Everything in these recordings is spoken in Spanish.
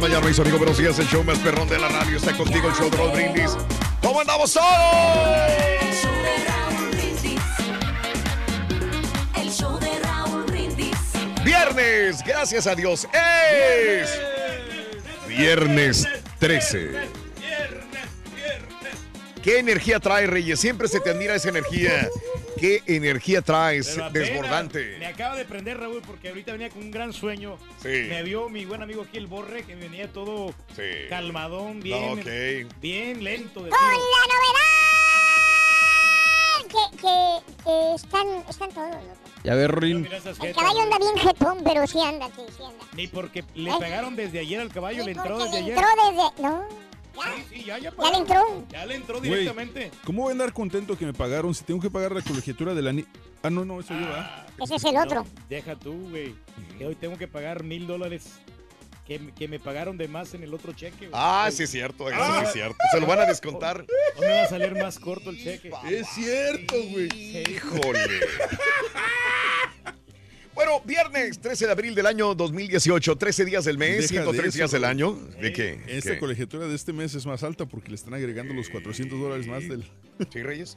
Morning por la mañana, mis amigos. Buenos días, el show más perrón de la radio. Está contigo el show de Raúl Brindis. ¿Cómo andamos todos? El show de Raúl Brindis. Viernes, gracias a Dios, es viernes 13. ¿Qué energía trae, Reyes? Siempre se te admira esa energía. ¿Qué energía traes? Apenas Desbordante. Me acaba de prender, Raúl, porque ahorita venía con un gran sueño. Sí. Me vio mi buen amigo aquí, el Borre, que venía todo Sí. calmadón, bien, No, ok. bien lento. de Con la novedad que, que, que están, están todos locos. Ya ves, Rin. El caballo anda bien jetón, pero sí anda, sí, sí anda. Ni porque le ¿Eh? pegaron desde ayer al caballo, le entró desde le ayer. entró desde... No, Sí, sí, ya, ya, ya le entró. Ya le entró directamente. ¿Cómo voy a andar contento que me pagaron si tengo que pagar la colegiatura de la ni... Ah, no, no, eso yo, ¿verdad? Ese es el otro. No, deja tú, güey. Que hoy tengo que pagar mil dólares que, me- que me pagaron de más en el otro cheque. güey. Ah, sí es cierto, eso Ah. sí es cierto. Se lo van a descontar. Hoy me va a salir más corto el cheque. Es cierto, güey. Híjole. Bueno, viernes 13 de abril del año 2018, 13 días del mes, Deja de 103 eso, días del año. ¿De qué? Esta ¿Qué? colegiatura de este mes es más alta porque le están agregando los 400 dólares más del... ¿Sí, Reyes?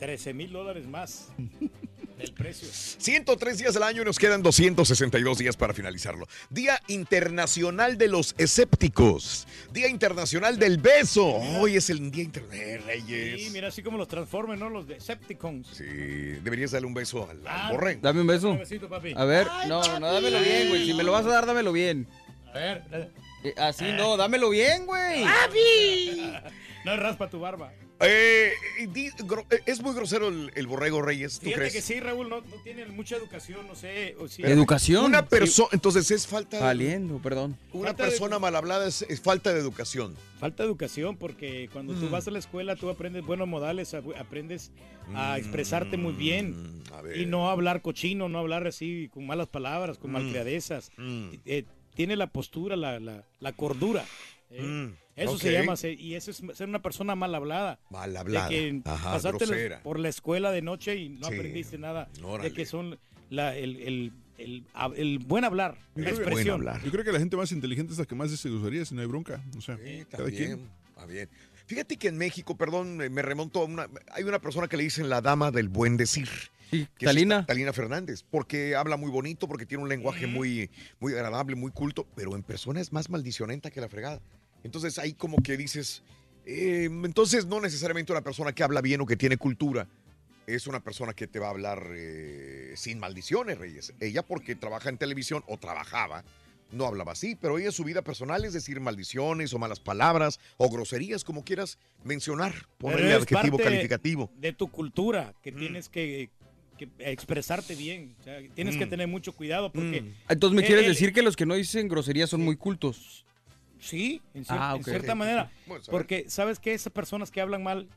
13 mil dólares más del precio. 103 días del año y nos quedan 262 días para finalizarlo. Día Internacional de los Escépticos. Día Internacional del Beso. Hoy es el Día Internacional, Reyes. Sí, mira, así como los Transformers, ¿no? Los Decepticons. Sí, deberías darle un beso al, al Ah, borre. Dame un beso. Un besito, papi. A ver, Ay, no, papi. no, dámelo bien, güey. Si me lo vas a dar, dámelo bien. A ver. Eh, Así no, dámelo bien, güey. ¡Papi! No raspa tu barba. Eh, eh, es muy grosero el, el borrego, Reyes, ¿tú Fíjate crees? que sí, Raúl, no, no tiene mucha educación, no sé. O sí. ¿Educación? Una persona, entonces es falta. Valiendo, perdón. Una Falta de- persona mal hablada es, es falta de educación. Falta educación porque cuando tú Mm. vas a la escuela tú aprendes buenos modales, ap- aprendes a expresarte muy bien Mm, a ver. y no hablar cochino, no hablar así con malas palabras, con Mm. malcriadezas. Mm. Eh, tiene la postura, la, la, la cordura. ¿eh? Eso se llama, y eso es ser una persona mal hablada. Mal De hablada. que Ajá, pasaste grosera. por la escuela de noche y no Sí. aprendiste nada. Órale. De que son la, el, el, el, el buen hablar, Yo la creo que- expresión. hablar. Yo creo que la gente más inteligente es la que más dice groserías si no hay bronca. O sea, Sí, está cada bien, quien. está bien. Fíjate que en México, perdón, me remonto a una. Hay una persona que le dicen la dama del buen decir. Sí, que Talina. Talina Fernández, porque habla muy bonito, porque tiene un lenguaje muy, muy agradable, muy culto, pero en persona es más maldicionenta que la fregada. Entonces ahí como que dices, eh, entonces no necesariamente una persona que habla bien o que tiene cultura es una persona que te va a hablar eh, sin maldiciones, Reyes. Ella porque trabaja en televisión o trabajaba, no hablaba así, pero ella su vida personal es decir maldiciones o malas palabras o groserías, como quieras mencionar, ponerle adjetivo parte calificativo. De tu cultura, que Mm. tienes que, que expresarte bien. O sea, tienes que Mm. tener mucho cuidado porque... Mm. Entonces me Eh, quieres el- decir que los que no dicen groserías son muy cultos. Sí, en, cier- Ah, en cierta manera. Bueno. Porque, ¿sabes qué? Esas personas que hablan mal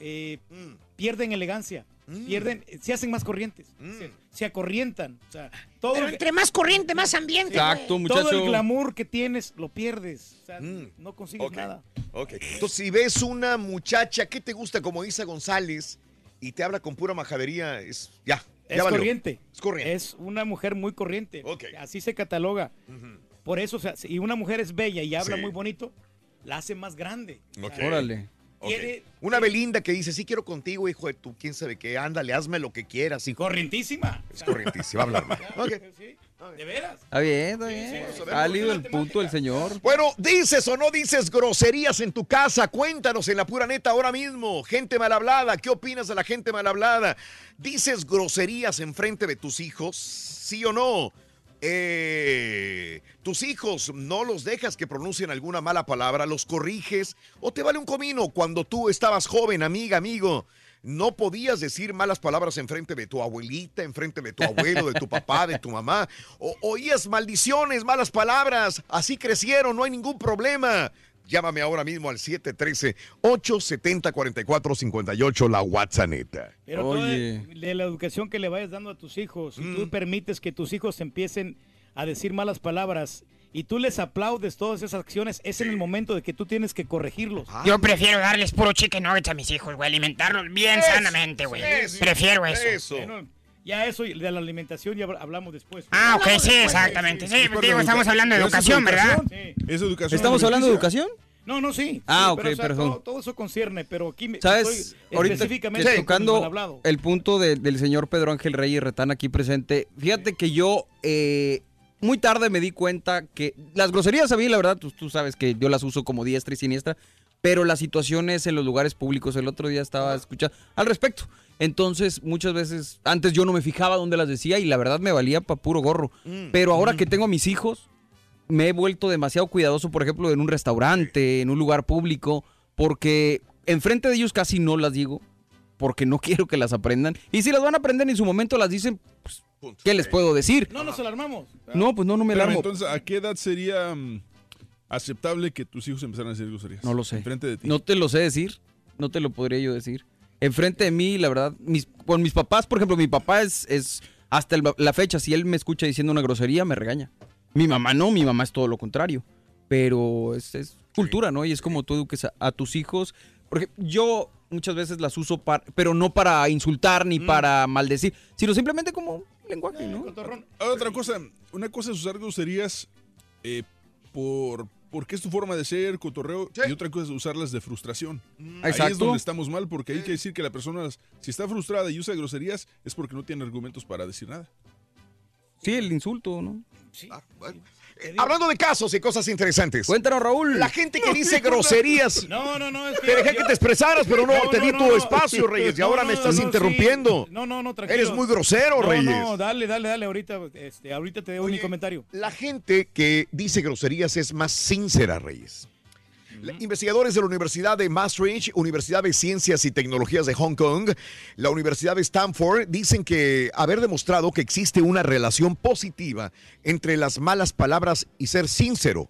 eh, Mm. pierden elegancia. pierden, se hacen más corrientes, se, se acorrientan. O sea, todo Pero el- entre más corriente, más ambiente. güey. Todo el glamour que tienes lo pierdes. O sea, no consigues nada. Ok. Entonces, si ves una muchacha que te gusta como Isa González y te habla con pura majadería, es ya. Es valió. corriente. Es corriente. Es una mujer muy corriente. Así se cataloga. Por eso, o sea, si una mujer es bella y habla Sí. muy bonito, la hace más grande. Órale. Ok. Quiere- Una Belinda que dice, sí quiero contigo, hijo de tu, quién sabe qué, ándale, hazme lo que quieras, hijo. Corrientísima. Es corrientísima, va a hablar mal. Ok. ¿De veras? Está bien, está bien. Válido el punto del señor. Bueno, dices o no dices groserías en tu casa, cuéntanos en la pura neta ahora mismo. Gente mal hablada, ¿qué opinas de la gente mal hablada? ¿Dices groserías en frente de tus hijos? ¿Sí o no? Eh, tus hijos no los dejas que pronuncien alguna mala palabra, los corriges o te vale un comino cuando tú estabas joven, amiga, amigo. No podías decir malas palabras en frente de tu abuelita, en frente de tu abuelo, de tu papá, de tu mamá. O oías maldiciones, malas palabras. Así crecieron, no hay ningún problema. Llámame ahora mismo al 713-870-4458, la WhatsApp neta. Pero toda de la educación que le vayas dando a tus hijos, si Mm. tú permites que tus hijos empiecen a decir malas palabras y tú les aplaudes todas esas acciones, es en el momento de que tú tienes que corregirlos. Yo prefiero darles puro chicken nuggets a mis hijos, güey. Alimentarlos bien Eso, sanamente, güey. eso, Prefiero eso. Bueno, ya eso y de la alimentación ya hablamos después. Ah, ok, sí, exactamente. Sí, digo, estamos hablando de educación, ¿verdad? Sí. ¿Es educación? ¿Estamos hablando de educación? No, no, sí. Ah, sí, ok, pero, o sea, perdón. Todo, todo eso concierne, pero aquí me ¿Sabes? estoy Ahorita específicamente tocando el punto de- del señor Pedro Ángel Reyes Retán aquí presente, fíjate que yo eh, muy tarde me di cuenta que las groserías a mí, la verdad, tú, tú sabes que yo las uso como diestra y siniestra, pero las situaciones en los lugares públicos, el otro día estaba escuchando al respecto. Entonces, muchas veces, antes yo no me fijaba dónde las decía y la verdad me valía para puro gorro. Mm. Pero ahora que tengo a mis hijos, me he vuelto demasiado cuidadoso, por ejemplo, en un restaurante, en un lugar público, porque enfrente de ellos casi no las digo, porque no quiero que las aprendan. Y si las van a aprender en su momento las dicen, pues, ¿qué les puedo decir? No nos alarmamos. No, pues no, no me Pero alarmo. entonces, ¿a qué edad sería mm, aceptable que tus hijos empezaran a decir groserías? No lo sé. Enfrente de ti. No te lo sé decir, no te lo podría yo decir. Enfrente de mí, la verdad, mis, con mis papás, por ejemplo, mi papá es, es hasta el- la fecha, si él me escucha diciendo una grosería, me regaña. Mi mamá no, mi mamá es todo lo contrario. Pero es, es cultura, ¿no? Y es como tú eduques a, a tus hijos. Porque yo muchas veces las uso, para, pero no para insultar ni para maldecir, sino simplemente como lenguaje, ¿no? Otra cosa, una cosa es usar groserías eh, por porque es tu forma de ser, cotorreo, y otra cosa es usarlas de frustración. Ahí es Exacto. donde estamos mal, porque hay que decir que la persona, si está frustrada y usa groserías, es porque no tiene argumentos para decir nada. Sí, el insulto, ¿no? Eh, Hablando de casos y cosas interesantes. Cuéntanos, Raúl. La gente que dice groserías. No, no, no. Es Te dejé que te expresaras, pero no, No, te no, di no, tu no. espacio, Reyes, y ahora No, me estás no, sí. interrumpiendo. No, no, no, tranquilo. Eres muy grosero, No, Reyes. No, dale, dale, dale. Ahorita, este, ahorita te doy mi comentario. La gente que dice groserías es más sincera, Reyes. Investigadores de la Universidad de Maastricht, Universidad de Ciencias y Tecnologías de Hong Kong, la Universidad de Stanford, dicen que haber demostrado que existe una relación positiva entre las malas palabras y ser sincero.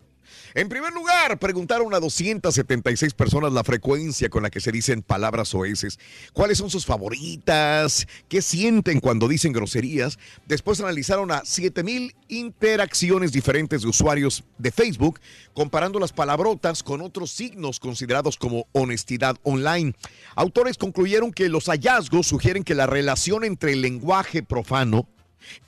En primer lugar, preguntaron a 276 personas la frecuencia con la que se dicen palabras oeces, cuáles son sus favoritas, qué sienten cuando dicen groserías. Después analizaron a 7000 interacciones diferentes de usuarios de Facebook, comparando las palabrotas con otros signos considerados como honestidad online. Autores concluyeron que los hallazgos sugieren que la relación entre el lenguaje profano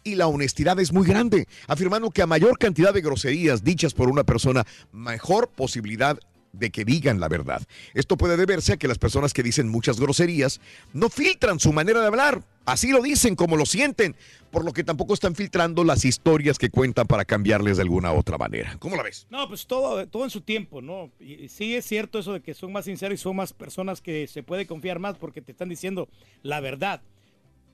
y la honestidad es muy grande, afirmando que a mayor cantidad de groserías dichas por una persona, mejor posibilidad de que digan la verdad. Esto puede deberse a que las personas que dicen muchas groserías no filtran su manera de hablar, así lo dicen como lo sienten, por lo que tampoco están filtrando las historias que cuentan para cambiarles de alguna otra manera. ¿Cómo la ves? No, pues todo, todo en su tiempo, ¿no? Y sí es cierto eso de que son más sinceros y son más personas que se puede confiar más porque te están diciendo la verdad.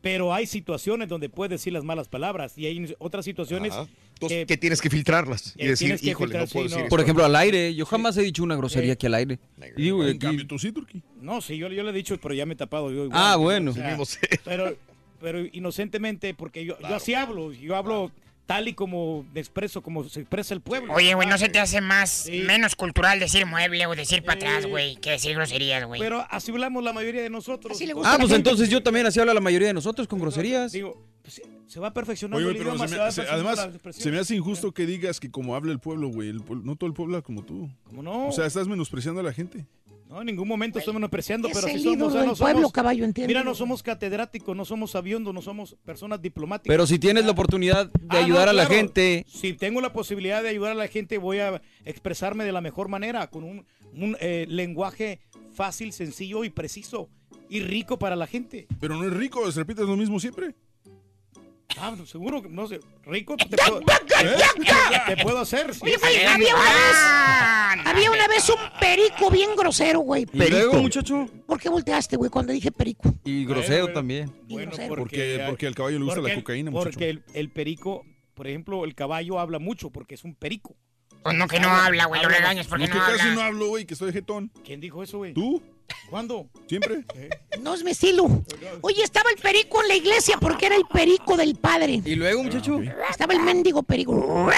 Pero hay situaciones donde puedes decir las malas palabras y hay otras situaciones que tienes que filtrarlas y Eh, decir, que híjole, no puedo sí, decir no. esto". Por ejemplo, al aire. Yo jamás he dicho una grosería aquí al aire. Y digo, En aquí- cambio, tú sí, Turquí. No, sí, yo, yo le he dicho, pero ya me he tapado yo igual. Ah, bueno. O sea, Sí mismo sé. pero, pero inocentemente, porque yo, yo así hablo, yo hablo tal y como expreso, como se expresa el pueblo. Oye, güey, ¿no se te hace más, menos cultural decir mueble o decir para atrás, güey, que decir groserías, güey? Pero así hablamos la mayoría de nosotros. Ah, pues entonces yo también así habla la mayoría de nosotros con groserías. Digo, pues, se va perfeccionando Oye, el pero idioma, se me- se- además, se me hace injusto que digas que como habla el pueblo, güey, el pueblo- no todo el pueblo habla como tú. ¿Cómo no? O sea, estás menospreciando a la gente. No, en ningún momento estamos menospreciando, es pero el si somos, ídolo o sea, del no pueblo, somos- caballo. Mira, no somos catedráticos, no somos sabiondos, no somos personas diplomáticas. Pero si tienes la oportunidad de Ah, no, ayudar a la claro. gente, Si tengo la posibilidad de ayudar a la gente, voy a expresarme de la mejor manera, con un, un, eh, lenguaje fácil, sencillo y preciso. Y rico para la gente. Pero no es rico, repites lo mismo siempre. Ah, no, seguro que no sé. Rico te puedo, te, te puedo hacer. sí. Oye, güey, había una vez, había una vez un perico bien grosero, güey. ¿Y luego, Perico. muchacho? ¿Por qué volteaste, güey, cuando dije perico? Y grosero también. Bueno, Porque, porque al caballo le gusta porque la el- cocaína, muchacho. Porque el, el perico, por ejemplo, el caballo habla mucho porque es un perico. Pues no, que no habla, güey, lo regañas porque No, no que casi no hablo, güey, que estoy jetón. ¿Quién dijo eso, güey? ¿Tú? ¿Cuándo? ¿Siempre? No es mi estilo. Oye, estaba el perico en la iglesia porque era el perico del padre. ¿Y luego, muchacho? Estaba el mendigo perico.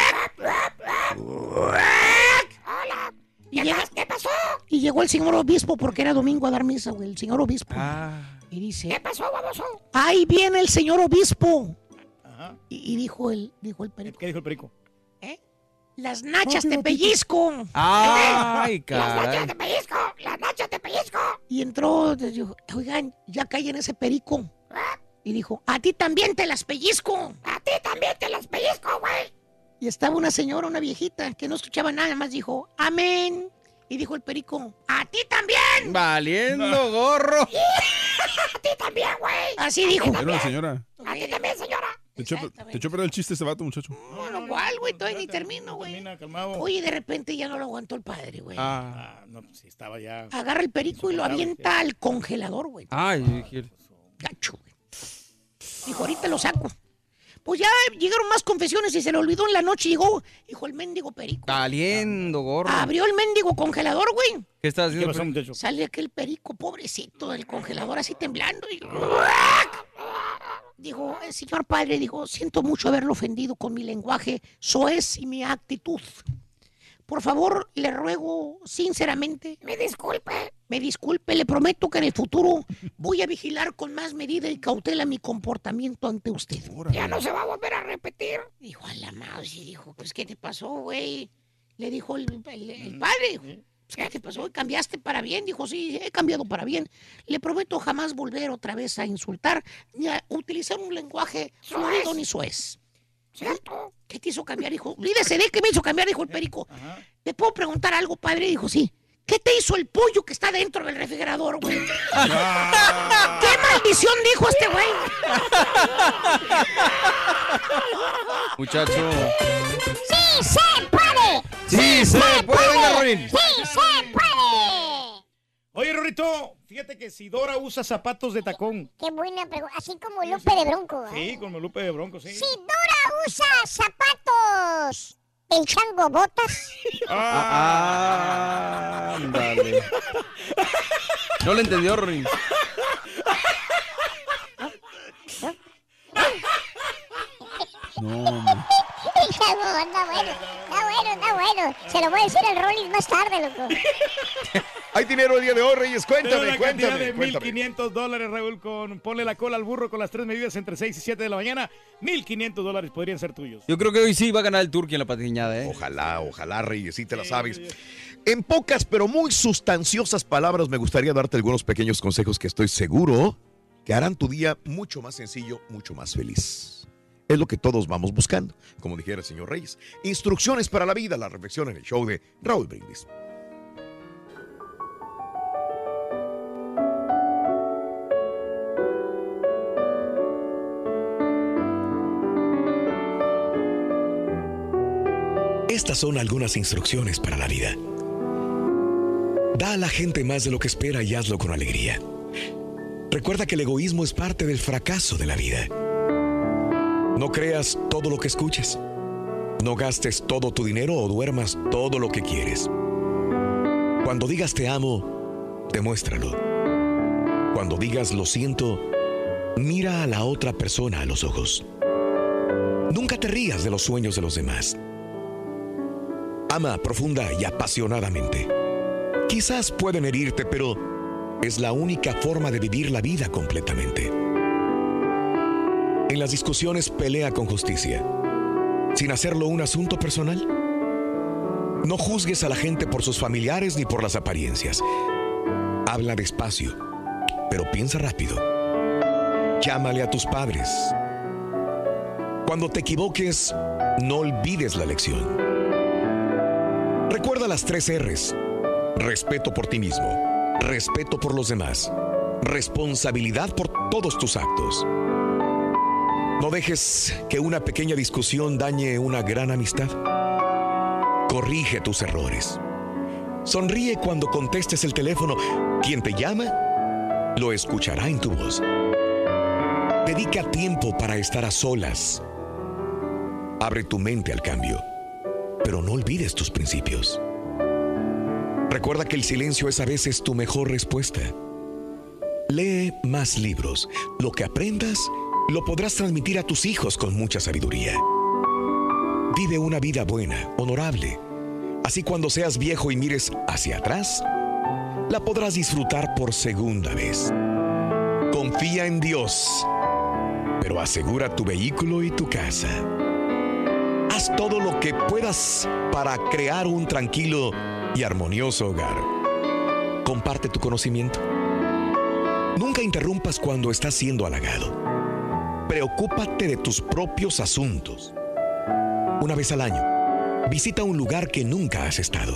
Y llega- ¿Qué pasó? Y llegó el señor obispo porque era domingo a dar misa, güey. El señor obispo. Ah. Y dice, ¿Qué pasó, baboso? ahí viene el señor obispo. Y, y dijo el, dijo el perico, ¿Qué dijo el perico? Las nachas te pellizco. Ay, Las nachas caray. te pellizco, las nachas te pellizco. Y entró, dijo, oigan, ya caí en ese perico. Y dijo, a ti también te las pellizco. A ti también te las pellizco, güey. Y estaba una señora, una viejita, que no escuchaba nada más, dijo, amén. Y dijo el perico, a ti también. Valiendo gorro. A ti también, güey. Así dijo. Una señora. A ti también, señora. Te echó, te echó a perder el chiste este vato, muchacho. No, igual, güey, todavía ni termino, güey. Oye, de repente ya no lo aguantó el padre, güey. Ah. Ah, no, pues sí, estaba ya. Agarra el perico y lo avienta al congelador, güey. Ay, dije, Gacho, güey. Dijo, ahorita lo saco. Pues ya llegaron más confesiones y se le olvidó en la noche. Llegó, dijo el mendigo perico. valiendo gorro. Abrió el mendigo congelador, güey. ¿Qué estás ¿Qué haciendo? pasó, muchacho? Sale aquel perico, pobrecito, del congelador, así temblando. Y... Dijo, el señor padre, dijo, siento mucho haberlo ofendido con mi lenguaje soez y mi actitud. Por favor, le ruego sinceramente. Me disculpe. Me disculpe, le prometo que en el futuro voy a vigilar con más medida y cautela mi comportamiento ante usted. Ya no se va a volver a repetir. Dijo a la mouse y dijo, pues, ¿qué te pasó, güey? Le dijo el, el- el padre, ¿qué te pasó? ¿Cambiaste para bien? Dijo, sí, he cambiado para bien. Le prometo jamás volver otra vez a insultar ni a utilizar un lenguaje fluido ni suez. ¿Cierto? ¿Qué te hizo cambiar? Dijo, olvídese de qué me hizo cambiar, dijo el perico. ¿Te puedo preguntar algo, padre? Dijo, sí. ¿Qué te hizo el pollo que está dentro del refrigerador, güey? ¿Qué maldición dijo este güey? Muchacho. ¡Sí se puede! Sí, se puede, venga, Ronin. ¡Sí se puede! Oye, Rorito, fíjate que si Dora usa zapatos de tacón. Qué buena pregunta. Así como Lupe de Bronco. ¿eh? Sí, con Lupe de Bronco, sí. Si Dora usa zapatos, el chango botas. Ah, ándale. No le entendió, Ronin. No, hombre. Está bueno, está bueno, está bueno. Se lo voy a decir al Rollins más tarde, loco. Hay dinero el día de hoy, Reyes. Cuéntame, una cantidad cuéntame. de cuéntame. 1.500 dólares, Raúl, con ponle la cola al burro con las tres medidas entre 6 y 7 de la mañana. 1.500 dólares podrían ser tuyos. Yo creo que hoy sí va a ganar el Turqui en la patiñada, ¿eh? Ojalá, ojalá, Reyes, sí te la sabes. En pocas pero muy sustanciosas palabras me gustaría darte algunos pequeños consejos que estoy seguro que harán tu día mucho más sencillo, mucho más feliz. Es lo que todos vamos buscando, como dijera el señor Reyes. Instrucciones para la vida, la reflexión en el show de Raúl Brindis. Estas son algunas instrucciones para la vida. Da a la gente más de lo que espera y hazlo con alegría. Recuerda que el egoísmo es parte del fracaso de la vida. No creas todo lo que escuches. No gastes todo tu dinero o duermas todo lo que quieres. Cuando digas te amo, demuéstralo. Cuando digas lo siento, mira a la otra persona a los ojos. Nunca te rías de los sueños de los demás. Ama profunda y apasionadamente. Quizás pueden herirte, pero es la única forma de vivir la vida completamente. En las discusiones pelea con justicia, sin hacerlo un asunto personal. No juzgues a la gente por sus familiares ni por las apariencias. Habla despacio, pero piensa rápido. Llámale a tus padres. Cuando te equivoques, no olvides la lección. Recuerda las tres R's. Respeto por ti mismo, respeto por los demás, responsabilidad por todos tus actos. No dejes que una pequeña discusión dañe una gran amistad. Corrige tus errores. Sonríe cuando contestes el teléfono. Quien te llama, lo escuchará en tu voz. Dedica tiempo para estar a solas. Abre tu mente al cambio, pero no olvides tus principios. Recuerda que el silencio es a veces tu mejor respuesta. Lee más libros. Lo que aprendas lo podrás transmitir a tus hijos con mucha sabiduría. Vive una vida buena, honorable. Así cuando seas viejo y mires hacia atrás, la podrás disfrutar por segunda vez. Confía en Dios, pero asegura tu vehículo y tu casa. Haz todo lo que puedas para crear un tranquilo y armonioso hogar. Comparte tu conocimiento. Nunca interrumpas cuando estás siendo halagado. Preocúpate de tus propios asuntos. Una vez al año, visita un lugar que nunca has estado.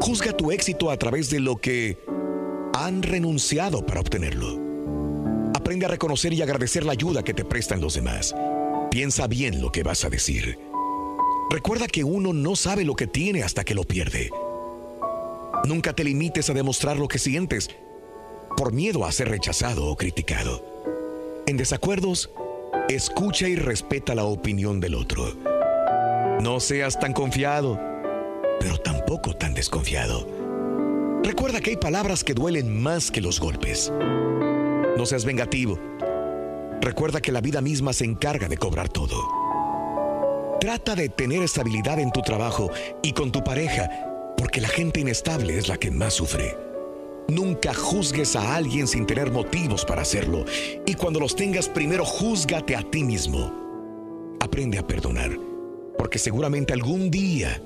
Juzga tu éxito a través de lo que han renunciado para obtenerlo. Aprende a reconocer y agradecer la ayuda que te prestan los demás. Piensa bien lo que vas a decir. Recuerda que uno no sabe lo que tiene hasta que lo pierde. Nunca te limites a demostrar lo que sientes por miedo a ser rechazado o criticado. En desacuerdos, escucha y respeta la opinión del otro. No seas tan confiado, pero tampoco tan desconfiado. Recuerda que hay palabras que duelen más que los golpes. No seas vengativo. Recuerda que la vida misma se encarga de cobrar todo. Trata de tener estabilidad en tu trabajo y con tu pareja, porque la gente inestable es la que más sufre. Nunca juzgues a alguien sin tener motivos para hacerlo. Y cuando los tengas, primero júzgate a ti mismo. Aprende a perdonar, porque seguramente algún día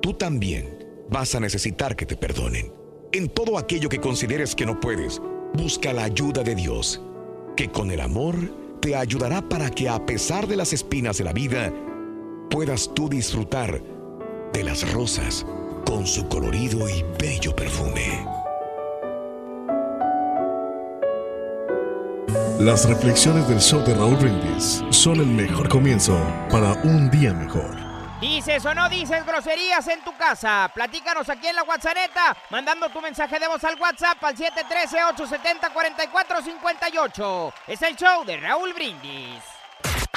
tú también vas a necesitar que te perdonen. En todo aquello que consideres que no puedes, busca la ayuda de Dios, que con el amor te ayudará para que a pesar de las espinas de la vida, puedas tú disfrutar de las rosas con su colorido y bello perfume. Las reflexiones del show de Raúl Brindis son el mejor comienzo para un día mejor. ¿Dices o no dices groserías en tu casa? Platícanos aquí en la WhatsApp, mandando tu mensaje de voz al WhatsApp al 713-870-4458. Es el show de Raúl Brindis.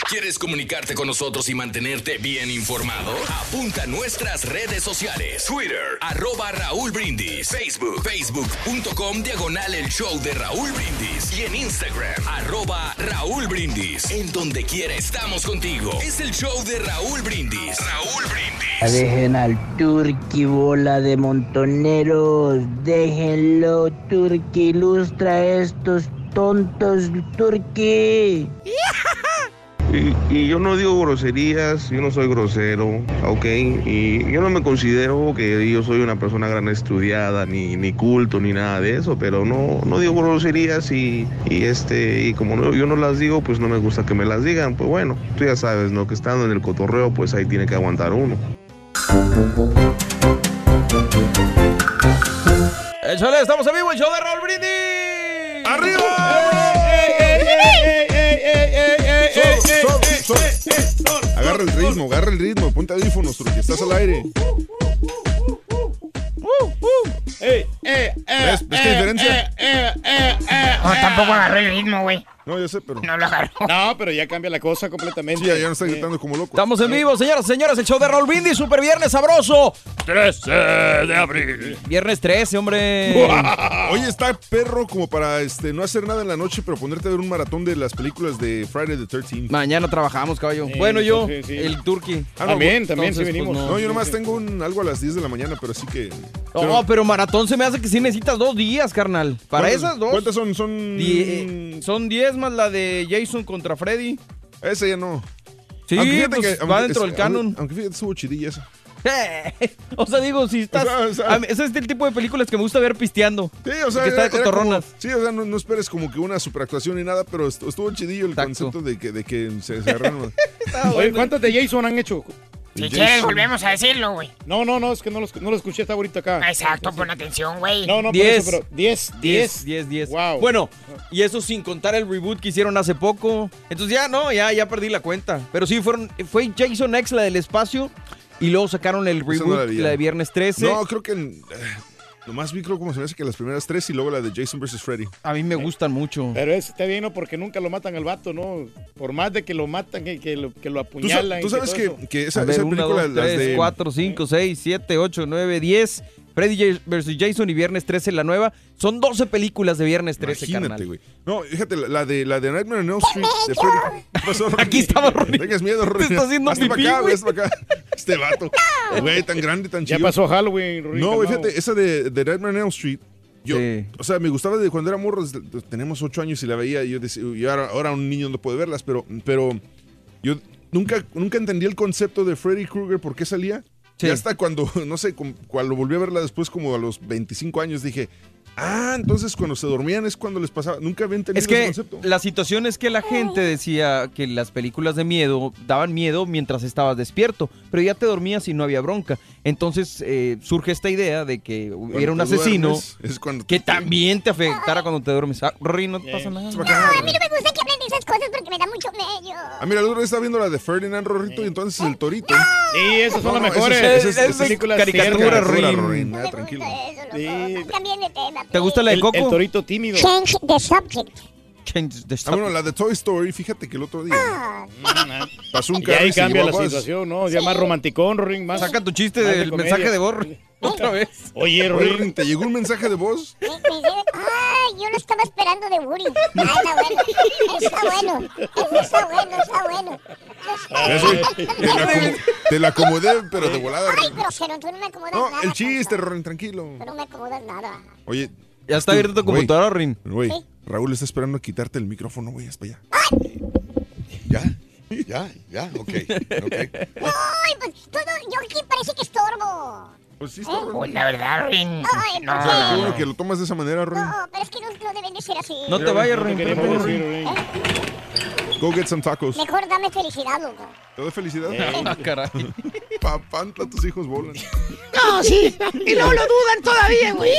¿Quieres comunicarte con nosotros y mantenerte bien informado? Apunta a nuestras redes sociales. Twitter, arroba Raúl Brindis. Facebook, facebook.com, diagonal el show de Raúl Brindis. Y en Instagram, arroba Raúl Brindis. En donde quiera estamos contigo. Es el show de Raúl Brindis. Raúl Brindis. Dejen al Turqui bola de montoneros. Déjenlo, Turqui. Ilustra a estos tontos, Turqui. Y, y yo no digo groserías, yo no soy grosero, ¿ok? Y yo no me considero que yo soy una persona gran estudiada, ni, ni culto, ni nada de eso, pero no, no digo groserías y, y este, y como no- yo no las digo, pues no me gusta que me las digan. Pues bueno, tú ya sabes, ¿no? Que estando en el cotorreo, pues ahí tiene que aguantar uno. Échale, estamos en vivo, el show de Raúl Brindis. Agarra el ritmo, agarra el ritmo, ponte audífonos, Truqui, estás al aire. ¿Ves? ¿Ves qué diferencia? No, tampoco agarré el ritmo, güey. No, ya sé, pero. No lo agarró. No, pero ya cambia la cosa completamente. Sí, ya no está gritando como loco. Estamos en vivo, señoras y señores, el show de Raúl Brindis, Super Viernes Sabroso. 13 de abril. Viernes 13, hombre. Oye, está perro como para este no hacer nada en la noche, pero ponerte a ver un maratón de las películas de Friday the 13th. Mañana trabajamos, caballo. bueno, yo, el turkey. Ah, no, También, también, sí entonces, venimos. pues, No, yo nomás tengo un, algo a las 10 de la mañana, pero así que. No, pero maratón se me hace que sí necesitas dos días, carnal. Para ¿Cuántas- esas dos. ¿Cuántas son? Son. Die- son 10 más la de Jason contra Freddy. Esa ya no. Sí, Aunque fíjate pues, que- va dentro del canon. Aunque fíjate, estuvo chidilla esa. o sea, digo, si estás. O sea, o sea- a mí- ese es el tipo de películas que me gusta ver pisteando. Sí, o sea, que está de cotorronas. como- sí, o sea, no, no esperes como que una superactuación ni nada, pero est- estuvo chidillo el concepto de que, de que se, se agarraron. Oye, ¿cuántas de Jason han hecho? Si quieres, volvemos a decirlo, güey. No, no, no, es que no lo, no lo escuché hasta ahorita acá. Exacto, pon atención, güey. No, no, por 10. eso, pero 10, 10, 10. 10, 10. Wow. Bueno, y eso sin contar el reboot que hicieron hace poco. Entonces ya no, ya, ya perdí la cuenta. Pero sí, fueron, fue Jason X, la del espacio. Y luego sacaron el no reboot, la la de Viernes 13. No, creo que. Eh, nomás vi, creo como se me hace que las primeras tres y luego la de Jason vs. Freddy. A mí me gustan mucho. Pero ese está bien, ¿no? Porque nunca lo matan al vato, ¿no? Por más de que lo matan, que, que lo, que lo Tú, sa- apuñalan. tú sabes que, que esa, A ver, esa 1, película, 2, las 3, de. 4, 5, 6, 7, 8, 9, 10. Freddy vs. Jason y Viernes 13, la nueva. Son 12 películas de Viernes 13, Imagínate, güey. No, fíjate, la- la de, la de Nightmare on Elm Street de Freddy. ¿Qué pasó, Ronnie? Aquí estaba Ronnie. Tengas miedo, Ronnie. Te está haciendo Hazte para pipí, acá, güey. para acá. Este vato. Güey, tan grande, tan Ya chido. pasó Halloween, Rurín, No, güey, fíjate, esa de, de Nightmare on Elm Street. Yo, Sí. o sea, me gustaba de cuando era morro, tenemos ocho años y la veía, y yo decía, y ahora, ahora un niño no puede verlas, pero, pero yo nunca, nunca entendí el concepto de Freddy Krueger, por qué salía. Sí. Y hasta cuando, no sé, cuando volví a verla después, como a los 25 años, dije, ah, entonces cuando se dormían es cuando les pasaba. Nunca había entendido Es que ese concepto. la situación es que la gente decía que las películas de miedo daban miedo mientras estabas despierto, pero ya te dormías y no había bronca. Entonces eh, surge esta idea de que hubiera un Cuando te asesino duermes, es cuando que también te afectara cuando te duermes. Ah, Rory, no te pasa nada. No, a mí no me gusta que hablen de esas cosas porque me da mucho medio. Ah, mira, el otro día estaba viendo la de Ferdinand Rorrito y entonces el torito. Sí, esas son No, las mejores. esa es- esa es- Esas esa es películas caricatura. Rorín, nada, tranquilo. Cambien de tema. ¿Te gusta la de El, Coco? el torito tímido. Change the subject. Change the Ah, bueno, la de Toy Story, fíjate que el otro día Ah, pasó un carro ahí y se cambia la situación, ¿no? Ya más romanticón, Rorín, más. Saca tu chiste del mensaje de Borro. Otra vez. Oye. Rorín, ¿te llegó un mensaje de voz? me- Ay, yo lo estaba esperando de Woody. Ah, está bueno. Está bueno. Está bueno, está bueno. Eso, te, la te la acomodé, pero de volada. Ay, pero no, tú no me acomodas No, nada. el chiste, Rorín, tranquilo. Tú no me acomodas nada. Oye. Ya está abierta tu computadora, Rin. Güey, Sí. Raúl está esperando a quitarte el micrófono, güey, para allá. ¿Ya? ¿Ya? ¿Ya? Ok. ok. Ay, pues todo, yo aquí parece que estorbo. Pues sí, ¿Eh? Pues la verdad, Rin. Ay, No, ¿por O sea, qué? qué bueno que lo tomas de esa manera, Rorín. No, pero es que no, no deben de ser así. No te vayas, No Rin. te espérate, queremos Rin. decir, Rorín. Go get some tacos. Mejor dame felicidad, loco. ¿Te doy felicidad? Ah, caray. Papantla, tus hijos volan. No, sí. Y luego lo dudan todavía, güey.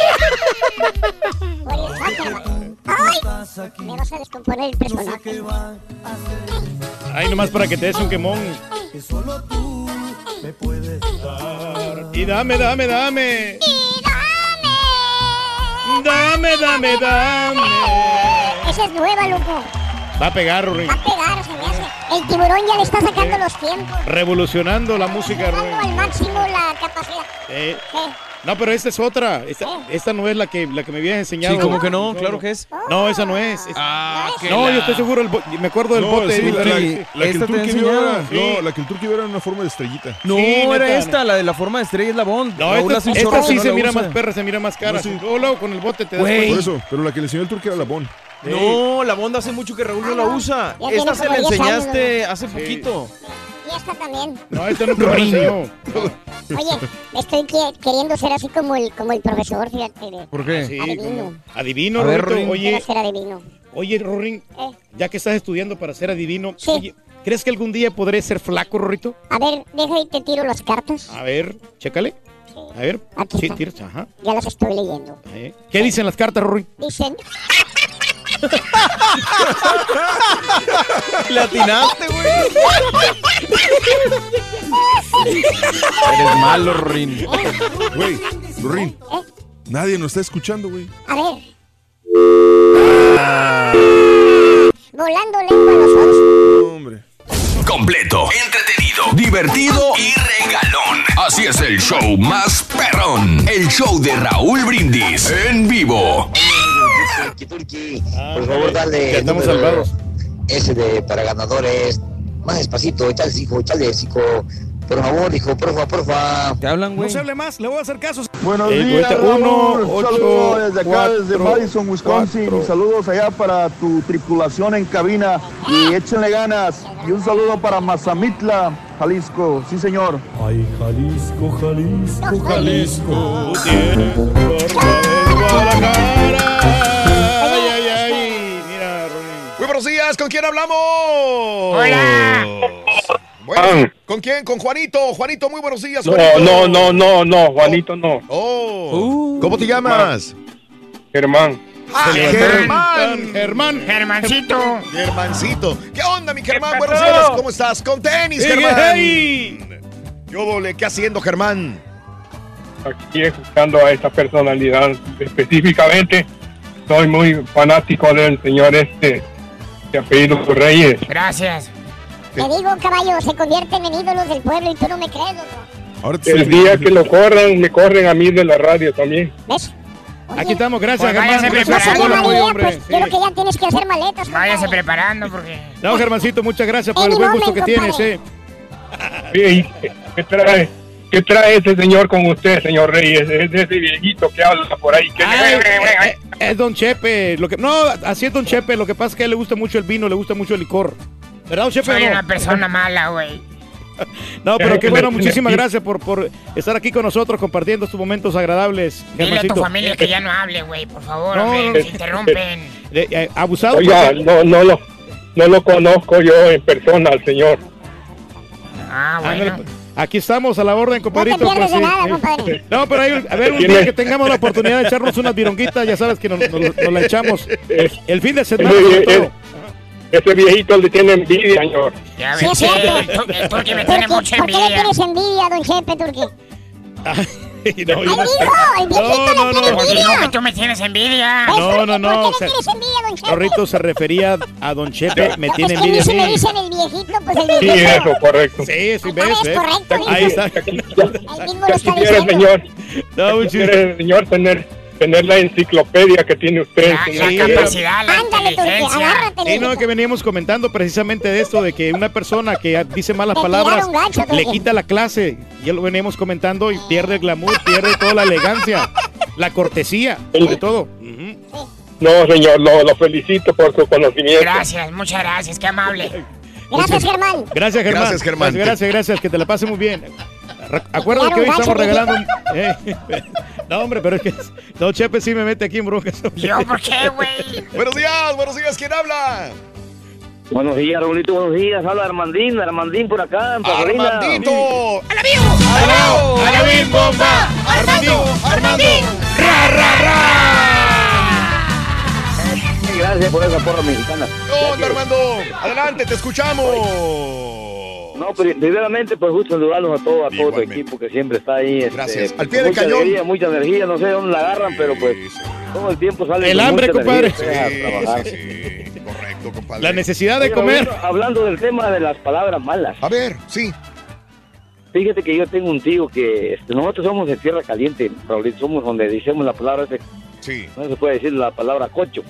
Ay, me vas a descomponer el personaje. Ay, nomás para que te des un quemón. Y dame, dame, dame. Dame, dame, dame. Esa es nueva, loco. Va a pegar, Rorín. Va a pegar, se me hace. El tiburón ya le está sacando los tiempos. Revolucionando la música, Dando al máximo la capacidad. Eh, Eh, no, pero esta es otra. Esta, esta no es la que, la que me habías enseñado. Sí, como que no, claro que es. No, esa no es. Es- Ah, que no, la- yo estoy seguro. el me acuerdo del No, bote. sí, la, la- Sí, la que el esta turqui vio era. Sí. no, la que el turqui era una forma de estrellita. No, Sí, era neta. esta, la de la forma de estrella es la Bond. No, esta, esta que sí no se mira usa. más perra, se mira más cara. No, sí. Luego, luego con el bote te das. Por eso, pero la que le enseñó el turqui era la No, la Bond hace mucho que Raúl no la usa. Ya tiene Esta se la 10 años, enseñaste hace poquito. y esta también. No, esta enseñó. Oye, estoy que- queriendo ser así como el, como el profesor, fíjate. de- ¿Por qué? Sí, Adivino. Adivino, ver. Oye, Quiero ser adivino. oye, Rorín, Eh, ya que estás estudiando para ser adivino, Sí. oye, ¿crees que algún día podré ser flaco, Rorrito? a ver, deja y te tiro las cartas. A ver, chécale. A ver. Aquí Sí, está. tiras, ajá. Ya las estoy leyendo. ¿Qué dicen las cartas, Rorín? Dicen, Le atinaste, güey. Eres malo, Rin. Güey, Rin, nadie nos está escuchando, güey. A ver. volando lengua a los once. Completo, entretenido, divertido y regalón. Así es el show más perrón. El show de Raúl Brindis en vivo. Por favor, dale. Ya estamos salvados. Ese de para ganadores. Más despacito, echale, hijo, echale, hijo. Por favor, hijo, porfa, porfa. ¿Te hablan, No se hable más, le voy a hacer caso. Buenos Eh, días, uno, ocho, saludos desde acá, cuatro, desde Madison, Wisconsin. cuatro. Y saludos allá para tu tripulación en cabina. Y échenle ganas. Y un saludo para Mazamitla, Jalisco. Sí, señor. Ay, Jalisco, Jalisco, Jalisco. Tiene forma de Guadalajara. Ay, ay, ay. Mira, Muy buenos días, ¿con quién hablamos? Hola. Bueno, ¿Con quién? Con Juanito. Juanito, muy buenos días. No, Juanito. no, no, no, no, Juanito no. Oh. ¿Cómo te llamas? Germán. Ah, Germán. Germán. Germancito. Germancito. ¿Qué onda, mi Germán? ¿Qué Buenos días, ¿cómo estás? Con tenis, Hey, Germán. hey. Yo doble, ¿qué haciendo, Germán? Aquí escuchando a esta personalidad específicamente. Soy muy fanático del señor este de apellido Reyes. Gracias. Te digo, caballo, se convierten en ídolos del pueblo y tú no me crees, loco. El día que lo corran, me corren a mí de la radio también. ¿Ves? Aquí estamos, gracias, Pues Germán. váyase Gracias hombre. pues, Sí. yo creo que ya tienes que hacer maletas. Váyase preparando porque. No, Germancito, muchas gracias por el buen gusto que tienes, eh. Ey, ¿Qué trae? ¿Qué trae ese señor con usted, señor Reyes? Es ese viejito que habla por ahí. Que Ay, es Don Chepe. Lo que, no, así es Don Chepe. Lo que pasa es que a él le gusta mucho el vino, le gusta mucho el licor. ¿Verdad, Don Chepe? Soy no? una persona mala, güey. No, pero qué bueno, muchísimas gracias por, por estar aquí con nosotros compartiendo estos momentos agradables. Dile a tu Germancito. familia que ya no hable, güey, por favor, No, hombre, no, se no. interrumpen. Eh, eh, abusado. Oiga, no, no, lo, no lo conozco yo en persona al señor. Ah, Ándale, pues. Aquí estamos a la orden, compadrito. pierdes pues, de sí, nada, sí. compadre. No, pero hay, a ver, un día que tengamos la oportunidad de echarnos unas vironguitas, ya sabes que nos, nos- nos la echamos. El fin de semana, sobre todo. Ese- viejito le tiene envidia, señor. Ya Sí, ves, es sí, cierto. el, tu- el turqui me tiene mucha ¿Por qué le envidia. tienes envidia, don Chepe, Turqui? Y no, ¡Ay, yo- dijo! ¡El viejito No, le no, tiene no. Envidia! no, que tú me tienes envidia. No, no, no. ¿Por qué le tienes envidia, don Chepe? Rorrito se refería a Don Chepe, me tiene envidia si me dicen el viejito, pues el Sí, viejito. eso, correcto. Sí, sí, Ah, ves, es ves. correcto, Ahí está. El mismo lo está diciendo. señor, No, señor, tener, tener la enciclopedia que tiene usted. La, capacidad, la Ándale, agárrate, Sí, no, que veníamos comentando precisamente de esto, de que una persona que dice malas Te palabras le quita la clase. Ya lo veníamos comentando y pierde el glamour, pierde toda la elegancia, la cortesía, sobre todo. No, señor, lo, lo felicito por su conocimiento. Gracias, muchas gracias, qué amable. Gracias, Germán. Gracias, Germán. Gracias, Germán. Gracias, gracias, gracias, que te la pase muy bien. Acuérdate que hoy estamos regalando un... Eh, No, hombre, pero es que Don Chepe sí me mete aquí en broncas. ¿Yo por qué, güey? Buenos días, buenos días, ¿quién habla? Buenos días, Raulito, buenos días. Habla Armandín, Armandín por acá, en. Armandito. ¡Armandín bomba! ¡Armandín! ¡Armandín! ¡Ra, ra, Sí, Gracias por esa porra mexicana. ¿Qué onda, Armando? Adelante, te escuchamos. No, pero primeramente, pues gusto saludarlos a todos, a todo tu equipo que siempre está ahí. este, Gracias. pues, Al pie del mucha cañón. Alegría, mucha energía, no sé de dónde la agarran, pero pues todo el tiempo sale El con hambre, mucha compadre. energía trabajar. Sí, sí, sí, correcto, compadre. La necesidad de Oye, comer. Hablando del tema de las palabras malas. A ver, sí. Fíjate que yo tengo un tío que este, nosotros somos de tierra caliente, Raulito, somos donde decimos la palabra, ese- Sí. no se puede decir la palabra cocho.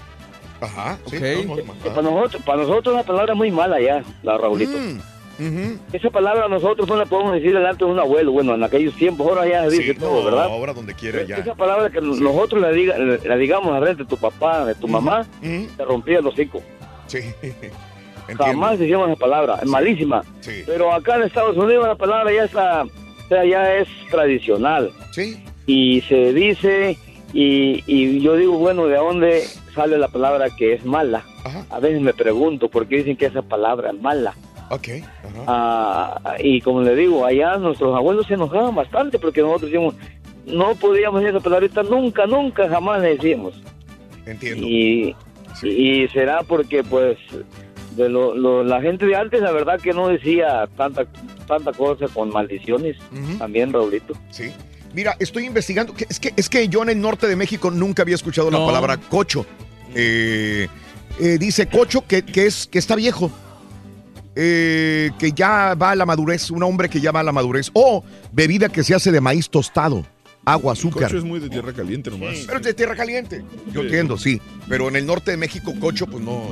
Ajá. Sí, Ok. no, no, Que ajá. Para nosotros, para nosotros la palabra es muy mala ya, la Raulito. Mm, Esa palabra nosotros no la podemos decir delante de un abuelo, bueno, en aquellos tiempos, ahora ya se dice Sí, todo, no, ¿verdad? ahora donde quiera ya. Esa palabra que nosotros la, diga, la digamos a frente de tu papá, de tu mamá, Ujú. te rompía el hocico. Sí. Entiendo. Jamás decíamos esa palabra, es malísima. Sí. Pero acá en Estados Unidos la palabra ya está, ya es tradicional. Sí. Y se dice, y, y yo digo, bueno, ¿de dónde sale la palabra que es mala? Ajá. A veces me pregunto por qué dicen que esa palabra es mala. Ok. Ajá. Ah, y como le digo, allá nuestros abuelos se enojaban bastante porque nosotros decíamos, no podíamos decir esa palabrita nunca, nunca, jamás le decíamos. Entiendo. Y, y será porque pues de lo, lo- la gente de antes la verdad que no decía tanta tanta cosa con maldiciones también Raulito Sí. Mira, estoy investigando. que- Es que, es que yo en el norte de México nunca había escuchado la palabra cocho. Eh, eh, dice Cocho que, que es, que está viejo. Eh, que ya va a la madurez, un hombre que ya va a la madurez. O bebida que se hace de maíz tostado, agua, azúcar. Cocho es muy de tierra caliente nomás. Pero es de tierra caliente. Yo Sí. entiendo, sí. Pero en el norte de México, cocho, pues no.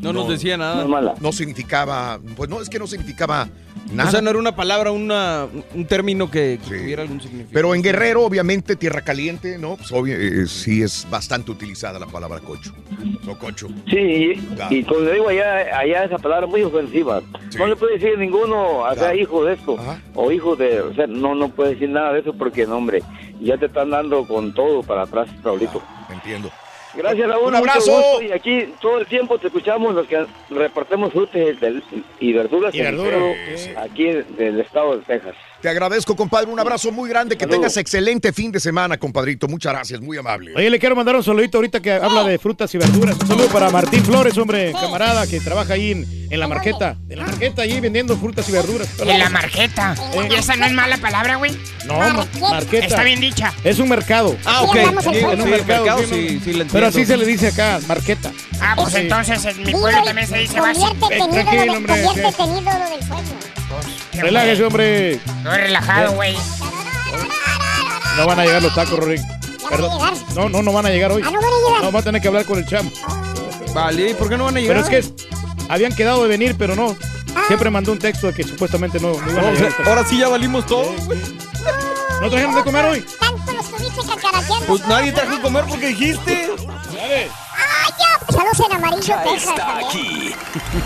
No nos decía nada. No significaba. Pues no, es que no significaba nada. O sea, no era una palabra, una, un término que, que tuviera algún significado. Pero en Guerrero, obviamente, tierra caliente, ¿no? Pues obvio, eh, sí es bastante utilizada la palabra cocho. No cocho. Sí, y, Claro. y como le digo allá, allá esa palabra muy ofensiva. No le puede decir ninguno, o sea, hijo de esto, o hijo de, o sea, no, no puede decir nada de eso porque, no, hombre, ya te están dando con todo para atrás, Raulito. Entiendo. Gracias, Raúl. Un abrazo. gusto, Y aquí todo el tiempo te escuchamos los que repartimos frutas y verduras, Y verduras, aquí del estado de Texas. Te agradezco, compadre. Un abrazo muy grande. Que tengas excelente fin de semana, compadrito. Muchas gracias, muy amable. Oye, le quiero mandar un saludito ahorita que habla de frutas y verduras. Un saludo para Martín Flores, hombre, camarada, que trabaja ahí en, en la marqueta. En la marqueta, ahí vendiendo frutas y verduras. En la marqueta. ¿Y esa no es mala palabra, güey? No, ma- marqueta. Está bien dicha. Es un mercado. Ah, ok. Sí, es un sí, mercado, mercado, sí, sí, no. sí, lo Pero así se le dice acá, marqueta. Ah, pues Sí. entonces en mi pueblo también se dice vaso. Conviértete en ídolo, en del pueblo. Relájese, hombre. Estoy relajado, güey. No van a llegar los tacos, Rorín. Perdón. No, no, no van a llegar hoy. Ah, no van a llegar. No, va a tener que hablar con el chamo. Vale, ¿y por qué no van a llegar? Pero es que habían quedado de venir, pero no. Siempre mandó un texto de que supuestamente no, no iban a No, llegar. ahora sí ya valimos todo. ¿No trajeron de comer hoy? Tanto los tuviste cacaraqueando. Pues nadie trajo de comer porque dijiste. ¡Ah, ya! Saludos en amarillo, Ya Texas. está también. aquí.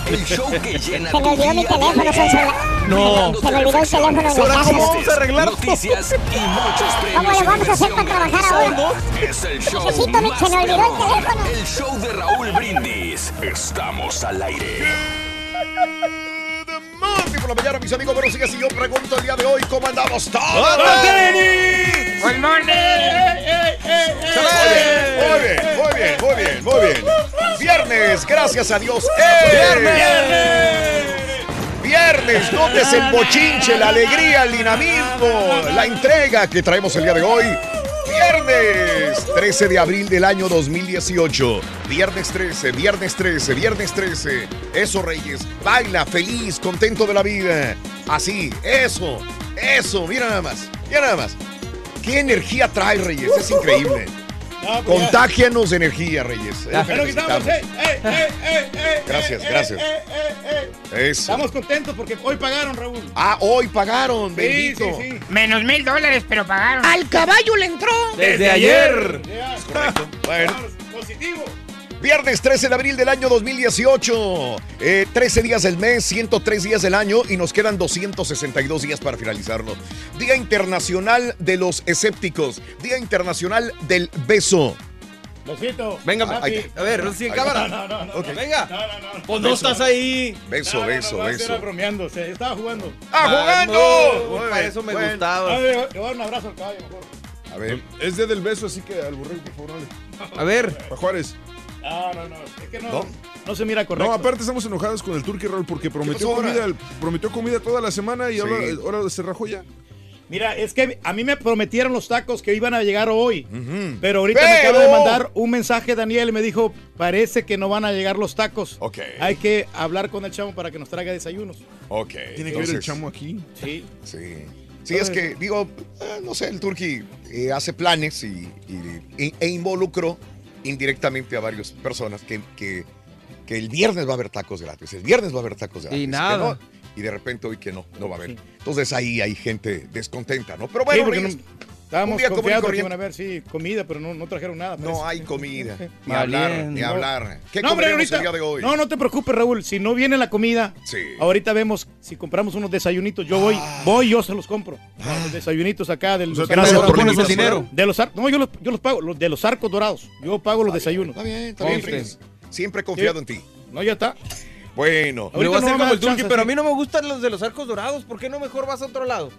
El show que llena Se me olvidó mi de teléfono, alegría. Sonsola. No. Se me olvidó el teléfono Ahora, casa. ¿cómo vamos a arreglar? Noticias y muchos premios. ¿Cómo le vamos a hacer para trabajar ahora? Es el show Necesito mi- se me olvidó el teléfono. El show de Raúl Brindis. Estamos al aire. Por la mañana, mis amigos. Bueno, sigue así. Yo pregunto el día de hoy, ¿cómo andamos todos? ¡Hola, tenis! ¡Good morning! Muy bien, muy bien, muy bien, muy bien. Viernes, gracias a Dios. ¡Eh! Viernes, nótese el bochinche, la alegría, el dinamismo, la entrega que traemos el día de hoy. Viernes 13 de abril del año 2018. Viernes 13, viernes 13, viernes 13. Eso, Reyes. Baila feliz, contento de la vida. Así, eso, eso. Mira nada más, mira nada más. ¿Qué energía trae, Reyes? Es increíble. Pues Contágianos de energía, Reyes. Es lo que Ya eh, eh, eh, eh, eh, Gracias, eh, gracias. eh, eh, eh. Estamos contentos porque hoy pagaron, Raúl. Ah, hoy pagaron, Sí, bendito. sí, sí. Menos mil dólares, pero pagaron. Al caballo le entró. Desde ayer. Correcto. Bueno. Positivo. Viernes 13 de abril del año 2018. Eh, 13 días del mes, 103 días del año y nos quedan 262 días para finalizarlo. Día Internacional de los Escépticos. Día Internacional del Beso. Besito. Venga, Papi. a ver, Rosy, en cámara. No, no, no. Ok. no. Venga. No, no, no. Pues no Beso. estás ahí. Beso, No, beso, no, beso. Era bromeando, se estaba jugando. ¡Ah, jugando! no, Muy para eso me bueno. gustaba. Ah, Le le voy a dar un abrazo al caballo mejor. A ver. Es día del beso, así que al borrego, por favor, dale. A ver. Para Juárez. No, no, no. Es que no, ¿No? no, se mira correcto. No, aparte estamos enojados con el Turkey Roll porque prometió comida, el- prometió comida toda la semana y Sí. ahora, ahora se rajó ya. Mira, es que a mí me prometieron los tacos que iban a llegar hoy. Pero ahorita me acaba de mandar un mensaje Daniel y me dijo, parece que no van a llegar los tacos. Ok. Hay que hablar con el chamo para que nos traiga desayunos. Ok. Tiene que ver el chamo aquí. Sí. Sí. Sí, es que, digo, eh, no sé, el Turqui eh, hace planes y, y- e, e involucró indirectamente a varias personas que, que, que el viernes va a haber tacos gratis, el viernes va a haber tacos gratis. Y nada. no, y de repente hoy que no, no va a haber. Entonces ahí hay gente descontenta, ¿no? Pero Sí, bueno, no- estábamos confiados que iban a ver, sí, comida, pero no, no trajeron nada. No hay comida, ni hablar, ni hablar. ¿Qué No, hombre, comeremos ahorita- el día de hoy? No, no te preocupes, Raúl. Si no viene la comida, Sí. ahorita vemos si compramos unos desayunitos. Yo voy, voy, yo se los compro. Los desayunitos acá del O sea, los tú Gracias dorados. pones el dinero. De los no, yo los, yo los pago, los de los arcos dorados. Yo pago los desayunos. Está bien, está bien. Reyes. Siempre he confiado en ti. No, ya está. Bueno. Voy a hacer como el pero a mí no me gustan los de los arcos dorados. ¿Por qué no mejor vas a otro lado?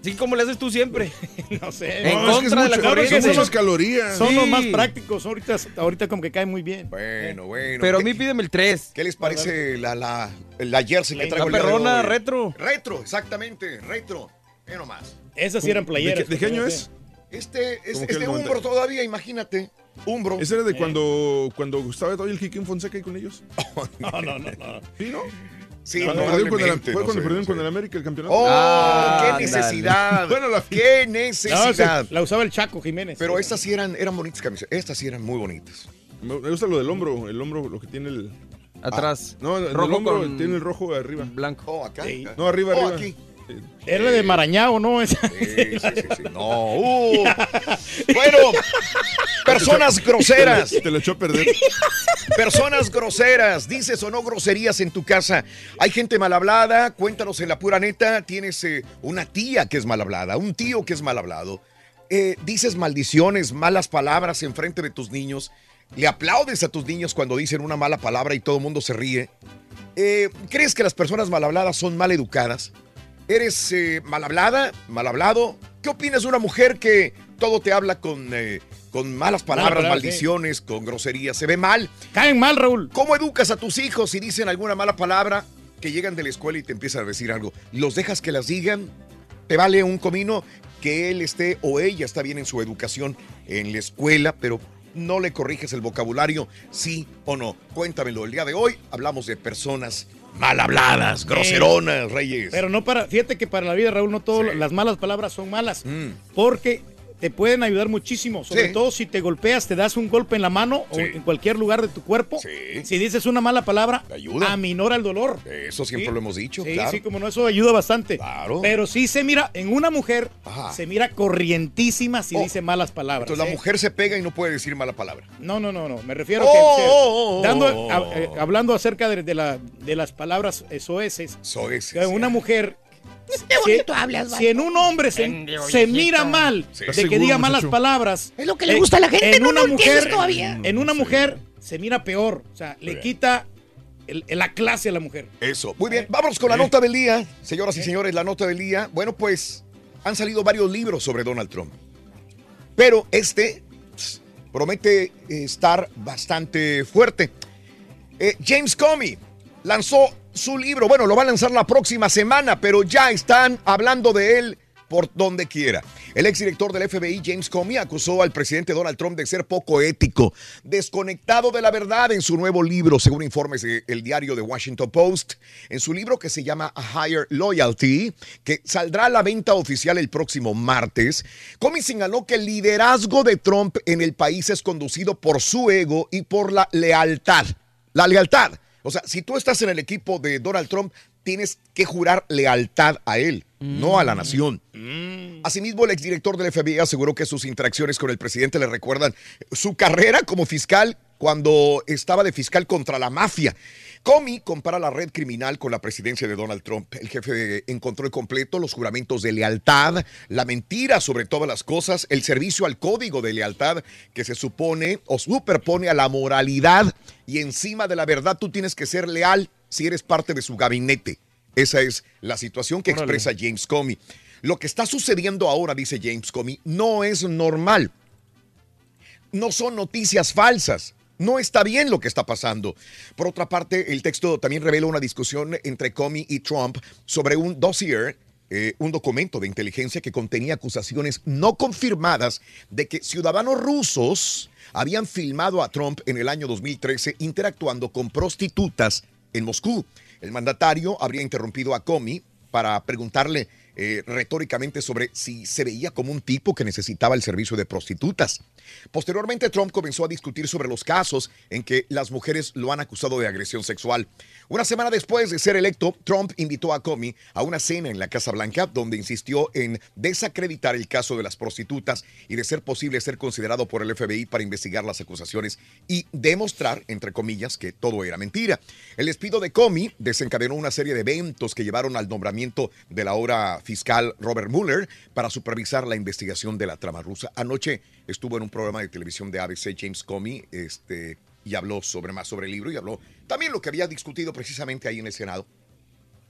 Así como le haces tú siempre. no sé. En No, es que es contra de la son muchas calorías. Son los Sí. más prácticos. Ahorita, ahorita como que caen muy bien. Bueno, bueno. Pero a ¿Qué- mí pídeme el 3. ¿Qué les parece la, la, la jersey que La traigo el día de perrona retro. Retro, exactamente, retro. Ve nomás. Esas sí eran playeras. ¿De qué, de qué año es? Este es, ¿Cómo es que de el Umbro 90? todavía, imagínate. Umbro. ¿Ese era de cuando, cuando estaba todavía el Kikín Fonseca ahí con ellos? No, no, no, no. ¿Sí, no? Sí, Cuando perdieron con el, probablemente, fue cuando sé, perdieron con el América el campeonato. ¡Oh! Ah, ¡Qué necesidad! Bueno, la ¡Qué No, necesidad! se- la usaba el Chaco Jiménez. Pero estas sí eran, eran bonitas camisetas. Estas sí eran muy bonitas. Me gusta lo del hombro, el hombro, lo que tiene el... Atrás. No, el hombro con tiene el rojo arriba. Blanco. Oh, acá. Sí. acá. No, arriba, Oh, arriba. aquí. Era de Marañao, ¿no? Sí, sí, sí. No. Uh. Bueno, personas groseras. Te lo echó a perder. Personas groseras, dices o no groserías en tu casa. Hay gente mal hablada, cuéntanos en la pura neta. Tienes eh, una tía que es mal hablada, un tío que es mal hablado. Eh, dices maldiciones, malas palabras en frente de tus niños. Le aplaudes a tus niños cuando dicen una mala palabra y todo el mundo se ríe. Eh, ¿Crees que las personas mal habladas son mal educadas? ¿Eres eh, mal hablada, mal hablado? ¿Qué opinas de una mujer que todo te habla con, eh, con malas palabras, maldiciones, con groserías? ¿Se ve mal? Caen mal, Raúl. ¿Cómo educas a tus hijos si dicen alguna mala palabra que llegan de la escuela y te empiezan a decir algo? ¿Los dejas que las digan? ¿Te vale un comino que él esté o ella está bien en su educación en la escuela, pero no le corriges el vocabulario, sí o no? Cuéntamelo. El día de hoy hablamos de personas mal habladas, groseronas, Reyes. Pero no para, fíjate que para la vida, Raúl, no todas las malas palabras son malas. Mm. Porque te pueden ayudar muchísimo. Sobre Sí. todo si te golpeas, te das un golpe en la mano o en cualquier lugar de tu cuerpo. Sí. Si dices una mala palabra, ayuda. aminora el dolor. Eso siempre lo hemos dicho, Sí, claro. sí, como no, eso ayuda bastante. Claro. Pero sí se mira, en una mujer, Ajá. se mira corrientísima si Oh. dice malas palabras. Entonces la ¿eh? mujer se pega y no puede decir mala palabra. No, no, no, no. Me refiero Oh, que oh, oh, oh, dando, a- eh, hablando acerca de, de la, de las palabras soeces. Soeces, Que una mujer. Qué bonito hablas, Si en un hombre se, se mira mal Sí. de ¿Estás que diga malas muchacho? palabras. Es lo que le gusta a la gente, En no una lo mujer, todavía. en una mujer se mira peor. O sea, le quita el- la clase a la mujer. Eso. Muy bien, vámonos con la nota del día. Señoras y señores, la nota del día. Bueno, pues han salido varios libros sobre Donald Trump. Pero este pss, promete eh, estar bastante fuerte. Eh, James Comey lanzó su libro. Bueno, lo va a lanzar la próxima semana, pero ya están hablando de él por donde quiera. El exdirector del FBI, James Comey, acusó al presidente Donald Trump de ser poco ético, desconectado de la verdad en su nuevo libro, según informes del diario The Washington Post. En su libro que se llama A Higher Loyalty, que saldrá a la venta oficial el próximo martes, Comey señaló que el liderazgo de Trump en el país es conducido por su ego y por la lealtad. La lealtad. O sea, si tú estás en el equipo de Donald Trump, tienes que jurar lealtad a él, no a la nación. Asimismo, el exdirector del FBI aseguró que sus interacciones con el presidente le recuerdan su carrera como fiscal cuando estaba de fiscal contra la mafia. Comey compara la red criminal con la presidencia de Donald Trump. El jefe encontró en completo los juramentos de lealtad, la mentira sobre todas las cosas, el servicio al código de lealtad que se supone o superpone a la moralidad y encima de la verdad tú tienes que ser leal si eres parte de su gabinete. Esa es la situación que Órale. expresa James Comey. Lo que está sucediendo ahora, dice James Comey, no es normal. No son noticias falsas. No está bien lo que está pasando. Por otra parte, el texto también revela una discusión entre Comey y Trump sobre un dossier, eh, un documento de inteligencia que contenía acusaciones no confirmadas de que ciudadanos rusos habían filmado a Trump en el año 2013 interactuando con prostitutas en Moscú. El mandatario habría interrumpido a Comey para preguntarle eh, retóricamente sobre si se veía como un tipo que necesitaba el servicio de prostitutas. Posteriormente, Trump comenzó a discutir sobre los casos en que las mujeres lo han acusado de agresión sexual. Una semana después de ser electo, Trump invitó a Comey a una cena en la Casa Blanca donde insistió en desacreditar el caso de las prostitutas y de ser posible ser considerado por el FBI para investigar las acusaciones y demostrar, entre comillas, que todo era mentira. El despido de Comey desencadenó una serie de eventos que llevaron al nombramiento de la ahora fiscal Robert Mueller para supervisar la investigación de la trama rusa. Anoche estuvo en un programa de televisión de ABC James Comey este, y habló sobre más sobre el libro y habló también lo que había discutido precisamente ahí en el Senado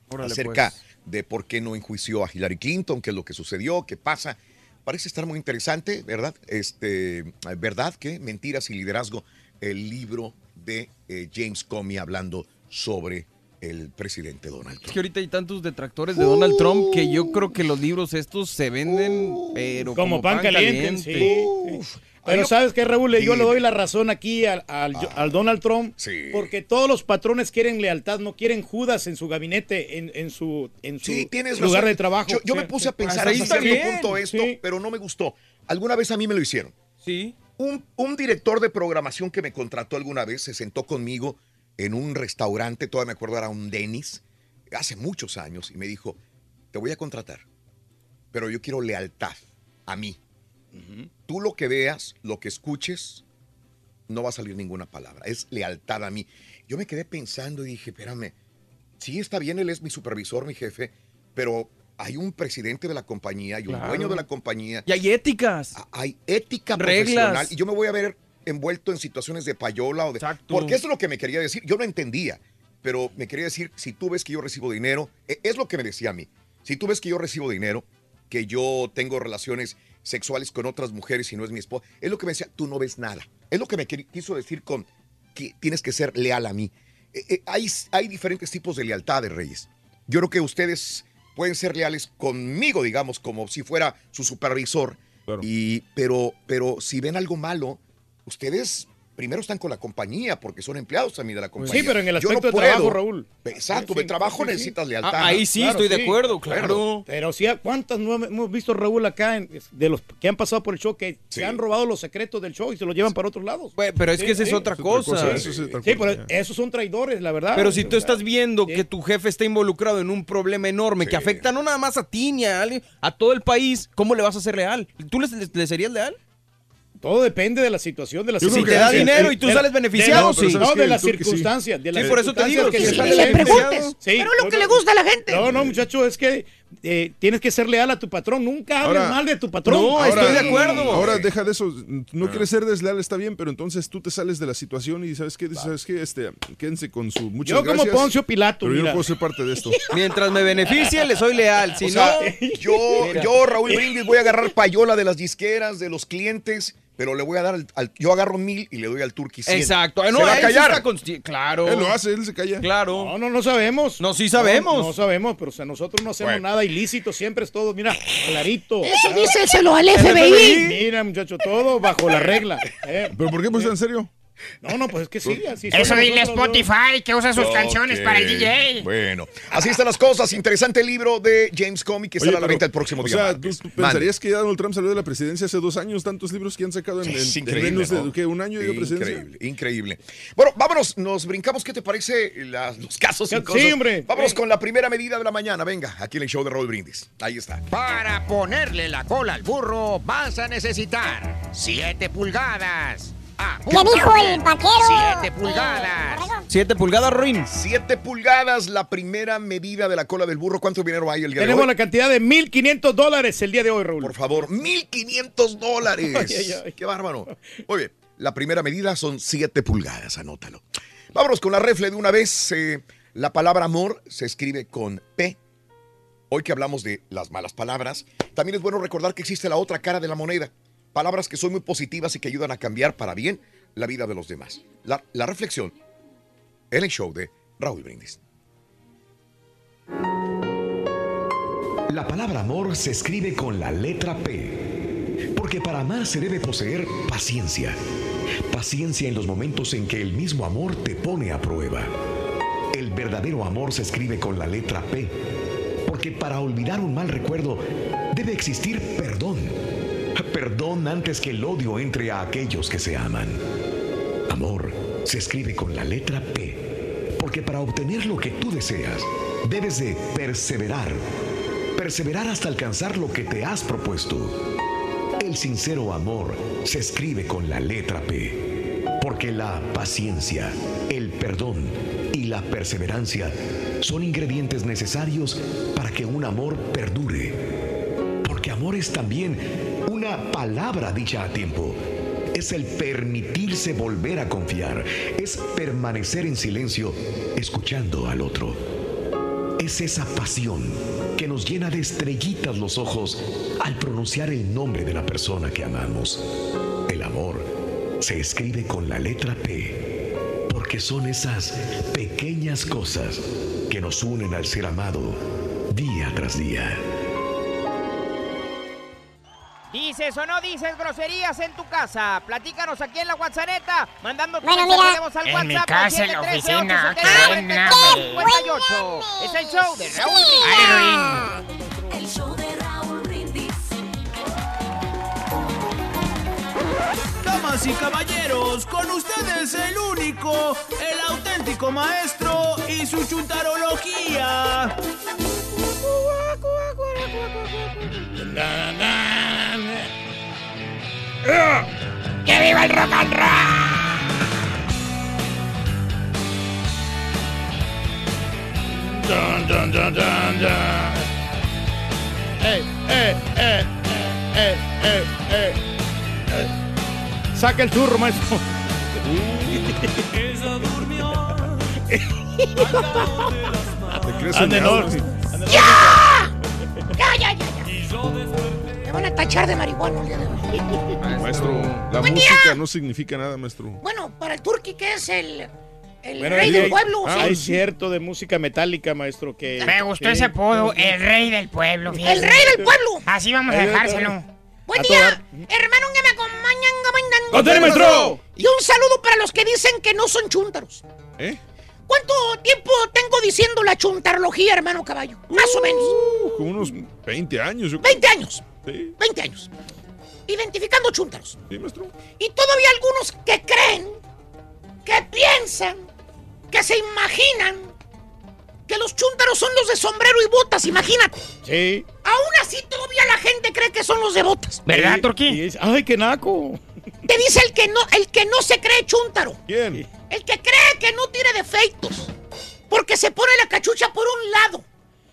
Órale, acerca pues. de por qué no enjuició a Hillary Clinton, qué es lo que sucedió, qué pasa. Parece estar muy interesante, ¿verdad? Este, ¿Verdad que Mentiras y Liderazgo, el libro de eh, James Comey hablando sobre el presidente Donald Es Trump. que ahorita hay tantos detractores de Donald Trump que yo creo que los libros estos se venden, pero Como, pan, caliente. sí. Ay, Pero sabes qué, Raúl, yo le doy la razón aquí al, al- al Donald Trump, Sí. porque todos los patrones quieren lealtad, no quieren Judas en su gabinete, en, en su, en su Sí, lugar razón. de trabajo. Yo, yo me puse sí. a pensar Ahí hasta está cierto bien, punto esto, sí. pero no me gustó. Alguna vez a mí me lo hicieron. Sí. Un, un director de programación que me contrató alguna vez se sentó conmigo en un restaurante, todavía me acuerdo, era un Dennis, hace muchos años, y me dijo, te voy a contratar, pero yo quiero lealtad a mí. Tú lo que veas, lo que escuches, no va a salir ninguna palabra, es lealtad a mí. Yo me quedé pensando y dije, espérame, sí está bien, él es mi supervisor, mi jefe, pero hay un presidente de la compañía y un Claro. dueño de la compañía. Y hay éticas. Hay ética Reglas. profesional y yo me voy a ver envuelto en situaciones de payola o de... Porque eso es lo que me quería decir. Yo no entendía, pero me quería decir, si tú ves que yo recibo dinero, e- es lo que me decía a mí. Si tú ves que yo recibo dinero, que yo tengo relaciones sexuales con otras mujeres y no es mi esposa, es lo que me decía, tú no ves nada. Es lo que me quiso decir con que tienes que ser leal a mí. Eh, eh, hay, hay diferentes tipos de lealtades, Reyes. Yo creo que ustedes pueden ser leales conmigo, digamos, como si fuera su supervisor. Y, pero, pero si ven algo malo, ustedes primero están con la compañía porque son empleados también de la compañía. Sí, pero en el aspecto de puedo- trabajo, Raúl. Exacto, Sí, de sí, trabajo sí, sí. necesitas lealtad. Ah, ahí sí, Claro, estoy de acuerdo, claro. Pero sí, ¿cuántas no hemos visto, Raúl, acá en- de los que han pasado por el show que se han robado los secretos del show y se los llevan para otros lados? pero es que esa es otra cosa. Sí, pero esos son traidores, la verdad. Pero si tú estás viendo que tu jefe está involucrado en un problema enorme que afecta no nada más a ti ni a alguien, a todo el país, ¿cómo le vas a ser leal? ¿Tú le, le- le serías leal? Todo depende de la situación, de la creo que da dinero y tú sales beneficiado, sí. No, de las circunstancias. de las Sí, por eso te digo, que le preguntes, Sí, pero lo no, que no, le gusta a la gente. No, no, muchacho, es que eh, tienes que ser leal a tu patrón. Nunca hables Ahora- mal de tu patrón. Ahora- Ahora deja de eso. No quieres ser desleal, está bien, pero entonces tú te sales de la situación y ¿sabes qué? ¿Sabes qué? Este, quédense con su muchas Yo como Poncio Pilato, Pero yo no puedo ser parte de esto. Mientras me beneficie, le soy leal. Si O no, sea, yo, Mira. yo, Raúl Brindis, voy a agarrar payola de las disqueras, de los clientes, pero le voy a dar al, al- yo agarro mil y le doy al Turqui 100. Exacto. Se No, va a sí callar. Claro. Él lo hace, él se calla. Claro. No, no, no sabemos. No, sí sabemos. No, no sabemos, pero o sea, nosotros no hacemos Bueno. nada ilícito, siempre es todo, mira, clarito. Eso díselo al FBI. Mira, muchacho, todo bajo la regla. eh. ¿Pero por qué pues en serio? No, no, pues es que sí, así Eso dile Spotify que usa sus canciones para el DJ. Bueno, así están las cosas. Interesante libro de James Comey que Oye, sale a la venta el próximo o día. sea, martes. ¿tú, tú Mande. pensarías que ya Donald Trump salió de la presidencia hace dos años? Tantos libros que han sacado en, en- en increíble. menos ¿no? de ¿qué, un año de presidencia. Increíble, increíble. Bueno, vámonos, nos brincamos. ¿Qué te parece las- los casos y Sí, cosas? hombre. Vámonos con la primera medida de la mañana. Venga, aquí en el show de Raúl Brindis. Ahí está. Para ponerle la cola al burro vas a necesitar 7 pulgadas. Ah, ¿Qué dijo el vaquero? 7 pulgadas. Siete pulgadas, Ruin. 7 pulgadas, la primera medida de la cola del burro. ¿Cuánto dinero hay el día Tenemos de la hoy? cantidad de 1.500 dólares el día de hoy, Raúl. Por favor, 1.500 dólares. Ay, ay, ay. Qué bárbaro. Muy bien, la primera medida son 7 pulgadas, anótalo. Vámonos con la refle de una vez. eh, la palabra amor se escribe con P. Hoy que hablamos de las malas palabras, también es bueno recordar que existe la otra cara de la moneda. Palabras que son muy positivas y que ayudan a cambiar para bien la vida de los demás. La, reflexión en el show de Raúl Brindis. La palabra amor se escribe con la letra P, porque para amar se debe poseer paciencia. Paciencia en los momentos en que el mismo amor te pone a prueba. El verdadero amor se escribe con la letra P, porque para olvidar un mal recuerdo debe existir perdón. Perdón antes que el odio entre a aquellos que se aman. Amor se escribe con la letra P, porque para obtener lo que tú deseas, debes de perseverar. Perseverar hasta alcanzar lo que te has propuesto. El sincero amor se escribe con la letra P, porque la paciencia, el perdón y la perseverancia son ingredientes necesarios para que un amor perdure. Porque amor es también palabra dicha a tiempo. Es el permitirse volver a confiar. Es permanecer en silencio escuchando al otro. Es esa pasión que nos llena de estrellitas los ojos al pronunciar el nombre de la persona que amamos. El amor se escribe con la letra P, porque que son esas pequeñas cosas que nos unen al ser amado día tras día. ¿Dices o no dices groserías en tu casa? Platícanos aquí en la WhatsApp, mandando tu Bueno, mensaje mira. al En WhatsApp. mi casa, en la 713 oficina, 879 qué 58. Es el show de Raúl Brindis. El show de Raúl Brindis. Damas y caballeros, con ustedes el único, el auténtico maestro y su chuntarología. ¡Que viva el rock and roll! Dun, dun, dun, dun, dun. Eh, eh, eh, eh, eh, eh, eh. Saca el churro, maestro. Te crees Ande, no. soñado. Me van a tachar de marihuana el día de hoy. Maestro, la Buen música día. no significa nada, maestro. Bueno, para el turqui, que es el, el Bueno, rey del pueblo. ah, cierto de música metálica, maestro, que... Me gustó que- ese apodo, el rey del pueblo. fíjate. El rey del pueblo. Así vamos a dejárselo. Buen A día, toda- hermano que me acompañan. caminando. ¡Con tenis, maestro! Y un saludo para los que dicen que no son chúntaros. ¿Eh? ¿Cuánto tiempo tengo diciendo la chuntarología, hermano caballo? Más o menos. Con unos 20 años. Yo... 20 años. Sí, 20 años. Identificando chúntaros. sí, maestro. Y todavía algunos que creen, que piensan, que se imaginan que los chúntaros son los de sombrero y botas, imagínate. Sí. Aún así todavía la gente cree que son los de botas. ¿Verdad, es- ¡Ay, qué naco! Te dice el que no, el que no se cree chúntaro. ¿Quién? El que cree que no tiene defectos. Porque se pone la cachucha por un lado.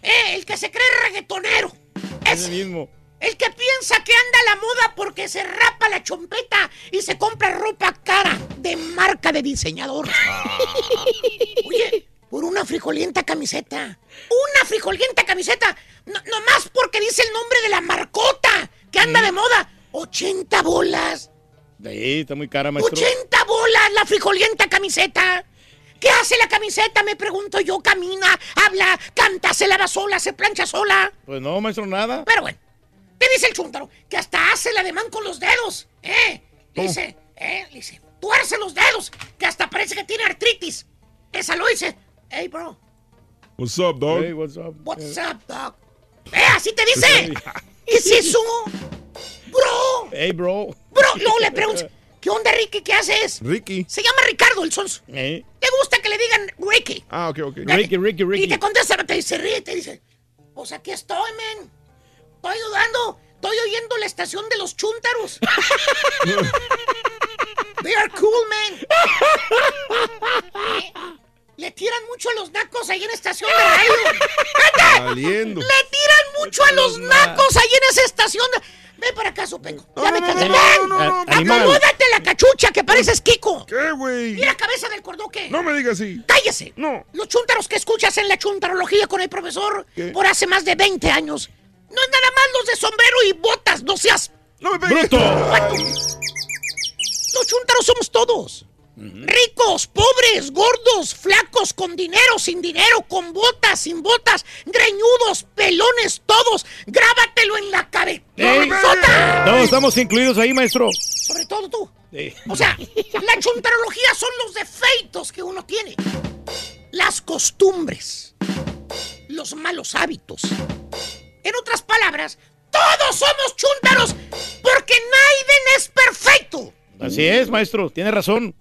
Eh, el que se cree reggaetonero. Ese mismo. El que piensa que anda a la moda porque se rapa la chompeta y se compra ropa cara de marca de diseñador. Oye, por una frijolienta camiseta. Una frijolienta camiseta. No, nomás porque dice el nombre de la marcota que anda de moda. 80 bolas. Sí, está muy cara, maestro. 80 bolas la frijolienta camiseta. ¿Qué hace la camiseta? Me pregunto yo. Camina, habla, canta, se lava sola, se plancha sola. Pues no, maestro, nada. Pero bueno, te dice el chúntaro que hasta hace el ademán con los dedos. ¿Eh? Dice, ¿eh? Dice, tuerce los dedos, que hasta parece que tiene artritis. Esa lo dice. Hey, bro, What's up, dog? Hey, what's up? what's up, dog? ¿Eh? Así te dice. ¿Qué es eso? Bro, Hey, bro. Bro. Luego le preguntas, ¿qué onda, Ricky? ¿Qué haces? Ricky. Se llama Ricardo el sonso. Eh. ¿Te gusta que le digan Ricky? Ah, ok, ok. Ricky, Ricky, Y Ricky. te contesta, te dice, ríe, te dice, pues aquí estoy, men. Estoy dudando, estoy oyendo la estación de los chúntaros. They are cool, man. ¿Eh? Le tiran mucho a los nacos ahí en estación de radio. Saliendo. Le tiran mucho a los nacos ahí en esa estación de... Ven para acá, Sopenco. Ya me cansé. Animal. Acomódate la cachucha que pareces Kiko. ¿Qué, güey? Y la cabeza del cordoque. No me digas así. ¡Cállese! No. Los chúntaros que escuchas en la chuntarología con el profesor ¿Qué? por hace más de 20 años. No es nada más los de sombrero y botas, no seas... No me pegues. ¡Bruto! Los chúntaros somos todos. Ricos, pobres, gordos, flacos, con dinero, sin dinero, con botas, sin botas, greñudos, pelones, todos. Grábatelo en la cabeza. Ey. Todos estamos incluidos ahí, maestro. Sobre todo tú. Sí. O sea, la chuntarología son los defeitos que uno tiene. Las costumbres. Los malos hábitos. En otras palabras, todos somos chúntaros porque nadie es perfecto. Así es, maestro. Tiene razón.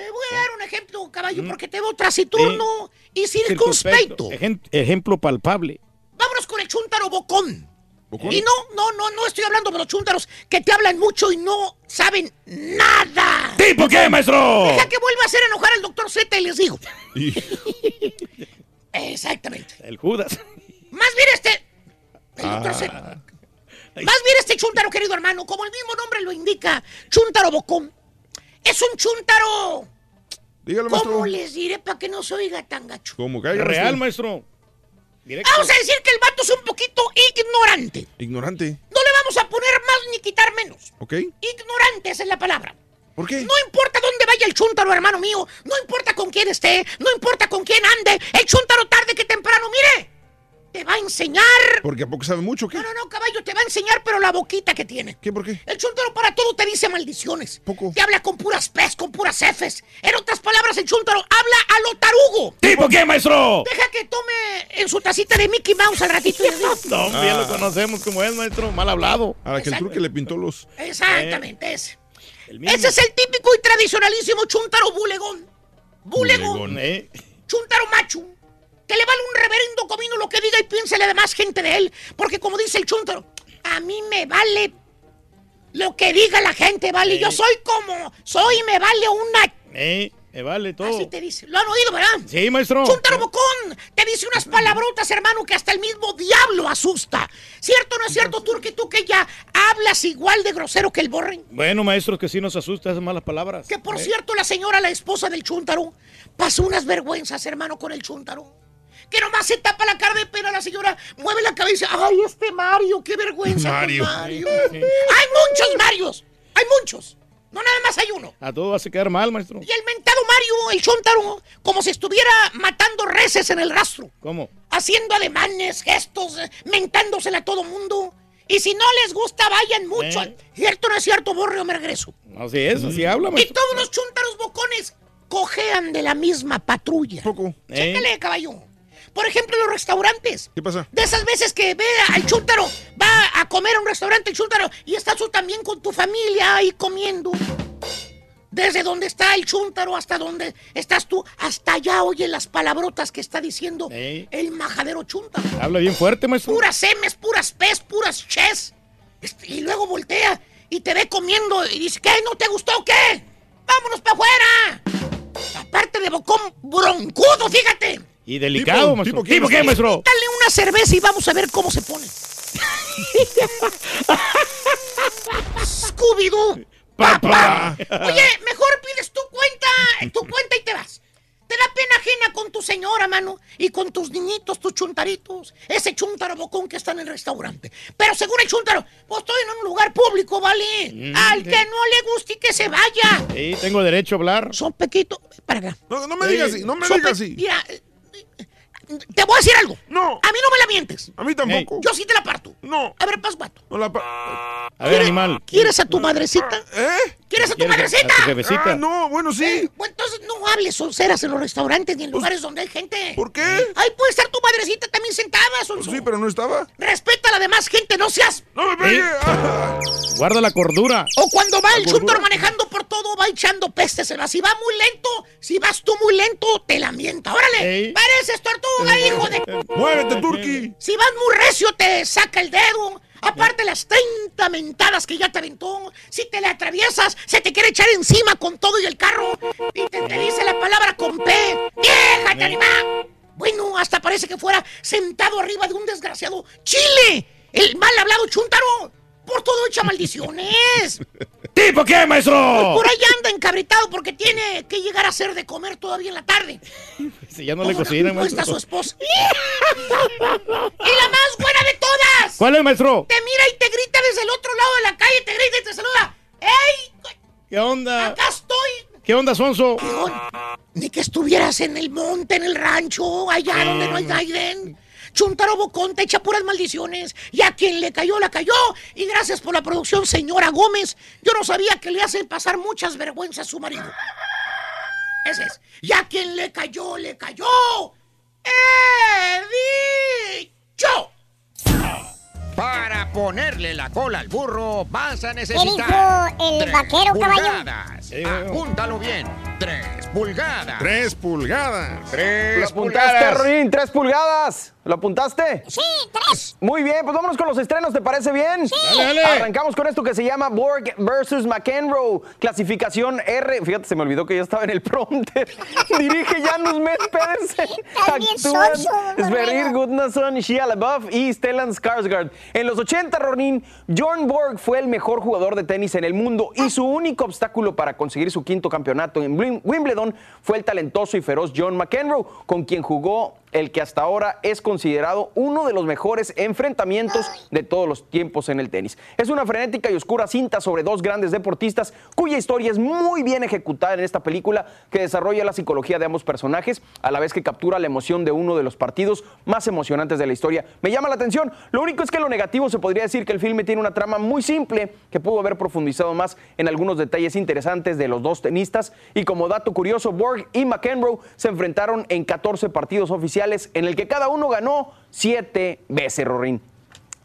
Te voy a dar un ejemplo, caballo, porque te veo taciturno y circunspecto. Ejem- ejemplo palpable. Vámonos con el chúntaro bocón. ¿Bocón? Y no, no, no, no estoy hablando de los chúntaros que te hablan mucho y no saben nada. ¿Tipo qué, maestro? Deja que vuelva a hacer enojar al doctor Z y les digo. Exactamente. El Judas. Más bien este. El doctor Ah. Z. Más bien este chúntaro, querido hermano, como el mismo nombre lo indica, chúntaro bocón. Es un chúntaro. Dígalo, maestro. ¿Cómo les diré para que no se oiga tan gacho? Como caiga, Real, maestro. Directo. Vamos a decir que el vato es un poquito ignorante. Ignorante. No le vamos a poner más ni quitar menos. ¿Ok? Ignorante esa es la palabra. ¿Por qué? No importa dónde vaya el chúntaro, hermano mío. No importa con quién esté. No importa con quién ande. El chúntaro tarde que temprano, mire. Te va a enseñar. Porque a poco sabe mucho, ¿qué? No, no, no, caballo, te va a enseñar, pero la boquita que tiene. ¿Qué, por qué? El chúntaro para todo te dice maldiciones. Te habla con puras pes, con puras efes. En otras palabras, el chúntaro habla a lo tarugo. ¿Tipo qué, maestro? Deja que tome en su tacita de Mickey Mouse al ratito. y. No, hombre, ya lo conocemos como es, maestro. Mal hablado. A la que el truque le pintó los... Exactamente, ese. Ese es el típico y tradicionalísimo chúntaro bulegón. Bulegón. ¿eh? Chúntaro macho. Que le vale un reverendo comino lo que diga y piense la demás gente de él. Porque como dice el chúntaro, a mí me vale lo que diga la gente, vale. Yo soy como soy y me vale una... Eh, me vale todo. Así te dice. Lo han oído, ¿verdad? Sí, maestro. Chúntaro bocón. Te dice unas palabrotas, hermano, que hasta el mismo diablo asusta. ¿Cierto o no es cierto, Turki, tú que ya hablas igual de grosero que el borren? Bueno, maestro, que sí nos asusta esas malas palabras. Que por Eh, cierto, la señora, la esposa del chúntaro, pasó unas vergüenzas, hermano, con el chúntaro. Que nomás se tapa la cara de pena la señora, mueve la cabeza. ¡Ay, este Mario! ¡Qué vergüenza con Mario. Mario! ¡Hay muchos Marios! ¡Hay muchos! No nada más hay uno. A todo vas a quedar mal, maestro. Y el mentado Mario, el chúntaro, como si estuviera matando reses en el rastro. ¿Cómo? Haciendo ademanes, gestos, eh, mentándosela a todo mundo. Y si no les gusta, vayan mucho. Eh. ¿Cierto no es cierto, Borreo Mergreso? Así es, así habla, Y maestro. todos los chúntaros bocones cojean de la misma patrulla. Eh. Chécale, caballo. Por ejemplo, los restaurantes. ¿Qué pasa? De esas veces que ve al chúntaro, va a comer a un restaurante el chúntaro y estás tú también con tu familia ahí comiendo. Desde donde está el chúntaro hasta donde estás tú, hasta allá oye las palabrotas que está diciendo Ey. el majadero chúntaro. Habla bien fuerte, maestro. Puras semes, puras pez, puras ches. Este, Y luego voltea y te ve comiendo y dice, ¿qué? ¿No te gustó o qué? ¡Vámonos para afuera! Aparte de bocón broncudo, fíjate. Y delicado, Tipo, maestro. tipo, ¿qué, ¿Tipo qué, maestro? Dale una cerveza y vamos a ver cómo se pone. Scooby-Doo. Papá. Oye, mejor pides tu cuenta, tu cuenta y te vas. Te da pena ajena con tu señora, mano, y con tus niñitos, tus chuntaritos. Ese chuntaro bocón que está en el restaurante. Pero según el chuntaro, pues estoy en un lugar público, ¿vale? Mm, Al sí. que no le guste y que se vaya. Sí, tengo derecho a hablar. Son pequito. Para acá. No, no me digas así, no me digas así. Mira, te voy a decir algo. No. A mí no me la mientes. A mí tampoco. Yo sí te la parto. No. A ver, pasguato. No la pa- A ver, animal. ¿Quieres a tu madrecita? ¿Eh? ¿Quieres a tu ¿Quieres a- madrecita? a tu jefecita? Ah, no, bueno, sí. Bueno, entonces no hables sonceras en los restaurantes ni en lugares donde hay gente. ¿Por qué? Ahí puede estar tu madrecita también sentada, sonso. Sí, pero no estaba. Respeta a la demás gente, no seas. No me pegue. Ah. Guarda la cordura. O cuando va el chúntor manejando por todo, va echando pestes en la. Si va muy lento, si vas tú muy lento, te la mienta. ¡Órale! Ey. Pareces tortuga, hijo de. Muévete, Turki. Si vas muy recio, te saca el dedo. Aparte las 30 mentadas que ya te aventó. Si te le atraviesas, se te quiere echar encima con todo y el carro. Y te, te dice la palabra con P. ¡Déjate, animal! Bueno, hasta parece que fuera sentado arriba de un desgraciado chile. El mal hablado chúntaro. Por todo echa maldiciones. ¿Tipo qué, maestro? Por ahí anda encabritado porque tiene que llegar a hacer de comer todavía en la tarde. Si ya no le cocinan, ¿cómo está su maestro. esposa? ¡Y la más buena de todas! ¿Cuál es, maestro? Te mira y te grita desde el otro lado de la calle, te grita y te saluda. ¡Ey! ¿Qué onda? ¡Acá estoy! ¿Qué onda, Sonso? Ni que estuvieras en el monte, en el rancho, allá donde no hay Gaiden. Chuntaro Bocón te echa puras maldiciones. Y a quien le cayó, la cayó. Y gracias por la producción, señora Gómez. Yo no sabía que le hacen pasar muchas vergüenzas a su marido. Ese es. Y a quien le cayó, le cayó. ¡He dicho! Para ponerle la cola al burro vas a ¿Qué necesitar dijo el tres vaquero, caballo? pulgadas. Apúntalo bien. Tres pulgadas. Tres pulgadas. Tres ¿Lo apuntaste, pulgadas. ¿Tres pulgadas? ¿Lo apuntaste? Sí, tres. Muy bien, pues vámonos con los estrenos, ¿te parece bien? Sí. Dale, dale. Arrancamos con esto que se llama Borg versus McEnroe, clasificación R. Fíjate, se me olvidó que yo estaba en el prompter. Dirige Janus Pedersen. Actúan Sverrir. Gudnason, Shia LaBeouf y Stellan Skarsgård. En los 80, Ronin, Bjorn Borg fue el mejor jugador de tenis en el mundo y su único obstáculo para conseguir su quinto campeonato en Wim- Wimbledon fue el talentoso y feroz John McEnroe, con quien jugó el que hasta ahora es considerado uno de los mejores enfrentamientos de todos los tiempos en el tenis. Es una frenética y oscura cinta sobre dos grandes deportistas cuya historia es muy bien ejecutada en esta película que desarrolla la psicología de ambos personajes a la vez que captura la emoción de uno de los partidos más emocionantes de la historia. Me llama la atención, lo único es que lo negativo se podría decir que el filme tiene una trama muy simple que pudo haber profundizado más en algunos detalles interesantes de los dos tenistas y como dato curioso, Borg y McEnroe se enfrentaron en 14 partidos oficiales en el que cada uno ganó siete veces, Rorín.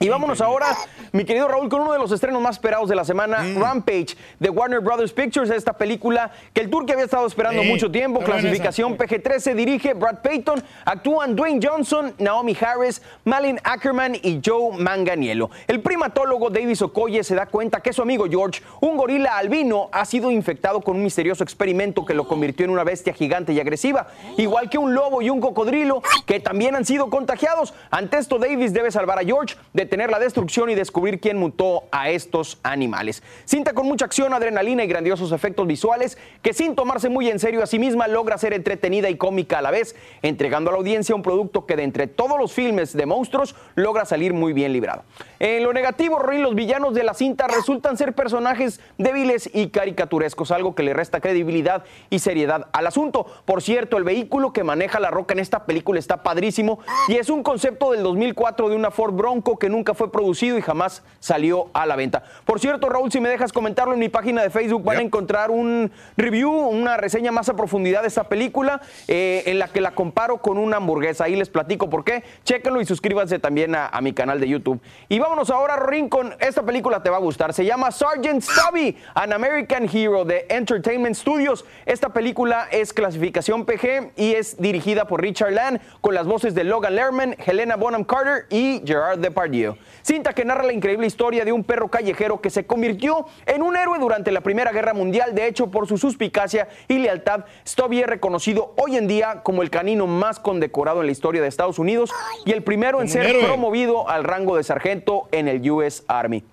Y vámonos ahora, mi querido Raúl, con uno de los estrenos más esperados de la semana, Mm. Rampage, de Warner Brothers Pictures, esta película que el turque había estado esperando Sí, mucho tiempo, clasificación PG-13, dirige Brad Payton, actúan Dwayne Johnson, Naomi Harris, Malin Ackerman y Joe Manganiello. El primatólogo Davis Okoye se da cuenta que su amigo George, un gorila albino, ha sido infectado con un misterioso experimento que lo convirtió en una bestia gigante y agresiva, igual que un lobo y un cocodrilo que también han sido contagiados. Ante esto, Davis debe salvar a George, detener la destrucción y descubrir quién mutó a estos animales. Cinta con mucha acción, adrenalina y grandiosos efectos visuales que sin tomarse muy en serio a sí misma logra ser entretenida y cómica a la vez, entregando a la audiencia un producto que de entre todos los filmes de monstruos logra salir muy bien librado. En lo negativo, Rory, los villanos de la cinta resultan ser personajes débiles y caricaturescos, algo que le resta credibilidad y seriedad al asunto. Por cierto, el vehículo que maneja la roca en esta película está padrísimo y es un concepto del 2004 de una Ford Bronco que nunca fue producido y jamás salió a la venta. Por cierto, Raúl, si me dejas comentarlo en mi página de Facebook, van a encontrar un review, una reseña más a profundidad de esta película, eh, en la que la comparo con una hamburguesa. Ahí les platico por qué. Chéquenlo y suscríbanse también a, a mi canal de YouTube. Y vámonos ahora, Rorín, con esta película te va a gustar. Se llama Sergeant Stubby, An American Hero de Entertainment Studios. Esta película es clasificación PG y es dirigida por Richard Land con las voces de Logan Lerman, Helena Bonham Carter y Gerard Depardieu. Cinta que narra la increíble historia de un perro callejero que se convirtió en un héroe durante la Primera Guerra Mundial. De hecho, por su suspicacia y lealtad, Stubby es reconocido hoy en día como el canino más condecorado en la historia de Estados Unidos y el primero en ser héroe. promovido al rango de sargento en el US Army.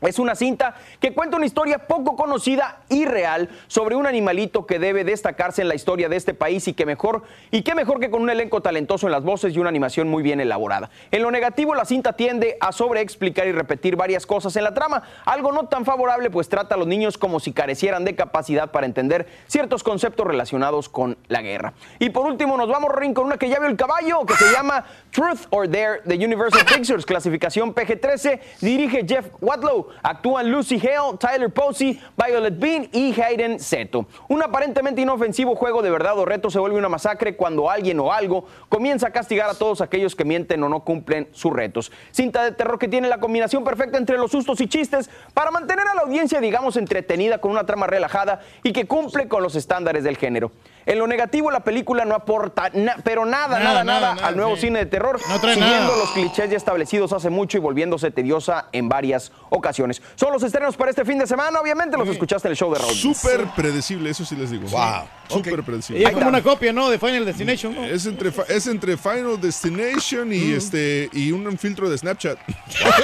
Es una cinta que cuenta una historia poco conocida y real sobre un animalito que debe destacarse en la historia de este país y que mejor y qué mejor que con un elenco talentoso en las voces y una animación muy bien elaborada. En lo negativo, la cinta tiende a sobreexplicar y repetir varias cosas en la trama, algo no tan favorable pues trata a los niños como si carecieran de capacidad para entender ciertos conceptos relacionados con la guerra. Y por último, nos vamos Rin, con una que ya el caballo que se llama Truth or Dare de Universal Pictures, clasificación PG-13, dirige Jeff Wadlow. Actúan Lucy Hale, Tyler Posey, Violet Bean y Hayden Seto. Un aparentemente inofensivo juego de verdad o reto se vuelve una masacre cuando alguien o algo comienza a castigar a todos aquellos que mienten o no cumplen sus retos. Cinta de terror que tiene la combinación perfecta entre los sustos y chistes para mantener a la audiencia, digamos, entretenida con una trama relajada y que cumple con los estándares del género. En lo negativo, la película no aporta na- pero nada, nada, Nada, nada, nada, nada, al nuevo sí. cine de terror, No trae siguiendo nada. los clichés ya establecidos hace mucho y volviéndose tediosa en varias ocasiones. Son los estrenos para este fin de semana, obviamente los escuchaste en el show de Raúl. Súper predecible, eso sí les digo. Wow. Súper predecible. Y es como una copia, ¿no? De Final Destination. ¿no? Es entre, es entre Final Destination y este y un filtro de Snapchat.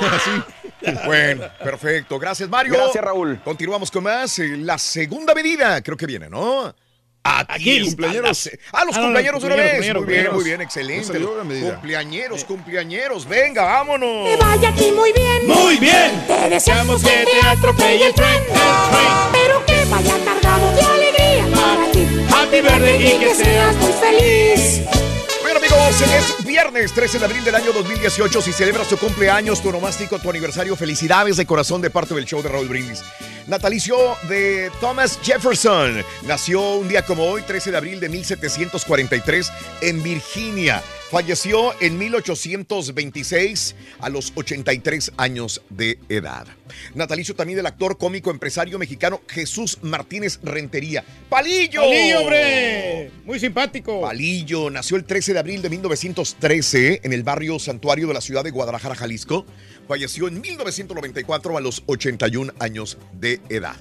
Así. Bueno, perfecto. Gracias, Mario. Gracias, Raúl. Continuamos con más. Eh, La segunda medida, creo que viene, ¿no? Aquí, está cumpleaños. la Ah, los Ah, no, de una vez. cumpleaños, muy bien, muy bien, excelente. Cumpleañeros, cumpleañeros. Venga, vámonos. Que vaya aquí muy bien. Muy bien. Te deseamos que te atropelle el tren. Pero que vaya cargado de alegría para ti. Happy birthday y que seas muy feliz. Es viernes 13 de abril del año 2018. Si celebras tu cumpleaños, tu nomástico, tu aniversario, felicidades de corazón de parte del show de Raúl Brindis. Natalicio de Thomas Jefferson. Nació un día como hoy, 13 de abril de 1743, en Virginia. Falleció en 1826 a los 83 años de edad. Natalicio también del actor cómico empresario mexicano Jesús Martínez Rentería. ¡Palillo! ¡Palillo, hombre! Muy simpático. Palillo nació el 13 de abril de 1913 en el barrio Santuario de la ciudad de Guadalajara, Jalisco. Falleció en 1994 a los 81 años de edad.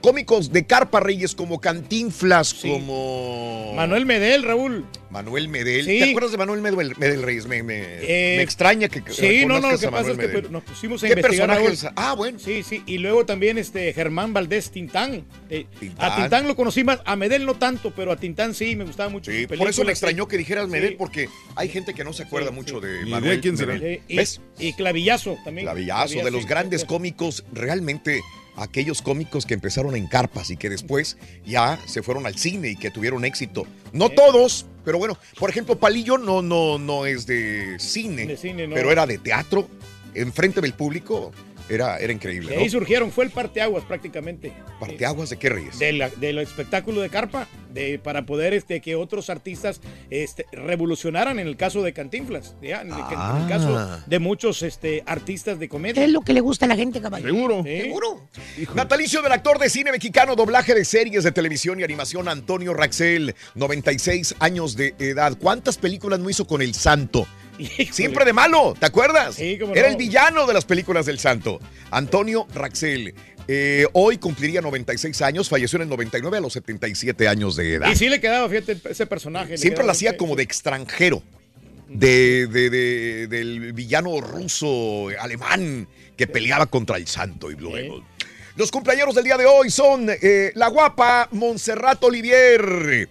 Cómicos de carpa reyes como Cantinflas, como Manuel Medel, Raúl. Manuel Medel. Sí. ¿Te acuerdas de Manuel Medel, Medel Reyes? Me, me- Eh, me extraña que Sí, no, no, lo que pasa es Manuel que Medel. pero nos pusimos a ¿Qué investigar. personaje? Ah, bueno. Sí, sí, y luego también este Germán Valdés Tintán. Eh, Tintán. A Tintán lo conocí más, a Medel no tanto, pero a Tintán sí, me gustaba mucho. Sí, por eso me película, extrañó sí. que dijeras Medel, Sí. porque hay gente que no se acuerda mucho de Manuel quién será. Sí, y, ¿Ves? y Clavillazo también. Clavillazo, de los sí. grandes cómicos, realmente aquellos cómicos que empezaron en carpas y que después ya se fueron al cine y que tuvieron éxito. No todos, pero bueno, por ejemplo, Palillo no, no, no es de cine, De cine, no. pero era de teatro, enfrente del público, era, era increíble. De ¿no? ahí surgieron, fue el parteaguas prácticamente. ¿Parteaguas de qué reyes? De la- del espectáculo de carpa, de, para poder este, que otros artistas este, revolucionaran en el caso de Cantinflas, ya, en, el, en el Ah. caso de muchos este, artistas de comedia. Es lo que le gusta a la gente, caballo. Seguro. Sí. Seguro. Natalicio del actor de cine mexicano, doblaje de series de televisión y animación, Antonio Raxel, 96 años de edad. ¿Cuántas películas no hizo con El Santo? Siempre de malo, ¿te acuerdas? Sí, cómo Era el villano de las películas del Santo. Antonio Raxel. eh, hoy cumpliría 96 años, falleció en el 99 a los 77 años de edad. Y sí le quedaba, fíjate, ese personaje. Siempre la hacía como de extranjero. De, de- de- del villano ruso, alemán, que peleaba contra el santo y Demon. Los cumpleaños del día de hoy son eh, la guapa Montserrat Olivier.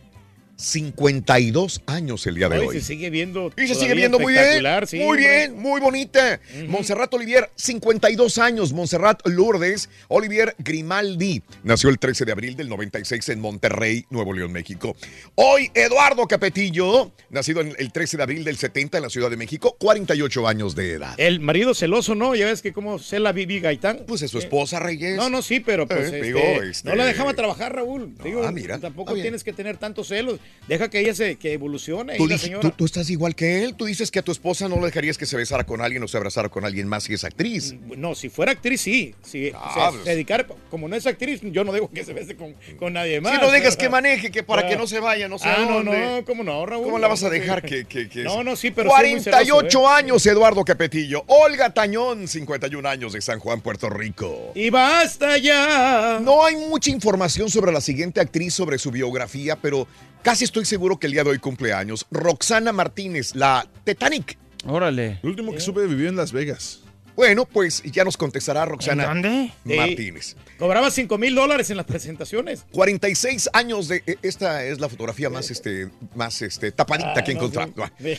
52 años el día de Ay, hoy. se sigue viendo. Y se sigue viendo muy bien. sí, muy hombre. bien, muy bonita. Montserrat Olivier, 52 años. Montserrat Lourdes Olivier Grimaldi. Nació el 13 de abril del 96 en Monterrey, Nuevo León, México. Hoy, Eduardo Capetillo, nacido en el 13 de abril del 70 en la Ciudad de México, 48 años de edad. El marido celoso, ¿no? Ya ves que como la Vivi Gaitán. Pues es su esposa, Reyes. No, no, sí, pero pues Eh, este, digo, este- no la dejaba trabajar, Raúl. Digo, ah, mira, tampoco tienes que tener tantos celos. Deja que ella se que evolucione. Tú, y la dices- señora. tú- tú estás igual que él. Tú dices que a tu esposa no le dejarías que se besara con alguien o se abrazara con alguien más si es actriz. No, si fuera actriz, sí. Si Ah, se pues. dedicar, como no es actriz, yo no dejo que se bese con, con nadie más. Si no dejas que maneje, que para Ah. que no se vaya, no sé Ah, no, no, ¿cómo no, Raúl? ¿Cómo la vas a dejar que, que, que- No, no, sí, pero sí es muy 48 celoso, ¿eh? años, Eduardo Capetillo. Olga Tañón, 51 años de San Juan, Puerto Rico. Y basta ya. No hay mucha información sobre la siguiente actriz, sobre su biografía, pero casi estoy seguro que el día de hoy cumpleaños. Roxana Martínez, la Titanic. Órale. El último que supe vivió en Las Vegas. Bueno, pues ya nos contestará Roxana dónde? Martínez. Cobraba 5 mil dólares en las presentaciones. 46 años de. e- Esta es la fotografía más, este, más este, tapadita Ah, que no, encontramos. sí.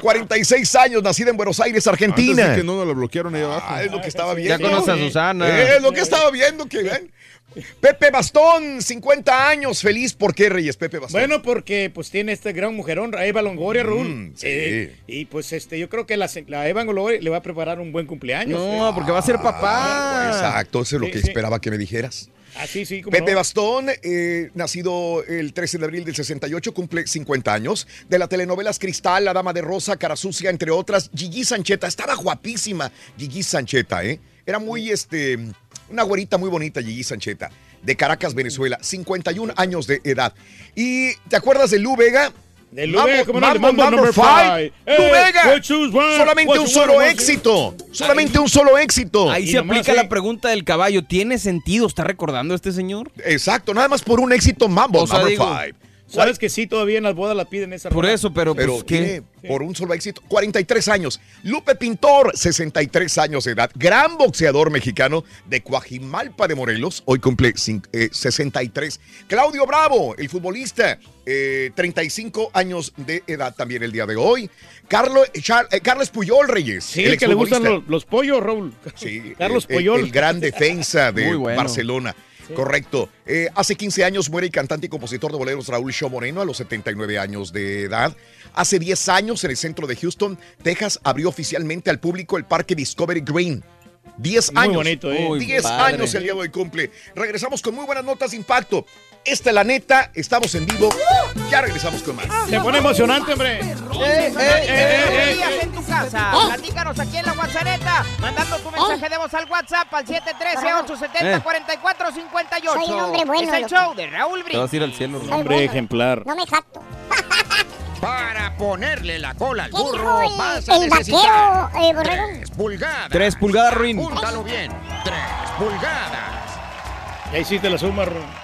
46 años, nacida en Buenos Aires, Antes Argentina. de que no nos la bloquearon ahí abajo. Ah, es lo que estaba Ya viendo. conoce a Susana. Eh, Es lo que estaba viendo, que ven. Pepe Bastón, 50 años, feliz. ¿Por qué, Reyes? Pepe Bastón. Bueno, porque pues tiene este gran mujerón, Eva Longoria, Raúl. Mm, sí. Eh, y pues este, yo creo que la, la Eva Longoria le va a preparar un buen cumpleaños. No, eh. porque va a ser papá. Exacto, eso es lo Sí, que sí. esperaba que me dijeras. Así, sí, como Pepe no. Bastón, eh, nacido el 13 de abril del 68, cumple 50 años. De las telenovelas Cristal, La Dama de Rosa, Cara Sucia, entre otras. Gigi Sancheta, estaba guapísima Gigi Sancheta, ¿eh? Era muy, este, una güerita muy bonita Gigi Sancheta, de Caracas, Venezuela, 51 años de edad. ¿Y te acuerdas de Lu Vega? De Lu Vega, ¿cómo no? Number Number Five. Five. Lu Eh, Vega. Solamente un solo éxito. Solamente un solo éxito. Ahí se nomás, aplica la pregunta del caballo. ¿Tiene sentido? ¿Está recordando este señor? Exacto, nada más por un éxito Mambo O sea, Number digo, Five. Sabes que sí, todavía en las bodas la piden esa Por eso, pero, Pero pues, ¿qué? tiene por un solo éxito 43 años. Lupe Pintor, 63 años de edad. Gran boxeador mexicano de Coajimalpa de Morelos. Hoy cumple cin- eh, 63. Claudio Bravo, el futbolista, eh, 35 años de edad también el día de hoy. Carlos, Char- eh, Carlos Puyol Reyes. Sí, el que le gustan los, los pollos, Raúl. Sí, Carlos el, Puyol. el gran defensa de bueno. Barcelona. Correcto. Eh, hace 15 años muere el cantante y compositor de boleros Raúl Shaw Moreno a los 79 años de edad. Hace 10 años en el centro de Houston, Texas, abrió oficialmente al público el parque Discovery Green. 10 Muy años. bonito, ¿eh? Muy 10 padre. años el día de hoy cumple. Regresamos con muy buenas notas de impacto. Esta es la neta, estamos en vivo. Ya regresamos con más. Se pone emocionante, hombre. Eh, eh, eh, Groserías en tu casa. Platícanos aquí en la WhatsApp, mandando tu mensaje de voz al WhatsApp al 713-870-4458. Soy un hombre bueno, Es el loco. show de Raúl Te vas Brindis. a ir al cielo. ¿no? Hombre bueno. ejemplar. No me jacto. Para ponerle la cola al ¿Qué dijo burro el, vas a el necesitar vaquero, eh, borrego? tres pulgadas. Tres pulgadas, Ruin. Apúntalo bien. Tres pulgadas. Ya hiciste la suma, Ron.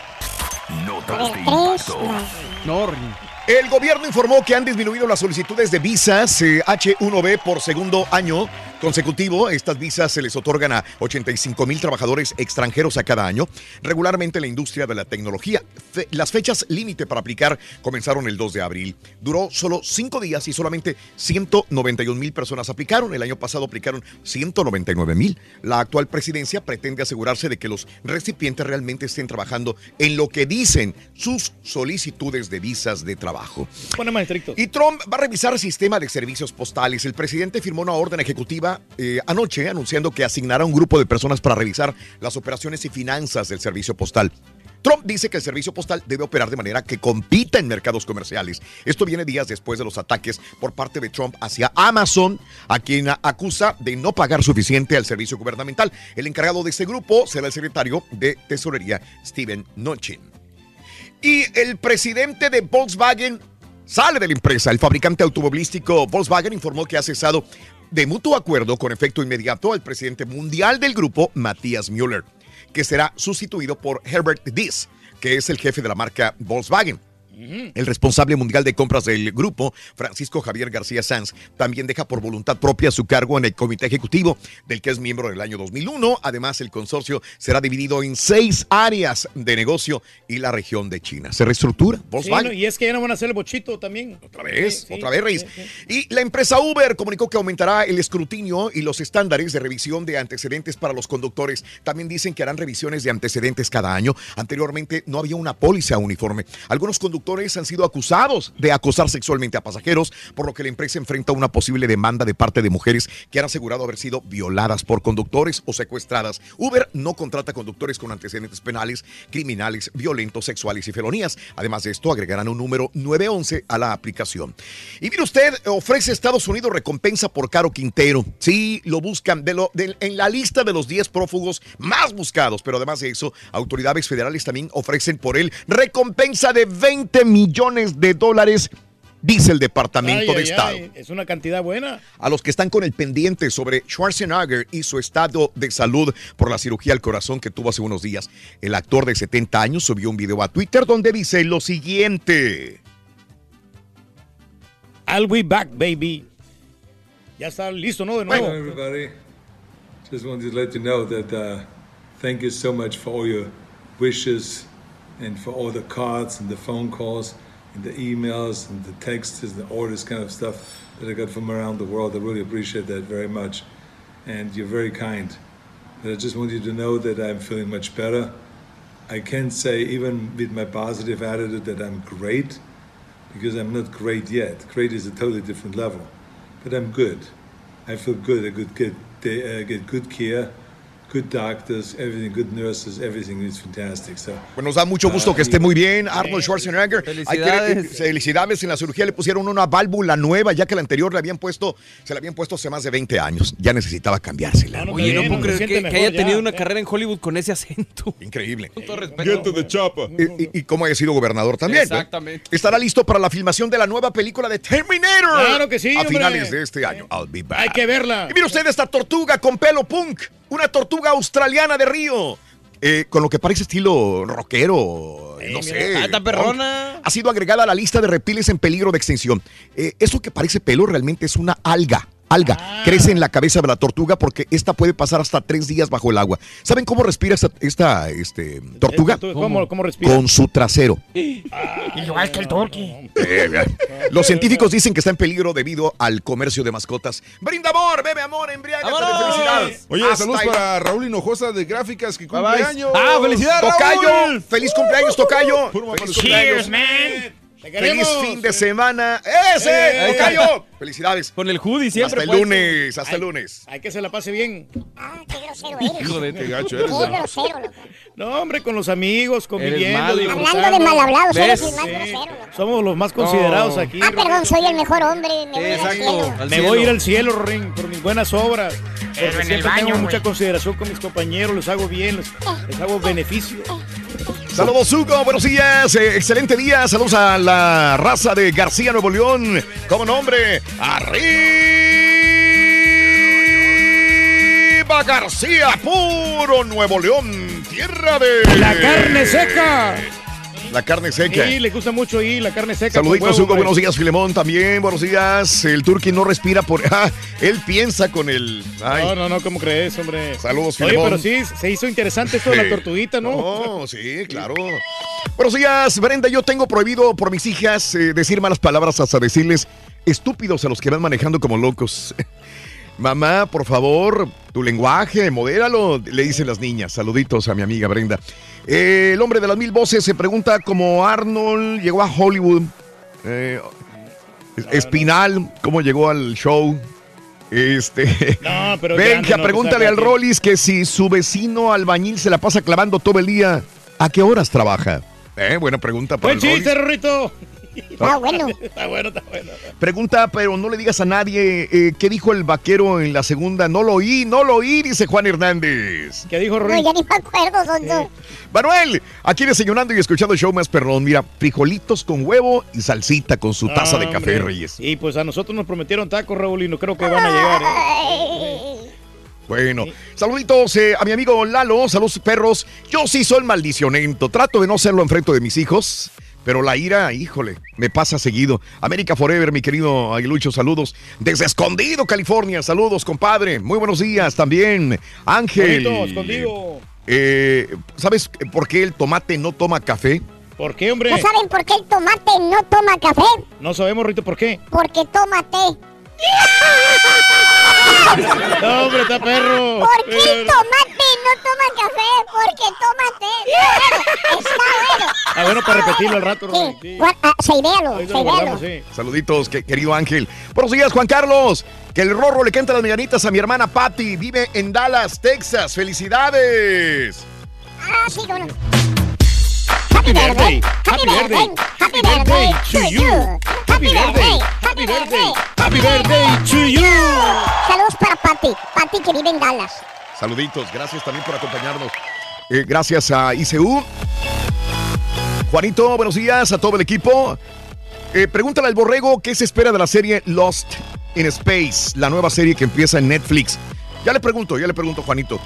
Notas de impacto. No, El gobierno informó que han disminuido las solicitudes de visas eh, H1B por segundo año consecutivo. Estas visas se les otorgan a 85 mil trabajadores extranjeros a cada año, regularmente en la industria de la tecnología. Fe- las fechas límite para aplicar comenzaron el 2 de abril. Duró solo cinco días y solamente 191 mil personas aplicaron. El año pasado aplicaron 199 mil. La actual presidencia pretende asegurarse de que los recipientes realmente estén trabajando en lo que dicen sus solicitudes de visas de trabajo. Más estricto. Y Trump va a revisar el sistema de servicios postales. El presidente firmó una orden ejecutiva eh, anoche anunciando que asignará un grupo de personas para revisar las operaciones y finanzas del servicio postal. Trump dice que el servicio postal debe operar de manera que compita en mercados comerciales. Esto viene días después de los ataques por parte de Trump hacia Amazon, a quien acusa de no pagar suficiente al servicio gubernamental. El encargado de este grupo será el secretario de Tesorería, Steven Mnuchin. Y el presidente de Volkswagen sale de la empresa. El fabricante automovilístico Volkswagen informó que ha cesado de mutuo acuerdo con efecto inmediato al presidente mundial del grupo, Matthias Müller, que será sustituido por Herbert Diess, que es el jefe de la marca Volkswagen. El responsable mundial de compras del grupo, Francisco Javier García Sanz, también deja por voluntad propia su cargo en el comité ejecutivo, del que es miembro del año 2001. Además, el consorcio será dividido en seis áreas de negocio y la región de China. Se reestructura Sí, Volkswagen. no, y es que ya no van a hacer el bochito también. Otra vez, otra vez, Reyes. Y la empresa Uber comunicó que aumentará el escrutinio y los estándares de revisión de antecedentes para los conductores. También dicen que harán revisiones de antecedentes cada año. Anteriormente no había una póliza uniforme. Algunos conductores han sido acusados de acosar sexualmente a pasajeros, por lo que la empresa enfrenta una posible demanda de parte de mujeres que han asegurado haber sido violadas por conductores o secuestradas. Uber no contrata conductores con antecedentes penales, criminales, violentos, sexuales y felonías. Además de esto, agregarán un número 911 a la aplicación. Y mire usted, ofrece Estados Unidos recompensa por Caro Quintero. Sí, lo buscan en la lista de los 10 prófugos más buscados, pero además de eso, autoridades federales también ofrecen por él recompensa de 20 millones de dólares, dice el Departamento Ay, de ay, Estado. ay, es una cantidad buena. A los que están con el pendiente sobre Schwarzenegger y su estado de salud por la cirugía al corazón que tuvo hace unos días, el actor de 70 años subió un video a Twitter donde dice lo siguiente. I'll be back, baby. Ya está listo, ¿no? De nuevo. Hello, everybody. Just wanted to let you know that uh, thank you so much for all your wishes and for all the cards and the phone calls and the emails and the texts and all this kind of stuff that I got from around the world. I really appreciate that very much. And you're very kind. But I just want you to know that I'm feeling much better. I can't say, even with my positive attitude, that I'm great because I'm not great yet. Great is a totally different level. But I'm good. I feel good. I uh, get good care, good doctors, everything, good nurses, everything is fantastic. So, Pues nos da mucho gusto que esté muy bien Arnold Schwarzenegger. Que- Felicidades. felicidades. En la cirugía le pusieron una válvula nueva, ya que la anterior le habían puesto, se la habían puesto hace más de 20 años. Ya necesitaba cambiársela. Oye, no puedo creer que, que haya tenido una carrera en Hollywood con ese acento. Increíble. Con todo respeto. Y, y- y cómo haya sido gobernador también. Exactamente. Estará listo para la filmación de la nueva película de Terminator. Claro que sí, A hombre. finales de este año. I'll be back. Hay que verla. Y mire usted esta tortuga con pelo punk. Una tortuga australiana de río. Eh, con lo que parece estilo rockero, no sé. Está perrona. Ha sido agregada a la lista de reptiles en peligro de extinción. Eh, eso que parece pelo realmente es una alga. Alga Ah. crece en la cabeza de la tortuga porque esta puede pasar hasta tres días bajo el agua. ¿Saben cómo respira esta, esta, este, tortuga? ¿Cómo, cómo respira? Con su trasero. Igual que el turqui. Eh, eh. Los científicos dicen que está en peligro debido al comercio de mascotas. Brinda amor, bebe amor, embriágate de felicidad. Oye, Hasta saludos ahí. para Raúl Hinojosa de Gráficas que cumple años. ¡Ah, felicidades, Tocayo! ¡Feliz cumpleaños, Tocayo! ¡Feliz Cheers, cumpleaños! man! ¡Feliz fin de semana! ¡Ese! Eh, eh, ¡Tocayo! ¡Felicidades! Con el hoodie siempre. Hasta el lunes, hasta el lunes. Hay que se la pase bien. Ah, qué grosero eres. Hijo de Qué tu- gacho eres. ¿no? grosero, loco. No, hombre, con los amigos, conviviendo. Hablando de mal hablados, eres el más Sí. grosero, loco. Somos los más considerados No. aquí. Ah, perdón, soy el mejor hombre. Me voy al Exacto. cielo. Al Me cielo. voy a ir al cielo, Ring, por mis buenas obras. Pero en el baño, tengo mucha consideración con mis compañeros, les hago bien, les, les hago beneficio. Saludos, Hugo. Buenos días. eh, excelente día. Saludos a la raza de García, Nuevo León. Como nombre, arriba García, puro Nuevo León. tierra de... La carne seca. La carne seca. Sí, le gusta mucho ahí la carne seca. Saluditos, huevo, Hugo. güey. Buenos días, Filemón. También, buenos días. El turqui no respira por. Ah, él piensa con el. Ay. No, no, no, ¿cómo crees, hombre? Saludos, Oye, Filemón. pero sí, se hizo interesante esto de la tortuguita, ¿no? Oh, sí, claro. Buenos días, Brenda. Yo tengo prohibido por mis hijas eh, decir malas palabras hasta decirles estúpidos a los que van manejando como locos. Mamá, por favor, tu lenguaje, modéralo, le dicen las niñas. Saluditos a mi amiga Brenda. Eh, el hombre de las mil voces se pregunta cómo Arnold llegó a Hollywood. Eh, Espinal, cómo llegó al show. Este. No, pero no, pregúntale al Rollis que si su vecino albañil se la pasa clavando todo el día, ¿a qué horas trabaja? Eh, buena pregunta para Buen el Rollis. chiste, Rorrito. Está bueno. Está bueno, está bueno. Pregunta, pero no le digas a nadie eh, qué dijo el vaquero en la segunda. No lo oí, no lo oí, dice Juan Hernández. ¿Qué dijo No, ya ni me acuerdo, Sonso. Manuel, aquí desayunando y escuchando el show más perrón. Mira, frijolitos con huevo y salsita con su taza de café, Hombre. Reyes. Y pues a nosotros nos prometieron tacos, Raúl, y no creo que van a llegar. ¿eh? Bueno, saluditos eh, a mi amigo Lalo, saludos perros. Yo sí soy maldicionento, trato de no serlo enfrente de mis hijos, pero la ira, híjole, me pasa seguido. América Forever, mi querido Aguilucho, saludos. Desde Escondido, California, saludos, compadre. Muy buenos días también. Ángel. Bonito, escondido. Eh, ¿Sabes por qué el tomate no toma café? ¿Por qué, hombre? ¿No saben por qué el tomate no toma café? No sabemos, Rito, por qué. Porque toma té. No, hombre, está perro. ¿Por qué el tomate no toma café? Porque toma té. Está bueno. Ah, bueno, para repetirlo al rato. Sí. Gua- ah, Seiréalo, Ahí lo seiréalo. guardamos, sí. Saluditos, que- querido Ángel. Buenos días, Juan Carlos. Que el Rorro le canta las mañanitas a mi hermana Patty. Vive en Dallas, Texas. ¡Felicidades! Ah, sí, cómo no. Happy birthday, happy birthday, happy birthday to you. Happy birthday, happy birthday, happy birthday to you. Saludos para Patty, Patty que vive en Dallas. Saluditos, gracias también por acompañarnos. Eh, gracias a ICU. Juanito, buenos días a todo el equipo. Eh, pregúntale al borrego qué se espera de la serie Lost in Space, la nueva serie que empieza en Netflix. Ya le pregunto, ya le pregunto, Juanito.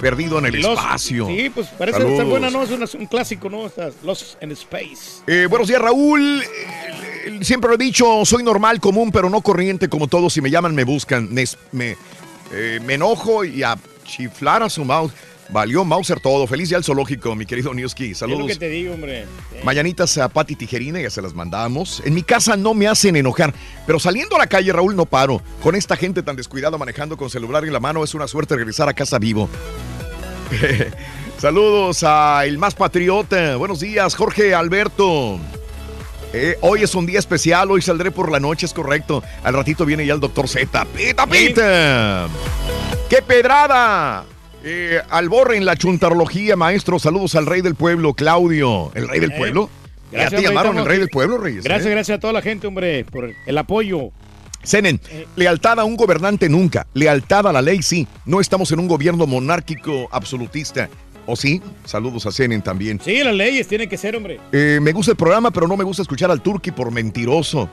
Perdido en el Los- espacio. Sí, pues parece Saludos. estar buena, ¿no? Es una- un clásico, ¿no? Los in Space. Eh, buenos días, Raúl. Eh, siempre lo he dicho, soy normal, común, pero no corriente como todos. Si me llaman, me buscan. Me, me, eh, me enojo y a chiflar a su mouse. Valió Mauser todo. Feliz día al zoológico, mi querido Newski. Es lo Saludos. que te digo, hombre. Sí. Mañanitas a Pati Tijerina, ya se las mandamos. En mi casa no me hacen enojar, pero saliendo a la calle, Raúl, no paro. Con esta gente tan descuidada manejando con celular en la mano, es una suerte regresar a casa vivo. Saludos a el más patriota. Buenos días, Jorge Alberto. Eh, hoy es un día especial, hoy saldré por la noche, es correcto. Al ratito viene ya el doctor Z. ¡Pita, pita! ¡Qué pedrada! Eh, Alborre en la chuntarología, maestro. Saludos al rey del pueblo, Claudio. ¿El rey del Eh, pueblo? ¿Ya gracias, te hombre, llamaron el rey del pueblo, Reyes? Gracias, eh? gracias a toda la gente, hombre, por el apoyo. Senen, lealtad a un gobernante nunca. Lealtad a la ley, sí. No estamos en un gobierno monárquico absolutista. ¿O sí? Saludos a Senen también. Sí, las leyes tienen que ser, hombre. Eh, me gusta el programa, pero no me gusta escuchar al Turqui por mentiroso.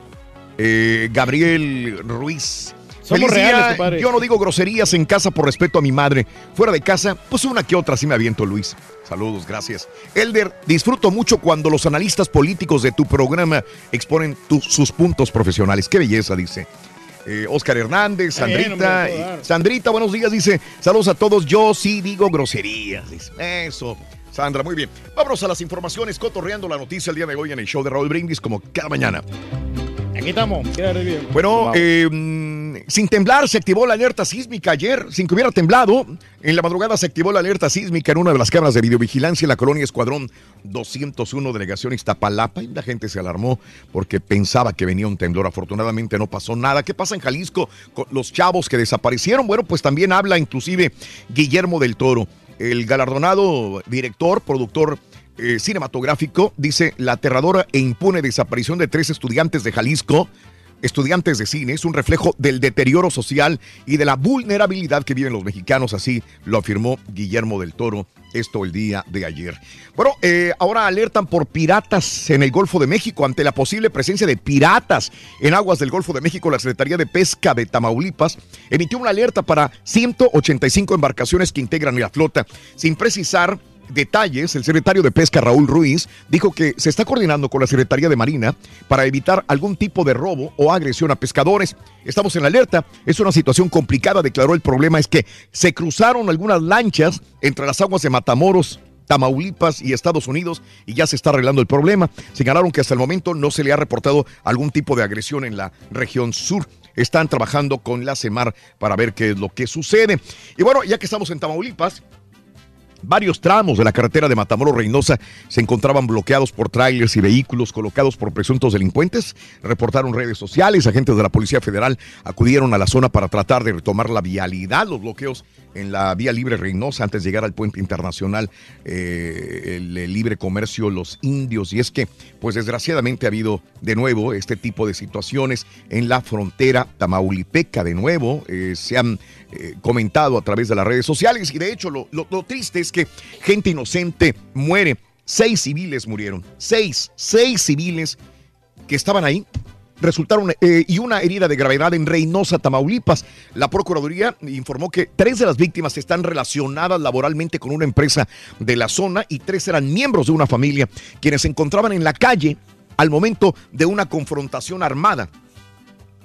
Eh, Gabriel Ruiz. Somos Feliz reales, día. compadre. Yo no digo groserías en casa por respeto a mi madre. Fuera de casa, pues una que otra sí me aviento, Luis. Saludos, gracias. Elder, disfruto mucho cuando los analistas políticos de tu programa exponen tu- sus puntos profesionales. Qué belleza, dice. Eh, Oscar Hernández, Está bien, Sandrita. Sandrita, buenos días, dice. Saludos a todos. Yo sí digo groserías. Dice. Eso. Sandra, muy bien. Vámonos a las informaciones, cotorreando la noticia el día de hoy en el show de Raúl Brindis, como cada mañana. Aquí estamos. Bueno, eh, sin temblar se activó la alerta sísmica ayer, sin que hubiera temblado. En la madrugada se activó la alerta sísmica en una de las cámaras de videovigilancia en la colonia Escuadrón 201, delegación Iztapalapa, y la gente se alarmó porque pensaba que venía un temblor. Afortunadamente no pasó nada. ¿Qué pasa en Jalisco con los chavos que desaparecieron? Bueno, pues también habla inclusive Guillermo del Toro, el galardonado director, productor eh, cinematográfico, dice la aterradora e impune desaparición de tres estudiantes de Jalisco, estudiantes de cine, es un reflejo del deterioro social y de la vulnerabilidad que viven los mexicanos, así lo afirmó Guillermo del Toro, esto el día de ayer. Bueno, eh, ahora alertan por piratas en el Golfo de México ante la posible presencia de piratas en aguas del Golfo de México. La Secretaría de Pesca de Tamaulipas emitió una alerta para 185 embarcaciones que integran la flota, sin precisar detalles, el secretario de Pesca Raúl Ruiz dijo que se está coordinando con la Secretaría de Marina para evitar algún tipo de robo o agresión a pescadores. Estamos en alerta, es una situación complicada, declaró el problema es que se cruzaron algunas lanchas entre las aguas de Matamoros Tamaulipas y Estados Unidos y ya se está arreglando el problema. Señalaron que hasta el momento no se le ha reportado algún tipo de agresión en la región sur. Están trabajando con la CEMAR para ver qué es lo que sucede. Y bueno, ya que estamos en Tamaulipas, Varios tramos de la carretera de Matamoros Reynosa se encontraban bloqueados por trailers y vehículos colocados por presuntos delincuentes. Reportaron redes sociales, agentes de la Policía Federal acudieron a la zona para tratar de retomar la vialidad. Los bloqueos en la vía libre Reynosa antes de llegar al puente internacional, eh, el, libre comercio, los indios. Y es que, pues desgraciadamente ha habido de nuevo este tipo de situaciones en la frontera tamaulipeca. De nuevo, eh, se han eh, comentado a través de las redes sociales y de hecho lo, lo- lo triste es que gente inocente muere. Seis civiles murieron. Seis, seis civiles que estaban ahí resultaron eh, y una herida de gravedad en Reynosa, Tamaulipas. La Procuraduría informó que tres de las víctimas están relacionadas laboralmente con una empresa de la zona y tres eran miembros de una familia quienes se encontraban en la calle al momento de una confrontación armada.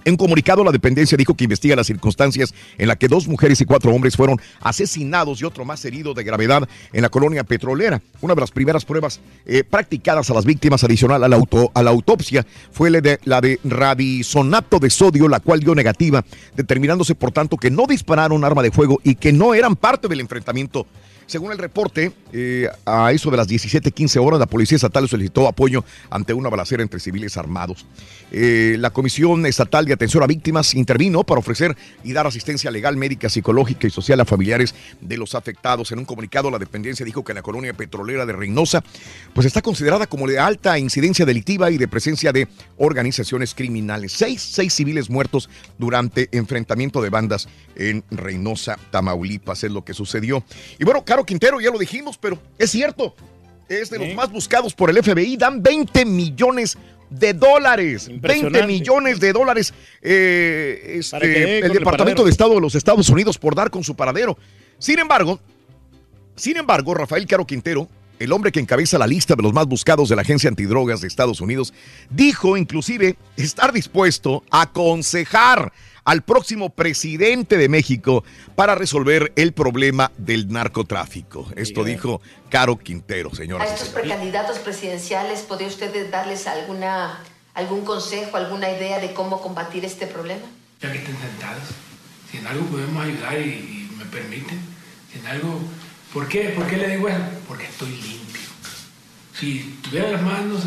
En un comunicado, la dependencia dijo que investiga las circunstancias en las que dos mujeres y cuatro hombres fueron asesinados y otro más herido de gravedad en la colonia petrolera. Una de las primeras pruebas eh, practicadas a las víctimas adicional a la, auto- a la autopsia fue la de, la de radisonato de sodio, la cual dio negativa, determinándose por tanto que no dispararon arma de fuego y que no eran parte del enfrentamiento. Según el reporte, eh, a eso de las 17:15 horas, la Policía Estatal solicitó apoyo ante una balacera entre civiles armados. Eh, la Comisión Estatal de Atención a Víctimas intervino para ofrecer y dar asistencia legal, médica, psicológica y social a familiares de los afectados. En un comunicado, la dependencia dijo que la colonia petrolera de Reynosa pues está considerada como de alta incidencia delictiva y de presencia de organizaciones criminales. Seis, seis civiles muertos durante enfrentamiento de bandas en Reynosa, Tamaulipas, es lo que sucedió. Y bueno, Quintero, ya lo dijimos, pero es cierto, es de los más buscados por el FBI, dan 20 millones de dólares. 20 Impresionante. millones de dólares. eh, este, el Departamento de Estado de los Estados Unidos por dar con su paradero. Sin embargo, sin embargo, Rafael Caro Quintero, el hombre que encabeza la lista de los más buscados de la Agencia Antidrogas de Estados Unidos, dijo inclusive estar dispuesto a aconsejar al próximo presidente de México para resolver el problema del narcotráfico. Esto dijo Caro Quintero, A señoras y estos señores. precandidatos presidenciales, ¿podría usted darles alguna, algún consejo, alguna idea de cómo combatir este problema? ya que estén sentados. Si en algo podemos ayudar y, y me permiten, si en algo... ¿Por qué? ¿Por qué le digo eso? Porque estoy limpio. Si tuviera las manos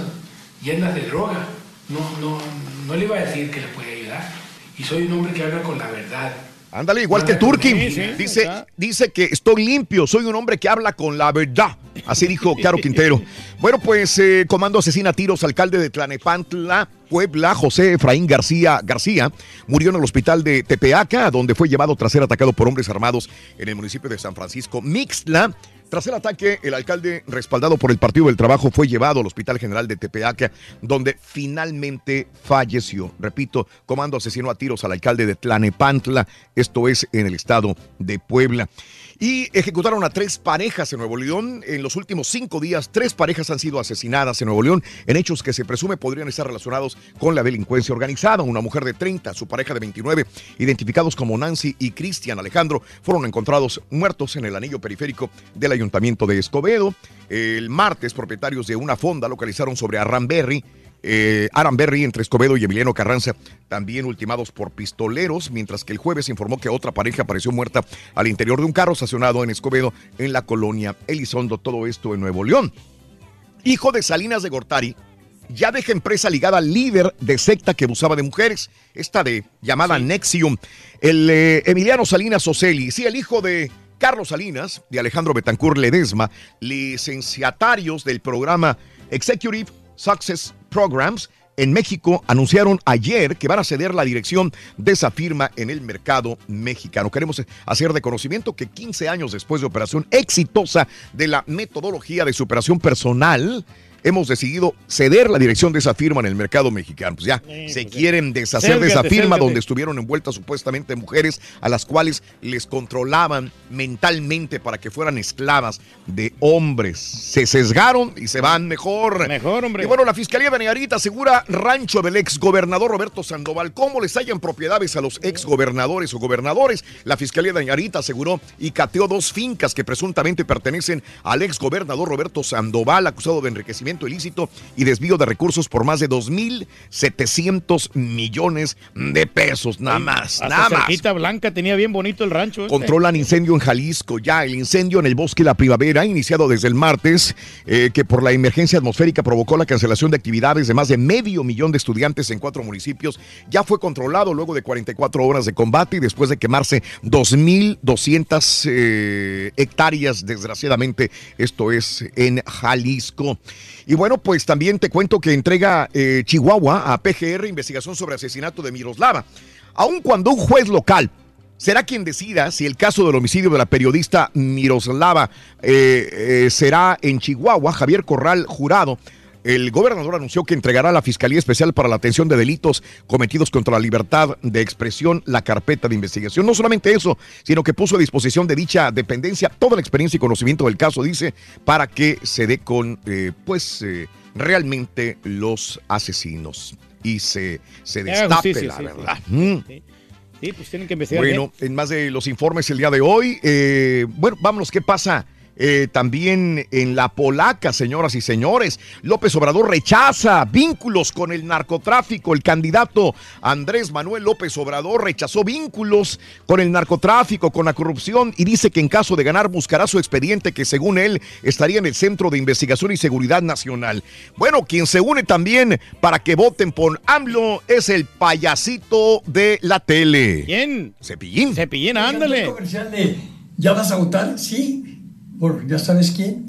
llenas de droga, no, no, no le iba a decir que le puede ayudar. Y soy un hombre que habla con la verdad. Ándale, igual que Sí, Turki. sí, dice, dice que estoy limpio, soy un hombre que habla con la verdad. Así dijo Caro Quintero. Bueno, pues eh, comando asesina a tiros, alcalde de Tlanepantla, Puebla, José Efraín García García, murió en el hospital de Tepeaca, donde fue llevado tras ser atacado por hombres armados en el municipio de San Francisco Mixtla. Tras el ataque, el alcalde, respaldado por el Partido del Trabajo, fue llevado al Hospital General de Tepeaca, donde finalmente falleció. Repito, comando asesinó a tiros al alcalde de Tlanepantla, esto es en el estado de Puebla. Y ejecutaron a tres parejas en Nuevo León. En los últimos cinco días, tres parejas han sido asesinadas en Nuevo León en hechos que se presume podrían estar relacionados con la delincuencia organizada. Una mujer de 30, su pareja de 29, identificados como Nancy y Cristian Alejandro, fueron encontrados muertos en el anillo periférico del ayuntamiento de Escobedo. El martes, propietarios de una fonda localizaron sobre Arranberry eh, Aranberry entre Escobedo y Emiliano Carranza, también ultimados por pistoleros, mientras que el jueves informó que otra pareja apareció muerta al interior de un carro estacionado en Escobedo, en la colonia Elizondo, todo esto en Nuevo León. Hijo de Salinas de Gortari, ya deja empresa ligada al líder de secta que abusaba de mujeres, esta de llamada Nexium, el eh, Emiliano Salinas Oceli, sí, el hijo de Carlos Salinas, de Alejandro Betancourt Ledesma, licenciatarios del programa Executive Success Programs en México anunciaron ayer que van a ceder la dirección de esa firma en el mercado mexicano. Queremos hacer de conocimiento que 15 años después de operación exitosa de la metodología de superación personal, hemos decidido ceder la dirección de esa firma en el mercado mexicano. Pues ya, se quieren deshacer de esa firma donde estuvieron envueltas supuestamente mujeres a las cuales les controlaban mentalmente para que fueran esclavas de hombres. Se sesgaron y se van mejor. Mejor, hombre. Y bueno, la Fiscalía de Nayarit asegura rancho del exgobernador Roberto Sandoval. ¿Cómo les hayan propiedades a los exgobernadores o gobernadores? La Fiscalía de Nayarit aseguró y cateó dos fincas que presuntamente pertenecen al exgobernador Roberto Sandoval, acusado de enriquecimiento ilícito y desvío de recursos por más de 2.700 millones de pesos. Nada más, Hasta nada más. Blanca tenía bien bonito el rancho. este. Controlan incendio en Jalisco. Ya el incendio en el bosque La Primavera, iniciado desde el martes, eh, que por la emergencia atmosférica provocó la cancelación de actividades de más de medio millón de estudiantes en cuatro municipios, ya fue controlado luego de 44 horas de combate y después de quemarse 2.200 eh, hectáreas, desgraciadamente, esto es en Jalisco. Y bueno, pues también te cuento que entrega eh, Chihuahua a PGR investigación sobre asesinato de Miroslava. Aun cuando un juez local será quien decida si el caso del homicidio de la periodista Miroslava eh, eh, será en Chihuahua, Javier Corral Jurado. El gobernador anunció que entregará a la Fiscalía Especial para la Atención de Delitos Cometidos contra la Libertad de Expresión la carpeta de investigación. No solamente eso, sino que puso a disposición de dicha dependencia toda la experiencia y conocimiento del caso, dice, para que se dé con, eh, pues, eh, realmente los asesinos y se, se destape justicia, la sí, sí. verdad. Mm. Sí, pues tienen que investigar. Bueno, en más de los informes el día de hoy, eh, bueno, vámonos, ¿qué pasa? Eh, también en la polaca, señoras y señores, López Obrador rechaza vínculos con el narcotráfico. El candidato Andrés Manuel López Obrador rechazó vínculos con el narcotráfico, con la corrupción y dice que en caso de ganar buscará su expediente que según él estaría en el Centro de Investigación y Seguridad Nacional. Bueno, quien se une también para que voten por AMLO es el payasito de la tele. ¿Quién? Cepillín. Cepillín, ándale. un comercial de, ¿Ya vas a votar? Sí. Por, ¿Ya sabes quién?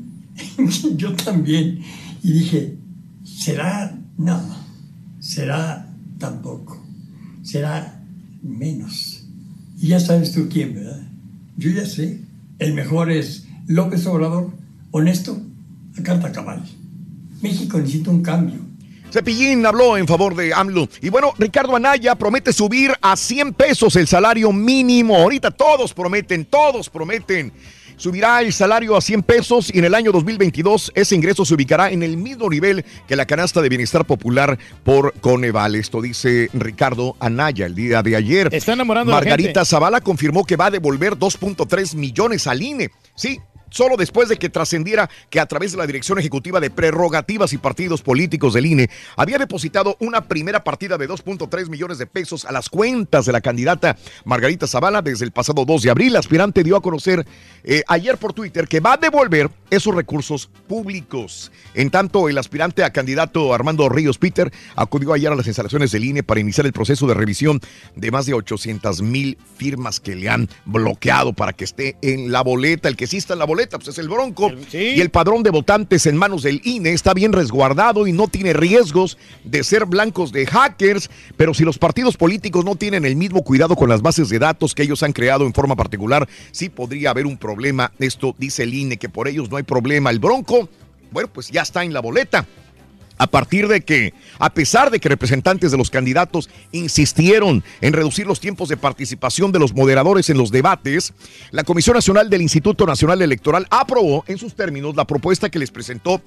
Yo también. Y dije, ¿será? No. ¿Será? Tampoco. Será menos. Y ya sabes tú quién, ¿verdad? Yo ya sé. El mejor es López Obrador, honesto, a carta cabal. México necesita un cambio. Cepillín habló en favor de AMLO. Y bueno, Ricardo Anaya promete subir a 100 pesos el salario mínimo. Ahorita todos prometen, todos prometen. Subirá el salario a 100 pesos y en el año 2022 ese ingreso se ubicará en el mismo nivel que la canasta de bienestar popular por Coneval. Esto dice Ricardo Anaya el día de ayer. Está enamorando a la Margarita gente. Zavala confirmó que va a devolver 2.3 millones al INE. Sí, solo después de que trascendiera que a través de la Dirección Ejecutiva de Prerrogativas y Partidos Políticos del INE había depositado una primera partida de 2.3 millones de pesos a las cuentas de la candidata Margarita Zavala desde el pasado 2 de abril. La aspirante dio a conocer eh, ayer por Twitter que va a devolver esos recursos públicos. En tanto, el aspirante a candidato Armando Ríos Peter acudió ayer a las instalaciones del INE para iniciar el proceso de revisión de más de 800 mil firmas que le han bloqueado para que esté en la boleta. El que sí está en la boleta pues es el Bronco. Y el padrón de votantes en manos del INE está bien resguardado y no tiene riesgos de ser blancos de hackers. Pero si los partidos políticos no tienen el mismo cuidado con las bases de datos que ellos han creado en forma particular, sí podría haber un problema. Esto dice el INE, que por ellos no hay problema. El Bronco, bueno, pues ya está en la boleta a partir de que, a pesar de que representantes de los candidatos insistieron en reducir los tiempos de participación de los moderadores en los debates, la Comisión Nacional del Instituto Nacional Electoral aprobó en sus términos la propuesta que les presentó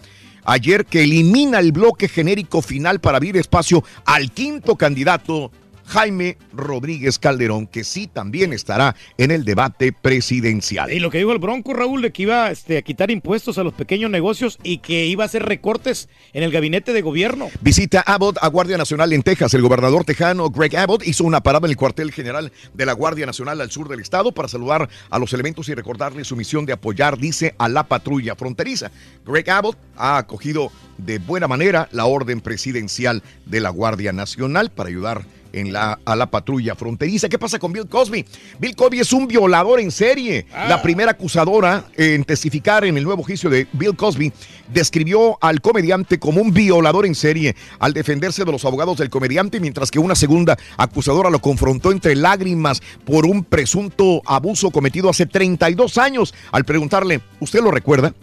ayer que elimina el bloque genérico final para abrir espacio al quinto candidato Jaime Rodríguez Calderón, que sí también estará en el debate presidencial. Y lo que dijo el Bronco, Raúl, de que iba este, a quitar impuestos a los pequeños negocios y que iba a hacer recortes en el gabinete de gobierno. Visita Abbott a Guardia Nacional en Texas. El gobernador tejano Greg Abbott hizo una parada en el cuartel general de la Guardia Nacional al sur del estado para saludar a los elementos y recordarles su misión de apoyar, dice, a la patrulla fronteriza. Greg Abbott ha acogido de buena manera la orden presidencial de la Guardia Nacional para ayudar en la, a la patrulla fronteriza. ¿Qué pasa con Bill Cosby? Bill Cosby es un violador en serie. La primera acusadora en testificar en el nuevo juicio de Bill Cosby describió al comediante como un violador en serie al defenderse de los abogados del comediante, mientras que una segunda acusadora lo confrontó entre lágrimas por un presunto abuso cometido hace 32 años. Al preguntarle, ¿usted lo recuerda?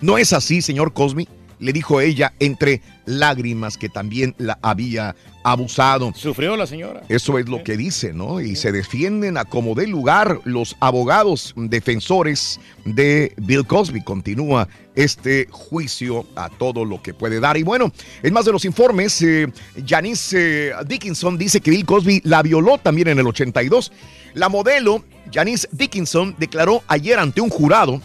¿No es así, señor Cosby? Le dijo ella entre lágrimas que también la había abusado. Sufrió la señora. Eso es lo que dice, ¿no? Y se defienden a como dé lugar los abogados defensores de Bill Cosby. Continúa este juicio a todo lo que puede dar. Y bueno, en más de los informes, eh, Janice eh, Dickinson dice que Bill Cosby la violó también en el 82. La modelo Janice Dickinson declaró ayer ante un jurado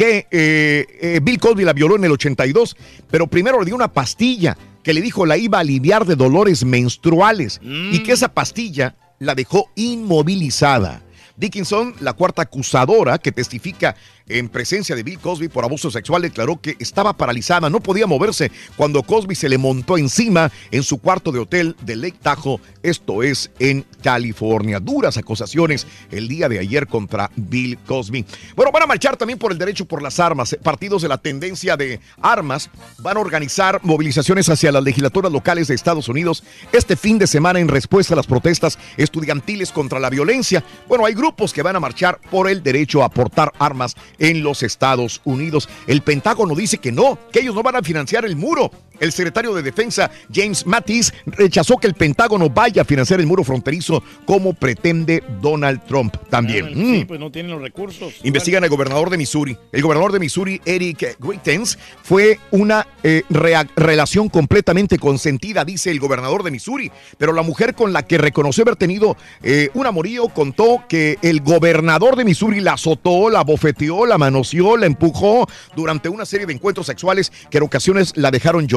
que eh, eh, Bill Cosby la violó en el 82, pero primero le dio una pastilla que le dijo la iba a aliviar de dolores menstruales y que esa pastilla la dejó inmovilizada. Dickinson, la cuarta acusadora que testifica en presencia de Bill Cosby por abuso sexual, declaró que estaba paralizada, no podía moverse cuando Cosby se le montó encima en su cuarto de hotel de Lake Tahoe, esto es en California. Duras acusaciones el día de ayer contra Bill Cosby. Bueno, van a marchar también por el derecho por las armas. Partidos de la tendencia de armas van a organizar movilizaciones hacia las legislaturas locales de Estados Unidos este fin de semana en respuesta a las protestas estudiantiles contra la violencia. Bueno, hay grupos que van a marchar por el derecho a portar armas en los Estados Unidos. El Pentágono dice que no, que ellos no van a financiar el muro. El secretario de Defensa, James Mattis, rechazó que el Pentágono vaya a financiar el muro fronterizo como pretende Donald Trump también. Sí, Mm. pues no tienen los recursos. Investigan al gobernador de Missouri. El gobernador de Missouri, Eric Greitens, fue una eh, relación completamente consentida, dice el gobernador de Missouri. Pero la mujer con la que reconoció haber tenido eh, un amorío contó que el gobernador de Missouri la azotó, la bofeteó, la manoseó, la empujó durante una serie de encuentros sexuales que en ocasiones la dejaron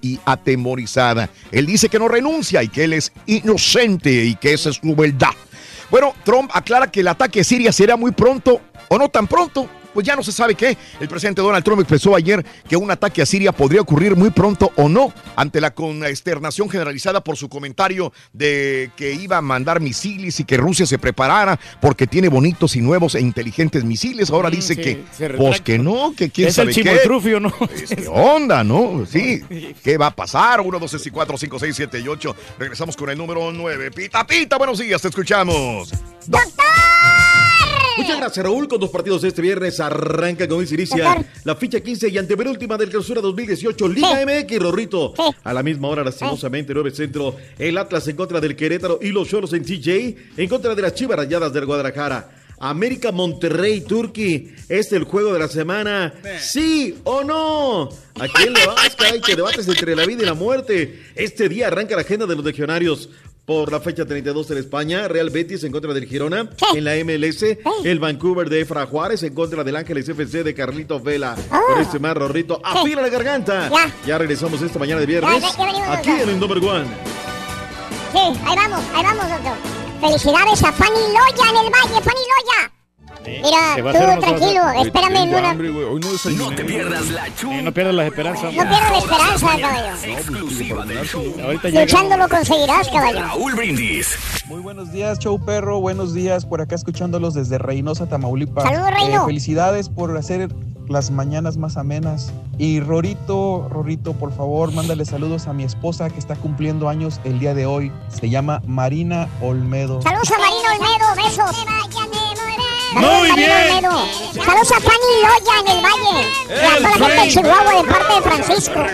y atemorizada. Él dice que no renuncia y que él es inocente y que esa es su verdad. Bueno, Trump aclara que el ataque a Siria será muy pronto o no tan pronto. Pues ya no se sabe qué. El presidente Donald Trump expresó ayer que un ataque a Siria podría ocurrir muy pronto o no, ante la consternación generalizada por su comentario de que iba a mandar misiles y que Rusia se preparara porque tiene bonitos y nuevos e inteligentes misiles. Ahora dice sí, que, pues que no, que quién Es el sabe qué. chimoltrufio, ¿no? ¿Qué onda, no? Sí. ¿Qué va a pasar? 1, 2, 3 y 4, 5, 6, 7 y 8. Regresamos con el número 9. Pita, pita, buenos días, te escuchamos. Muchas gracias, Raúl. Con dos partidos este viernes arranca con se inicia la ficha 15 y antepenúltima del clausura 2018 Liga MX, Rorrito. A la misma hora, lastimosamente, 9 centro, el Atlas en contra del Querétaro y los Cholos en TJ en contra de las Chivas Rayadas del Guadalajara. América Monterrey Turkey es el juego de la semana. ¿Sí o no? ¿A quién le vas, caray? Que debates entre la vida y la muerte. Este día arranca la agenda de los legionarios. Por la fecha 32 en España, Real Betis en contra del Girona. En la MLS, el Vancouver de Efra Juárez en contra del Ángeles FC de Carlitos Vela. Por este más, Rorrito, afila la garganta. Ya regresamos esta mañana de viernes. Aquí en el Number One. Sí, ahí vamos, ahí vamos, doctor. Felicidades a Fanny Loya en el Valle, Fanny Loya. Mira, Se va a hacer tú tranquilo, espérame en una... no te pierdas la No pierdas las esperanzas. No pierdas la esperanza, caballo. Exclusiva del show. Ahorita. Luchando lo conseguirás, caballo. Raúl Brindis. Muy buenos días, show perro. Buenos días por acá escuchándolos desde Reynosa, Tamaulipas. Saludos, Reino. Eh, felicidades por hacer las mañanas más amenas. Y Rorito, Rorito, por favor, mándale saludos a mi esposa que está cumpliendo años el día de hoy. Se llama Marina Olmedo. Saludos a Marino Olmedo, besos. Muy bien. Saludos a Fanny Loya en el Valle. Y a toda la gente de Chihuahua de parte de Francisco.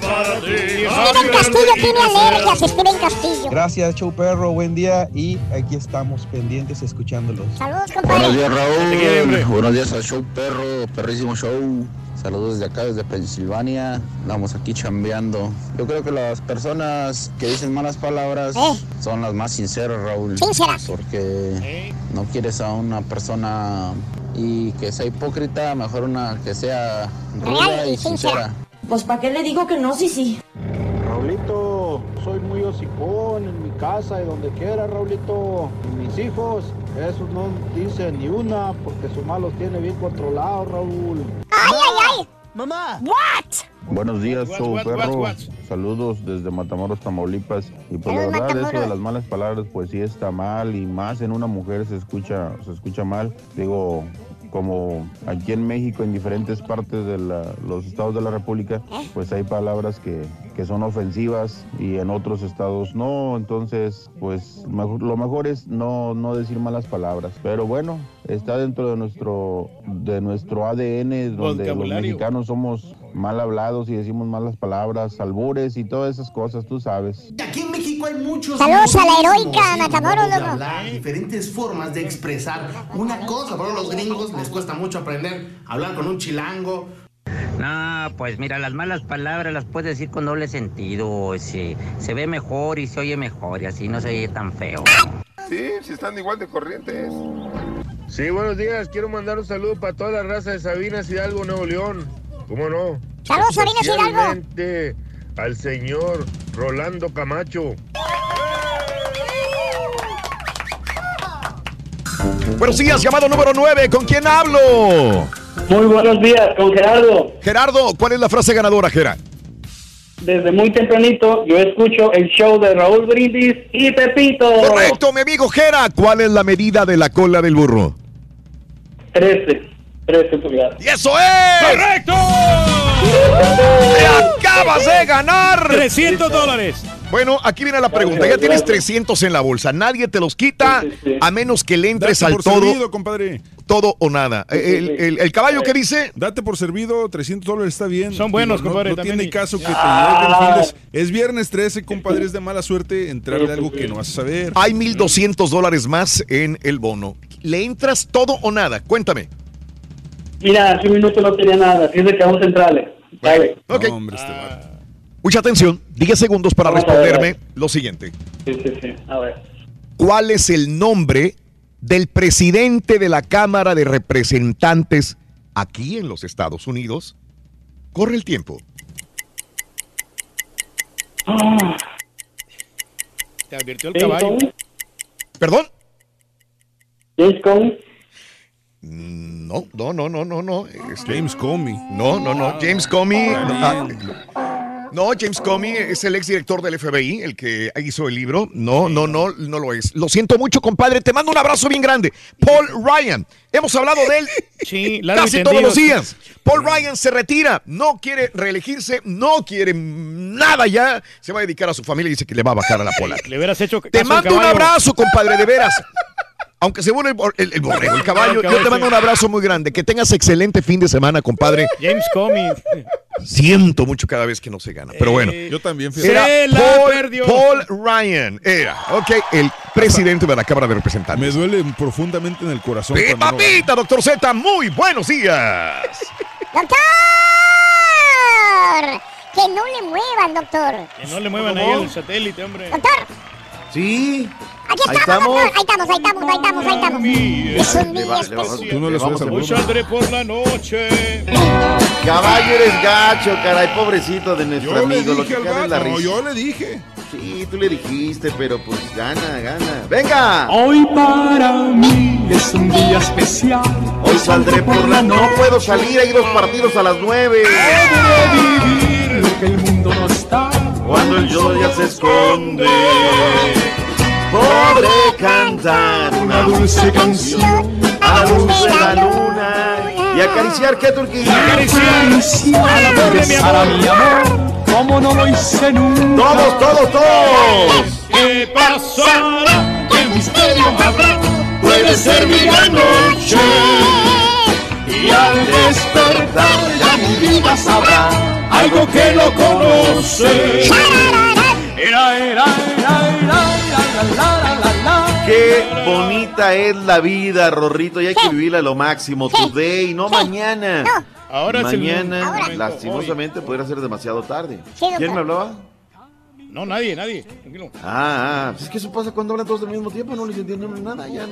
Steven Castillo tiene alergias, Steven Castillo. Gracias, show perro. Buen día. Y aquí estamos pendientes escuchándolos. Saludos, Buenos compadre. días, quiero, hombre. Raúl. Buenos días al show perro, perrísimo show. Saludos desde acá, desde Pensilvania. Estamos aquí chambeando. Yo creo que las personas que dicen malas palabras son las más sinceras, Raúl. Sinceras. Porque no quieres a una persona y que sea hipócrita, mejor una que sea ruda Real y y sincera. Pues ¿para qué le digo que no? Sí, sí. Raulito, soy muy hocicón en mi casa y donde quiera, Raulito. Y mis hijos, esos no dicen ni una porque su mamá los tiene bien controlados, Raúl. ¡Ay, ay, ay! ¡Mamá! ¿What? Buenos días, What, show what, perro. what, what? Saludos desde Matamoros, Tamaulipas. Y pues la verdad, eso de las malas palabras, pues sí está mal. Y más en una mujer se escucha, se escucha mal. Digo, como aquí en México, en diferentes partes de la- los estados de la República, pues hay palabras que, que son ofensivas y en otros estados no. Entonces, pues mejor- lo mejor es no, no decir malas palabras. Pero bueno, está dentro de nuestro, de nuestro ADN, donde los mexicanos somos mal hablados y decimos malas palabras, albures y todas esas cosas, tú sabes. Aquí en México hay muchos. Saludos a la heroica Matamoros, loco. diferentes formas de expresar una cosa. Por los gringos les cuesta mucho aprender a hablar con un chilango. No, pues mira, las malas palabras las puedes decir con doble sentido. Se, se ve mejor y se oye mejor y así no se oye tan feo. Sí, si están igual de corrientes. Sí, buenos días. Quiero mandar un saludo para toda la raza de Sabinas Hidalgo, Nuevo León. ¿Cómo no? Saludos, Sabinas Hidalgo. Al señor Rolando Camacho. Buenos días, llamado número 9. ¿Con quién hablo? Muy buenos días, con Gerardo. Gerardo, ¿cuál es la frase ganadora, Gera? Desde muy tempranito yo escucho el show de Raúl Brindis y Pepito. Correcto, mi amigo Gera. ¿Cuál es la medida de la cola del burro? 13. 13 pulgadas. ¡Y eso es! ¡Correcto! ¡Te acabas de ganar! 300 dólares. Bueno, aquí viene la pregunta. Ya tienes 300 en la bolsa. Nadie te los quita a menos que le entres Date al por todo. servido, compadre. Todo o nada. El, el- el caballo que dice. Date por servido, 300 dólares está bien. Son buenos, no- compadre, No, tiene caso que te Ah. de- Es viernes 13, compadre, es de mala suerte entrarle algo que no vas a saber. Hay 1,200 dólares más en el bono. ¿Le entras todo o nada? Cuéntame. Mira, hace un minuto no tenía nada, así es de que vamos a entrarle. Dale. Ok. hombre, este vato. Mucha atención. 10 segundos para Vamos a ver. responderme lo siguiente. Sí, sí, sí. A ver. ¿Cuál es el nombre del presidente de la Cámara de Representantes aquí en los Estados Unidos? Corre el tiempo. Te advirtió el caballo. ¿Perdón? James. No, no, no, no, no, no. Este- James Comey. No, no, no. James Comey. ah, No, James Comey es el exdirector del FBI, el que hizo el libro. No, no, no, no lo es. Lo siento mucho, compadre. Te mando un abrazo bien grande. Paul Ryan. Hemos hablado de él Sí, casi todos los días. Paul Ryan se retira. No quiere reelegirse. No quiere nada ya. Se va a dedicar a su familia y dice que le va a bajar a la pola. Le hubieras hecho Te mando un abrazo, compadre, de veras. Aunque se vuelve el, el, el borrego, el caballo, yo te mando un abrazo muy grande. Que tengas excelente fin de semana, compadre. James Comey. Siento mucho cada vez que no se gana. Pero bueno. Yo también, Se fíjate. la Paul, perdió. Paul Ryan era, ok, el presidente de la Cámara de Representantes. Me duele profundamente en el corazón. ¡Sí, cuando no- papita, doctor Z! Muy buenos días. ¡Doctor! Que no le muevan, doctor. Que no le muevan ahí el satélite, hombre. Doctor, Sí. Aquí Ahí estamos. Ahí estamos, ahí estamos, ahí estamos, ahí estamos. Le va- especial. Tú no le vamos subes al a- Hoy saldré por la noche. Caballo eres gacho, caray, pobrecito de nuestro Yo amigo. Lo que es la risa. yo le dije. Sí, tú le dijiste, pero pues gana, gana. ¡Venga! Hoy para mí es un día especial. Hoy saldré por la... No puedo salir, hay dos partidos a las nueve. vivir lo que el mundo no está. Cuando el yo ya se esconde. Podré cantar Una dulce canción a luz de la luna. Y acariciar, ¿qué, Turquía? Acariciar A la mi besar a amor. mi amor. Como no lo hice nunca. Todos, todos, todos. ¿Qué pasará? ¿Qué misterio habrá? Puede ser mi gran noche. Y al despertar ya mi vida sabrá algo que no conoce. Era, era, era, era, Qué bonita es la vida, Rorrito, y hay que vivirla a lo máximo. Today, no mañana. Ahora Mañana, lastimosamente, podría ser demasiado tarde. ¿Quién me hablaba? No, nadie, nadie. Tranquilo. Ah, ah, pues es que eso pasa cuando hablan todos al mismo tiempo, no les entendemos nada. Ya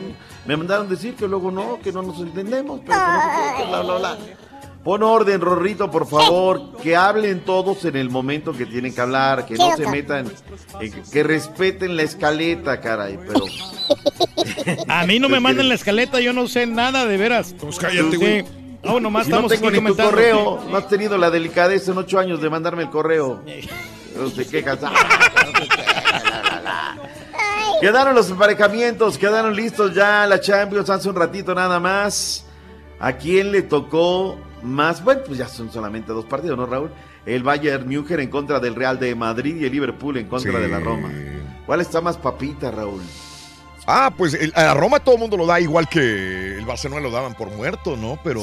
me mandaron decir que luego no, que no nos entendemos, pero que no sé qué, que bla, bla, bla. Pon orden, Rorrito, por favor, que hablen todos en el momento que tienen que hablar, que Sí, no se metan, en que, respeten la escaleta, caray, pero A mí no me mandan la escaleta, yo no sé nada de veras. Pues cállate, Sí. güey. No, nomás si no estamos tengo aquí ni tu comentando. correo, no has tenido la delicadeza en ocho años de mandarme el correo. No sé qué casa. Quedaron los emparejamientos, quedaron listos ya la Champions hace un ratito nada más. ¿A quién le tocó más? Bueno, pues ya son solamente dos partidos, ¿no, Raúl? El Bayern München en contra del Real de Madrid y el Liverpool en contra Sí. de la Roma. ¿Cuál está más papita, Raúl? Ah, pues el- a Roma todo el mundo lo da igual que el Barcelona lo daban por muerto, ¿no? Pero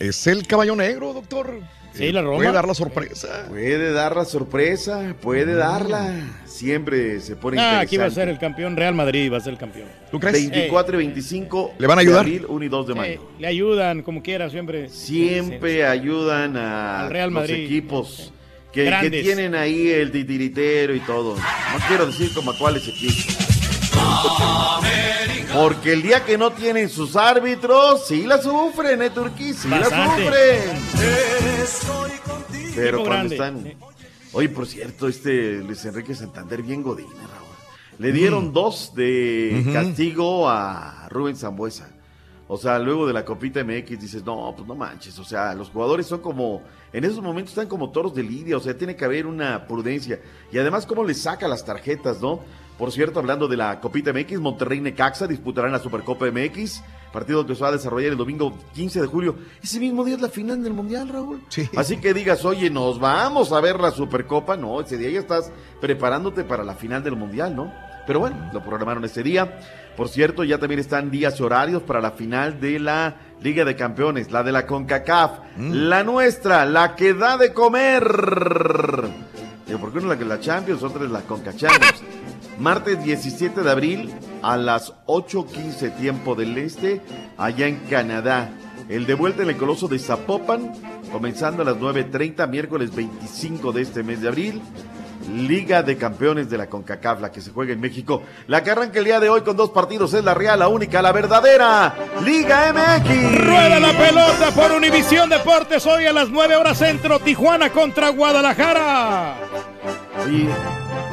Es el caballo negro, doctor. Sí, la Roma. Puede dar la sorpresa. Puede dar la sorpresa, puede darla. Siempre se pone Ah, aquí va a interesante. ser el campeón Real Madrid, va a ser el campeón. ¿Tú crees? 24 y 25 ¿Le van a ayudar? de abril, 1 y 2 de mayo. Eh, le ayudan como quiera siempre. Siempre ayudan a Al Real los Madrid. equipos que, que tienen ahí el titiritero y todo. No quiero decir como a cuáles equipos. Porque el día que no tienen sus árbitros, sí la sufren, ¿eh, Turquí? Sí Bastante. la sufren. Pero cuando grande. están... Oye, por cierto, este Luis Enrique Santander bien godín, Raúl. Le dieron dos de castigo a Rubén Zambuesa. O sea, luego de la Copita MX dices, no, pues no manches. O sea, los jugadores son como, en esos momentos están como toros de lidia. O sea, tiene que haber una prudencia. Y además, cómo le saca las tarjetas, ¿no? Por cierto, hablando de la Copita MX, Monterrey y Necaxa disputarán la Supercopa MX. Partido que se va a desarrollar el domingo 15 de julio. Ese mismo día es la final del Mundial, Raúl. Así que digas, oye, nos vamos a ver la Supercopa. No, ese día ya estás preparándote para la final del Mundial, ¿no? Pero bueno, lo programaron ese día. Por cierto, ya también están días y horarios para la final de la Liga de Campeones, la de la CONCACAF, la nuestra, la que da de comer. Digo, ¿por qué no la que la Champions? Otra es la Conca Champions. Martes 17 de abril a las 8.15 tiempo del este, allá en Canadá. El de vuelta en el Coloso de Zapopan, comenzando a las 9.30, miércoles 25 de este mes de abril. Liga de Campeones de la CONCACAF, la que se juega en México. La que arranca el día de hoy con dos partidos es la real, la única, la verdadera. Liga MX. Rueda la pelota por Univisión Deportes hoy a las 9 horas centro, Tijuana contra Guadalajara. Oye,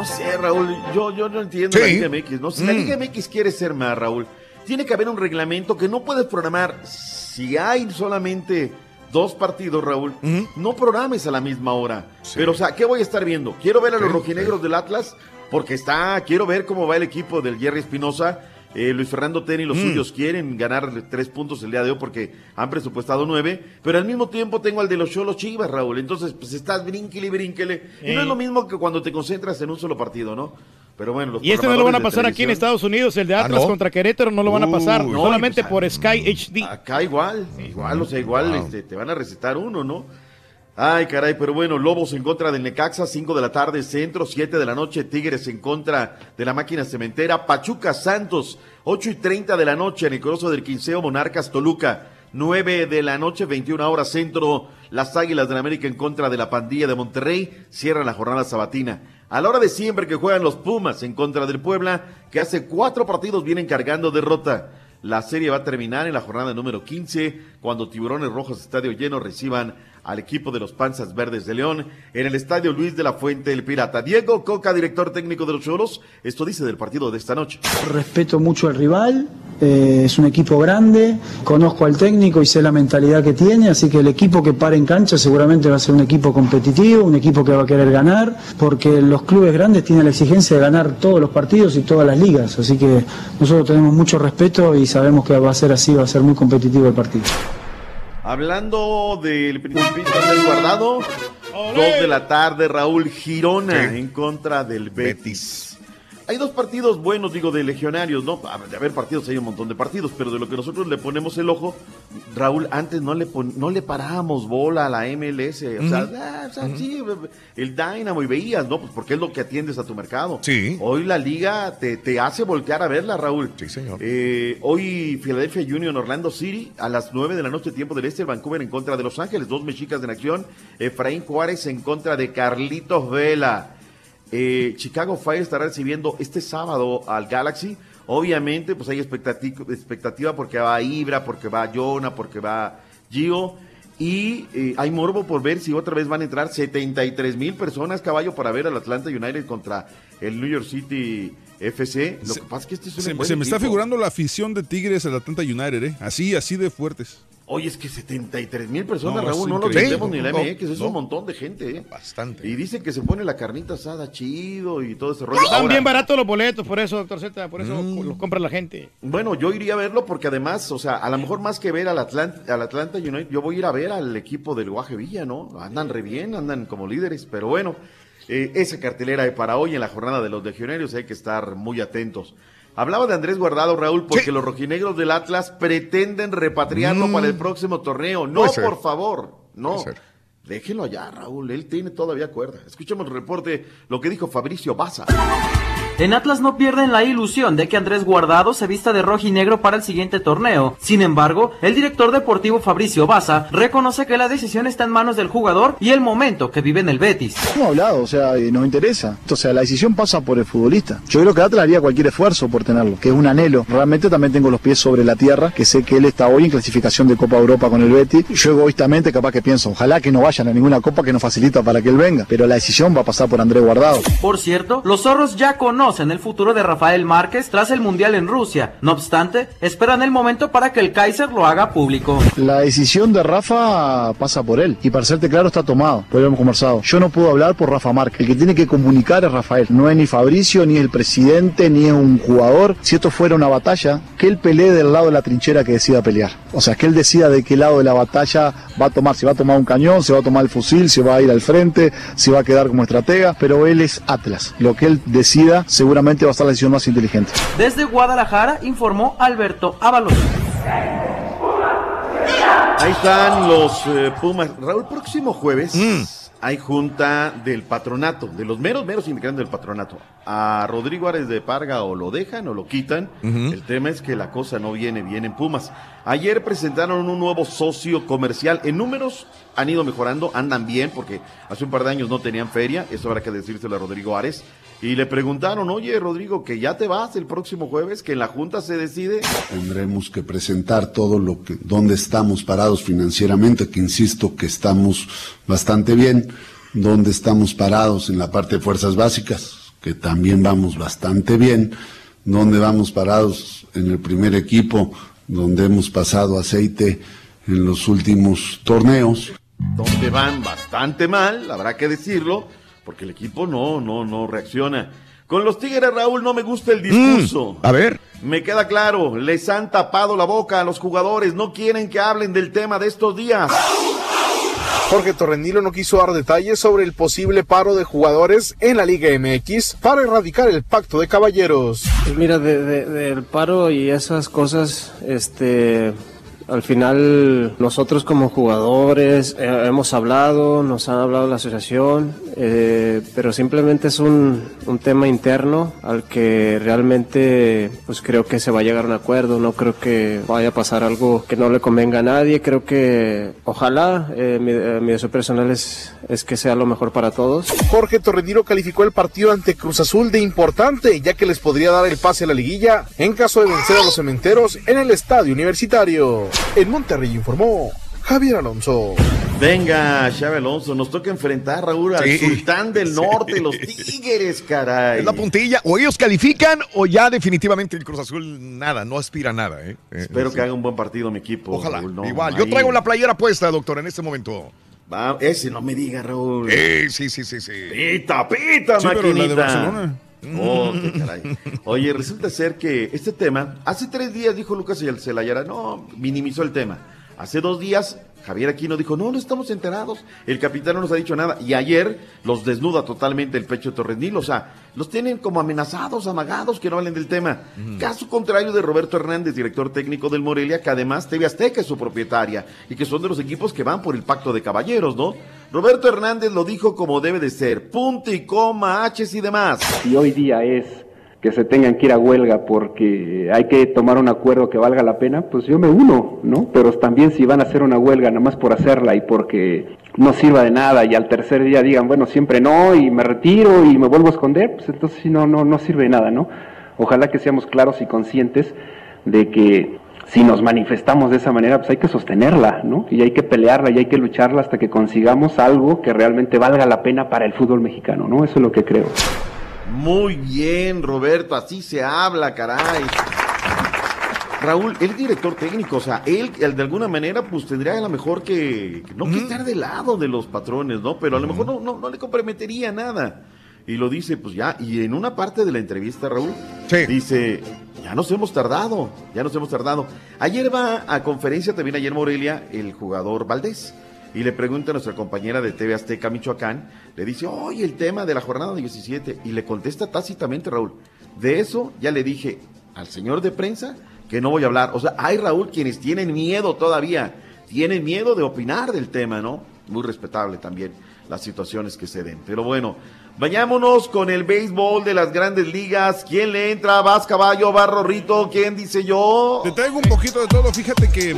no sé, Raúl, yo, yo no entiendo la. Liga MX, ¿no? Si la Mm. Liga MX quiere ser más, Raúl, tiene que haber un reglamento que no puedes programar. Si hay solamente dos partidos, Raúl, no programes a la misma hora. Pero, o sea, ¿qué voy a estar viendo? Quiero ver a los Sí, rojinegros del Atlas, porque está, quiero ver cómo va el equipo del Jerry Espinosa. Eh, Luis Fernando Teni y los Mm. suyos quieren ganar tres puntos el día de hoy porque han presupuestado nueve, pero al mismo tiempo tengo al de los Cholos Chivas, Raúl. Entonces, pues estás brínquele, brínquele. Y no Eh. es lo mismo que cuando te concentras en un solo partido, ¿no? Pero bueno, los Y este no lo van a pasar aquí en Estados Unidos, el de Ah, Atlas ¿no? contra Querétaro no lo van a pasar, Uy, no, solamente y pues, por Sky HD. Acá igual, igual, o sea, igual este, te van a recetar uno, ¿no? Ay, caray, pero bueno, Lobos en contra del Necaxa, 5 de la tarde, centro, 7 de la noche, Tigres en contra de la máquina cementera, Pachuca Santos, 8 y 30 de la noche en el Corozo del Quinceo, Monarcas Toluca, 9 de la noche, 21 horas centro, las Águilas del América en contra de la pandilla de Monterrey, cierran la jornada sabatina. A la hora de siempre que juegan los Pumas en contra del Puebla, que hace cuatro partidos vienen cargando derrota. La serie va a terminar en la jornada número 15, cuando Tiburones Rojos Estadio Lleno reciban al equipo de los Panzas Verdes de León en el Estadio Luis de la Fuente el Pirata. Diego Coca, director técnico de los Cholos, esto dice del partido de esta noche. Respeto mucho al rival, eh, es un equipo grande, conozco al técnico y sé la mentalidad que tiene, así que el equipo que para en cancha seguramente va a ser un equipo competitivo, un equipo que va a querer ganar, porque los clubes grandes tienen la exigencia de ganar todos los partidos y todas las ligas, así que nosotros tenemos mucho respeto y sabemos que va a ser así, va a ser muy competitivo el partido. Hablando del Principito del Guardado, dos de la tarde, Raúl Girona en contra del Betis. Hay dos partidos buenos, digo, de legionarios, ¿no? De haber partidos hay un montón de partidos, pero de lo que nosotros le ponemos el ojo, Raúl, antes no le pon- no le parábamos bola a la MLS, o sea, ah, o sea, sí, el Dynamo y veías, ¿no? Pues porque es lo que atiendes a tu mercado. Sí. Hoy la liga te, te hace voltear a verla, Raúl. Sí, señor. Eh, hoy Philadelphia Union Orlando City a las 9 de la noche tiempo del este, Vancouver en contra de Los Ángeles, dos mexicas en acción, Efraín Juárez en contra de Carlitos Vela. Eh, Chicago Fire estará recibiendo este sábado al Galaxy. Obviamente, pues hay expectati- expectativa porque va Ibra, porque va Jonah, porque va Gio. Y eh, hay morbo por ver si otra vez van a entrar 73 mil personas, caballo, para ver al Atlanta United contra el New York City FC. Lo que pasa es que este es un Se, buen se me está figurando la afición de Tigres al Atlanta United, ¿eh? Así, así de fuertes. Oye, es que 73 mil personas, No, Raúl, no lo entendemos ni la No, MX, es no. un montón de gente, ¿eh? Bastante. Y dicen que se pone la carnita asada chido y todo ese rollo. Están bien baratos los boletos, por eso, doctor Z, por eso Mm. los compra la gente. Bueno, yo iría a verlo porque además, o sea, a lo mejor más que ver al Atlanta, al Atlanta United, yo voy a ir a ver al equipo del Guaje Villa, ¿no? Andan re bien, andan como líderes, pero bueno, eh, esa cartelera de para hoy en la jornada de los legionarios hay que estar muy atentos. Hablaba de Andrés Guardado, Raúl, porque los rojinegros del Atlas pretenden repatriarlo Mm. para el próximo torneo. No, por favor, no. Déjenlo allá, Raúl, él tiene todavía cuerda. Escuchemos el reporte, lo que dijo Fabricio Baza. En Atlas no pierden la ilusión de que Andrés Guardado se vista de rojo y negro para el siguiente torneo. Sin embargo, el director deportivo Fabricio Baza reconoce que la decisión está en manos del jugador y el momento que vive en el Betis. Hemos hablado, o sea, nos interesa. O sea, la decisión pasa por el futbolista. Yo creo que Atlas haría cualquier esfuerzo por tenerlo, que es un anhelo. Realmente también tengo los pies sobre la tierra, que sé que él está hoy en clasificación de Copa Europa con el Betis. Yo egoístamente capaz que pienso, ojalá que no vayan a ninguna copa que nos facilita para que él venga. Pero la decisión va a pasar por Andrés Guardado. Por cierto, los zorros ya conocen el futuro de Rafael Márquez tras el Mundial en Rusia. No obstante, esperan el momento para que el Kaiser lo haga público. La decisión de Rafa pasa por él. Y para serte claro, está tomado. Hemos conversado. Yo no puedo hablar por Rafa Márquez. El que tiene que comunicar es Rafael. No es ni Fabricio, ni el presidente, ni un jugador. Si esto fuera una batalla, que él pelee del lado de la trinchera que decida pelear. O sea, que él decida de qué lado de la batalla va a tomar. Si va a tomar un cañón, si va a tomar el fusil, si va a ir al frente, si va a quedar como estratega. Pero él es Atlas. Lo que él decida seguramente va a ser la decisión más inteligente. Desde Guadalajara informó Alberto Ábalos. Ahí están los eh, Pumas. Raúl, próximo jueves Mm. hay junta del patronato, de los meros, meros integrantes del patronato. A Rodrigo Árez de Parga o lo dejan o lo quitan. El tema es que la cosa no viene bien en Pumas. Ayer presentaron un nuevo socio comercial. En números han ido mejorando, andan bien, porque hace un par de años no tenían feria. Eso habrá que decírselo a Rodrigo Árez. Y le preguntaron, oye Rodrigo, que ya te vas el próximo jueves, que en la junta se decide. Tendremos que presentar todo lo que, dónde estamos parados financieramente, que insisto que estamos bastante bien, dónde estamos parados en la parte de fuerzas básicas, que también vamos bastante bien, dónde vamos parados en el primer equipo, donde hemos pasado aceite en los últimos torneos. donde van bastante mal, habrá que decirlo, porque el equipo no, no, no reacciona. Con los Tigres, Raúl, no me gusta el discurso. a ver. Me queda claro, les han tapado la boca a los jugadores, no quieren que hablen del tema de estos días. Jorge Torrenilo no quiso dar detalles sobre el posible paro de jugadores en la Liga MX para erradicar el pacto de caballeros. Pues mira, de- de- del paro y esas cosas, este, al final nosotros como jugadores eh, hemos hablado, nos han hablado la asociación, eh, pero simplemente es un, un tema interno al que realmente pues creo que se va a llegar a un acuerdo, no creo que vaya a pasar algo que no le convenga a nadie, creo que ojalá, eh, mi, eh, mi deseo personal es, es que sea lo mejor para todos. Jorge Torrenilo calificó el partido ante Cruz Azul de importante, ya que les podría dar el pase a la liguilla en caso de vencer a los cementeros en el estadio universitario. En Monterrey informó Javier Alonso. Venga, Xavi Alonso, nos toca enfrentar, Raúl, al Sí. Sultán del Norte, los Tigres, caray. Es la puntilla. O ellos califican o ya definitivamente el Cruz Azul nada, no aspira a nada. ¿eh? Eh, Espero que haga un buen partido mi equipo. Ojalá. Raúl, no, Igual. Yo traigo la playera puesta, doctor, en este momento. Va, ese no me diga, Raúl. Eh, sí, sí, sí, sí. Pita, pita, Sí, pero la de maquinita. Barcelona. Oh, qué caray. Oye, resulta ser que este tema, hace tres días dijo Lucas Celayara, no, minimizó el tema. Hace dos días, Javier Aquino dijo, no, no estamos enterados. El capitán no nos ha dicho nada. Y ayer los desnuda totalmente el pecho de Torrendil. O sea, los tienen como amenazados, amagados, que no hablen del tema. Caso contrario de Roberto Hernández, director técnico del Morelia, que además TV Azteca es su propietaria y que son de los equipos que van por el pacto de caballeros, ¿no? Roberto Hernández lo dijo como debe de ser. Punto y coma, H's y demás. Si hoy día es que se tengan que ir a huelga porque hay que tomar un acuerdo que valga la pena, pues yo me uno, ¿no? Pero también si van a hacer una huelga nada más por hacerla y porque no sirva de nada y al tercer día digan, bueno, siempre no y me retiro y me vuelvo a esconder, pues entonces sí no, no, no sirve de nada, ¿no? Ojalá que seamos claros y conscientes de que si nos manifestamos de esa manera, pues hay que sostenerla, ¿no? Y hay que pelearla y hay que lucharla hasta que consigamos algo que realmente valga la pena para el fútbol mexicano, ¿no? Eso es lo que creo. Muy bien, Roberto, así se habla, caray. Raúl, el director técnico, o sea, él, él de alguna manera pues tendría a lo mejor que, que no que estar de lado de los patrones, ¿no? Pero a lo mejor no, no, no le comprometería nada. Y lo dice, pues ya, y en una parte de la entrevista, Raúl, dice, ya nos hemos tardado, ya nos hemos tardado. Ayer va a conferencia también ayer Morelia el jugador Valdés. Y le pregunta a nuestra compañera de TV Azteca, Michoacán, le dice, oye, el tema de la jornada 17. Y le contesta tácitamente, Raúl, de eso ya le dije, al señor de prensa que no voy a hablar. O sea, hay Raúl quienes tienen miedo todavía, tienen miedo de opinar del tema, ¿no? Muy respetable también las situaciones que se den. Pero bueno, vayámonos con el béisbol de las grandes ligas. ¿Quién le entra? ¿Vas caballo? ¿Va Rorrito? ¿Quién dice yo? Te traigo un poquito de todo, fíjate que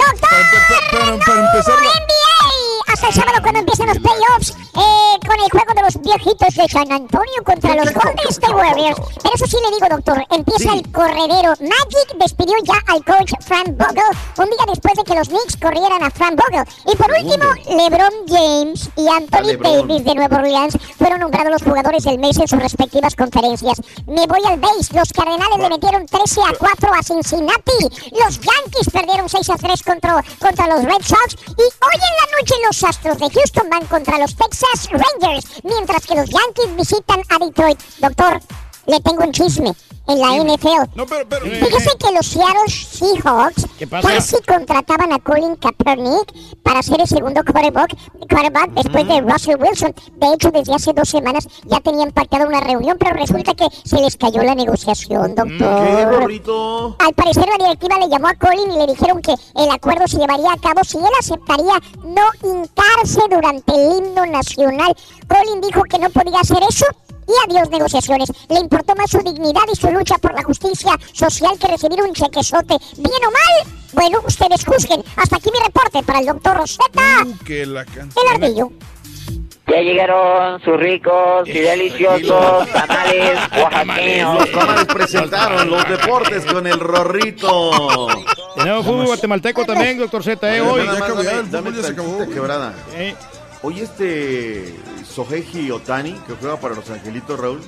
de San Antonio contra los Golden State Warriors. Pero eso sí le digo, doctor, empieza el corredero. Magic despidió ya al coach Frank Vogel un día después de que los Knicks corrieran a Frank Vogel. Y por último, LeBron James y Anthony. Davis de Nueva Orleans fueron nombrados los jugadores del mes en sus respectivas conferencias. Me voy al base. Los Cardenales le metieron 13 a 4 a Cincinnati. Los Yankees perdieron 6 a 3 contra, contra los Red Sox. Y hoy en la noche los Astros de Houston van contra los Texas Rangers. Mientras que los Yankees visitan a Detroit. Doctor, le tengo un chisme en la NFL. Fíjese que los Seattle Seahawks casi contrataban a Colin Kaepernick para ser el segundo quarterback, quarterback después de Russell Wilson. De hecho, desde hace dos semanas ya tenían pactada una reunión, pero resulta que se les cayó la negociación, doctor. ¿Qué, Rorrito? Al parecer la directiva le llamó a Colin y le dijeron que el acuerdo se llevaría a cabo si él aceptaría no hincarse durante el himno nacional. Colin dijo que no podía hacer eso y adiós negociaciones. Le importó más su dignidad y su lucha por la justicia social que recibir un chequezote. ¿Bien o mal? Bueno, ustedes juzguen. Hasta aquí mi reporte para el doctor Rosetta. que la can- El ardillo. Ya llegaron sus ricos y deliciosos tamales oaxaqueños. Los tamales presentaron los deportes con el Rorrito. Tenemos fútbol guatemalteco también, doctor Z, eh, hoy. Nada más, dame- dame tantita quebrada. Hoy este Soheji Otani, que juega para los Angelitos, Raúl.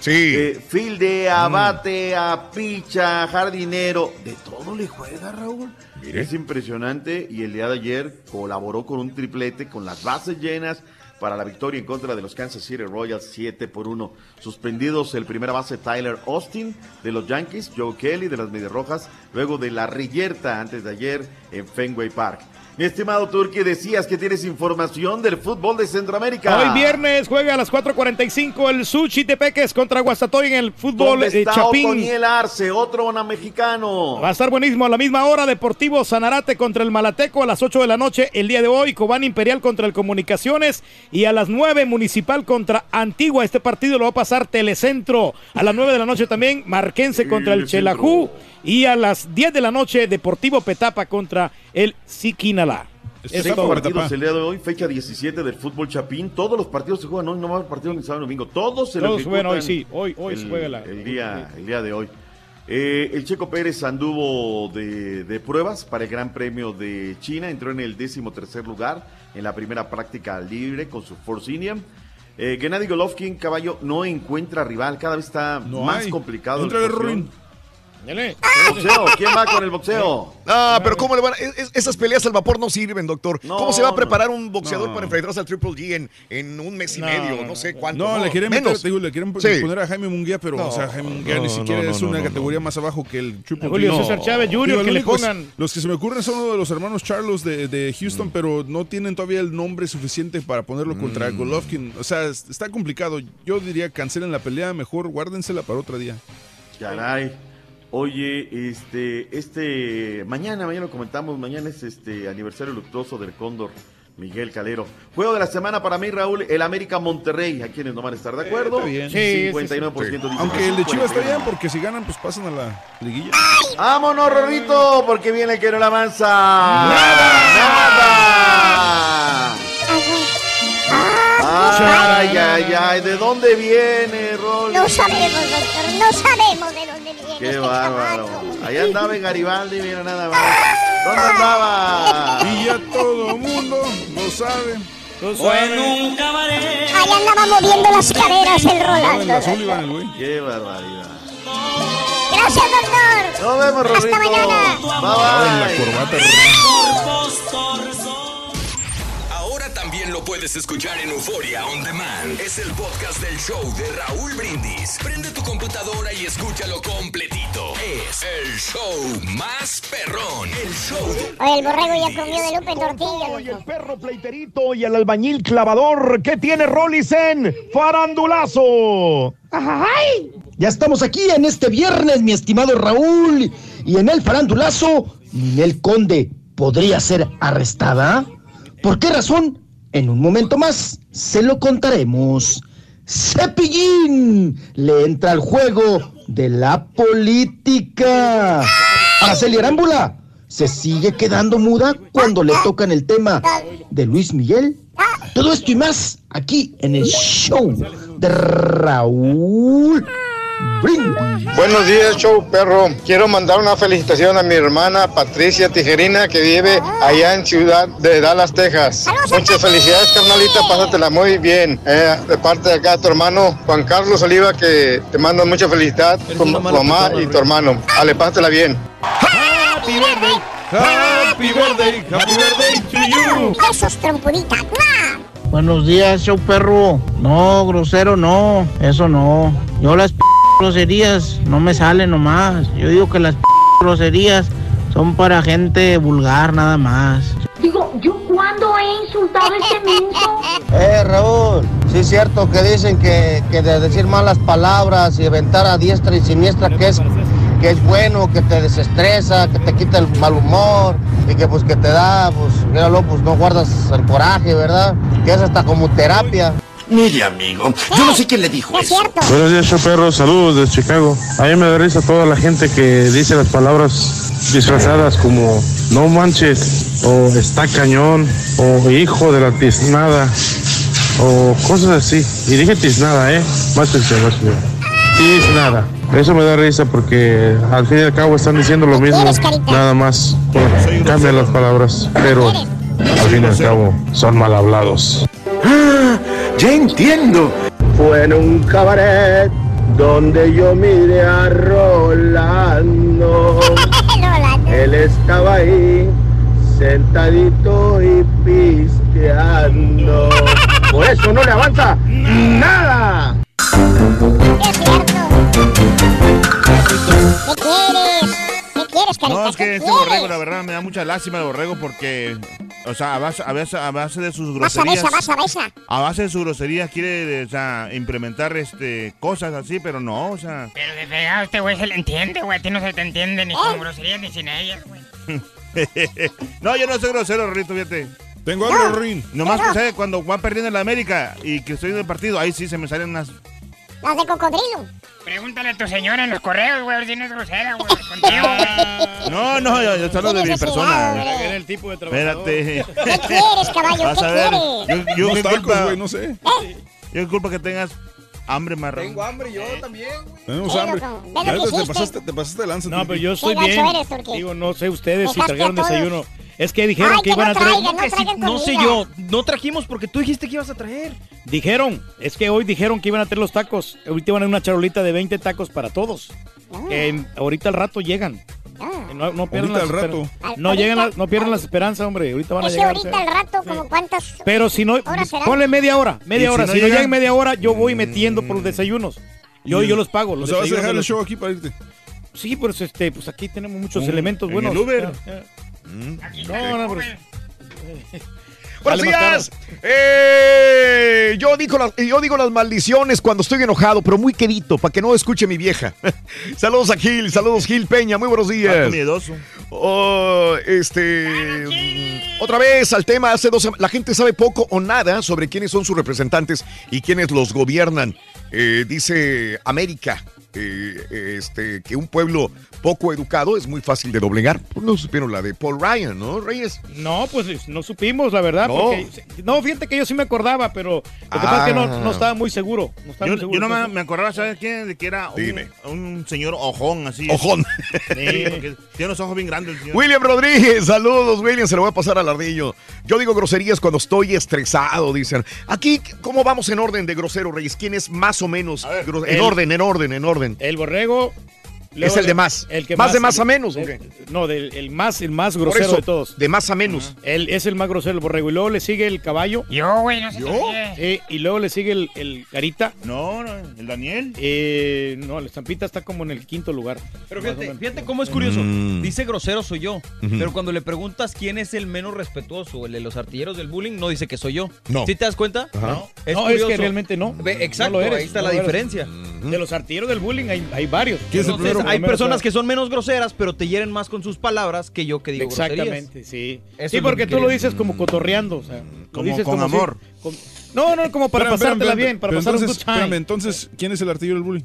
Sí. fildea, bate, a picha, jardinero, de todo le juega, Raúl. Es impresionante y el día de ayer colaboró con un triplete con las bases llenas para la victoria en contra de los Kansas City Royals 7 por 1. Suspendidos el primera base Tyler Austin de los Yankees, Joe Kelly de las Medias Rojas, luego de la Riyerta antes de ayer en Fenway Park. Mi estimado Turki, decías que tienes información del fútbol de Centroamérica. Hoy viernes juega a las 4.45 el Suchi Tepeques contra Guastatoy en el fútbol ¿Dónde de está Chapín. Otoniel Arce, otro una mexicano? Va a estar buenísimo a la misma hora. Deportivo Sanarate contra el Malateco a las 8 de la noche el día de hoy. Cobán Imperial contra el Comunicaciones. Y a las 9 Municipal contra Antigua. Este partido lo va a pasar Telecentro. A las 9 de la noche también Marquense contra el. Chelajú. Y a las 10 de la noche Deportivo Petapa contra el Siquinalá. Todo. partidos el día de hoy, fecha 17 del fútbol Chapín. Todos los partidos se juegan hoy, no va a haber partido ni sábado ni domingo. Todos se Todos juegan hoy, sí. Hoy- hoy se juega la- el día, el día de hoy. Eh, el Checo Pérez anduvo de, de pruebas para el Gran Premio de China. Entró en el décimo tercer lugar en la primera práctica libre con su Force India. Eh, Gennady Golovkin, caballo, no encuentra rival. Cada vez está No más hay. complicado. Entra el. Ruin. Boxeo, ¿quién va con el boxeo? Ah, pero ¿cómo le van a- es- es- Esas peleas al vapor no sirven, doctor. No, ¿Cómo se va a preparar un boxeador No. para enfrentarse al Triple G en, en un mes y No, medio? no, sé cuánto. No, le quieren meter, digo, le quieren Sí. poner a Jaime Munguía, pero No, o sea, Jaime Munguía no, ni siquiera no, es una no, categoría más abajo que el Triple A Julio G. César Chávez Jr. Que le pongan- Los que se me ocurren son uno de los hermanos Charlos de, de Houston, pero no tienen todavía el nombre suficiente para ponerlo contra Mm. Golovkin. O sea, es- está complicado. Yo diría cancelen la pelea, mejor guárdensela para otro día. Caray. Oye, este, este, mañana, mañana lo comentamos, mañana es este aniversario luctuoso del Cóndor, Miguel Calero. Juego de la semana para mí, Raúl, el América Monterrey. ¿A quienes no van a estar de acuerdo? está bien. 59% dice Aunque que el de sí, Chivas está 49. bien, porque si ganan, pues pasan a la liguilla. ¡Vámonos, Rorrito! Porque viene el que no la avanza. ¡Nada! ¡Ay, ay, ay! ¿De dónde viene, Rolly? No sabemos, doctor. No sabemos de. ¡Qué este bárbaro! chamaco. Ahí andaba en Garibaldi, mira nada más. ¿Dónde andaba? Y ya todo mundo lo sabe. Ahí andaba moviendo las caderas el Rolando. El. ¡Qué barbaridad! Gracias, doctor. Nos vemos, Hasta mañana. Bye, bye. Ahora también lo puedes escuchar en Euforia On Demand. Es el podcast del show de Raúl Brindis. Prende tu computadora y escúchalo completito. Es el show más perrón. El show de... Oye, el borrego ya comió de Lupe tortilla. Y el perro pleiterito y el albañil clavador. ¿Qué tiene Rollisen? ¡Farandulazo! ¡Ay! Ya estamos aquí en este viernes, mi estimado Raúl. Y en el farandulazo, Ninel Conde podría ser arrestada. ¿Por qué razón? En un momento más se lo contaremos. Cepillín le entra al juego de la política. Araceli Arámbula se sigue quedando muda cuando le tocan el tema de Luis Miguel. Todo esto y más aquí en el show de Raúl Buenos días, show perro. Quiero mandar una felicitación a mi hermana Patricia Tijerina que vive allá en Ciudad de Dallas, Texas. Muchas felicidades, carnalita. Pásatela muy bien. Eh, de parte de acá, tu hermano Juan Carlos Oliva, que te mando mucha felicidad. Tu mamá y tu hermano. Ale, pásatela bien. Happy birthday, happy birthday, happy birthday to you. Eso es trompudita. Buenos días, show perro. No, grosero no, eso no. Yo las p groserías no me salen nomás. Yo digo que las p groserías son para gente vulgar nada más. Digo, ¿yo cuándo he insultado a este menso? Eh, Raúl, sí es cierto que dicen que, que de decir malas palabras y aventar a diestra y siniestra que es, que es bueno, que te desestresa, que te quita el mal humor y que pues que te da, pues, míralo, pues no guardas el coraje, ¿verdad? Que es hasta como terapia. Mire, amigo, yo no sé quién le dijo eso. Buenos días, show perro. Saludos desde Chicago. A mí me da risa toda la gente que dice las palabras disfrazadas como no manches, o está cañón, o hijo de la tiznada, o cosas así. Y dije tiznada, ¿eh? Más atención, más. Tiznada. Eso me da risa porque al fin y al cabo están diciendo lo mismo, nada más. Cambian las palabras, pero al fin y al cabo son mal hablados. Ya entiendo. Fue en un cabaret donde yo miré a Rolando. Él estaba ahí, sentadito y pisteando. Por eso no le avanza nada. ¿Qué quieres? ¿Qué quieres, carita? No, es que ¿Qué este borrego, la verdad, me da mucha lástima el borrego porque, o sea, a base, a base, a base de sus groserías. a base de sus groserías quiere, o sea, implementar este, cosas así, pero no, o sea. Pero de fregado este güey se le entiende, güey. A ti no se te entiende ni ¿Eh? con groserías ni sin ellas, güey. no, yo no soy grosero, Rito, fíjate. Tengo algo, Rin. Nomás que ¿sabe? cuando van perdiendo en la América y que estoy en el partido, ahí sí se me salen unas. Las de cocodrilo. Pregúntale a tu señora en los correos, güey, si no es grosera, güey. Contigo, No, no, yo, yo estoy hablando de mi persona. Era el tipo de trabajador. Espérate. ¿Qué quieres, caballo? Vas ¿Qué quieres? Yo, yo Unos qué tacos, culpa. güey, no sé. Yo qué culpa que tengas hambre, marrón. Tengo hambre yo también. Tenemos hambre. te pasaste, te pasaste de lanza. No, pero yo estoy bien. eres. Digo, no sé ustedes si trajeron desayuno. Es que dijeron Ay, que que iban no a traer. traigan, no traigan no sé yo. No trajimos porque tú dijiste que ibas a traer. Dijeron, es que hoy dijeron que iban a traer los tacos. Ahorita iban a una charolita de 20 tacos para todos. Que ahorita al rato llegan. Que No, no pierdan Ahorita las al rato. No, llegan las- no pierdan las esperanzas, hombre. Ahorita van a llegar. ahorita al rato, como cuántas Pero si no, ponle media hora, media ¿Y si hora. no Si no llegan? media hora, yo voy metiendo por los desayunos. Yo, yo los pago. O Los sea, vas a desayunos dejar de el show aquí para irte. Sí, pues este, pues aquí tenemos muchos Mm, elementos en buenos. el Uber. Ya, ya. Mm. No, no, pero- Buenos días. Eh, yo, digo las, yo digo las maldiciones cuando estoy enojado, pero muy quedito, para que no escuche mi vieja. saludos a Gil, saludos Gil Peña, muy buenos días. Miedoso. Oh, este. mm, Otra vez al tema, hace dos La gente sabe poco o nada sobre quiénes son sus representantes y quiénes los gobiernan. Eh, dice América. Eh, este, que un pueblo poco educado es muy fácil de doblegar. Pues no supieron la de Paul Ryan, ¿no, Reyes? No, pues no supimos, la verdad. No. porque- no, fíjate que yo sí me acordaba, pero lo que pasa es que no, Ah. no estaba muy seguro. No estaba Yo, muy seguro. yo no me, acordaba, ¿sabes quién? De que era un, Dime. un señor ojón, así. Ojón. Sí, porque tiene los ojos bien grandes el señor. William Rodríguez, saludos, William, se lo voy a pasar al ardillo. Yo digo groserías cuando estoy estresado, dicen. Aquí, ¿cómo vamos en orden de grosero, Reyes? ¿Quién es más o menos? gro- en el- orden, en orden, en orden. El borrego, Luego es el de más. el que más, de más- a menos. el-. No, del, el más, el más grosero eso, de todos. De más a menos. Él es el más grosero, el borrego. Y luego le sigue el caballo. Yo, güey, no sé ¿Yo? Sí, y luego le sigue el, el carita. No, no, el Daniel. Eh, no, la estampita está como en el quinto lugar. Pero fíjate, fíjate cómo es curioso. Mm. Dice grosero soy yo. Pero cuando le preguntas quién es el menos respetuoso, el de los artilleros del bullying, no dice que soy yo. No. ¿Sí te das cuenta? Ajá. No. no, es que realmente no. Ve, exacto, No lo eres, ahí está no la diferencia. De los artilleros del bullying hay, hay varios. ¿Quién es el primero? Hay personas que son menos groseras, pero te hieren más con sus palabras que yo que digo groserías. Exactamente, sí. Eso sí, porque que tú lo dices como cotorreando, o sea, Como dices con como si- amor. con- no, no, como para pasártela espérame, bien, para pasar un entonces, good time. entonces, ¿quién es el artillero del bullying?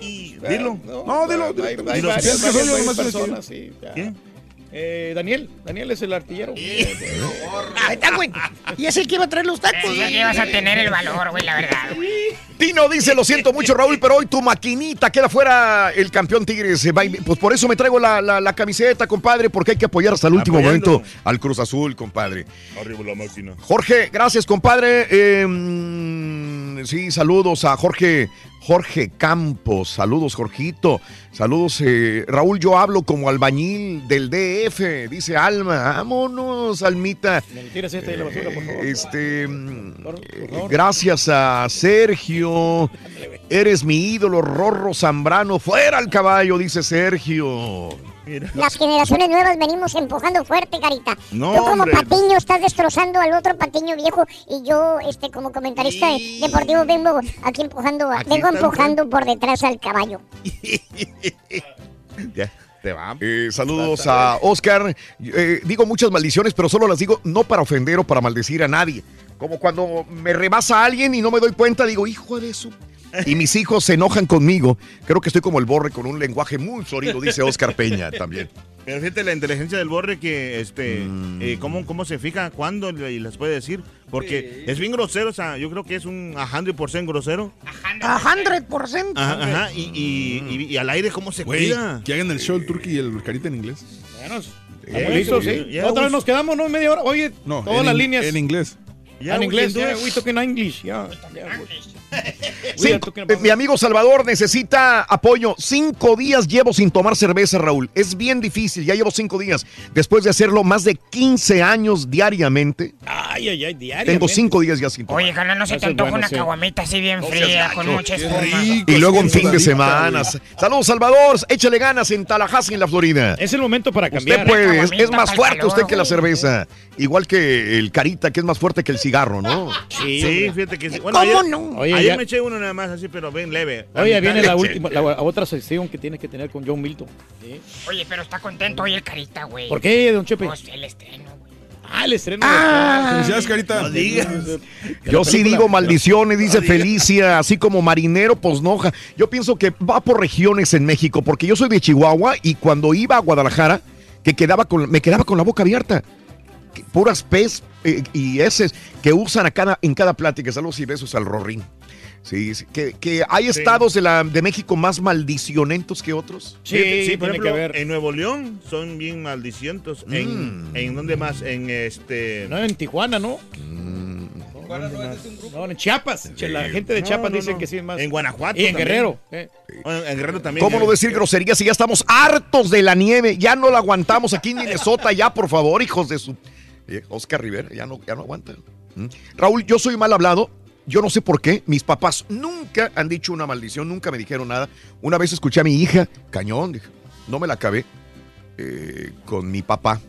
Y dilo. No, dilo. Hay, dilo. hay Dilo, varias, que soy yo, personas, sí. ¿Quién? Eh, Daniel, Daniel es el artillero. Ahí está, güey. Y es el que iba a traer los tacos. Sí, que vas a tener el valor, güey, la verdad, güey. Tino dice, lo siento mucho, Raúl, pero hoy tu maquinita queda fuera el campeón Tigres. eh. Pues por eso me traigo la, la- la camiseta, compadre, porque hay que apoyar hasta el último Apoyando. momento al Cruz Azul, compadre. Arriba la máquina. Jorge, gracias, compadre. Eh, sí, saludos a Jorge. Jorge Campos, saludos Jorgito, saludos eh, Raúl, yo hablo como albañil del DF, dice Alma, vámonos Almita. Y la basura, por favor. Este, mm, Por- por eh, gracias a Sergio, eres mi ídolo, Rorro Zambrano, fuera el caballo, dice Sergio. Las generaciones nuevas venimos empujando fuerte, Carita. No, Tú como hombre. patiño estás destrozando al otro patiño viejo y yo, este, como comentarista deportivo vengo aquí empujando, a- Aquí vengo empujando por detrás al caballo. Ya, te va. Eh, saludos a Oscar. Eh, digo muchas maldiciones, pero solo las digo no para ofender o para maldecir a nadie. Como cuando me rebasa alguien y no me doy cuenta, digo, hijo de su... Y mis hijos se enojan conmigo. Creo que estoy como el borre con un lenguaje muy florido, dice Oscar Peña también. Pero fíjate la inteligencia del borre que, este, Mm. eh, cómo, cómo se fija, cuándo le- y las puede decir. Porque es bien grosero, o sea, yo creo que es un 100% grosero. A 100%. Ajá, ajá, y, y, y- y al aire cómo se Güey, cuida. que hagan el show el turqui y el carita en inglés. Bueno, estamos listos, sí. Otra vez nos quedamos, ¿no? Media hora. Oye, No, todas en las in- líneas. En inglés. Ah, en we inglés, yeah, we talking English, yeah. mi amigo Salvador necesita apoyo. Cinco días llevo sin tomar cerveza, Raúl. Es bien difícil, ya llevo cinco días. Después de hacerlo más de 15 años diariamente, Ay, ay, ay, diario. tengo cinco días ya sin tomar. Oye, carnal, ¿no se te antoja bueno, una sí. caguamita así bien No fría, con mucha espuma? rico. Y luego en fin de semana. Saludos, Salvador. Échale ganas en Tallahassee, en la Florida. Es el momento para cambiar. Usted puede, es, más fuerte calor, usted que la cerveza. Igual que el carita, que es más fuerte que el cigarro, ¿no? Sí, Sí, fíjate que sí. Bueno, ¿Cómo ayer, no? Oye, ayer ya- me eché uno nada más así, pero bien leve. Oye, viene la última, la, la otra sección que tienes que tener con John Milton. ¿sí? Oye, pero está contento hoy el carita, güey. ¿Por qué, don Chepe? Pues el estreno, güey. Ah, el estreno. Felicidades, carita. No digas. Yo sí digo maldiciones, dice Felicia, así como marinero, pues noja. Yo pienso que va por regiones en México, porque yo soy de Chihuahua y cuando iba a Guadalajara, que quedaba con, me quedaba con la boca abierta. Puras pez eh, y heces que usan a cada, en cada plática. Saludos y besos al Rorín. Sí, sí, que, que hay estados de, la, de México más maldicionentos que otros. Sí, sí, por tiene que ver. en Nuevo León son bien maldicientos. En, Mm. en dónde más? En este. No, en Tijuana, ¿no? No, en Chiapas. La gente de No, Chiapas no, no. que sí es más. En Guanajuato. Y en también. Guerrero. eh. Bueno, en Guerrero también. ¿Cómo no decir groserías si ya estamos hartos de la nieve? Ya no la aguantamos aquí en Minnesota, ya por favor, hijos de su... Oscar Rivera, ya no, ya no aguanta. ¿Mm? Raúl, yo soy mal hablado. Yo no sé por qué. Mis papás nunca han dicho una maldición, nunca me dijeron nada. Una vez escuché a mi hija, cañón, dije, no me la acabé eh, con mi papá.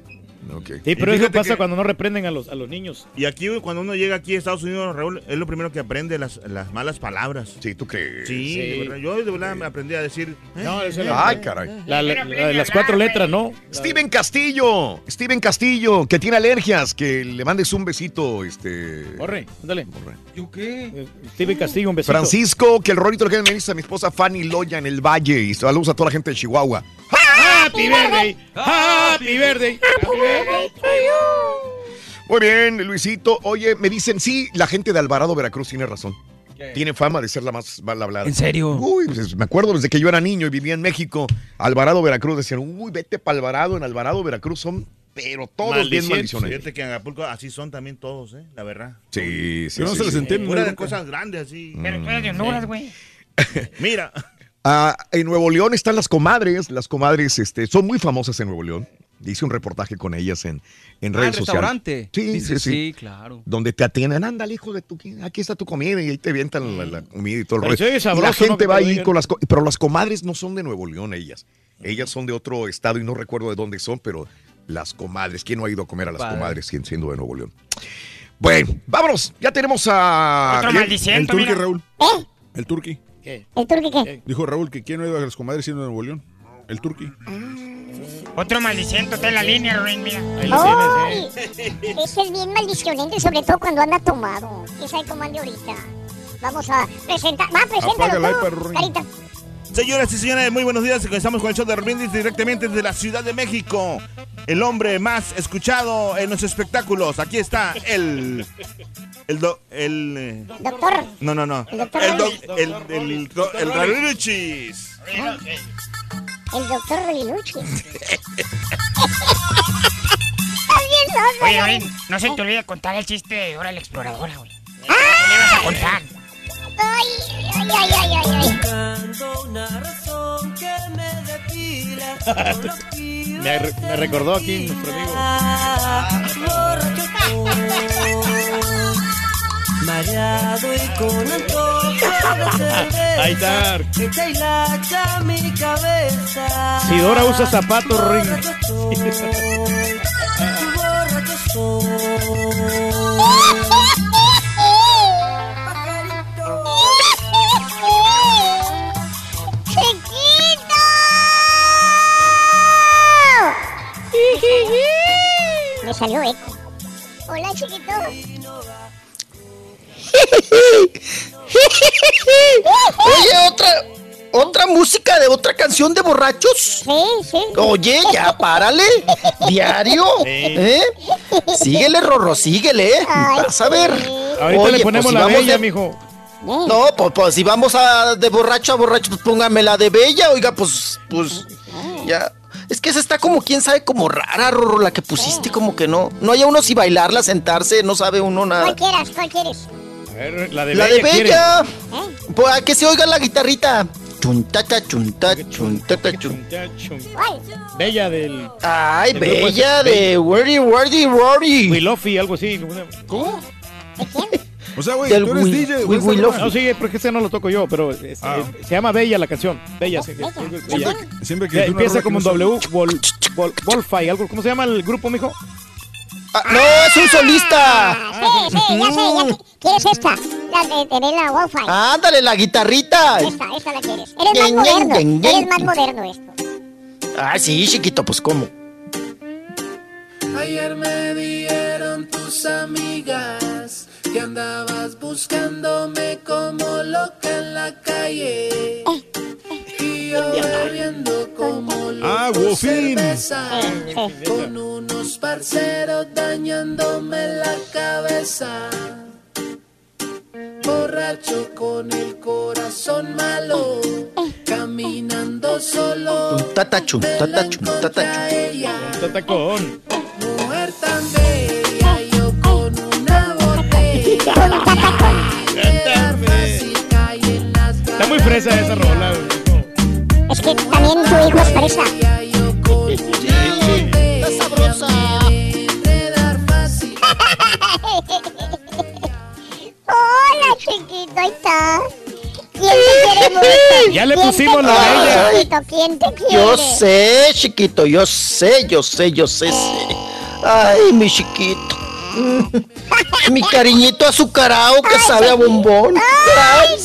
Ok. Sí, pero Y eso pasa que- cuando no reprenden a los, a los niños. Y aquí, cuando uno llega aquí a Estados Unidos, Raúl, es lo primero que aprende, las, las malas palabras. Sí, ¿tú crees? Sí, Sí. de verdad, yo de verdad me aprendí a decir. eh, No, eso es Ay, caray. La, la- la de las cuatro letras, ¿no? Steven Castillo, Steven Castillo, que tiene alergias, que le mandes un besito, este... Corre, ándale. ¿Yo qué? Steven Castillo, un besito. Francisco, que el rolito le me dice a mi esposa Fanny Loya en el Valle y saludos a toda la gente de Chihuahua. Happy birthday. Happy birthday. Happy birthday to you. Muy bien, Luisito. Oye, me dicen, sí, la gente de Alvarado, Veracruz tiene razón. Tiene fama de ser la más mal hablada. ¿En serio? Uy, pues, me acuerdo desde que yo era niño y vivía en México, Alvarado, Veracruz, decían, uy, vete para Alvarado, en Alvarado, Veracruz son, pero todos bien maldiciones. Fíjate que en Acapulco así son también todos, ¿eh? La verdad. Sí, sí, Pero no sí, se les entiende. Fuera ¿no? de cosas grandes así. Pero tú eres de Honduras, güey. Mira, Ah, en Nuevo León están las comadres. Las comadres este, son muy famosas en Nuevo León. Hice un reportaje con ellas en, en Ah, redes el sociales. restaurante. Sí, Dice, sí, sí. sí, claro. Donde te atienden, ándale, hijo de tu, aquí está tu comida y ahí te avientan la, la comida y todo el Pero rollo. sabroso, la gente va ahí digan. con las, pero las comadres no son de Nuevo León ellas. Ellas son de otro estado y no recuerdo de dónde son, pero las comadres, ¿quién no ha ido a comer a las Padre. comadres sien- siendo de Nuevo León? Bueno, vámonos, ya tenemos a... Otro El turqui. Raúl. ¿Eh? El turqui. ¿Qué? ¿El turqui qué? Dijo Raúl que quién no ido a las comadres siendo de Nuevo León. El turqui. Otro maldiciente está en la línea, Ruin, mira. Ahí lo ¡Ay! tienes, ¿eh? Ese es bien maldicionante, sobre todo cuando anda tomado. ¿Quién sabe cómo ande ahorita? Vamos a presentar. Va, preséntalo iPad, tú. Carita. Señoras y señores, muy buenos días. Comenzamos con el show de Brindis directamente desde la Ciudad de México. El hombre más escuchado en los espectáculos. Aquí está el. El. do- el eh, Doctor. no, no, no. El doctor El. do- el. El. do- el Raruchis. El doctor Reviluchi. Oye, Ruin, no se te olvide contar el chiste de Hora la Exploradora, güey. ¿Qué le ibas a contar? Ay, ay, ay, ay, ay, me, re- me recordó aquí nuestro amigo. Mareado y con. Ahí está. Si Dora usa zapatos, Ring. Borracho soy. ¡Chiquito! Me salió eco. Hola, chiquito. Oye, otra, otra música de otra canción de borrachos. Sí, sí. Oye, ya párale. Diario. ¿Eh? Síguele, Rorro, síguele. ¿eh? Vas a ver. Ahorita le ponemos pues, la bella, de- mijo. No, pues, pues, si vamos a de borracho a borracho, pues póngame la de bella, oiga, pues, pues, ya. Es que esa está como, quién sabe, como rara, Rorro, la que pusiste, como que no. No hay uno si bailarla, sentarse, no sabe uno nada. ¿Cuál quieras? ¿Cuál quieres? A ver, la de La bella. de bella. Pues a que se oiga la guitarrita. Chuntata, chunta, chuntata, chun. ¿Cuál? Bella del. Ay, del bella de Wordy, Wordy, Wordy. Wilofi, algo así. ¿Cómo? O sea, güey, tú eres Wi- DJ. Willow. rola. No, sí, porque ese no lo toco yo, pero es- Ah. eh, se llama Bella la canción. Bella. sí, Bella. Siempre que una Empieza como un W, Wol, Wol, Wolfie, algo. ¿Cómo se llama el grupo, mijo? Ah, no, es un solista. Sí, sí, ya sé. Ya te- ¿Quieres esta? La de Terela Wolfie. Ándale, la guitarrita. Esta, esta la quieres. Eres más moderno. Eres más moderno esto. Ah, sí, chiquito, pues cómo. Ayer me dieron tus amigas que andabas buscándome como loca en la calle. Y yo bebiendo como Ah, loco Wolfín. cerveza con unos parceros dañándome la cabeza. Borracho con el corazón malo, caminando solo. Chuntata, chuntata, chuntata, contra ella. Tatacón. Mujer tan muy fresa esa rola. güey. Es que también tu hijo es fresa. Está sabrosa. Hola, chiquito, ahí está. ¿Quién te quiere mucho? Ya le ¿Quién pusimos la bella. chiquito? ¿Quién te quiere? Yo sé, chiquito, yo sé, yo sé, yo sé, sé. Ay, mi chiquito. Mi cariñito azucarado que sabe a bombón. Ay,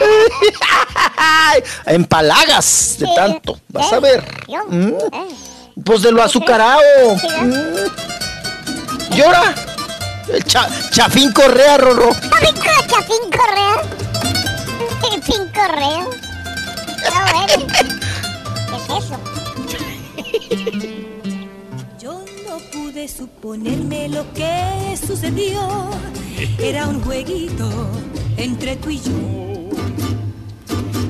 empalagas de tanto, vas a ver. Yo, Mm, eh, Pues de lo azucarado. Mm. Llora. El cha- Chafín Correa, Rorro. Chapín Correa, Chapín Correa. Chapín Correa. No, bueno. ¿Qué es eso? Yo no pude suponerme lo que sucedió. Era un jueguito entre tú y yo.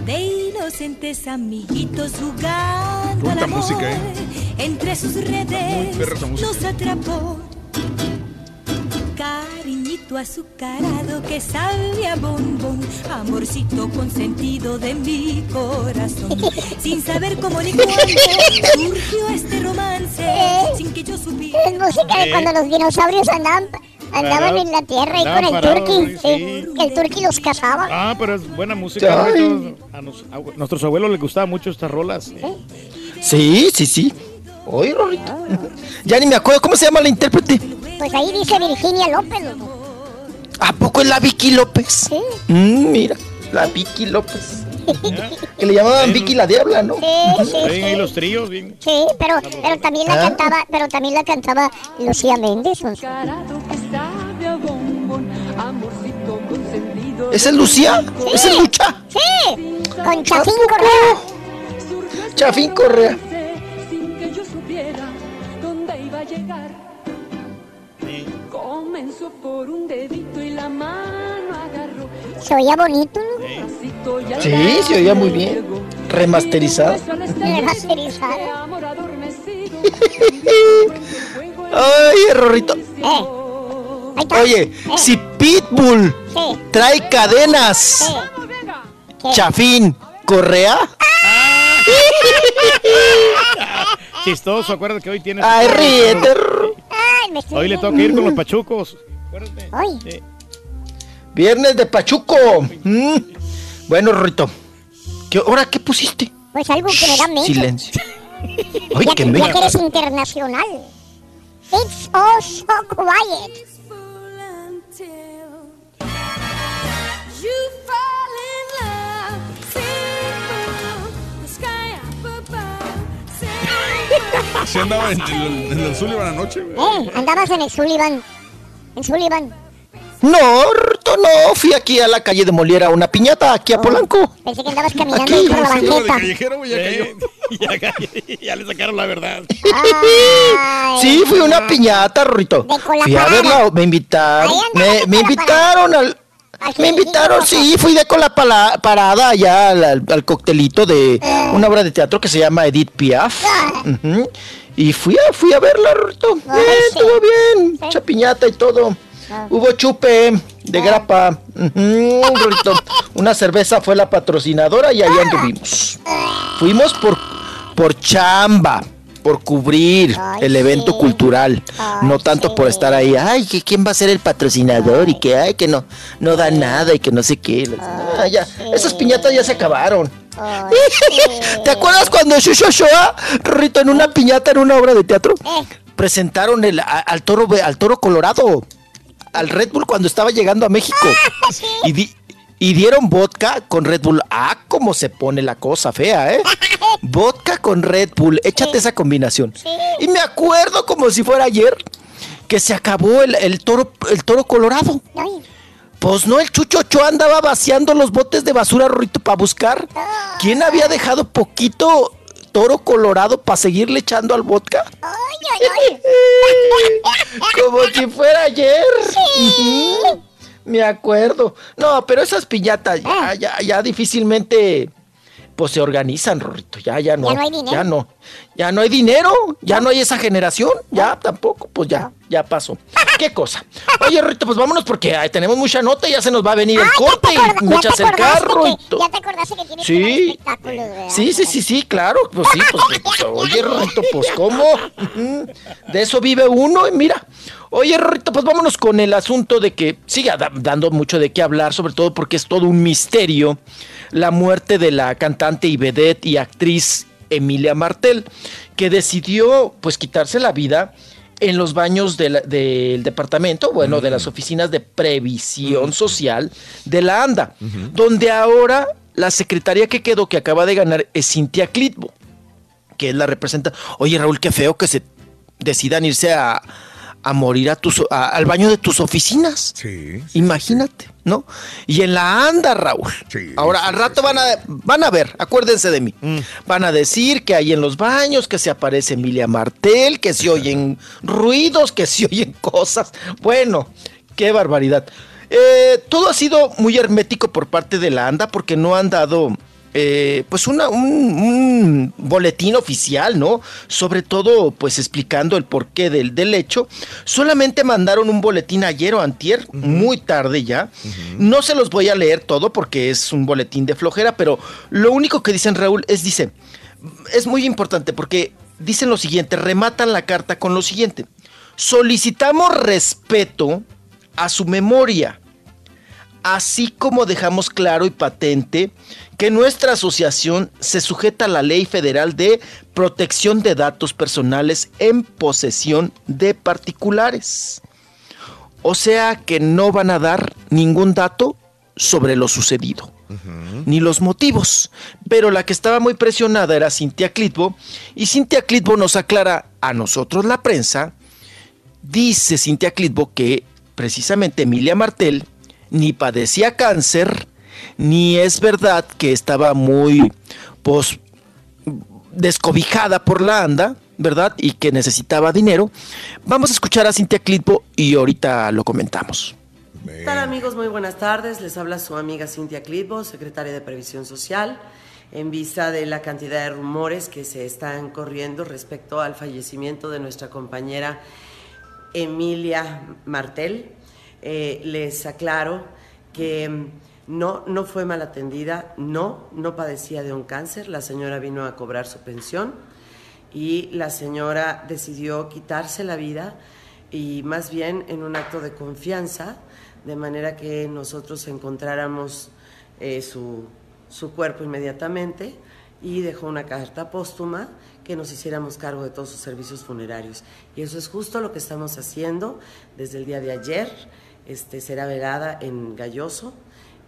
De inocentes amiguitos jugando al amor. música, ¿eh? Entre sus redes nos atrapó. Cariñito azucarado que sabe a bombón, amorcito consentido de mi corazón. Sin saber cómo ni cuándo surgió este romance, sin que yo supiera. Es música de cuando los dinosaurios andaban, andaban en la tierra y con el turqui. sí. sí, el turqui los cazaba. Ah, pero es buena música. Ay. A nos- a nuestros abuelos les gustaban mucho estas rolas. Sí, sí, sí. Oye, Rorrito. Ya ni me acuerdo cómo se llama la intérprete. Pues ahí dice Virginia López. loco. ¿A poco es la Vicky López? Mm, mira, la Vicky López. Que le llamaban Vicky la Diabla, ¿no? Sí, sí, ahí sí. los tríos, bien. Sí, pero, pero también la Ah. cantaba, pero también la cantaba Lucía Méndez. o sea. ¿Esa es Lucía? ¿Esa es Lucha? Sí, con Chafín Correa. Chafín Correa. Comenzó por un dedito y la mano agarró. Se oía bonito, al Sí, se oía muy bien. Remasterizado. Adormecido. Ay, Rorrito. Eh, Oye, si Pitbull Sí. trae cadenas, Chafín Correa. Chistoso, acuérdate que hoy tienes. Ay, ríete. Estoy Hoy le toca ir con los pachucos. Ay. Sí. Viernes de Pachuco. Mm. Bueno, Rorrito. ¿Qué, ¿Ahora qué pusiste? Pues algo que me da miedo. Silencio. Ay, ya, qué que, ya que eres internacional. It's all so quiet. You ¿Se andaba en el, en el Sullivan anoche? güey? Eh, andabas en el Sullivan. En Sullivan. No, no. Fui aquí a la calle de Moliera a una piñata, aquí a Polanco. Pensé que andabas caminando Aquí, por la sí, banqueta. callejero, güey, ya cayó. ya, ya le sacaron la verdad. Sí, fui a una piñata, Rorrito. De Fui a verla, me invitaron. Me, me invitaron al. Me invitaron, sí, fui de con la pala- parada allá al, al- al coctelito de una obra de teatro que se llama Edith Piaf. Y fui a, fui a verla, Rorrito. Bien, estuvo bien. Mucha piñata y todo. Hubo chupe de grapa. Ujú, Rorrito. Una cerveza fue la patrocinadora y ahí anduvimos. Fuimos por, por chamba, por cubrir el evento cultural, no tanto por estar ahí, ay, que quién va a ser el patrocinador y que ay, que no, no da nada y que no sé qué. Ah, ya, esas piñatas ya se acabaron. ¿Te acuerdas cuando Shusho Shoa, Rito, en una piñata en una obra de teatro, presentaron el, al toro al toro colorado, al Red Bull cuando estaba llegando a México? Y di- y dieron vodka con Red Bull. Ah, cómo se pone la cosa fea, ¿eh? Vodka con Red Bull. Échate esa combinación. Y me acuerdo como si fuera ayer que se acabó el, el toro, el toro colorado. Pues no, el Chucho Ochoa andaba vaciando los botes de basura, Rorrito, para buscar quién había dejado poquito toro colorado para seguirle echando al vodka. Como si fuera ayer. Ujú. Me acuerdo. No, pero esas piñatas ya, ya, ya difícilmente pues se organizan, Rorrito. Ya, ya no. Ya no hay dinero. Ya no. Ya no hay dinero. Ya no hay esa generación. Ya tampoco. Pues ya, ya pasó. ¿Qué cosa? Oye, Rorrito, pues vámonos porque ay, tenemos mucha nota y ya se nos va a venir el corte y me echas el carro y. Ya te acordaste que tienes Sí. espectáculos, ¿verdad? Sí, sí, sí, sí, claro. Pues sí, pues, pues, oye, Rorrito, pues cómo. De eso vive uno y mira. Oye, Rorrito, pues vámonos con el asunto de que siga da- dando mucho de qué hablar, sobre todo porque es todo un misterio la muerte de la cantante y vedette y actriz Emilia Martel, que decidió pues quitarse la vida en los baños de del departamento, bueno, de las oficinas de previsión social de la ANDA, donde ahora la secretaria que quedó, que acaba de ganar, es Cintia Clitbo, que es la representante. Oye, Raúl, qué feo que se decidan irse a, a morir a tus, a- al baño de tus oficinas. Sí. Imagínate, ¿no? Y en la anda, Raúl. Ahora, al rato van a, van a ver, acuérdense de mí. Van a decir que hay en los baños, que se aparece Emilia Martel, que se oyen ruidos, que se oyen cosas. Bueno, qué barbaridad. Eh, todo ha sido muy hermético por parte de la ANDA porque no han dado eh, pues una, un, un boletín oficial, ¿no? Sobre todo, pues explicando el porqué del, del hecho. Solamente mandaron un boletín ayer o antier, muy tarde ya. No se los voy a leer todo porque es un boletín de flojera, pero lo único que dicen Raúl es, dice, es muy importante porque dicen lo siguiente, rematan la carta con lo siguiente. Solicitamos respeto a su memoria, así como dejamos claro y patente que nuestra asociación se sujeta a la ley federal de protección de datos personales en posesión de particulares. O sea que no van a dar ningún dato sobre lo sucedido ni los motivos. Pero la que estaba muy presionada era Cintia Clitbo, y Cintia Clitbo nos aclara a nosotros la prensa, dice Cintia Clitbo que precisamente Emilia Martel ni padecía cáncer, ni es verdad que estaba muy pues, descobijada por la anda, ¿verdad? Y que necesitaba dinero. Vamos a escuchar a Cintia Clitbo y ahorita lo comentamos. ¿Qué tal amigos? Muy buenas tardes. Les habla su amiga Cintia Clitbo, secretaria de Previsión Social, en vista de la cantidad de rumores que se están corriendo respecto al fallecimiento de nuestra compañera Emilia Martel. Eh, les aclaro que mm, no, no fue mal atendida, no, no padecía de un cáncer. La señora vino a cobrar su pensión y la señora decidió quitarse la vida y más bien en un acto de confianza de manera que nosotros encontráramos eh, su, su cuerpo inmediatamente y dejó una carta póstuma que nos hiciéramos cargo de todos sus servicios funerarios. Y eso es justo lo que estamos haciendo desde el día de ayer. Este, será velada en Galloso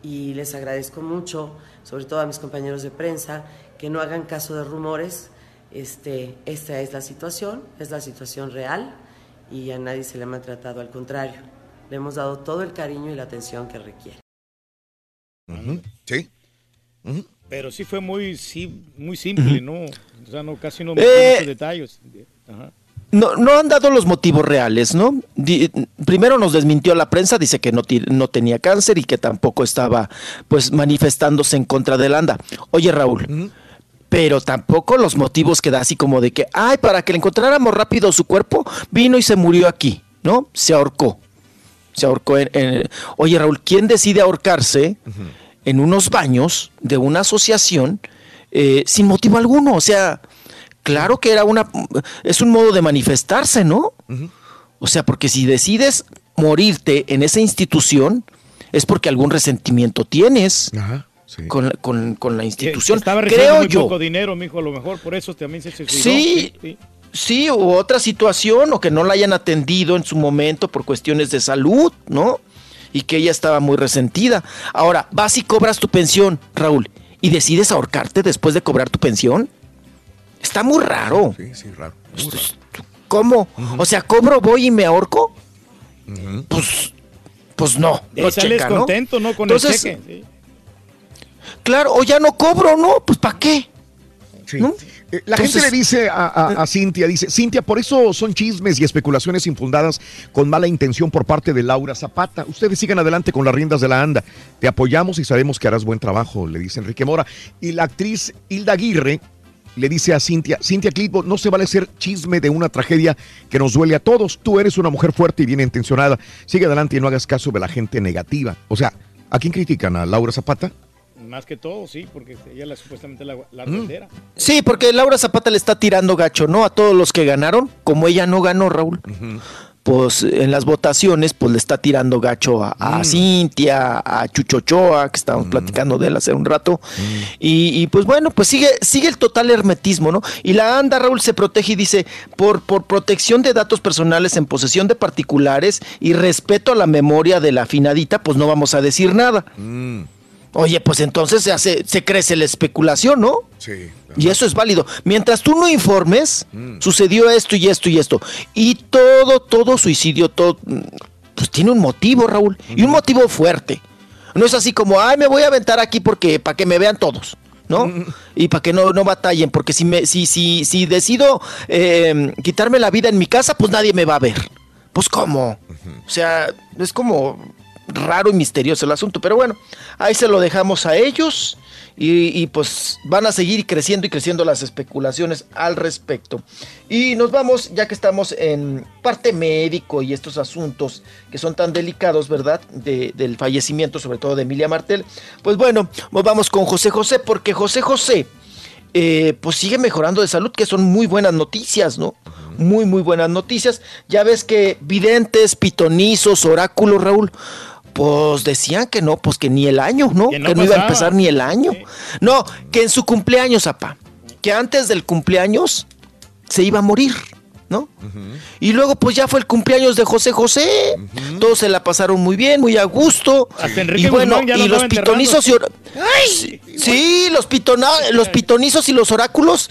y les agradezco mucho, sobre todo a mis compañeros de prensa, que no hagan caso de rumores. Este, esta es la situación, es la situación real y a nadie se le ha maltratado, al contrario le hemos dado todo el cariño y la atención que requiere. Sí. Pero sí fue muy, sí, muy simple, ¿no? O sea, no, casi no me Eh, detalles. Ajá. No, no han dado los motivos reales, ¿no? Di- primero nos desmintió la prensa, dice que no, no tenía cáncer y que tampoco estaba, pues, manifestándose en contra de Landa. Oye, Raúl, pero tampoco los motivos que da así como de que, ay, para que le encontráramos rápido su cuerpo, vino y se murió aquí, ¿no? Se ahorcó. Se ahorcó en... en- Oye, Raúl, ¿quién decide ahorcarse en unos baños de una asociación eh, sin motivo alguno? O sea, claro que era una... Es un modo de manifestarse, ¿no? O sea, porque si decides morirte en esa institución, es porque algún resentimiento tienes con, la- con- con la institución. Estaba Creo muy yo. poco dinero, mijo, a lo mejor por eso también se suicidó. Sí, sí, o otra situación, o que no la hayan atendido en su momento por cuestiones de salud, ¿no? Y que ella estaba muy resentida. Ahora, vas y cobras tu pensión, Raúl, y decides ahorcarte después de cobrar tu pensión. Está muy raro. Sí, sí, raro. ¿Cómo? O sea, cobro, voy y me ahorco. Pues, pues no. No sales checa, ¿no? contento, ¿no? Con Entonces, el cheque. sí. Claro, o ya no cobro, ¿no? Pues ¿para qué? Sí. Eh, La gente le dice a, a- a Cintia, dice, Cintia, por eso son chismes y especulaciones infundadas con mala intención por parte de Laura Zapata. Ustedes sigan adelante con las riendas de la anda. Te apoyamos y sabemos que harás buen trabajo, le dice Enrique Mora. Y la actriz Hilda Aguirre le dice a Cintia, Cintia Clitbo, no se vale hacer chisme de una tragedia que nos duele a todos. Tú eres una mujer fuerte y bien intencionada. Sigue adelante y no hagas caso de la gente negativa. O sea, ¿a quién critican? ¿A Laura Zapata? Más que todo, sí, porque ella la, supuestamente la, la Mm. bandera. Sí, porque Laura Zapata le está tirando gacho, ¿no? A todos los que ganaron, como ella no ganó, Raúl. Pues en las votaciones, pues le está tirando gacho a, a Cintia, a Chuchochoa, que estábamos platicando de él hace un rato. Y, y, pues bueno, pues sigue, sigue el total hermetismo, ¿no? Y la ANDA, Raúl, se protege y dice, por, por protección de datos personales en posesión de particulares y respeto a la memoria de la afinadita, pues no vamos a decir nada. Oye, pues entonces se hace, se crece la especulación, ¿no? Sí. Y eso es válido. Mientras tú no informes, sucedió esto y esto y esto. Y todo, todo suicidio, todo, mm, pues tiene un motivo, Raúl. Y un motivo fuerte. No es así como, ay, me voy a aventar aquí porque para que me vean todos. ¿No? Y para que no, no batallen, porque si me, si, si, si decido eh, quitarme la vida en mi casa, pues nadie me va a ver. Pues cómo. O sea, es como raro y misterioso el asunto, pero bueno, ahí se lo dejamos a ellos Y, pues van a seguir creciendo y creciendo las especulaciones al respecto. Y nos vamos, ya que estamos en parte médico y estos asuntos que son tan delicados, ¿verdad? De- del fallecimiento, sobre todo de Emilia Martel. Pues bueno, nos vamos con José José, porque José José, eh, pues sigue mejorando de salud, que son muy buenas noticias, ¿no? Muy, muy buenas noticias. Ya ves que videntes, pitonizos, oráculos, Raúl, pues decían que no, pues que ni el año, ¿no? Que no no, iba a empezar ni el año. No, que en su cumpleaños, apá, que antes del cumpleaños se iba a morir, ¿no? Y luego pues ya fue el cumpleaños de José José, todos se la pasaron muy bien, muy a gusto. Hasta Enrique y bueno, ya y los pitonizos y Sí, sí, los, pitona- los pitonizos y los oráculos,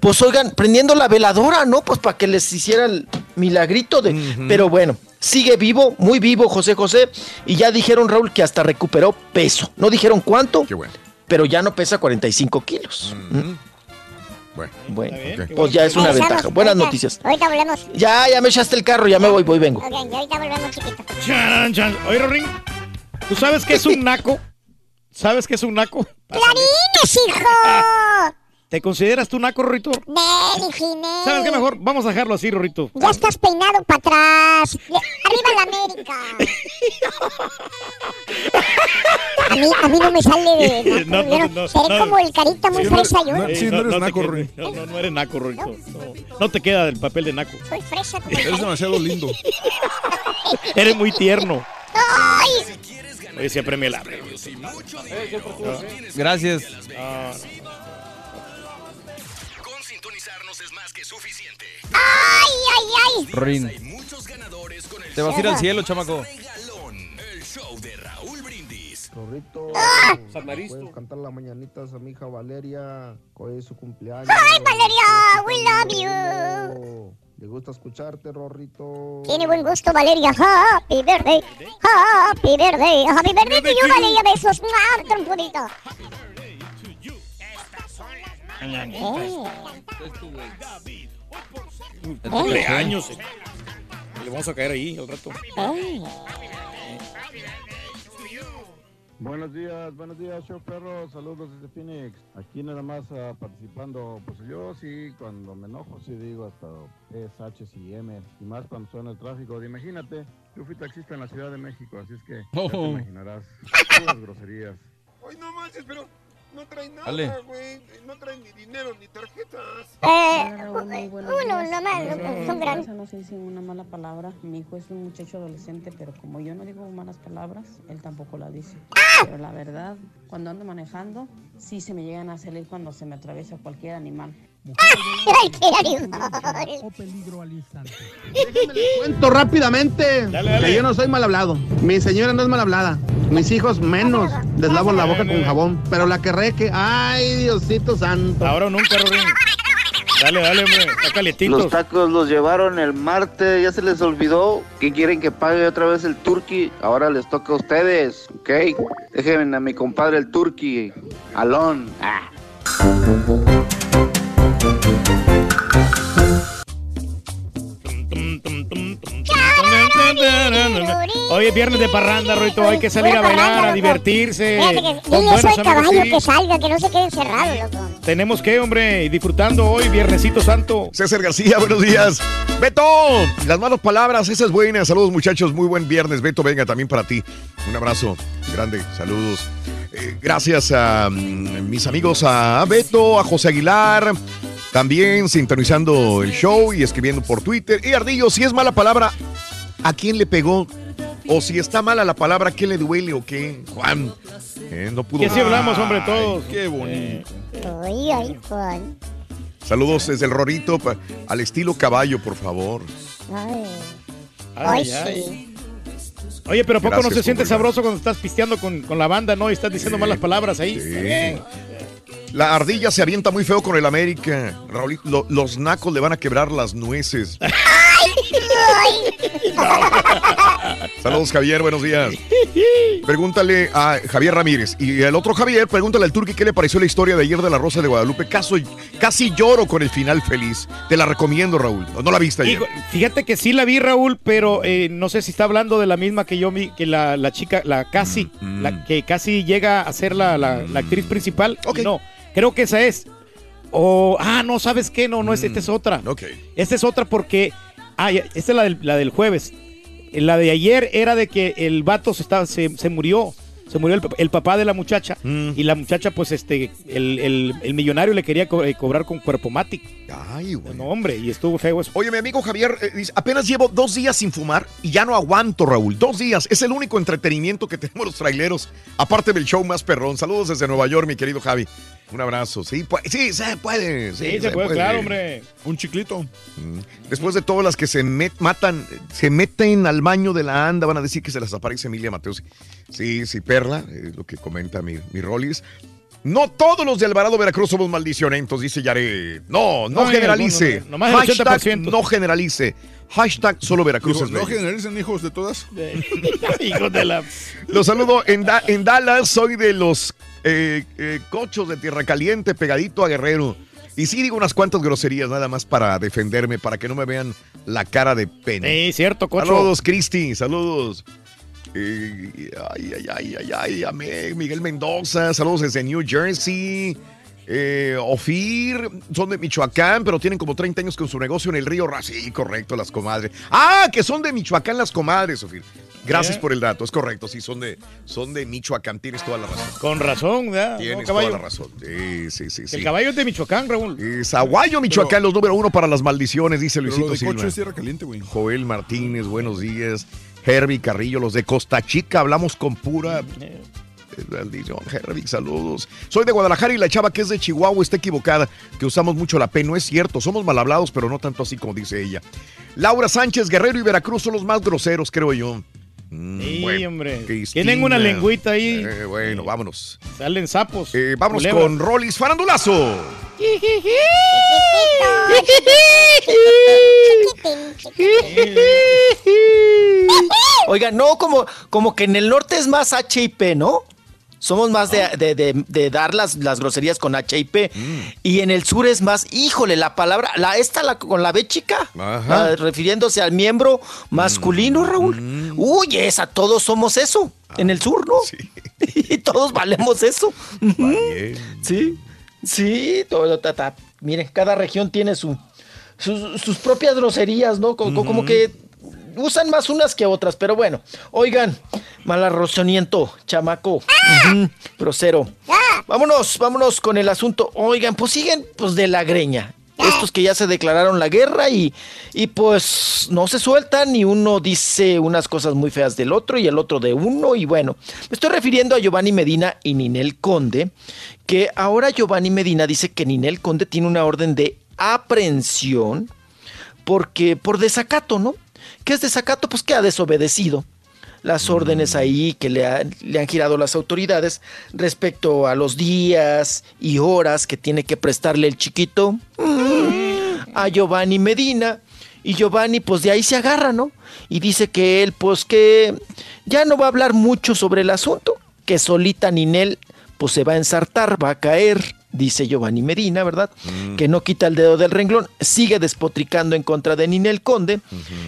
pues oigan, prendiendo la veladora, ¿no? Pues para que les hiciera el milagrito de... Pero bueno, sigue vivo, muy vivo José José, y ya dijeron, Raúl, que hasta recuperó peso. No dijeron cuánto, pero ya no pesa 45 kilos. ¿Mm? Bueno, Bueno, pues ya es una ventaja. Buenas ahorita- noticias. Ahorita volvemos. Ya, ya me echaste el carro, ya me voy, voy, vengo. Ok, ahorita volvemos, chiquito. Chan, chan. Oye, Rorín, ¿tú sabes qué es un naco? ¿Sabes qué es un naco? ¡Clarines, hijo! ¿Te consideras tú naco, Rorrito? Nel, Ginés. ¿Sabes qué mejor? Vamos a dejarlo así, Rorrito. Ya estás peinado para atrás. Arriba la América. A mí, a mí no me sale de. No, no, no, Seré no. como el carita muy Sí, no- fresa yo. no- ¿no? sí, no eres naco, Rorrito. No, no, eres naco, Rorrito. No, no te queda el papel de naco. Soy fresa como Eres demasiado lindo. Eres muy tierno. ¡Ay! Oye, se premia la. Gracias. Ah, ¡Ay, ay, ay! Rin. Te vas a ir al cielo, chamaco. Rorrito, ¡Ah! ¿puedes cantar las mañanitas a mi hija Valeria? Hoy es su cumpleaños. ¡Ay, Valeria! We love you. Le gusta escucharte, Rorrito. Tiene buen gusto, Valeria. Happy birthday. Happy birthday. Happy birthday to you, Valeria. Besos. ¡Mua! Trompudito. El cumpleaños. eh. Le vamos a caer ahí al rato. Buenos días, buenos días, show perro, saludos desde Phoenix. Aquí nada más ah, participando, pues yo sí, cuando me enojo sí digo hasta es H y M, y más cuando suena el tráfico. Imagínate, yo fui taxista en la Ciudad de México, así es que ya te Oh. imaginarás puras groserías. Ay, no manches, pero no trae nada, güey. No trae ni dinero ni tarjetas. Eh, Muy días. nomás, Eh, son grandes. no se dice una mala palabra. Mi hijo es un muchacho adolescente, pero como yo no digo malas palabras, él tampoco la dice. Pero la verdad, cuando ando manejando, sí se me llegan a salir cuando se me atraviesa cualquier animal. Ay, qué animal. O peligro al instante. Cuento rápidamente Dale, dale. que yo no soy mal hablado. Mi señora no es mal hablada. Mis hijos menos. Les lavo la boca con jabón. Pero la que reque, ay, Diosito santo. Ahora o nunca, Rorín. Dale, dale, hombre. Está. Los tacos los llevaron el martes, ya se les olvidó que quieren que pague otra vez el turkey. Ahora les toca a ustedes, ¿ok? Déjenme a mi compadre el turkey. Alón. Ah. Hoy es viernes de parranda, Roito. Hay que salir a bailar, a divertirse. Buenos al caballo que salga, que no se quede encerrado, loco. Tenemos que, hombre, y disfrutando hoy, Viernesito Santo. César García, buenos días. Beto, las malas palabras, esa es buena. Saludos, muchachos. Muy buen viernes. Beto, venga también para ti. Un abrazo grande. Saludos. Eh, gracias a mm, mis amigos, a Beto, a José Aguilar. También sintonizando el show y escribiendo por Twitter. Y Ardillo, si es mala palabra, ¿a quién le pegó? O si está mala la palabra, ¿qué le duele o qué? Juan, eh, no pudo. Que así hablamos, hombre, todos. Qué bonito. Ay, ay, Juan. Saludos desde el Rorito pa- al estilo caballo, por favor. Ay. Ay, Ay, ay. sí. Oye, pero ¿a poco Gracias, no se siente sabroso cuando estás pisteando con, con la banda, no? Y estás diciendo malas palabras ahí. Sí. La ardilla se avienta muy feo con el América. Raúl, lo- los nacos le van a quebrar las nueces. Saludos, Javier, buenos días. Pregúntale a Javier Ramírez. Y el otro Javier, pregúntale al Turqui qué le pareció la historia de ayer de la Rosa de Guadalupe. Caso, casi lloro con el final feliz. Te la recomiendo, Raúl. ¿O ¿No la viste ayer? Hijo, fíjate que sí la vi, Raúl, pero eh, no sé si está hablando de la misma que yo que la, la chica, la casi, Mm, la que casi llega a ser la, la- la actriz principal. No, creo que esa es. O, ah, no, ¿sabes qué? No, no es, esta es otra. Ok. Esta es otra porque, ah, esta es la del, la del jueves. La de ayer era de que el vato se, estaba, se, se murió. Se murió el, pa- el papá de la muchacha. Mm. Y la muchacha, pues, este, el, el- el millonario le quería co- eh, cobrar con cuerpo matic. Ay, güey. No, hombre, y estuvo feo eso. Oye, mi amigo Javier, eh, dice, apenas llevo dos días sin fumar y ya no aguanto, Raúl. Dos días. Es el único entretenimiento que tenemos los traileros, aparte del show más perrón. Saludos desde Nueva York, mi querido Javi. Un abrazo. Sí, pu- sí se puede. Sí, Sí, se puede, claro, hombre. Un chiclito. Mm. Después de todas las que se met- matan, se meten al baño de la anda, van a decir que se las aparece Emilia Mateos. Sí, sí, Perla, es lo que comenta mi, mi Rollis. No todos los de Alvarado Veracruz somos maldicionentos, dice Yare. No, no, No, generalice. nomás el Hashtag 80%. no generalice. Hashtag solo Veracruz Digo, es ¿No bello. generalicen hijos de todas? Hijos de la... Los saludo en, Da- en Dallas, soy de los eh, eh, cochos de Tierra Caliente, pegadito a Guerrero. Y sí digo unas cuantas groserías nada más para defenderme, para que no me vean la cara de pena. Sí, cierto, cocho. Saludos, Cristi, saludos. Eh, ay, ay, ay, ay, ay, amé, Miguel Mendoza, saludos desde New Jersey. Eh, Ofir, son de Michoacán, pero tienen como 30 años con su negocio en el río Ra- Sí, correcto, las comadres. Ah, que son de Michoacán las comadres, Ofir. Gracias ¿Eh? por el dato, es correcto, sí, son de, son de Michoacán, tienes toda la razón. Con razón, ¿verdad? Tienes toda la razón. Sí, sí, sí. sí. El caballo es de Michoacán, Raúl. Eh, Zaguayo, Michoacán, los número uno para las maldiciones, dice Pero Luisito lo de Silva. es tierra caliente, güey. Joel Martínez, buenos días. Herbie Carrillo, los de Costa Chica, hablamos con pura eh. Herbie, saludos. Soy de Guadalajara y la chava que es de Chihuahua está equivocada, que usamos mucho la P. No es cierto, somos mal hablados, pero no tanto así como dice ella. Laura Sánchez, Guerrero y Veracruz son los más groseros, creo yo. Mm, Sí, bueno, hombre. Cristina. Tienen una lengüita ahí. Eh, bueno, vámonos. Salen sapos. Eh, vámonos con Rollis Farandulazo. Oiga, no, como, como que en el norte es más H y P, ¿no? Somos más de, de- de- de dar las, las groserías con H y P. Y en el sur es más, híjole, la palabra, la esta la, con la B chica, ah, refiriéndose al miembro masculino, Raúl. Uy, esa, todos somos eso. En el sur, ¿no? y todos valemos eso. Sí, sí, todo, ta, ta. Miren, cada región tiene su, sus, sus propias groserías, ¿no? Co- co- Como, que usan más unas que otras, pero bueno. Oigan, malarrozoniento, chamaco, ujú, grosero. Vámonos, vámonos con el asunto. Oigan, pues siguen pues de la greña. Estos que ya se declararon la guerra y, y pues no se sueltan y uno dice unas cosas muy feas del otro y el otro de uno y bueno, me estoy refiriendo a Giovanni Medina y Ninel Conde, que ahora Giovanni Medina dice que Ninel Conde tiene una orden de aprehensión porque por desacato, ¿no? ¿Qué es desacato? Pues que ha desobedecido las órdenes ahí que le, ha- le han girado las autoridades respecto a los días y horas que tiene que prestarle el chiquito mm, a Giovanni Medina. Y Giovanni pues de ahí se agarra, ¿no? Y dice que él pues que ya no va a hablar mucho sobre el asunto, que solita Ninel pues se va a ensartar, va a caer, dice Giovanni Medina, ¿verdad? Que no quita el dedo del renglón, sigue despotricando en contra de Ninel Conde.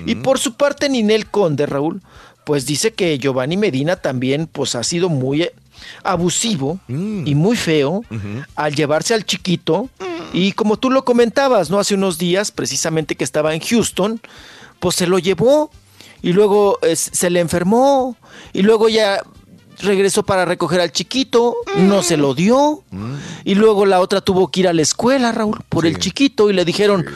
Y por su parte Ninel Conde, Raúl, pues dice que Giovanni Medina también pues ha sido muy abusivo y muy feo al llevarse al chiquito. Y como tú lo comentabas, ¿no? Hace unos días, precisamente que estaba en Houston, pues se lo llevó y luego eh, se le enfermó y luego ya regresó para recoger al chiquito, no se lo dio y luego la otra tuvo que ir a la escuela, Raúl, por el chiquito y le dijeron,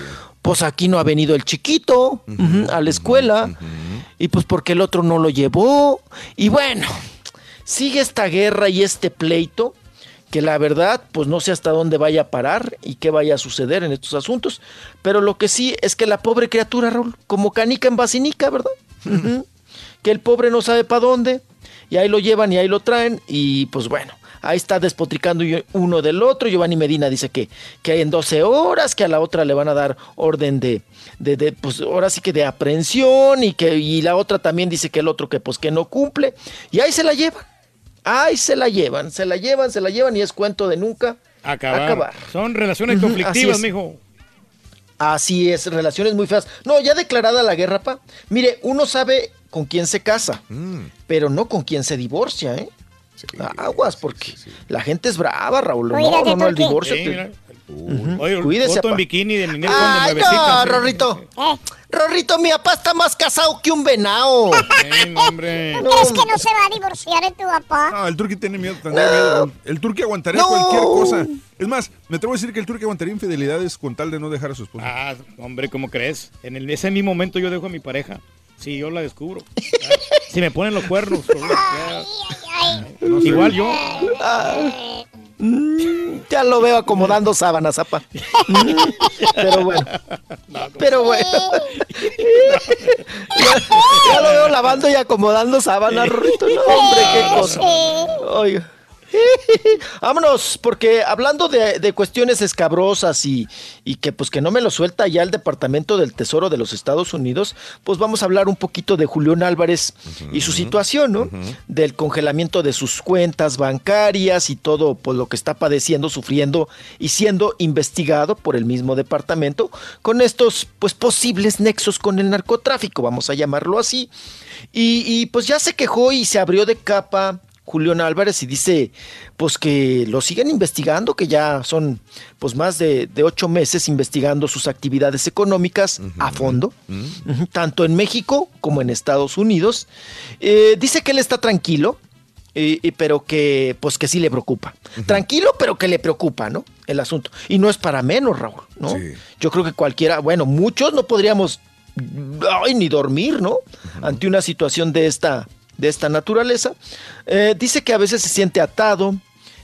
pues aquí no ha venido el chiquito a la escuela y pues porque el otro no lo llevó y bueno, sigue esta guerra y este pleito que la verdad, pues no sé hasta dónde vaya a parar y qué vaya a suceder en estos asuntos, pero lo que sí es que la pobre criatura, Raúl, como canica en basinica, ¿verdad? Que el pobre no sabe para dónde, y ahí lo llevan y ahí lo traen, y pues bueno, ahí está despotricando uno del otro. Giovanni Medina dice que, que en 12 horas, que a la otra le van a dar orden de, de, de, pues ahora sí que de aprehensión y que y la otra también dice que el otro que pues que no cumple. Y ahí se la llevan. Ahí se la llevan, se la llevan, se la llevan y es cuento de nunca Acabar. acabar. Son relaciones conflictivas, mijo. Así es, relaciones muy feas. No, ya declarada la guerra, pa. Mire, uno sabe con quién se casa, Mm. pero no con quién se divorcia, ¿eh? Aguas, porque la gente es brava, Raúl. No, no, no, el divorcio. Sí, te- mira. Ujú, Oye, Cuídese, foto en bikini de Ninel con Ay, nuevecitas, no, ¿eh? Rorrito. Rorrito, mi papá está más casado que un venado. hombre. ¿Crees que no se va a divorciar de tu papá? No, el turqui tiene miedo, tendría miedo. El turqui aguantaría No. cualquier cosa. Es más, me atrevo a decir que el turqui aguantaría infidelidades con tal de no dejar a su esposa. Ah, hombre, ¿cómo crees? En el- ese mismo momento yo dejo a mi pareja. Si yo la descubro. si me ponen los cuernos. Igual yo. Ah, mm, ya lo veo acomodando sábanas, apa. Mm, Pero bueno. Pero bueno. ya, ya lo veo lavando y acomodando sábanas, Rorrito. No, hombre, qué cosa. Oiga. Vámonos, porque hablando de, de cuestiones escabrosas y, y que pues que no me lo suelta ya el Departamento del Tesoro de los Estados Unidos, pues vamos a hablar un poquito de Julián Álvarez y su situación, ¿no? Del congelamiento de sus cuentas bancarias y todo pues, lo que está padeciendo, sufriendo y siendo investigado por el mismo departamento con estos pues posibles nexos con el narcotráfico, vamos a llamarlo así. Y, y, pues ya se quejó y se abrió de capa Julián Álvarez y dice pues que lo siguen investigando, que ya son pues más de, de ocho meses investigando sus actividades económicas a fondo, tanto en México como en Estados Unidos. Eh, dice que él está tranquilo, eh, pero que pues que sí le preocupa. Tranquilo, pero que le preocupa, ¿no? El asunto. Y no es para menos, Raúl, ¿no? Yo creo que cualquiera, bueno, muchos no podríamos ay, ni dormir, ¿no? Ante una situación de esta, de esta naturaleza. Eh, dice que a veces se siente atado,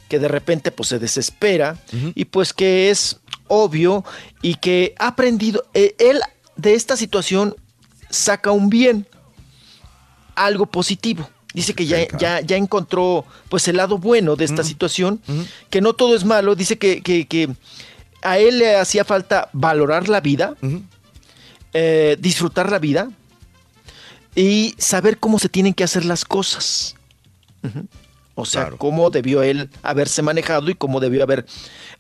que de repente pues se desespera y pues que es obvio y que ha aprendido, eh, él de esta situación saca un bien, algo positivo. Dice que ya, ya, ya encontró pues el lado bueno de esta situación, que no todo es malo, dice que, que- que a él le hacía falta valorar la vida, eh, disfrutar la vida y saber cómo se tienen que hacer las cosas. O sea, cómo debió él haberse manejado y cómo debió haber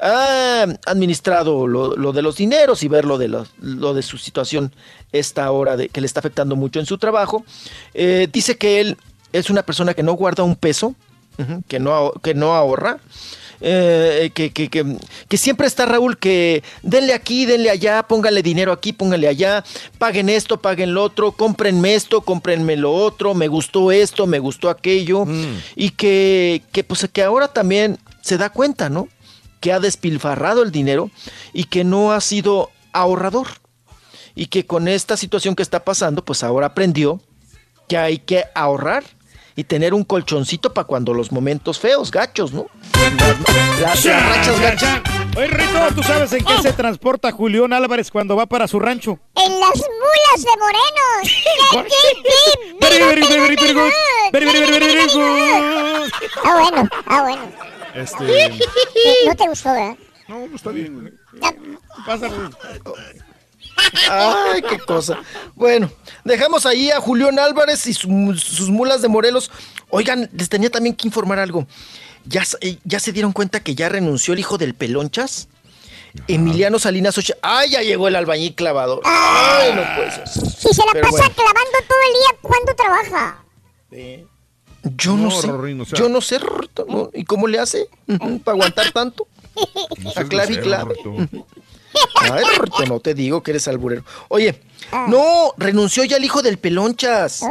ah, administrado lo, lo de los dineros y ver lo de, lo, lo de su situación esta hora de, que le está afectando mucho en su trabajo. Eh, dice que él es una persona que no guarda un peso, que, no, que no ahorra. Eh, que, que- que- que siempre está Raúl, que denle aquí, denle allá, pónganle dinero aquí, pónganle allá, paguen esto, paguen lo otro, cómprenme esto, cómprenme lo otro, me gustó esto, me gustó aquello, y que, que pues que ahora también se da cuenta, ¿no? Que ha despilfarrado el dinero y que no ha sido ahorrador. Y que con esta situación que está pasando, pues ahora aprendió que hay que ahorrar y tener un colchoncito para cuando los momentos feos, gachos, ¿no? Las, las rachas gachas. Oye, Rito, ¿tú sabes en qué se transporta Julián Álvarez cuando va para su rancho? En las mulas de morenos. Ah, bueno, ah, bueno. Este. No te gustó, ¿verdad? No, pues está bien. Pasa, Ay, qué cosa. Bueno, dejamos ahí a Julián Álvarez y su- sus mulas de Morelos. Oigan, les tenía también que informar algo. ¿Ya, eh, ya se dieron cuenta que ya renunció el hijo del pelonchas? Emiliano Salinas Ochoa. ¡Ay, ya llegó el albañil clavador! ¡Ay, no puede ser! Si se la Pero pasa bueno. clavando todo el día, ¿cuándo trabaja? Yo no, No, sé. Rorín, o sea- Yo no sé. ¿Y cómo le hace para aguantar tanto? A clave y clave. Ay, no te digo que eres alburero. Oye, no, renunció ya el hijo del pelonchas.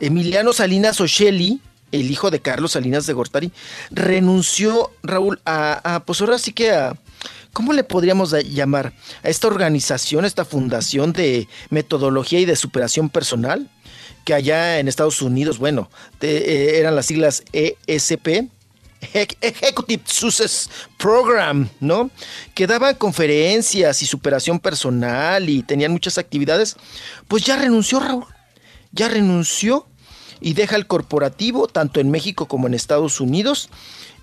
Emiliano Salinas Ocelli, el hijo de Carlos Salinas de Gortari, renunció, Raúl, a, a, pues ahora sí que a, ¿cómo le podríamos llamar? A esta organización, esta fundación de metodología y de superación personal, que allá en Estados Unidos, bueno, eh, eran las siglas ESP, Executive Success Program, ¿no? Que daban conferencias y superación personal y tenían muchas actividades. Pues ya renunció, Raúl. Ya renunció y deja el corporativo, tanto en México como en Estados Unidos.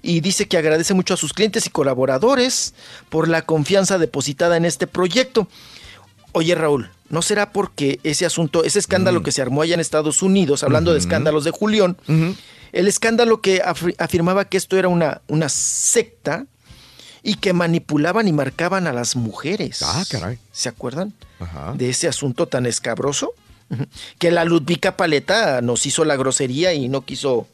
y dice que agradece mucho a sus clientes y colaboradores por la confianza depositada en este proyecto. Oye, Raúl, ¿no será porque ese asunto, ese escándalo que se armó allá en Estados Unidos, hablando de escándalos de Julián, el escándalo que afir- afirmaba que esto era una, una secta y que manipulaban y marcaban a las mujeres? Ah, caray. ¿Se acuerdan Ajá. de ese asunto tan escabroso? Que la Ludvica Paleta nos hizo la grosería y no quiso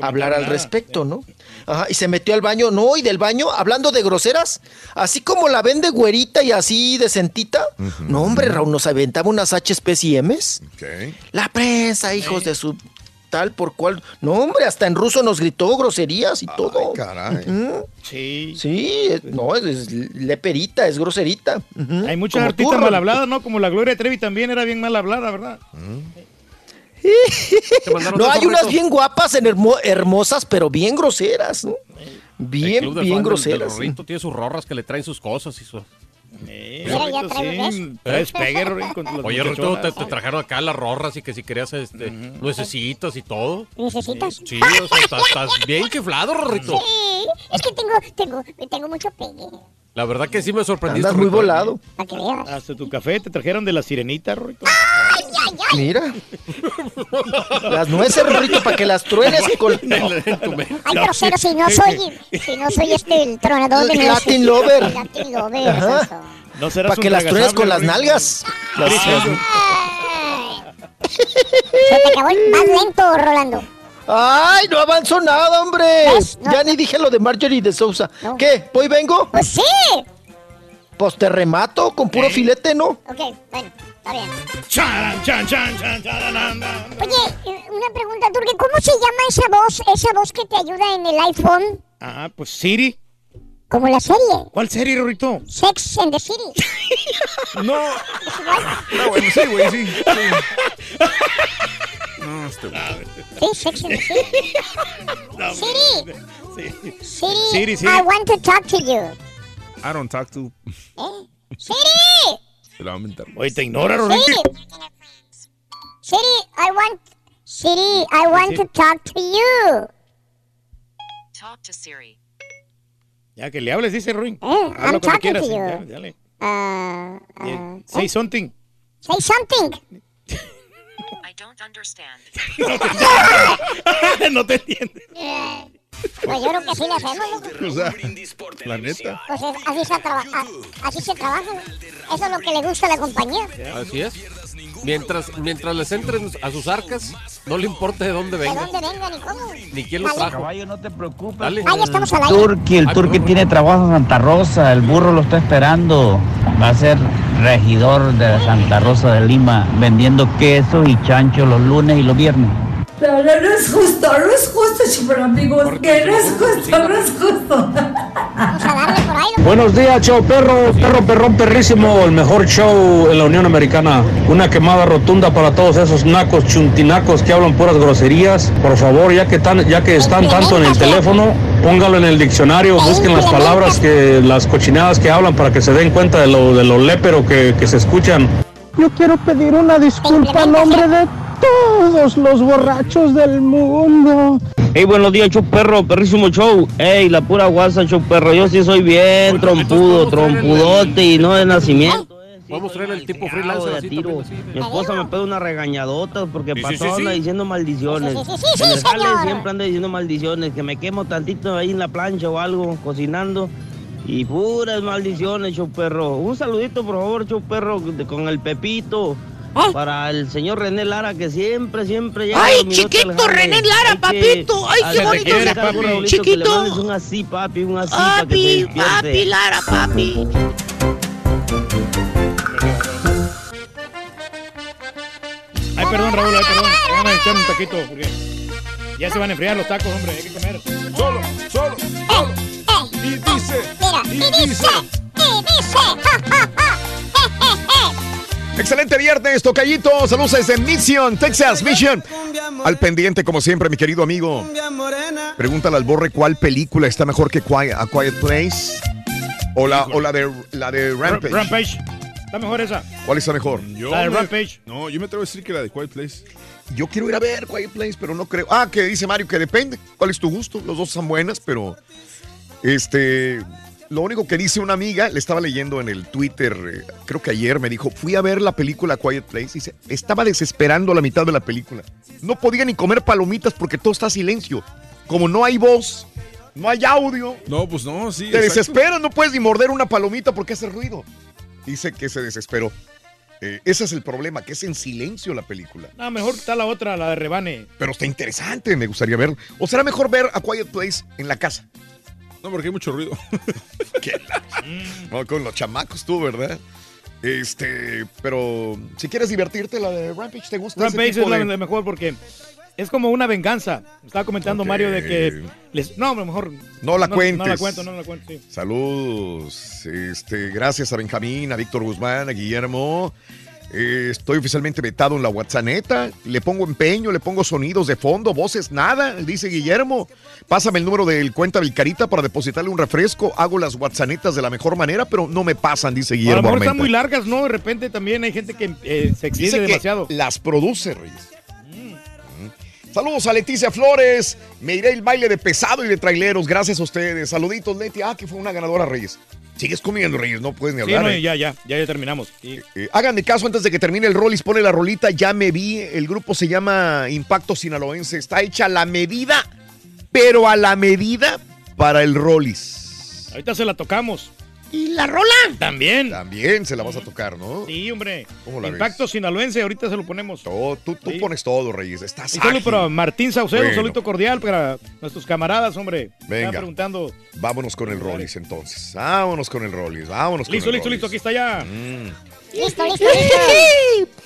hablar al nada, respecto, ¿no? Ajá, y se metió al baño, no, y del baño, hablando de groseras, así como la ven de güerita y así decentita. No, hombre, Raúl, nos aventaba unas HPs y Ms. La prensa, hijos de su tal por cual. No, hombre, hasta en ruso nos gritó groserías y todo. caray. Sí. Sí, es- no, es, es leperita, es groserita. Hay muchas artistas mal habladas, ¿no? Como la Gloria Trevi también era bien mal hablada, ¿verdad? No, hay unas bien guapas, en hermo- hermosas, pero bien groseras, ¿no? El Bien, bien del- del groseras. Rorrito tiene sus rorras que le traen sus cosas y su... Mira, ya traigo sí, Rorín, con Oye, Rorrito, te, te trajeron acá las rorras y que si querías este, nuecesitas y todo. ¿Necesitas? Sí, o sea, estás, estás bien chiflado, Rorrito. Sí, es que tengo, tengo, tengo mucho pegue. La verdad que sí me sorprendiste. Andas muy Rorrito. volado. Hasta tu café te trajeron de la sirenita, Rorrito. Mira. Las nueces, Rorrito, para que las truenes con... Ay, grosero, si no soy, si no soy este, el tronador de nueces. Latin lover. El Latin lover, Ajá. exacto. No serás Para que las truenes con las nalgas. Las- Se te acabó el más lento, Rolando. ¡Ay, no avanzó nada, hombre! Ya ni dije lo de Marjorie de Sousa. ¿Qué? ¿Voy vengo? Pues sí. Pues te remato con puro filete, ¿no? Ok, bueno, está bien. Charan, chan, chan, chan, charan, Oye, eh, una pregunta, Turque. ¿Cómo se llama esa voz, esa voz que te ayuda en el iPhone? Ah, pues Siri. Como la serie. ¿Cuál serie, Rorrito? Sex and the City. No. Ah, bueno, sí, güey, sí. No. Sí, Sex and the City. Siri. Sí. Siri, Siri, Siri. I want to talk to you. I don't talk to. ¿Eh? Siri. Se la va a mentar. Oye, te ignora. Siri. Siri, I want. Siri, I want to talk to you. Talk to Siri. Ya que le hables, dice Ruin. Eh, Habla I'm talking quieras. to you. dale, dale. Uh, uh, Eh, Say something. say something. I don't understand. no te entiendes. Pues yo creo que sí le hacemos, loco. O sea, la neta. Pues es- así se, traba- a- así se trabaja. Eso es lo que le gusta a la compañía. Así es. Mientras, mientras les entren a sus arcas, no le importa de dónde ¿De vengan, dónde vengan y cómo? ni quién los trajo. Caballo, no te preocupes. Dale. Ya estamos al aire. Turqui, el Turqui tiene trabajo en Santa Rosa, el burro lo está esperando. Va a ser regidor de Santa Rosa de Lima, vendiendo queso y chancho los lunes y los viernes. No, no, no es justo, no es justo, super amigos, que no es justo, no es justo. Buenos días, show perro, perro perrón perrísimo, el mejor show en la Unión Americana. Una quemada rotunda para todos esos nacos chuntinacos que hablan puras groserías. Por favor, ya que tan, ya que están tanto en el teléfono, póngalo en el diccionario, busquen las palabras que, las cochinadas que hablan para que se den cuenta de lo, de lo lépero que, que se escuchan. Yo quiero pedir una disculpa a nombre de todos los borrachos del mundo. Hey, buenos días, show perro, perrísimo show. Hey, la pura guasa, show perro. Yo sí soy bien trompudo, trompudote y no de nacimiento. Vamos a traer el tipo freelancer de así tiro. Mi esposa me pega una regañadota porque Sí, pasó sí, sí. anda diciendo maldiciones. Sí, sí, sí, sí, en el jale siempre anda diciendo maldiciones, que me quemo tantito ahí en la plancha o algo, cocinando. Y puras maldiciones, show perro. Un saludito, por favor, show perro, de- con el Pepito. Para el señor René Lara, que siempre, siempre llega. Ay, chiquito. René Lara, papito. Ay, qué bonito. quiere, Papi. papi. Que le Chiquito. un así, papi, un así para que te Papi, papi, Lara, papi. Ay, perdón, Raúl, ay, perdón. Van a echar un taquito porque ya se van a enfriar los tacos, hombre. Hay que comer. Solo, solo, solo. Y dice, Mira, y dice. y dice, ja, ja, ja. Excelente viernes, Tocayito. Saludos desde Mission, Texas, Mission. Al pendiente, como siempre, mi querido amigo. Pregúntale al Borre cuál película está mejor que Quiet, A Quiet Place. O la, o la de, la de Rampage. Rampage. Está mejor esa. ¿Cuál está mejor? Yo La de me- Rampage. No, yo me atrevo a decir que la de Quiet Place. Yo quiero ir a ver Quiet Place, pero no creo. Ah, que dice Mario que depende. ¿Cuál es tu gusto? Los dos están buenas, pero. Este. Lo único que dice una amiga, le estaba leyendo en el Twitter, eh, creo que ayer, me dijo, fui a ver la película Quiet Place. Dice, estaba desesperando la mitad de la película. No podía ni comer palomitas porque todo está silencio. Como no hay voz, no hay audio. No, pues no, sí. Te exacto. desesperas, no puedes ni morder una palomita porque hace ruido. Dice que se desesperó. Eh, ese es el problema, que es en silencio la película. No, mejor está la otra, la de Rebane. Pero está interesante, me gustaría ver. ¿O será mejor ver a Quiet Place en la casa? No, porque hay mucho ruido. No, con los chamacos tú, ¿verdad? Este, pero si quieres divertirte, la de Rampage, ¿te gusta? ese Rampage es la, de- la mejor porque es como una venganza. Estaba comentando. Mario de que les, no, a lo mejor No la No cuentes. la cuento, no la cuento, sí. Saludos. Este, gracias a Benjamín, a Víctor Guzmán, a Guillermo. Eh, estoy oficialmente vetado en la WhatsApp. Le pongo empeño, le pongo sonidos de fondo, voces, nada, dice Guillermo. Pásame el número del cuenta del Carita para depositarle un refresco. Hago las WhatsApps de la mejor manera, pero no me pasan, dice A lo Guillermo. mejor están muy largas, ¿no? De repente también hay gente que eh, se Dice que demasiado. las produce, Reyes. Mm. Saludos a Leticia Flores. Me iré el baile de pesado y de traileros. Gracias a ustedes. Saluditos, Leti. Ah, que fue una ganadora, Reyes. Sigues comiendo, Reyes. No puedes ni Sí, hablar. no, eh. ya, ya, ya, ya terminamos. Sí. Eh, háganme caso antes de que termine el Rollis. Pone la rolita. Ya me vi. El grupo se llama Impacto Sinaloense. Está hecha a la medida, pero a la medida para el Rollis. Ahorita se la tocamos. ¿Y la rola? También. También se la vas a tocar, ¿no? Sí, hombre. ¿Cómo la Impacto sinaloense, ahorita se lo ponemos. Todo, tú tú Sí. pones todo, Reyes. Estás ágil. para Martín Saucedo, Bueno. un saludito cordial para nuestros camaradas, hombre. Venga. Están preguntando. Vámonos con el Rollis entonces. Vámonos con el Rollis. Vámonos con Listo, el listo, listo, aquí Rollis. está ya. Mm. Listo, listo, listo.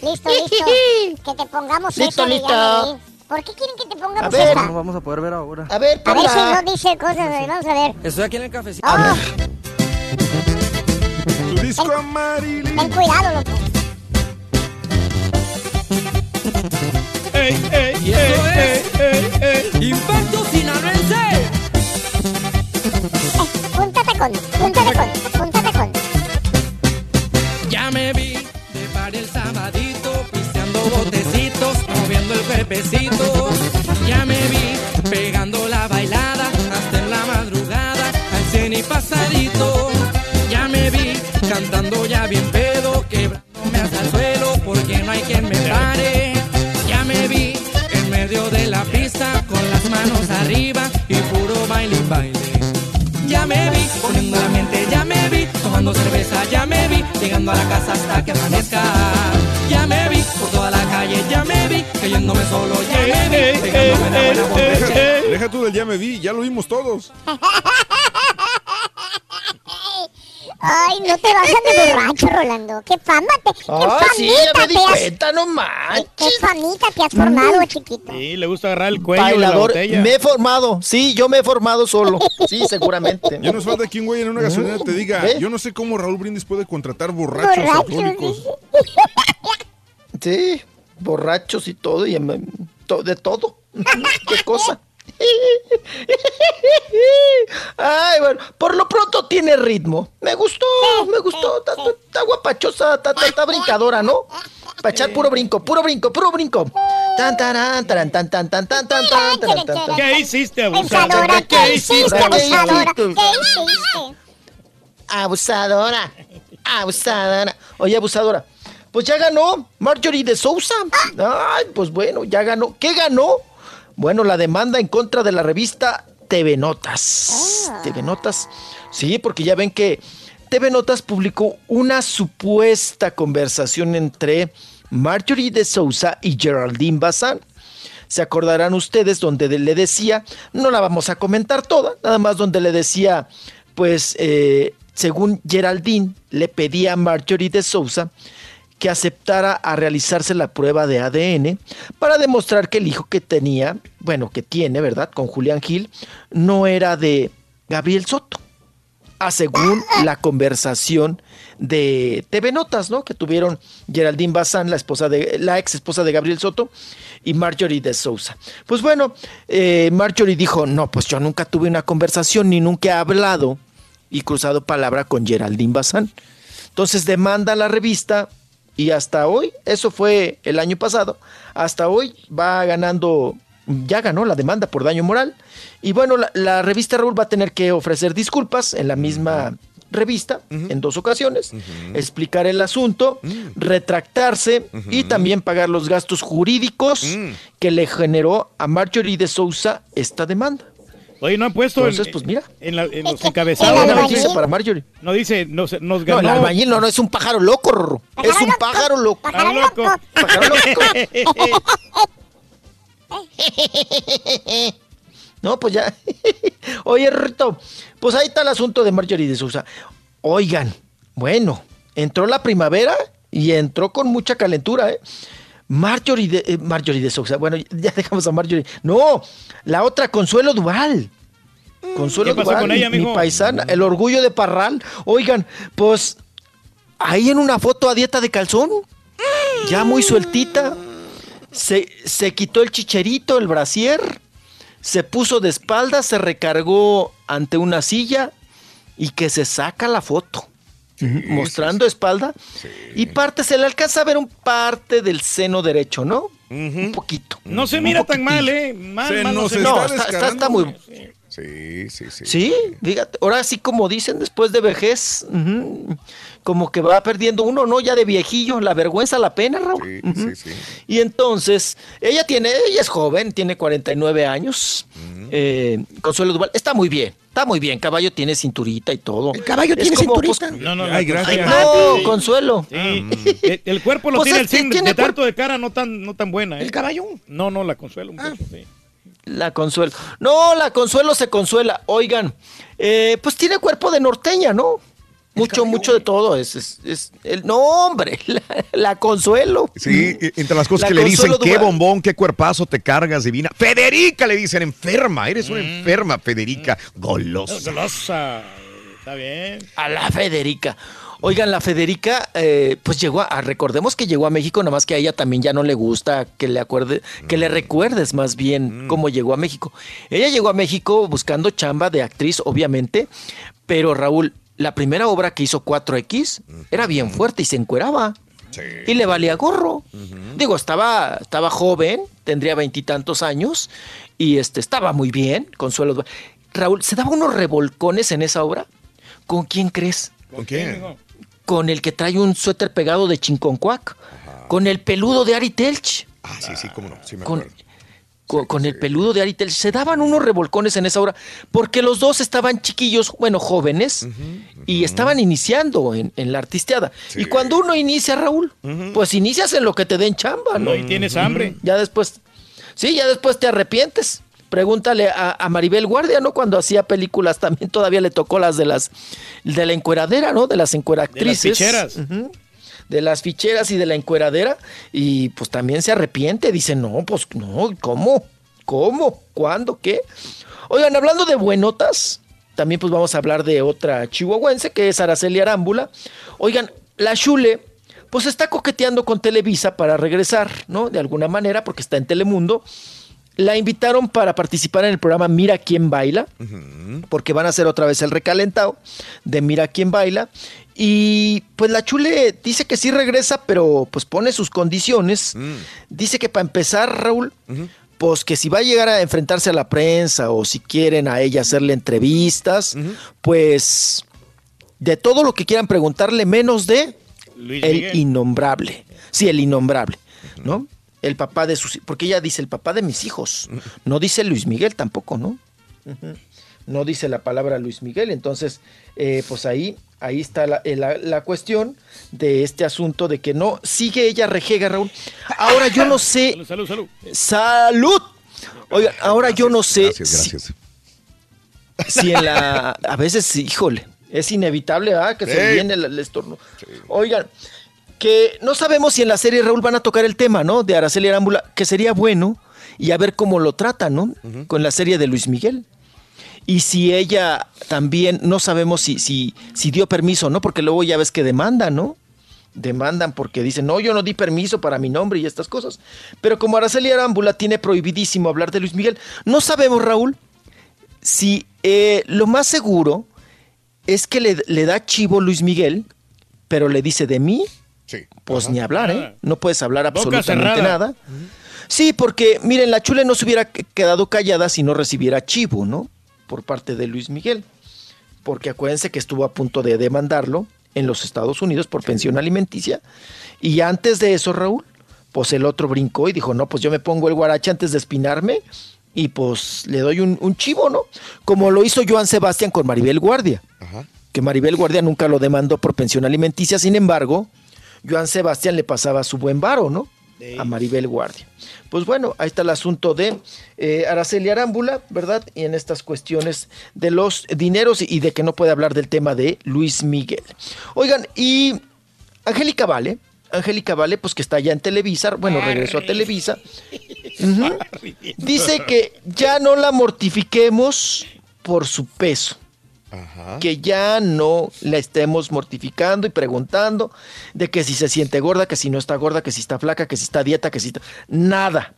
listo, listo. Que te pongamos Listo, listo. ¿Por qué quieren que te A pongamos ver. esta? No vamos a poder ver ahora. A ver, A ver si ponla. no dice cosas. Vamos a ver. Estoy aquí en el cafecito. Oh, Tu disco amarillo. ten cuidado, loco. ¡Ey, ey, Y esto es Impacto Sinaloense. Púntate con, púntate con, púntate con. Ya me vi de par el sabadito, pisteando botecitos, moviendo el pepecito. Ya me vi pegando la bailada hasta en la madrugada, al cien y pasadito. Arriba y puro baile y baile. Ya me vi poniendo la mente, ya me vi tomando cerveza, ya me vi llegando a la casa hasta que amanezca. Ya me vi por toda la calle, ya me vi cayéndome solo, ya me vi pegándome una buena borracha. Deja tú del ya me vi, ya lo vimos todos. Ay, no te vas a de borracho, Rolando. Qué fama te. Qué Ah, sí, ya me di te has- cuenta, no Qué manches. famita te has formado, chiquito. Sí, le gusta agarrar el cuello de la Bailador, botella. me he formado, sí, yo me he formado solo, sí, seguramente. Ya nos falta que un güey en una gasolinera te diga, ¿Ve? yo no sé cómo Raúl Brindis puede contratar borrachos Borrachos, alcohólicos. Sí, borrachos y todo, y em, to- de todo. Qué cosa. Ay, bueno, por lo pronto tiene ritmo. Me gustó, me gustó. Está, está- está guapachosa, está, brincadora, ¿no? Para echar puro brinco, puro brinco, puro brinco. Tan, tan, tan, tan, tan, tan, tan, taran, tan, tan. ¿Qué hiciste, abusador? Abusadora, ¿qué hiciste, ¿Qué abusadora? ¿Qué hiciste? Abusadora, abusadora. Oye, abusadora, pues ya ganó Marjorie de Sousa. Ay, pues bueno, ya ganó. ¿Qué ganó? Bueno, la demanda en contra de la revista TV Notas. TV Notas. Sí, porque ya ven que TV Notas publicó una supuesta conversación entre Marjorie de Sousa y Geraldine Bazán. Se acordarán ustedes donde de- le decía, no la vamos a comentar toda, nada más donde le decía, pues, eh, según Geraldine, le pedía a Marjorie de Sousa que aceptara a realizarse la prueba de ADN para demostrar que el hijo que tenía, bueno, que tiene, ¿verdad? Con Julián Gil, no era de Gabriel Soto. A según la conversación de TV Notas, ¿no? Que tuvieron Geraldine Bazán, la esposa de, la ex esposa de Gabriel Soto, y Marjorie de Sousa. Pues bueno, eh, Marjorie dijo, no, pues yo nunca tuve una conversación ni nunca he hablado y cruzado palabra con Geraldine Bazán. Entonces demanda la revista y hasta hoy, eso fue el año pasado, hasta hoy va ganando, ya ganó la demanda por daño moral. Y bueno, la, la revista Raúl va a tener que ofrecer disculpas en la misma revista en dos ocasiones, explicar el asunto, retractarse y también pagar los gastos jurídicos que le generó a Marjorie de Sousa esta demanda. Oye, no han puesto Entonces, en, pues mira. en, la- en los encabezados. No dice- para Marjorie. No dice, nos, nos No, ganó. el albañil no, no, es un pájaro loco, Rorro. Es un pájaro loco. Pájaro loco. Pájaro loco. No, pues ya. Oye, Rito, pues ahí está el asunto de Marjorie de Sousa. Oigan, bueno, entró la primavera y entró con mucha calentura, ¿eh? Marjorie de, eh, Marjorie de Sousa. Bueno, ya dejamos a Marjorie. No, la otra, Consuelo Duval. Consuelo ¿Qué pasó Duval, con ella, mi, paisana, el orgullo de Parral. Oigan, pues ahí en una foto a dieta de calzón, ya muy sueltita, se, se quitó el chicherito, el brasier, se puso de espaldas, se recargó ante una silla y que se saca la foto. Mostrando espalda y parte, se le alcanza a ver un parte del seno derecho, ¿no? Un poquito. No se mira tan mal, ¿eh? Mal, Se mal no se está mira. está- está- está muy- Sí, sí, sí. Sí, fíjate, ahora sí como dicen después de vejez, como que va perdiendo uno, ¿no? Ya de viejillo, la vergüenza, la pena, Raúl. Ujú. Y entonces, ella tiene, ella es joven, tiene 49 años, eh, Consuelo Duval, está muy bien, está muy bien, caballo tiene cinturita y todo. El caballo tiene cinturita. No, no, Ay, gracias. Consuelo. no, Consuelo. Sí. El, el cuerpo lo Pues tiene es el que signo tiene de tanto de cara no tan, no tan buena. ¿El caballo? No, no, la consuelo un Ah. poco, sí. La Consuelo. No, la Consuelo se consuela. Oigan, eh, pues tiene cuerpo de norteña, ¿no? Mucho, mucho de todo. Es, es, es el, no, hombre, la, la Consuelo. Sí, entre las cosas La que le dicen, qué Duval. bombón, qué cuerpazo te cargas, divina. Federica le dicen, enferma, eres una enferma, Federica, golosa. Golosa. Está bien. A la Federica. Oigan, la Federica, eh, pues llegó a, recordemos que llegó a México, nada más que a ella también ya no le gusta que le acuerde, que le recuerdes más bien cómo llegó a México. Ella llegó a México buscando chamba de actriz, obviamente, pero Raúl, la primera obra que hizo 4X era bien fuerte y se encueraba. Y le valía gorro. Digo, estaba, estaba joven, tendría veintitantos años, y este, estaba muy bien, Consuelo. Raúl, ¿se daba unos revolcones en esa obra? ¿Con quién crees? ¿Con quién? Con el que trae un suéter pegado de chinconcuac. Con el peludo de Ari Telch. Ah, sí, sí, cómo no, sí me acuerdo. con, con el peludo de Ari Telch. Se daban unos revolcones en esa obra porque los dos estaban chiquillos, bueno, jóvenes, y estaban iniciando en, en la artisteada. Y cuando uno inicia, Raúl, pues inicias en lo que te den chamba, ¿no? No, y tienes hambre. Ya después, sí, ya después te arrepientes. Pregúntale a, a Maribel Guardia, ¿no? Cuando hacía películas también todavía le tocó las de las de la encueradera, ¿no? De las encueractrices. ficheras. Ujú. De las ficheras y de la encueradera. Y pues también se arrepiente. Dice, no, pues no, ¿cómo? ¿Cómo? ¿Cuándo? ¿Qué? Oigan, hablando de buenotas, también pues vamos a hablar de otra chihuahuense que es Araceli Arámbula. Oigan, la Chule pues está coqueteando con Televisa para regresar, ¿no? De alguna manera, porque está en Telemundo. La invitaron para participar en el programa Mira quién baila, porque van a hacer otra vez el recalentado de Mira quién baila. Y pues la Chule dice que sí regresa, pero pues pone sus condiciones. Dice que para empezar, Raúl, pues que si va a llegar a enfrentarse a la prensa o si quieren a ella hacerle entrevistas, pues de todo lo que quieran preguntarle, menos de Luis el Miguel. innombrable. Sí, el innombrable, ¿no? El papá de sus porque ella dice el papá de mis hijos. No dice Luis Miguel tampoco, ¿no? No dice la palabra Luis Miguel. Entonces, eh, pues ahí, ahí está la, eh, la- la cuestión de este asunto de que no sigue ella rejega, Raúl. Ahora yo no sé. Salud, salud, salud. ¡Salud! Oigan, ahora yo no sé Gracias, si- gracias. si en la. A veces, híjole, es inevitable, ¿verdad? Que se viene el, el estornudo. Oigan, que no sabemos si en la serie Raúl van a tocar el tema, ¿no? De Araceli Arámbula, que sería bueno y a ver cómo lo tratan, ¿no? Con la serie de Luis Miguel. Y si ella también, no sabemos si, si, si dio permiso, ¿no? Porque luego ya ves que demandan, ¿no? Demandan porque dicen, no, yo no di permiso para mi nombre y estas cosas. Pero como Araceli Arámbula tiene prohibidísimo hablar de Luis Miguel, no sabemos, Raúl, si eh, lo más seguro es que le, le da chivo Luis Miguel, pero le dice de mí, Sí. pues ni hablar, ¿eh? No puedes hablar absolutamente nada. Sí, porque miren, la chule no se hubiera que- quedado callada si no recibiera chivo, ¿no? Por parte de Luis Miguel. Porque acuérdense que estuvo a punto de demandarlo en los Estados Unidos por pensión alimenticia. Y antes de eso, Raúl, pues el otro brincó y dijo, no, pues yo me pongo el guarache antes de espinarme y pues le doy un, un chivo, ¿no? Como lo hizo Joan Sebastián con Maribel Guardia. Que Maribel Guardia nunca lo demandó por pensión alimenticia, sin embargo, Joan Sebastián le pasaba su buen varo, ¿no? A Maribel Guardia. Pues bueno, ahí está el asunto de eh, Araceli Arámbula, ¿verdad? Y en estas cuestiones de los dineros y de que no puede hablar del tema de Luis Miguel. Oigan, y Angélica Vale, Angélica Vale, pues que está ya en Televisa, bueno, regresó a Televisa. Dice que ya no la mortifiquemos por su peso. Que ya no la estemos mortificando y preguntando de que si se siente gorda, que si no está gorda, que si está flaca, que si está dieta, que si está... Nada.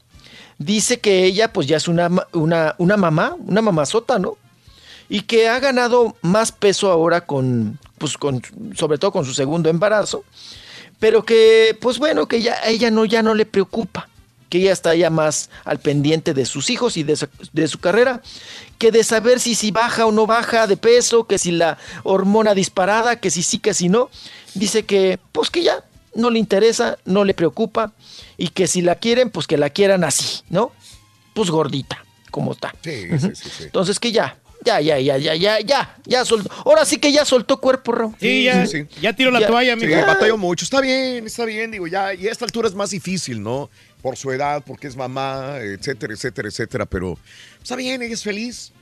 Dice que ella pues ya es una, una, una mamá, una mamazota, ¿no? Y que ha ganado más peso ahora con, pues con, sobre todo con su segundo embarazo pero que pues bueno que ya ella no ya no le preocupa que ella está ya más al pendiente de sus hijos y de de su carrera que de saber si, si baja o no baja de peso, que si la hormona disparada, que si sí, que si no. Dice que, pues que ya, no le interesa, no le preocupa, y que si la quieren, pues que la quieran así, ¿no? Pues gordita, como está. Sí, sí, sí, sí. Entonces que ya, ya, ya, ya, ya, ya, ya, ya soltó. Ahora sí que ya soltó cuerpo, Raúl. Sí, ya, sí. ya tiró la toalla, mi Sí, batallo mucho. Está bien, está bien, digo, ya, y a esta altura es más difícil, ¿no? Por su edad, porque es mamá, etcétera, etcétera, etcétera. Pero está bien, ella es feliz.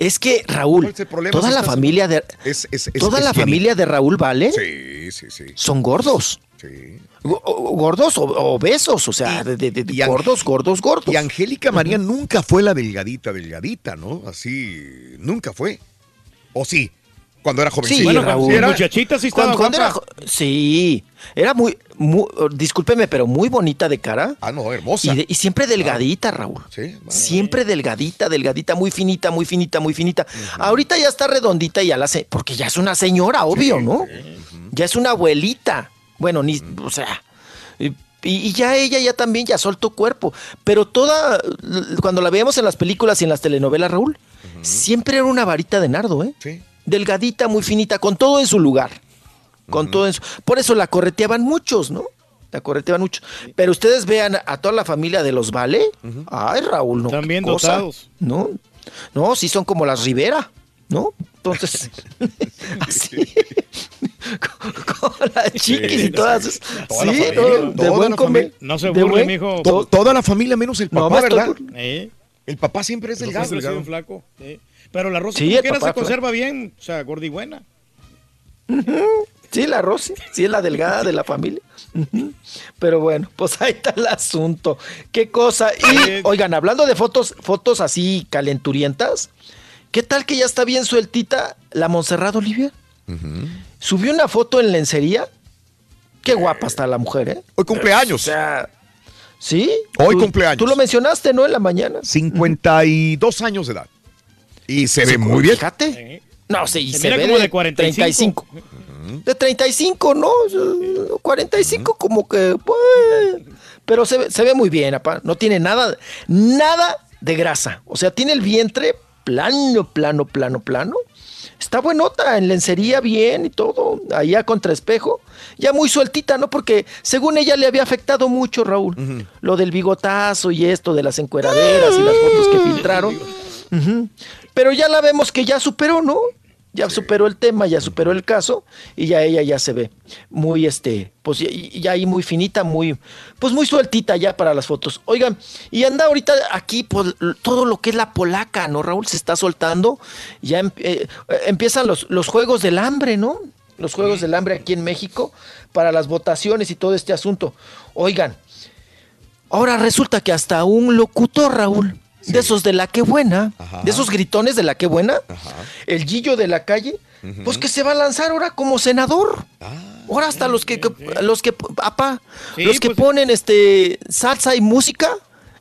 Es que Raúl, toda la familia de Es, es- es- toda la familia de Raúl Vale Sí, sí, sí. son gordos. Sí. Gordos o obesos, o sea, de, de- de- gordos, gordos, gordos. Y Angélica María nunca fue la delgadita, delgadita, ¿no? Así, nunca fue. ¿O sí? Cuando era jovencita. Sí, Bueno, Raúl. era muchachita, sí estaba Cuando- cuando era sí, era muy, muy, discúlpeme, pero muy bonita de cara. Ah, no, hermosa. Y, de- y siempre delgadita, Raúl. Sí, Siempre delgadita, delgadita, muy finita, muy finita, muy finita. Ahorita ya está redondita y ya la sé, porque ya es una señora, obvio, ¿no? Ya es una abuelita. Bueno, ni, o sea, y, y ya ella ya también ya soltó cuerpo. Pero toda, cuando la veíamos en las películas y en las telenovelas, Raúl, siempre era una varita de nardo, ¿eh? Sí. Delgadita, muy finita, con todo en su lugar. Con todo en su... Por eso la correteaban muchos, ¿no? La correteaban muchos. Pero ustedes vean a toda la familia de los Vale. Ay, Raúl, no. Bien cosa. dotados. No, no, sí son como las Rivera, ¿no? Entonces, así. con, con las chiquis y todas. Toda la sí, familia, todo, toda de buen comer. No se burle, buen- mijo. To- toda la familia menos el No, papá, estoy ¿verdad? Eh, El papá siempre es no delgado. siempre flaco. Pero la Rosa Sí, como quiera se conserva bien, o sea, gorda y buena. Sí, la Rosy, sí es la delgada de la familia. Pero bueno, pues ahí está el asunto. Qué cosa. Y oigan, hablando de fotos, fotos así calenturientas, ¿qué tal que ya está bien sueltita la Montserrat Olivia? Subió una foto en lencería. Qué guapa está la mujer, ¿eh? Hoy cumpleaños. O sea, ¿sí? Hoy Tú- cumpleaños. Tú lo mencionaste, ¿no? En la mañana. 52 años de edad. Y se ve muy bien. Fíjate. No, sí, Se se, mira ve como de de 45. 35. De 35, ¿no? 45 como que, pues, pero se, ve- se ve muy bien, apá. No tiene nada, nada de grasa. O sea, tiene el vientre plano, plano, plano, plano. Está buenota, en lencería bien y todo, ahí a contraespejo. Ya muy sueltita, ¿no? Porque según ella le había afectado mucho, Raúl, lo del bigotazo y esto de las encueraderas y las fotos que filtraron. Ujú. Pero ya la vemos que ya superó, ¿no? Ya superó el tema, ya superó el caso y ya ella ya se ve muy este, pues ya, ahí muy finita, muy, pues muy sueltita ya para las fotos. Oigan, y anda ahorita aquí pues, todo lo que es la polaca, ¿no? Raúl se está soltando, ya em- eh, eh, empiezan los, los juegos del hambre, ¿no? Los juegos del hambre aquí en México para las votaciones y todo este asunto. Oigan, ahora resulta que hasta un locutor, Raúl, de esos de la que buena, de esos gritones de la que buena, el Gillo de la calle, pues que se va a lanzar ahora como senador. Ahora hasta los que, que- los que, Sí, los que pues- ponen este salsa y música,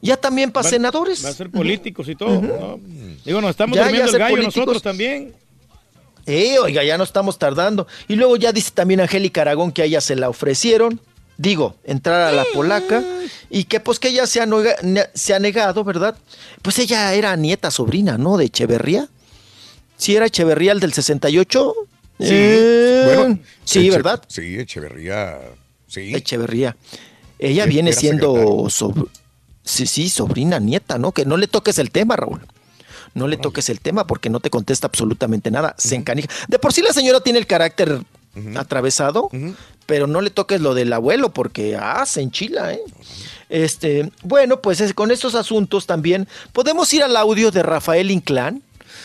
ya también para Va- senadores. Va a ser políticos y todo. ¿no? Digo, nos estamos Ya, ya durmiendo el ser gallo políticos. nosotros también. Eh, oiga, ya no estamos tardando. Y luego ya dice también Angélica Aragón que a ella se la ofrecieron. Digo, entrar a la polaca. Y que pues que ella se ha, se negado, ¿verdad? Pues ella era nieta, sobrina, ¿no? De Echeverría. Sí, era Echeverría el del 68. Sí, Eh, bueno, sí, Eche- ¿verdad? Sí, Echeverría. Sí. Echeverría. Ella Sí, viene siendo sí, sí, sobrina, nieta, ¿no? Que no le toques el tema, Raúl. No le toques el tema porque no te contesta absolutamente nada. Se encanija. De por sí la señora tiene el carácter atravesado, pero no le toques lo del abuelo porque ah, se enchila, ¿eh? Este, bueno, pues es- con estos asuntos también podemos ir al audio de Rafael Inclán.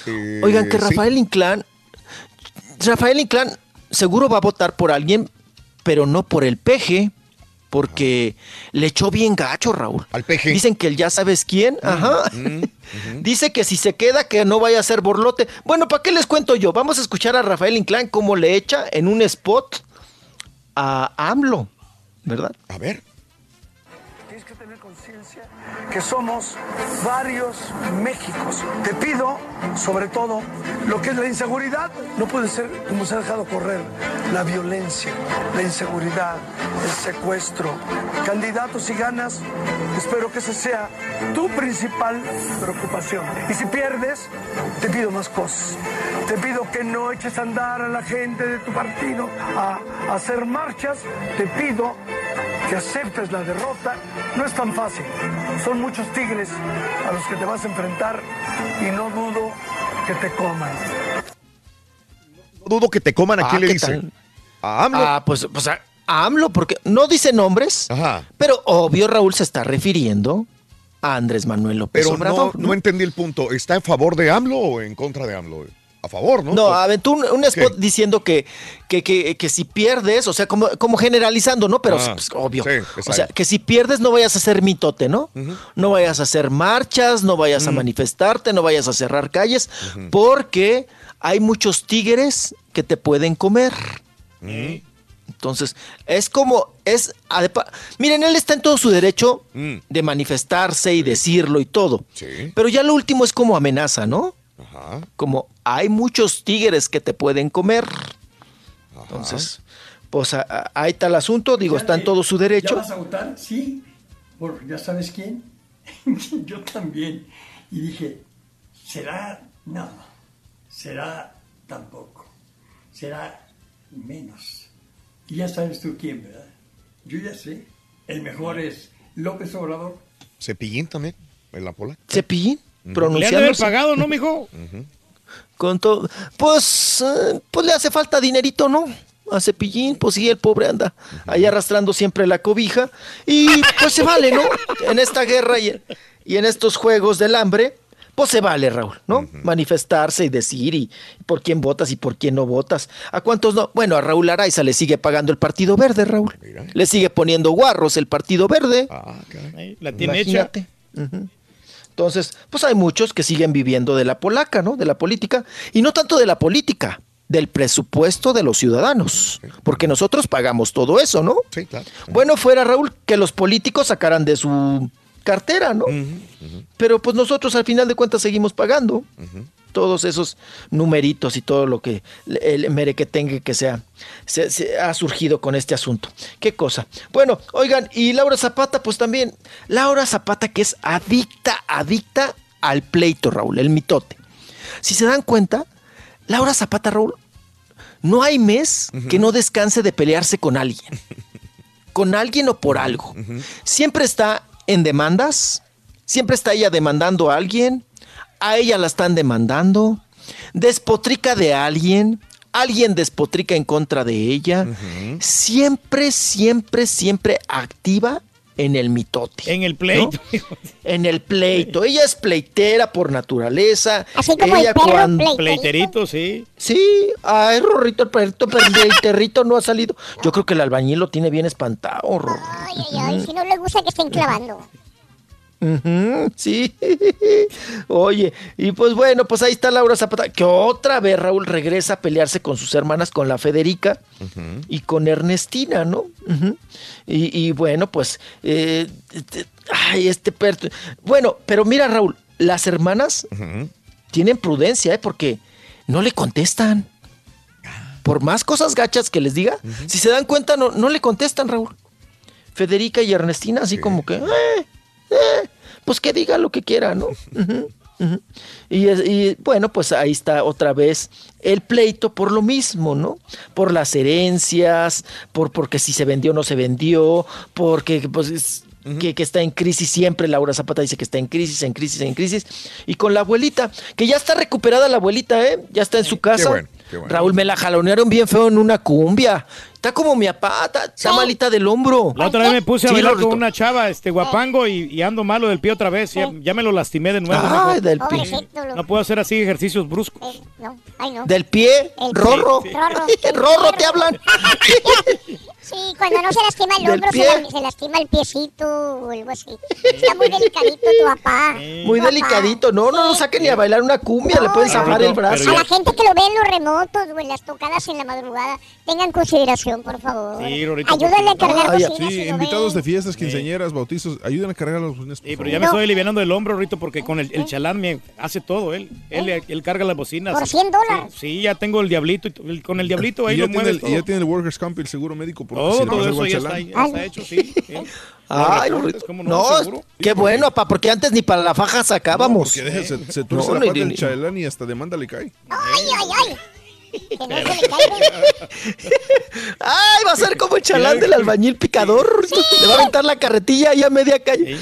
Eh, Oigan, que sí. Rafael Inclán, Rafael Inclán seguro va a votar por alguien, pero no por el peje, porque le echó bien gacho, Raúl. Al peje. Dicen que el ya sabes quién, ajá. Dice que si se queda, que no vaya a ser borlote. Bueno, ¿para qué les cuento yo? Vamos a escuchar a Rafael Inclán cómo le echa en un spot a AMLO, ¿verdad? A ver. Que somos varios Méxicos. Te pido, sobre todo, lo que es la inseguridad. No puede ser como se ha dejado correr la violencia, la inseguridad, el secuestro. Candidatos si ganas, espero que esa sea tu principal preocupación. Y si pierdes, te pido más cosas. Te pido que no eches a andar a la gente de tu partido a, hacer marchas. Te pido que aceptes la derrota. No es tan fácil. Muchos tigres a los que te vas a enfrentar y no dudo que te coman. No dudo que te coman. ¿A Ah, quién le ¿qué dice? tal? A AMLO. Ah, pues, pues a, a AMLO, porque no dice nombres, pero obvio Raúl se está refiriendo a Andrés Manuel López Pero no, Obrador. no entendí el punto. ¿Está en favor de AMLO o en contra de AMLO? A favor, ¿no? No, aventó un, un spot diciendo que, que, que, que si pierdes, o sea, como, como generalizando, ¿no? Pero Ah, pues, obvio. sí, o sea, que si pierdes no vayas a hacer mitote, ¿no? No vayas a hacer marchas, no vayas a manifestarte, no vayas a cerrar calles, porque hay muchos tigres que te pueden comer. Entonces, es como, es, miren, él está en todo su derecho Mm. de manifestarse y decirlo y todo. Sí. Pero ya lo último es como amenaza, ¿no? Ajá. Como hay muchos tigres que te pueden comer. Entonces, pues a- a- ahí está el asunto, digo, está en todo su derecho. ¿Ya vas a votar? Sí. Por, ¿Ya sabes quién? Yo también. Y dije, ¿será? No. ¿Será? Tampoco. ¿Será? Menos. Y ya sabes tú quién, ¿verdad? Yo ya sé. El mejor es López Obrador. Cepillín también, en la pola. Cepillín, Ujú. pronunciándose. Le han de haber pagado, ¿no, mijo? Con todo. Pues, eh, pues le hace falta dinerito, ¿no? A Cepillín, pues sí, el pobre anda ahí arrastrando siempre la cobija. Y pues se vale, ¿no? En esta guerra y, y en estos juegos del hambre, pues se vale, Raúl, ¿no? Manifestarse y decir y por quién votas y por quién no votas. ¿A cuántos no? Bueno, a Raúl Araiza le sigue pagando el Partido Verde, Raúl. Le sigue poniendo guarros el Partido Verde. Ahí, La tiene hecha. Imagínate. Ujú. Entonces, pues hay muchos que siguen viviendo de la polaca, ¿no? De la política. Y no tanto de la política, del presupuesto de los ciudadanos. Porque nosotros pagamos todo eso, ¿no? Sí, claro. Bueno, fuera, Raúl, que los políticos sacaran de su cartera, ¿no? Pero pues nosotros al final de cuentas seguimos pagando todos esos numeritos y todo lo que el merequetengue que sea, se, se ha surgido con este asunto. Qué cosa. Bueno, oigan, y Laura Zapata, pues también, Laura Zapata que es adicta, adicta al pleito, Raúl, el mitote. Si se dan cuenta, Laura Zapata, Raúl, no hay mes que no descanse de pelearse con alguien. Con alguien o por algo. Siempre está en demandas, siempre está ella demandando a alguien, a ella la están demandando, despotrica de alguien, alguien despotrica en contra de ella, siempre, siempre, siempre activa en el mitote. En el pleito. En el pleito. Ella es pleitera por naturaleza. Así como ella el perro cuando- Pleiterito, sí. Sí, ay, Rorrito, el perrito, perrito no ha salido. Yo creo que el albañil lo tiene bien espantado, Rorro. Ay, ay, ay, si no le gusta que estén clavando. Sí. Oye, y pues bueno, pues ahí está Laura Zapata, que otra vez Raúl regresa a pelearse con sus hermanas, con la Federica y con Ernestina, ¿no? Y, y bueno, pues, eh, este- ay, este perro. Bueno, pero mira, Raúl, las hermanas tienen prudencia, ¿eh? Porque no le contestan. por más cosas gachas que les diga, si se dan cuenta, no, no le contestan, Raúl. Federica y Ernestina, así como que, "Eh, eh, pues que diga lo que quiera, ¿no? Y, bueno, pues ahí está otra vez el pleito por lo mismo, ¿no? Por las herencias, por porque si se vendió o no se vendió, porque pues es- que, que está en crisis siempre, Laura Zapata dice que está en crisis, en crisis, en crisis, y con la abuelita, que ya está recuperada la abuelita, ¿eh? Ya está en su casa. bueno, qué bueno. Raúl, me la jalonearon bien feo en una cumbia. Está como mi papá, está, está malita del hombro. La otra vez me puse a Sí, bailar con una chava, este guapango, y, y ando malo del pie otra vez. Ya, ya me lo lastimé de nuevo. Ay, del pie. Pobrecito, No puedo hacer así ejercicios bruscos. No, ay no. Del pie, El- Rorro. Sí. Rorro. Rorro, te hablan. Sí, cuando no se lastima el hombro, se, la- se lastima el piecito o algo así. Está muy delicadito tu papá. Muy Tu papá. delicadito. No, no lo saquen ni a bailar una cumbia, le pueden zafar el brazo. A la gente que lo ve en los remotos o en las tocadas en la madrugada, tengan consideración, por favor. Sí, Rorito, Ayúdenle a cargar Ay, bocinas. Sí, si invitados ven. de fiestas, quinceañeras, bautizos, ayuden a cargar las bocinas. Sí, pero ya me estoy aliviando del hombro, Rito, porque con el, el chalán me hace todo. Él, él, él carga las bocinas. Por 100 dólares. Sí, sí, ya tengo el diablito. y el- con el diablito ahí Y ya, lo tiene el, y ya todo. tiene el Workers' Comp el seguro médico. Por Todo, si todo eso ya está, chalán. ya está hecho, sí. sí. Ay, Los Rorrito. reportes, ¿cómo no? No, Seguro. qué bueno, papá, porque antes ni para la faja sacábamos. Porque deja, se, se No, tuerce la pata ni- el chalán y hasta demanda le cae. Ay, ay, ay. Que no se le caiga. Ay, va a ser como el chalán del albañil picador. Le va a aventar la carretilla ahí a media calle.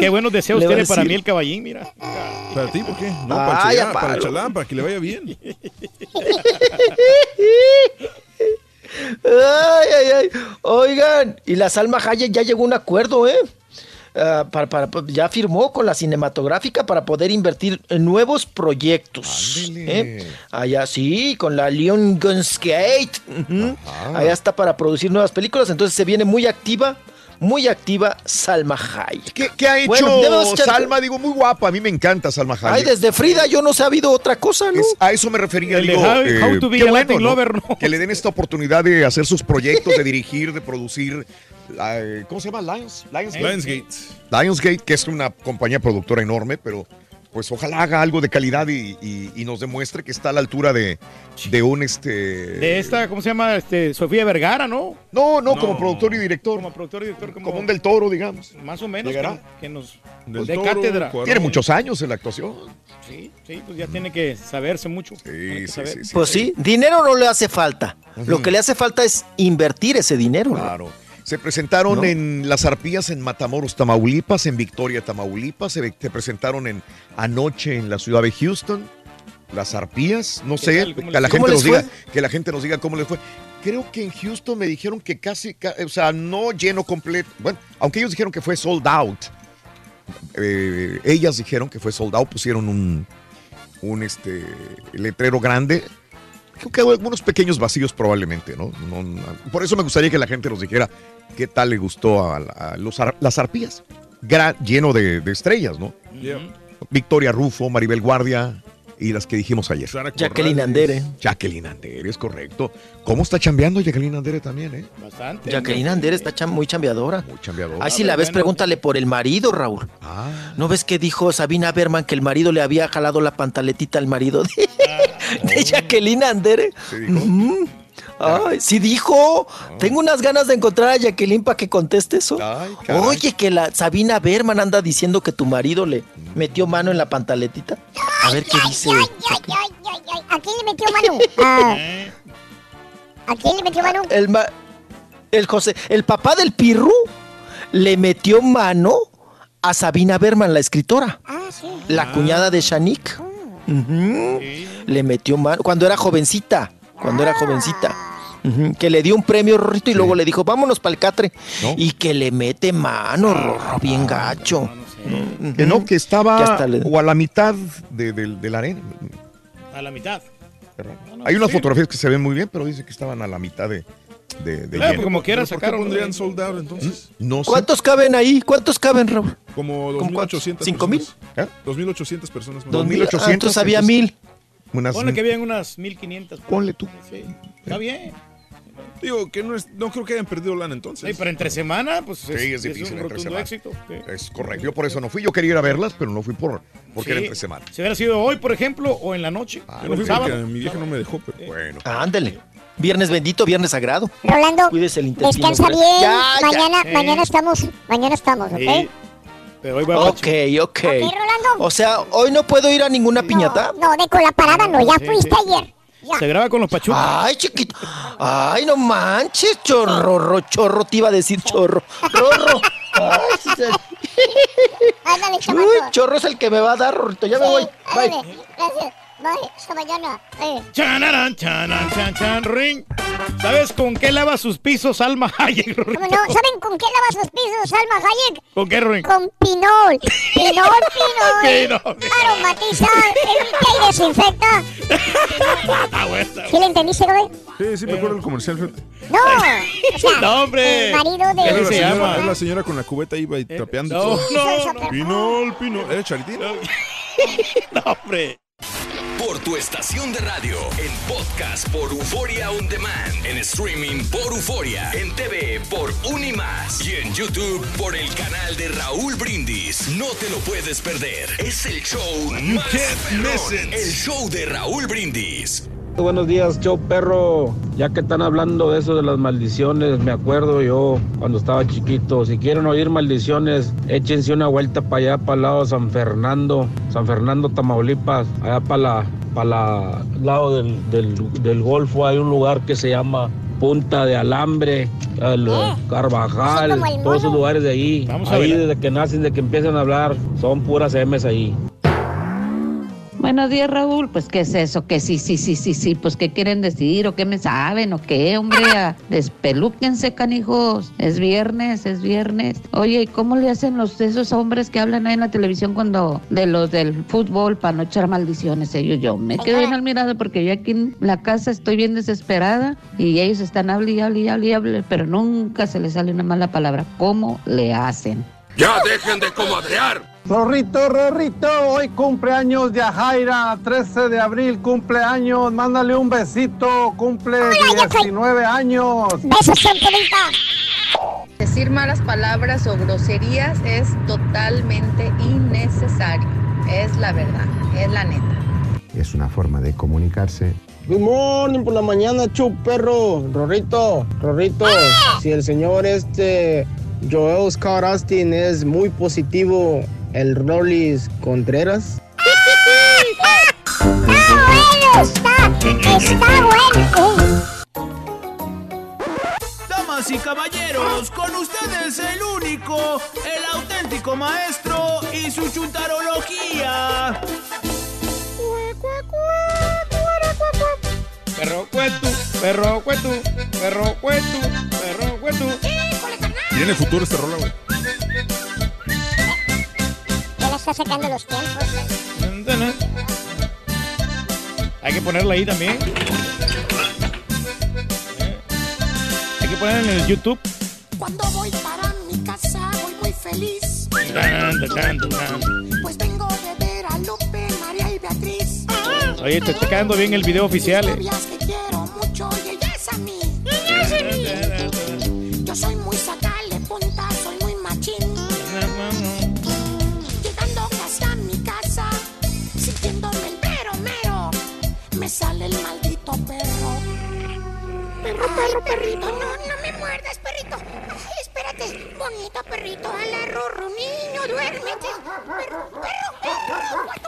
Qué buenos deseos tiene para mí el caballín, mira. ¿Para ti por qué? No, Ay, para, el chalán, apá, para el chalán, para que le vaya bien. Ay, ay, ay. Oigan, y la Salma Hayek ya llegó a un acuerdo, ¿eh? Ah, para, para- ya firmó con la cinematográfica para poder invertir en nuevos proyectos. ¿eh? Allá sí, con la Lionsgate. Ujú. Allá está para producir nuevas películas. Entonces se viene muy activa, muy activa Salma Hayek. ¿Qué, qué ha hecho Bueno, Salma? Digo, muy guapa. A mí me encanta Salma Hayek. Ay, desde Frida yo no sé ha habido otra cosa, ¿no? Es- a eso me refería, digo, How- eh, How to be ¿no? Que le den esta oportunidad de hacer sus proyectos, de dirigir, de producir. eh, ¿Cómo se llama? Lions, Lionsgate. Lionsgate. Lionsgate, que es una compañía productora enorme, pero pues ojalá haga algo de calidad y, y- y nos demuestre que está a la altura de, de un este. De esta, ¿cómo se llama? Este, Sofía Vergara, ¿no? No, no, como productor y director. Como productor y director. Como, Como un del toro, digamos. Más o menos. Llegará. Que, que nos... Del de Toro, cátedra. Tiene muchos años en la actuación. Sí, sí, pues ya tiene que saberse mucho. Tiene que sí, saber. sí, Pues sí, dinero no le hace falta. Lo que le hace falta es invertir ese dinero. ¿no? Se presentaron ¿No? en Las Arpías en Matamoros, Tamaulipas, en Victoria, Tamaulipas. Se, se presentaron en anoche en la ciudad de Houston. Las Arpías, no sé, que la gente ¿Cómo nos diga, fue? que la gente nos diga cómo les fue. Creo que en Houston me dijeron que casi, ca- o sea, no lleno completo. Bueno, aunque ellos dijeron que fue sold out. eh, ellas dijeron que fue sold out, pusieron un, un este letrero grande. Creo que algunos pequeños vacíos probablemente, ¿no? No, no- por eso me gustaría que la gente nos dijera qué tal le gustó a, a los las arpías. Lleno de, de estrellas, ¿no? Victoria Rufo, Maribel Guardia y las que dijimos ayer. Sara Jacqueline. Andere. Jacqueline Andere, es correcto. ¿Cómo está chambeando Jacqueline Andere también, eh? Bastante. Jacqueline Andere está cham- muy chambeadora. Muy chambeadora. Ay, si la ves, bueno. pregúntale por el marido, Raúl. Ah, ¿No ves que dijo Sabina Berman que el marido le había jalado la pantaletita al marido de, de Jacqueline Andere? ¿sí dijo? Ujú. Ay, sí dijo. Tengo unas ganas de encontrar a Jacqueline para que conteste eso. Ay. Oye, que la Sabina Berman anda diciendo que tu marido le metió mano en la pantaletita. A ver qué dice. Ay, ay, ay, ay, ay. ¿A quién le metió mano? Ah, ¿A quién le metió mano? El, ma- el José, el papá del Pirru le metió mano a Sabina Berman, la escritora, Ah, sí. la cuñada de Shanik. Ujú. Le metió mano cuando era jovencita, cuando era jovencita. Que le dio un premio Rorrito y luego le dijo, vámonos para el catre. ¿No? Y que le mete mano, Rorro, bien gacho. Que no, que estaba Que le- o a la mitad de, de- de la arena. A la mitad. no, Hay unas sí. fotografías que se ven muy bien, pero dice que estaban a la mitad de, de, de Claro, lleno. como quiera ¿Pero ¿Por qué sacaron. pondrían sold out entonces? No sé. ¿Cuántos caben ahí? ¿Cuántos caben, Raúl? Como ¿Con cuántos? 2.800 ¿Cinco mil? personas. 2.800 personas. más. Dos mil. 2.800, Ah, entonces había mil. Unas- Ponle que habían unas 1500. Ponle tú. Sí. Está bien. Digo, que no, es, no creo que hayan perdido lana entonces. Sí, pero entre semana, pues Sí, es difícil un entre semana. éxito. Sí. Es correcto. Yo por eso no fui. Yo quería ir a verlas, pero no fui por porque era entre semana. Si hubiera sido hoy, por ejemplo, o en la noche. Ah, Yo no fui sábado. porque mi vieja no me dejó, pero Bueno. Ándale. Viernes bendito, viernes sagrado. Rolando, Cuídese el intestino. descansa pues. bien. Ya, ya. mañana, Eh. mañana estamos, mañana estamos, ¿ok? Sí. Pero hoy va a Ok, ok. O sea, hoy no puedo ir a ninguna piñata. No, de con la parada no, ya Sí, fuiste sí. ayer. Se graba con los pachucos. Ay, chiquito. Ay, no manches, chorro, ro, chorro, te iba a decir chorro. Rorro. Ay, sí, sí. Ándale, chorro es el que me va a dar, Rorrito. Ya me voy. Bye. gracias. Bye, hasta mañana. Eh. Chanarán, chanan, chan, chan, ring. ¿Sabes con qué lava sus pisos Alma Hayek? ¿Cómo no? ¿Saben con qué lava sus pisos, Alma Hayek? ¿Con qué, Ring? Con pinol. Pinol, pinol. Pinol. Aromatiza, evita y desinfecta. Ah, bueno. ¿Sí le entendiste, güey? Sí, sí, me acuerdo del comercial. No, o sea, No, hombre. el marido de... la, se señora, llama? era la señora con la cubeta iba y trapeando. no, no. Pinol, pinol. ¿Era Charitín? No, hombre. Por tu estación de radio, en podcast por Euforia On Demand, en streaming por Euforia, en TV por Unimas y en YouTube por el canal de Raúl Brindis. No te lo puedes perder. Es el show más perrón, el show de Raúl Brindis. Buenos días, show perro. Ya que están hablando de eso de las maldiciones, me acuerdo yo cuando estaba chiquito. Si quieren oír maldiciones, échense una vuelta para allá, para el lado de San Fernando, San Fernando, Tamaulipas, allá para la, para la lado del, del, del Golfo. Hay un lugar que se llama Punta de Alambre, el, Carvajal, el todos esos lugares de ahí. Vamos a ahí ver. desde que nacen, desde que empiezan a hablar, son puras M's ahí. Buenos días, Raúl. Pues, ¿qué es eso? Que sí, sí, sí, sí, sí. Pues, ¿qué quieren decir? ¿O qué me saben? ¿O qué, hombre? Ah, Despelúquense, canijos. Es viernes, es viernes. Oye, ¿y cómo le hacen los esos hombres que hablan ahí en la televisión cuando de los del fútbol para no echar maldiciones? Ellos, yo me quedo bien al mirado porque yo aquí en la casa estoy bien desesperada y ellos están hable y hable y hable y hable, pero nunca se les sale una mala palabra. ¿Cómo le hacen? ¡Ya dejen de comadrear! Rorrito, Rorrito, hoy cumpleaños de Ajaira, 13 de abril, cumpleaños, mándale un besito, cumple 19 años. Besos. Decir malas palabras o groserías es totalmente innecesario. Es la verdad, es la neta. Es una forma de comunicarse. Good morning por la mañana, chu perro. Rorrito, Rorrito. Si el señor este Joel Scott Austin es muy positivo, el Rollis Contreras. Está bueno, está, está bueno. Damas y caballeros, con ustedes el único, el auténtico maestro y su chuntarología. Perro cuetu, perro cuetu, perro cuetu, perro cuetu. Tiene futuro este rola, güey. Está sacando los tiempos. Hay que ponerla ahí también. Hay que ponerla en el YouTube. Cuando voy para mi casa voy muy feliz. Pues vengo de ver a Lupe, María y Beatriz. Oye, te está quedando bien el video oficial, eh. Me sale el maldito perro. Perro, perro, perrito, no, no me muerdas, perrito. Ay, espérate, bonito perrito, al arrorro, niño, duérmete. Perro, perro, perro,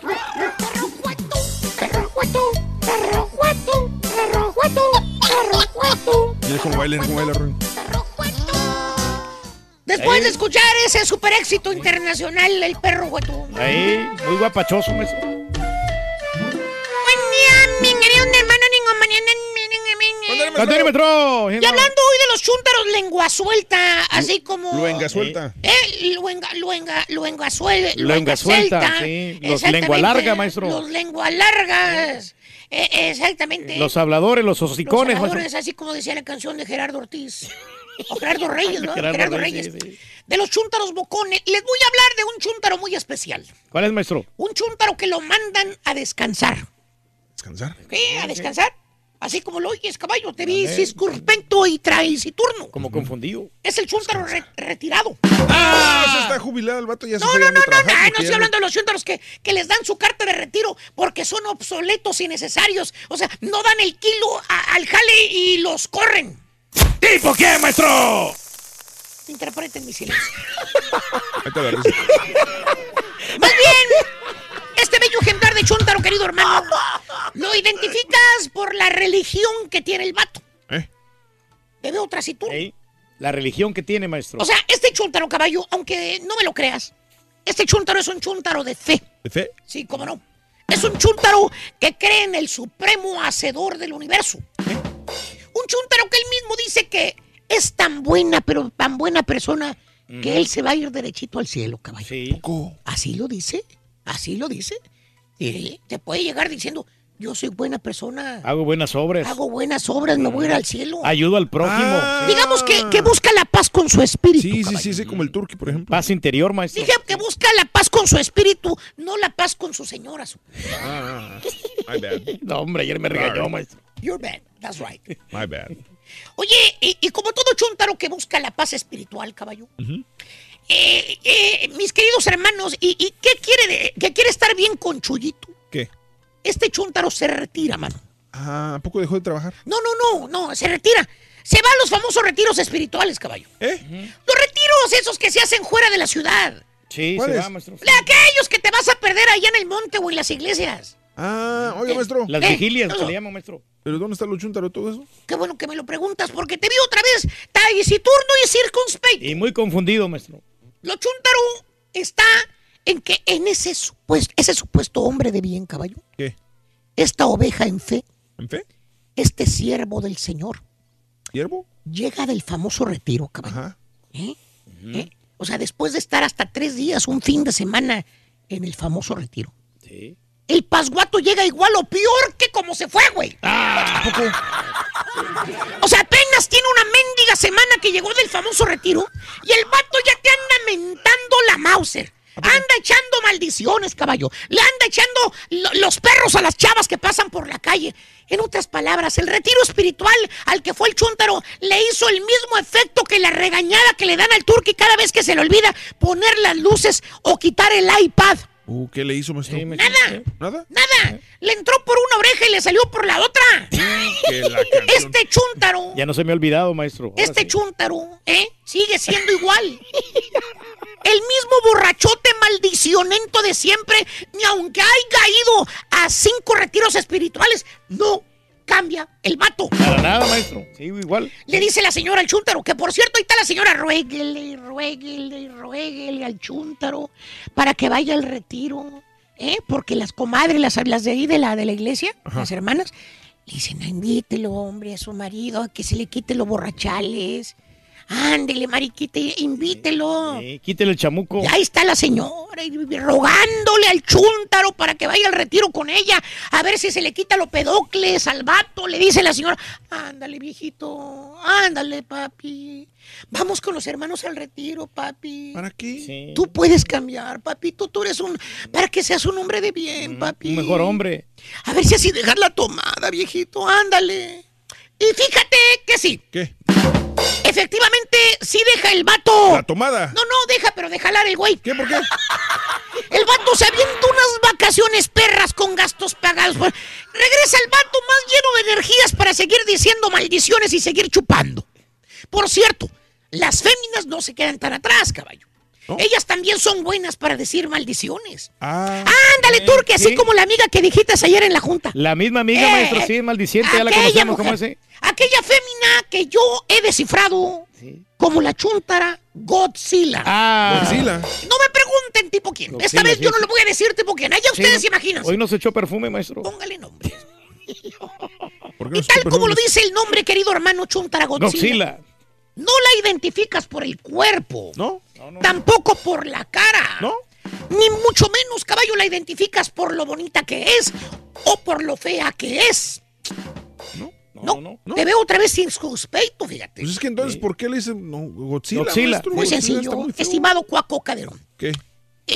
perro, perro, cuato, perro, cuato, perro, cuato, perro, cuato, perro, cuato. Mira cómo baila, mira cómo baila, Roy. Después Ahí. de escuchar ese super éxito internacional, el perro hueto. Ahí, muy guapachoso, eso. ¡Cantímetro! Y hablando hoy de los chúntaros lengua suelta, así como... Luenga suelta. Eh, luenga, luenga, luenga suelta. Luenga suelta, sí. Los lengua larga, maestro. Los lengua largas. Eh, exactamente. Los habladores, los hocicones. Los maestro. habladores, así como decía la canción de Gerardo Ortiz. O Gerardo Reyes, ¿no? Gerardo Gerardo, Reyes, Reyes. De los chúntaros bocones. Les voy a hablar de un chúntaro muy especial. ¿Cuál es, maestro? Un chúntaro que lo mandan a descansar. ¿Descansar? ¿Qué? ¿A descansar? Así como lo oyes, caballo, te vi ciscurpento y traiciturno. Como confundido. Es el chúntaro re- retirado. Ah, se está jubilado el vato, ya se No, no, no, no, no, no estoy hablando de los chúntaros que, que les dan su carta de retiro porque son obsoletos y necesarios. O sea, no dan el kilo a- al jale y los corren. ¿Tipo qué, maestro? Interpreten mi silencio. Más bien, este bello ejemplar de chúntaro, querido hermano, lo identificas por la religión que tiene el vato. ¿Eh? Te veo traciturno. Ey, La religión que tiene, maestro. O sea, este chúntaro, caballo, aunque no me lo creas, este chúntaro es un chúntaro de fe. ¿De fe? Sí, cómo no. Es un chúntaro que cree en el supremo hacedor del universo. Un chúntaro que él mismo dice que es tan buena, pero tan buena persona que él se va a ir derechito al cielo, caballo. Sí. Así lo dice, así lo dice. Sí, te puede llegar diciendo, yo soy buena persona, Hago buenas obras. hago buenas obras, me voy a ir al cielo. Ayudo al prójimo. Ah. Digamos que, que busca la paz con su espíritu. Sí, sí, caballo. sí, sí, como el turqui, por ejemplo. Paz interior, maestro. Dije que busca la paz con su espíritu, no la paz con su señora. su- Ah, my bad. No, hombre, ayer me regañó, maestro. You're bad, that's right. My bad. Oye, y, y como todo chuntaro que busca la paz espiritual, caballo, eh, eh, mis queridos hermanos, ¿y, y qué quiere de- que quiere estar bien con Chuyito? ¿Qué? Este chuntaro se retira, mano. Ah, ¿a poco dejó de trabajar? No, no, no, no, se retira. Se va a los famosos retiros espirituales, caballo. ¿Eh? Los retiros esos que se hacen fuera de la ciudad. Sí, se ¿Cuáles? va, maestro. De aquellos que te vas a perder allá en el monte o en las iglesias. Ah, oiga, maestro. Las Eh, vigilias, se le llama, maestro. ¿Pero dónde está lo chuntaro todo eso? Qué bueno que me lo preguntas, porque te vi otra vez taiciturno y circunspecto. Y muy confundido, maestro. Lo chuntaro está en que en ese supuesto, ese supuesto hombre de bien, caballo, ¿Qué? esta oveja en fe, ¿En fe? este siervo del Señor, ¿Hierbo? llega del famoso retiro, caballo. Ajá. ¿Eh? ¿Eh? O sea, después de estar hasta tres días, un fin de semana en el famoso retiro. Sí. El pasguato llega igual o peor que como se fue, güey. Ah, O sea, apenas tiene una mendiga semana que llegó del famoso retiro y el vato ya te anda mentando la Mauser. Anda echando maldiciones, caballo. Le anda echando lo- los perros a las chavas que pasan por la calle. En otras palabras, el retiro espiritual al que fue el chúntaro le hizo el mismo efecto que la regañada que le dan al turqui cada vez que se le olvida poner las luces o quitar el iPad. Uh, ¿qué le hizo, maestro? Nada. ¿Nada? Nada. Le entró por una oreja y le salió por la otra. La. Este chúntaro. Ya no se me ha olvidado, maestro. Ahora Este sí. chúntaro, ¿eh? Sigue siendo igual. El mismo borrachote maldicionento de siempre, ni aunque haya ido a cinco retiros espirituales, no cambia el vato. Para nada, maestro. Sigo igual. Le dice la señora al chúntaro, que por cierto, ahí está la señora, ruéguele, ruéguele, ruéguele al chúntaro para que vaya al retiro, ¿eh? Porque las comadres, las, las de ahí de la, de la iglesia, las hermanas, le dicen, "Ah, invítelo, hombre, a su marido, a que se le quite los borrachales. Ándele, mariquita, invítelo. Sí, quítele el chamuco. Y ahí está la señora y rogándole al chúntaro para que vaya al retiro con ella, a ver si se le quita los pedocles al vato. Le dice la señora, ándale, viejito, ándale, papi. Vamos con los hermanos al retiro, papi. ¿Para qué? Sí. Tú puedes cambiar, papito. Tú eres un. para que seas un hombre de bien, papi. Un mejor hombre. A ver si así dejar la tomada, viejito. Ándale. Y fíjate que sí. ¿Qué? Efectivamente, sí deja el vato. La tomada. No, no, deja, pero de jalar el güey. ¿Qué? ¿Por qué? El vato se avienta unas vacaciones perras con gastos pagados. Pues, Regresa el vato más lleno de energías para seguir diciendo maldiciones y seguir chupando. Por cierto, las féminas no se quedan tan atrás, caballo. Ellas también son buenas para decir maldiciones. Ah. Ándale, Turque, así sí. como la amiga que dijiste ayer en la junta. La misma amiga, Eh, maestro, sí, es maldiciente, ya la aquella conocemos, ¿cómo mujer, es? eh? Aquella fémina que yo he descifrado como la chuntara Godzilla. Ah. Godzilla. No me pregunten tipo quién. Esta vez sí, yo no lo voy a decir tipo quién. Allá Sí, ustedes no- se imaginan. Hoy nos echó perfume, maestro. Póngale nombre. ¿Por qué Y tal como lo dice el nombre, querido hermano Chuntara Godzilla. Godzilla. No la identificas por el cuerpo. ¿No? Tampoco por la cara. ¿No? Ni mucho menos, caballo, la identificas por lo bonita que es o por lo fea que es. No, No, no. te veo otra vez sin suspeito, fíjate. Pues es que entonces, ¿por qué le dicen no, Godzilla? Godzilla. maestro? Muy Godzilla sencillo, está muy feo. estimado Cuaco Caderón. ¿Qué?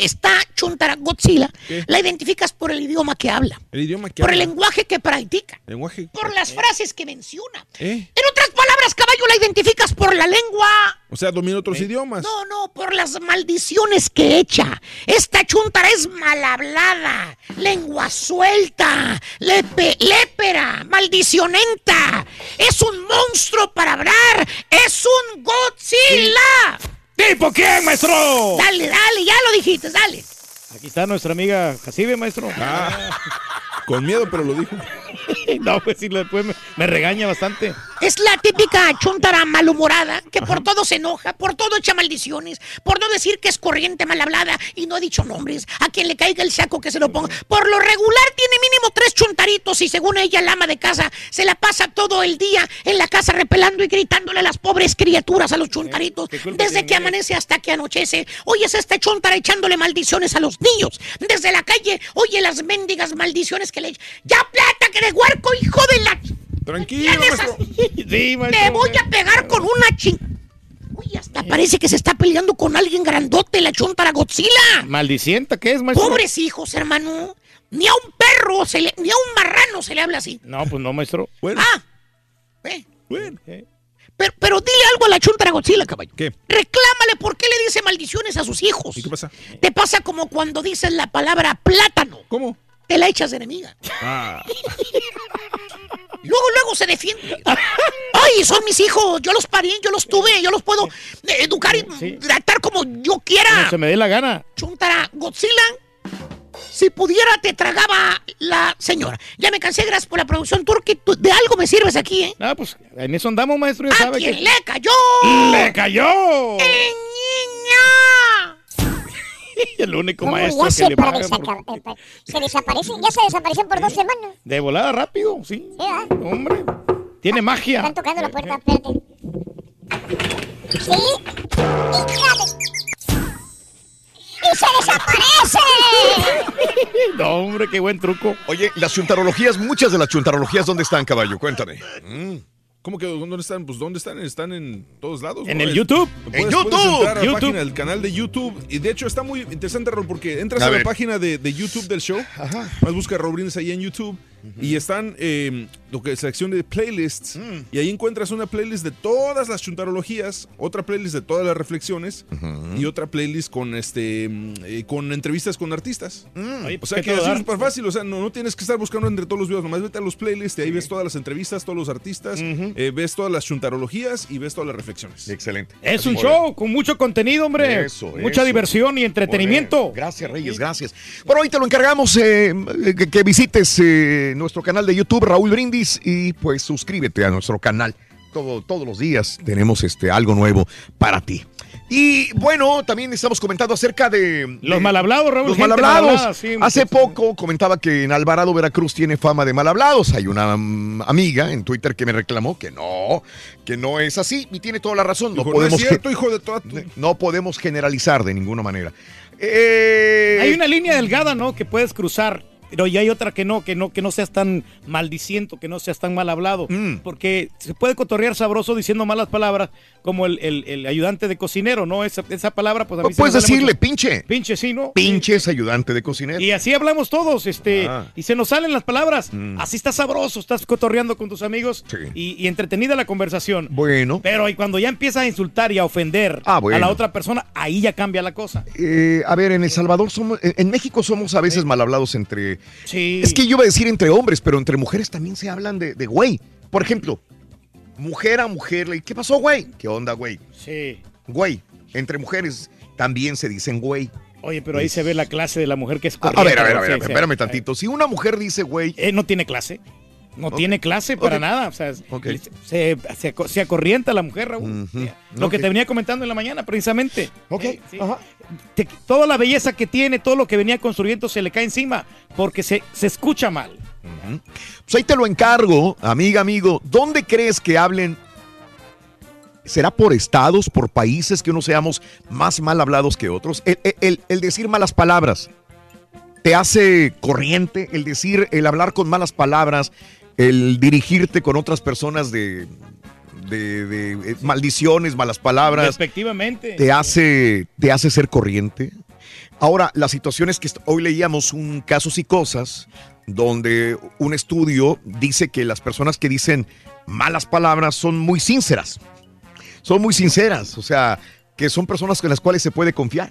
Esta chuntara Godzilla la identificas por el idioma que habla, El idioma que por el lenguaje que practica, Lenguaje. por las frases que menciona. ¿Eh? En otras palabras, caballo, la identificas por la lengua. O sea, domina otros idiomas. No, no, por las maldiciones que echa. Esta chuntara es mal hablada, lengua suelta, lepe, lépera, maldicionenta. Es un monstruo para hablar. Es un Godzilla. ¿Tipo quién, maestro? Dale, dale, ya lo dijiste, dale. Aquí está nuestra amiga Jacibe, maestro. Con miedo, pero lo dijo. no, pues sí, después me, me regaña bastante. Es la típica chuntara malhumorada que por todo se enoja, por todo echa maldiciones, por no decir que es corriente mal hablada y no ha dicho nombres. A quien le caiga el saco que se lo ponga. Por lo regular tiene mínimo tres chuntaritos y según ella, la ama de casa se la pasa todo el día en la casa repelando y gritándole a las pobres criaturas a los chuntaritos. Desde que amanece hasta que anochece. Oyes a esta chuntara echándole maldiciones a los niños. Desde la calle, oye las mendigas maldiciones que le. ¡Ya plata que de huerco, hijo de la... Tranquilo, ¿Tienes maestro. Sí, Te maestro. voy a pegar con una ching... Uy, hasta parece que se está peleando con alguien grandote, la chuntara Godzilla. ¿Maldicienta qué es, maestro? Pobres hijos, hermano. Ni a un perro, se le, ni a un marrano se le habla así. No, pues no, maestro. Ah, eh. Bueno. Pero, pero dile algo a la chuntara Godzilla, caballo. ¿Qué? Reclámale por qué le dice maldiciones a sus hijos. ¿Y qué pasa? Te pasa como cuando dices la palabra plátano. ¿Cómo? Te la echas de enemiga. Ah. Luego, luego se defiende. Ay, son mis hijos. Yo los parí, yo los tuve, yo los puedo eh, educar y tratar como yo quiera. Como se me dé la gana. Chuntara Godzilla. Si pudiera, te tragaba la señora. Ya me cansé, gracias por la producción turca. Tú- De algo me sirves aquí, ¿eh? Ah, pues en eso andamos, maestro. Ya ¿A sabe quién que... le cayó? ¡Le cayó! ¡Eh, niña! El único ¿Cómo maestro ya que se, le para paga. por- desaca- eh, pa- se desaparecen? Ya se desaparecen por dos semanas. De volada rápido, sí. Sí. Hombre, tiene magia. Están tocando la puerta, espérate. Sí. ¡Y se desaparece! No, hombre, qué buen truco. Oye, las chuntarologías, muchas de las chuntarologías, ¿dónde están, caballo? Cuéntame. Mm. ¿Cómo que dónde están? Pues ¿dónde están? Están en todos lados. En ¿no? el YouTube. Puedes- ¡En puedes YouTube! entrar a la YouTube. página del canal de YouTube. Y de hecho está muy interesante, Raúl, porque entras A la página de, de YouTube del show. Más busca Raúl Brindis ahí en YouTube. Y están eh, lo que es sección de playlists. Mm. Y ahí encuentras una playlist de todas las chuntarologías, otra playlist de todas las reflexiones y otra playlist con este mm, eh, con entrevistas con artistas. Oye, O sea ¿qué que es súper fácil, o sea, no, no tienes que estar buscando entre todos los videos, nomás vete a los playlists y ahí ves todas las entrevistas, todos los artistas, eh, ves todas las chuntarologías y ves todas las reflexiones. Excelente. Es un show con mucho contenido, hombre. Eso, Mucha eso. diversión y entretenimiento. Bueno, gracias, Reyes, gracias. Bueno, hoy te lo encargamos eh, que, que visites eh, nuestro canal de YouTube, Raúl Brindis, y pues suscríbete a nuestro canal. Todo, todos los días tenemos este, algo nuevo para ti. Y bueno, también estamos comentando acerca de... Los de- mal hablados, Raúl. Los gente mal hablados. mal hablada, sí, Hace poco comentaba que en Alvarado, Veracruz, tiene fama de mal hablados. Hay una mm, amiga en Twitter que me reclamó que no, que no es así. Y tiene toda la razón. No podemos, es cierto, hijo de toda tu-". no podemos generalizar de ninguna manera. Eh, Hay una línea delgada, ¿no? Que puedes cruzar. Pero ya hay otra que no, que no, que no seas tan maldiciento, que no seas tan mal hablado. Mm. Porque se puede cotorrear sabroso diciendo malas palabras, como el, el- el ayudante de cocinero, ¿no? Esa, esa palabra, pues a mí se me Puedes decirle mucho. pinche. Pinche, sí, ¿no? Pinches ayudante de cocinero. Y así hablamos todos, este, Ah. y se nos salen las palabras. Mm. Así está sabroso, estás cotorreando con tus amigos Sí. y, y entretenida la conversación. Bueno, Pero y cuando ya empiezas a insultar y a ofender Ah, bueno. a la otra persona, ahí ya cambia la cosa. eh, a ver, en El Salvador somos, en en México somos a veces mal hablados entre. Sí. Es que yo iba a decir entre hombres, pero entre mujeres también se hablan de, de güey. Por ejemplo, mujer a mujer, le- ¿qué pasó, güey? ¿Qué onda, güey? Sí. Güey. Entre mujeres también se dicen güey. Oye, pero ahí se ve la clase de la mujer que es A, corriente. a ver, a ver, a ver, espérame tantito. Si una mujer dice güey, Eh, no tiene clase. No tiene clase para nada. O sea, se, se, se acorrienta la mujer, Raúl. Lo que te venía comentando en la mañana, precisamente. Ok, Eh, sí. ajá. Te- toda la belleza que tiene, todo lo que venía construyendo se le cae encima porque se, se escucha mal. Pues ahí te lo encargo, amiga, amigo. ¿Dónde crees que hablen? ¿Será por estados, por países que uno seamos más mal hablados que otros? El- el decir malas palabras te hace corriente, el decir, el hablar con malas palabras, el dirigirte con otras personas de, de- de, eh, maldiciones, malas palabras, Respectivamente. te hace, te hace ser corriente. Ahora, la situación es que hoy leíamos un casos y cosas donde un estudio dice que las personas que dicen malas palabras son muy sinceras. Son muy sinceras, o sea, que son personas con las cuales se puede confiar.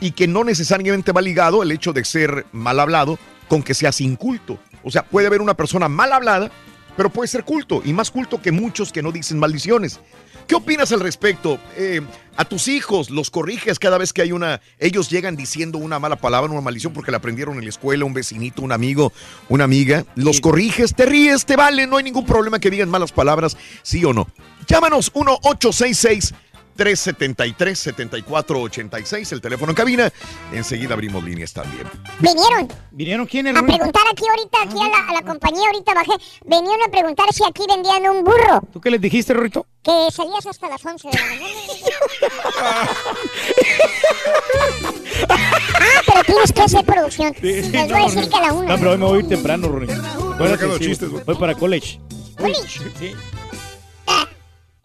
Y que no necesariamente va ligado el hecho de ser mal hablado con que seas inculto. O sea, puede haber una persona mal hablada, pero puede ser culto, y más culto que muchos que no dicen maldiciones. ¿Qué opinas al respecto? Eh, a tus hijos los corriges cada vez que hay una... Ellos llegan diciendo una mala palabra, una maldición porque la aprendieron en la escuela, un vecinito, un amigo, una amiga. Los corriges, te ríes, te vale, no hay ningún problema que digan malas palabras, sí o no. Llámanos 1-866. 373-7486, el teléfono en cabina. Enseguida abrimos líneas también. Vinieron ¿Vinieron quiénes, a preguntar aquí ahorita, aquí a la, a la compañía, ahorita bajé. Vinieron a preguntar si aquí vendían un burro. ¿Tú qué les dijiste, Rorito? Que salías hasta las 11 de la mañana. ah, pero tienes que hacer producción. Les voy a decir que a la una. No, pero hoy me voy a ir temprano. Acuérdate, sacando sí. Voy para college. Sí.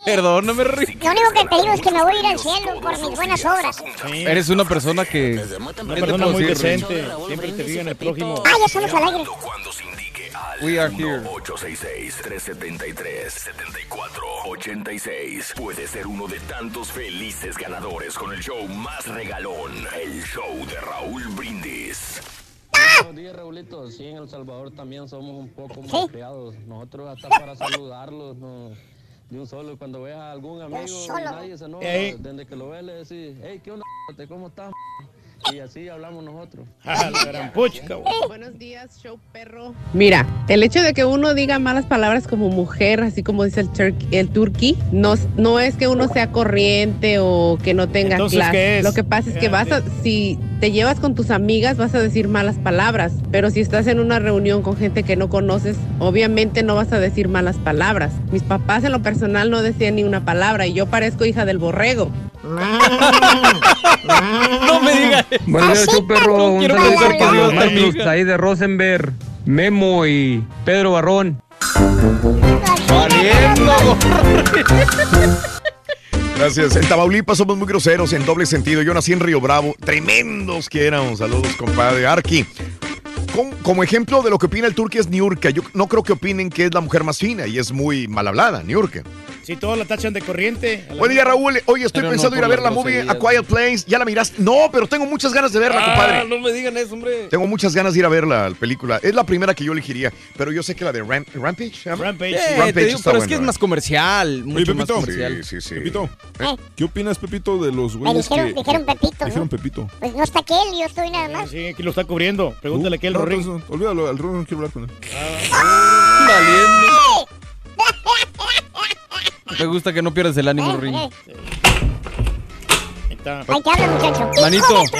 Perdóname, Rick. Lo único que te digo es que me voy a ir al cielo por mis buenas obras. Eres una persona que. Una persona muy decente. Siempre te fija en el prójimo. Ah, ya estamos al aire. We are here. 866-373-7486. Puede ser uno de tantos felices ganadores con el show más regalón, el show de Raúl Brindis. Buenos días, Raulito. Sí, en El Salvador también somos un poco malcriados. Nosotros hasta para saludarlos, no, de un solo. Cuando veas a algún amigo nadie se enoja, desde que lo ves le decís, hey, ¿qué onda? ¿Cómo estás? Y así hablamos nosotros. La gran puchica, güey. Buenos días, show perro. Mira, el hecho de que uno diga malas palabras como mujer, así como dice el, turqui, no, no es que uno sea corriente o que no tenga Entonces, clase. ¿qué es? Lo que pasa es que vas a, si te llevas con tus amigas, vas a decir malas palabras. Pero si estás en una reunión con gente que no conoces, obviamente no vas a decir malas palabras. Mis papás en lo personal no decían ni una palabra y yo parezco hija del borrego. No me digas. Buenos días, show perro. Un saludo para los ahí de Rosenberg, Memo y Pedro Barrón. Gracias. En Tamaulipas somos muy groseros en doble sentido. Yo nací en Río Bravo. Tremendos que éramos. Saludos, compadre. Arki. Con- como ejemplo de lo que opina el turque es Niurka. Yo no creo que opinen que es la mujer más fina y es muy mal hablada, Niurka. Si todos la tachan de corriente. a la- Buen día, Raúl. Hoy estoy Pero no pensando ir a ver la movie. A Quiet Place. ¿Ya la miraste? No, pero tengo muchas ganas de verla, Ah, compadre. no me digan eso, hombre. Tengo muchas ganas de ir a ver la película. Es la primera que yo elegiría, pero yo sé que la de Ram- Rampage. Rampage. Eh, Rampage te digo, está pero es que es más comercial. Mucho Oye, más comercial. Sí, sí, sí. Pepito, Eh, ¿qué opinas, Pepito, de los me güeyes dijeron, que... dijeron Pepito, ¿no? Dijeron Pepito. Pues no está aquel, yo estoy nada más. Sí, aquí lo está cubriendo. Pregúntale qué el No, Rorín. olvídalo, al Ron no quiero hablar con él. Valiendo. Me gusta que no pierdas el ánimo, Eh, Ring. eh, Ahí está. Ahí te habla, muchacho. Manito.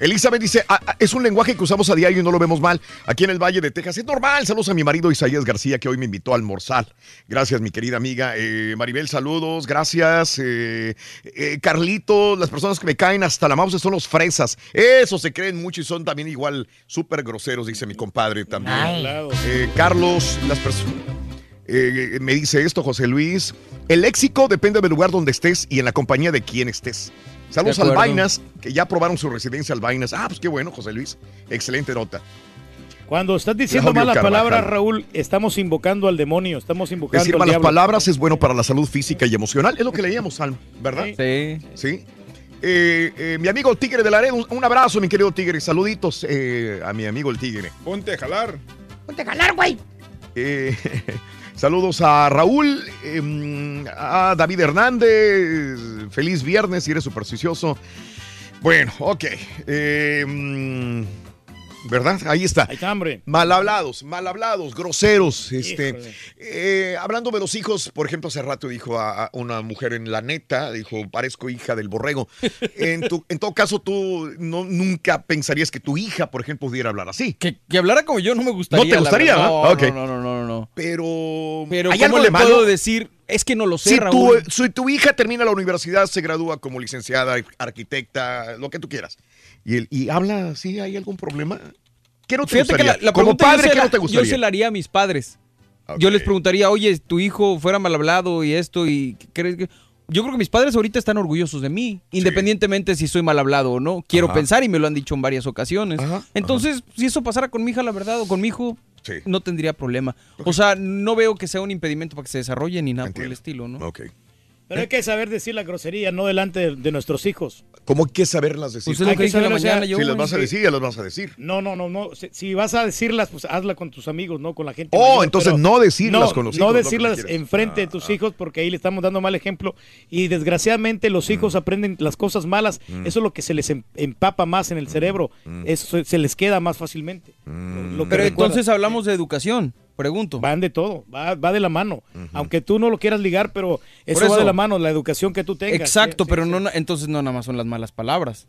Elizabeth dice, "Ah, ah, es un lenguaje que usamos a diario y no lo vemos mal. Aquí en el Valle de Texas es normal. Saludos a mi marido Isaías García, que hoy me invitó a almorzar. Gracias, mi querida amiga. Eh, Maribel, saludos. Gracias. Eh, eh, Carlito, las personas que me caen hasta la mouse son los fresas. Eso se creen mucho y son también igual súper groseros, dice mi compadre también. Eh, Carlos, las personas... eh, me dice esto, José Luis. El léxico depende del lugar donde estés y en la compañía de quien estés. Saludos al. Vainas, que ya aprobaron su residencia al Vainas. Ah, pues qué bueno, José Luis. Excelente nota. Cuando estás diciendo malas Carvajal. palabras, Raúl, estamos invocando al demonio, estamos invocando Decir al malas diablo. palabras es bueno para la salud física y emocional. Es lo que leíamos, Salmo, ¿verdad? Sí. Sí. Eh, eh, mi amigo el Tigre de Laredo, un, un abrazo, mi querido Tigre. Saluditos eh, a mi amigo el Tigre. Ponte a jalar. Ponte a jalar, güey. Saludos a Raúl, eh, a David Hernández. Feliz viernes, si eres supersticioso. Bueno, ok. Eh, mm, ¿Verdad? Ahí está. Ahí está, hombre. Mal hablados, mal hablados, groseros. Este, eh, hablando de los hijos, por ejemplo, hace rato dijo a, a una mujer en la neta, dijo, parezco hija del borrego. En, tu- en todo caso, tú no, nunca pensarías que tu hija, por ejemplo, pudiera hablar así. Que, que hablara como yo no me gustaría. ¿No te gustaría, verdad. ah? No, no, no, no, no. Pero, Pero ¿hay ¿cómo algo le malo? puedo decir? Es que no lo sé, Si tu, si tu hija termina la universidad, se gradúa como licenciada, arquitecta, lo que tú quieras, y, habla así, ¿hay algún problema? ¿Qué no te Fíjate que gustaría? la, la como yo padre, ¿qué la- no te Yo gustaría? se la haría a mis padres. Yo les preguntaría, oye, tu hijo fuera mal hablado y esto, y ¿crees que...? yo creo que mis padres ahorita están orgullosos de mí, independientemente si soy mal hablado o no. Quiero Ajá. pensar y me lo han dicho en varias ocasiones. Entonces, si eso pasara con mi hija, la verdad, o con mi hijo, no tendría problema. O sea, no veo que sea un impedimento para que se desarrolle ni nada por el estilo, ¿no? Ok. Pero hay que saber decir la grosería, no delante de, de nuestros hijos. ¿Cómo hay que saberlas decir? Pues lo que Si las vas a decir, ya las vas a decir. No, no, no, no. Si, si vas a decirlas, pues hazla con tus amigos, no con la gente. Oh, mayor, entonces no decirlas no, con los No hijos, lo que decirlas enfrente de tus hijos porque ahí le estamos dando mal ejemplo. Y desgraciadamente los hijos aprenden las cosas malas. Mm. Eso es lo que se les em- empapa más en el cerebro. Eso se- les queda más fácilmente. Mm. Lo que Pero entonces hablamos de educación, pregunto. Van de todo, va, va de la mano. Aunque tú no lo quieras ligar, pero eso, va de la mano, la educación que tú tengas. Exacto, Sí, pero sí, no sí. entonces no nada más son las malas palabras.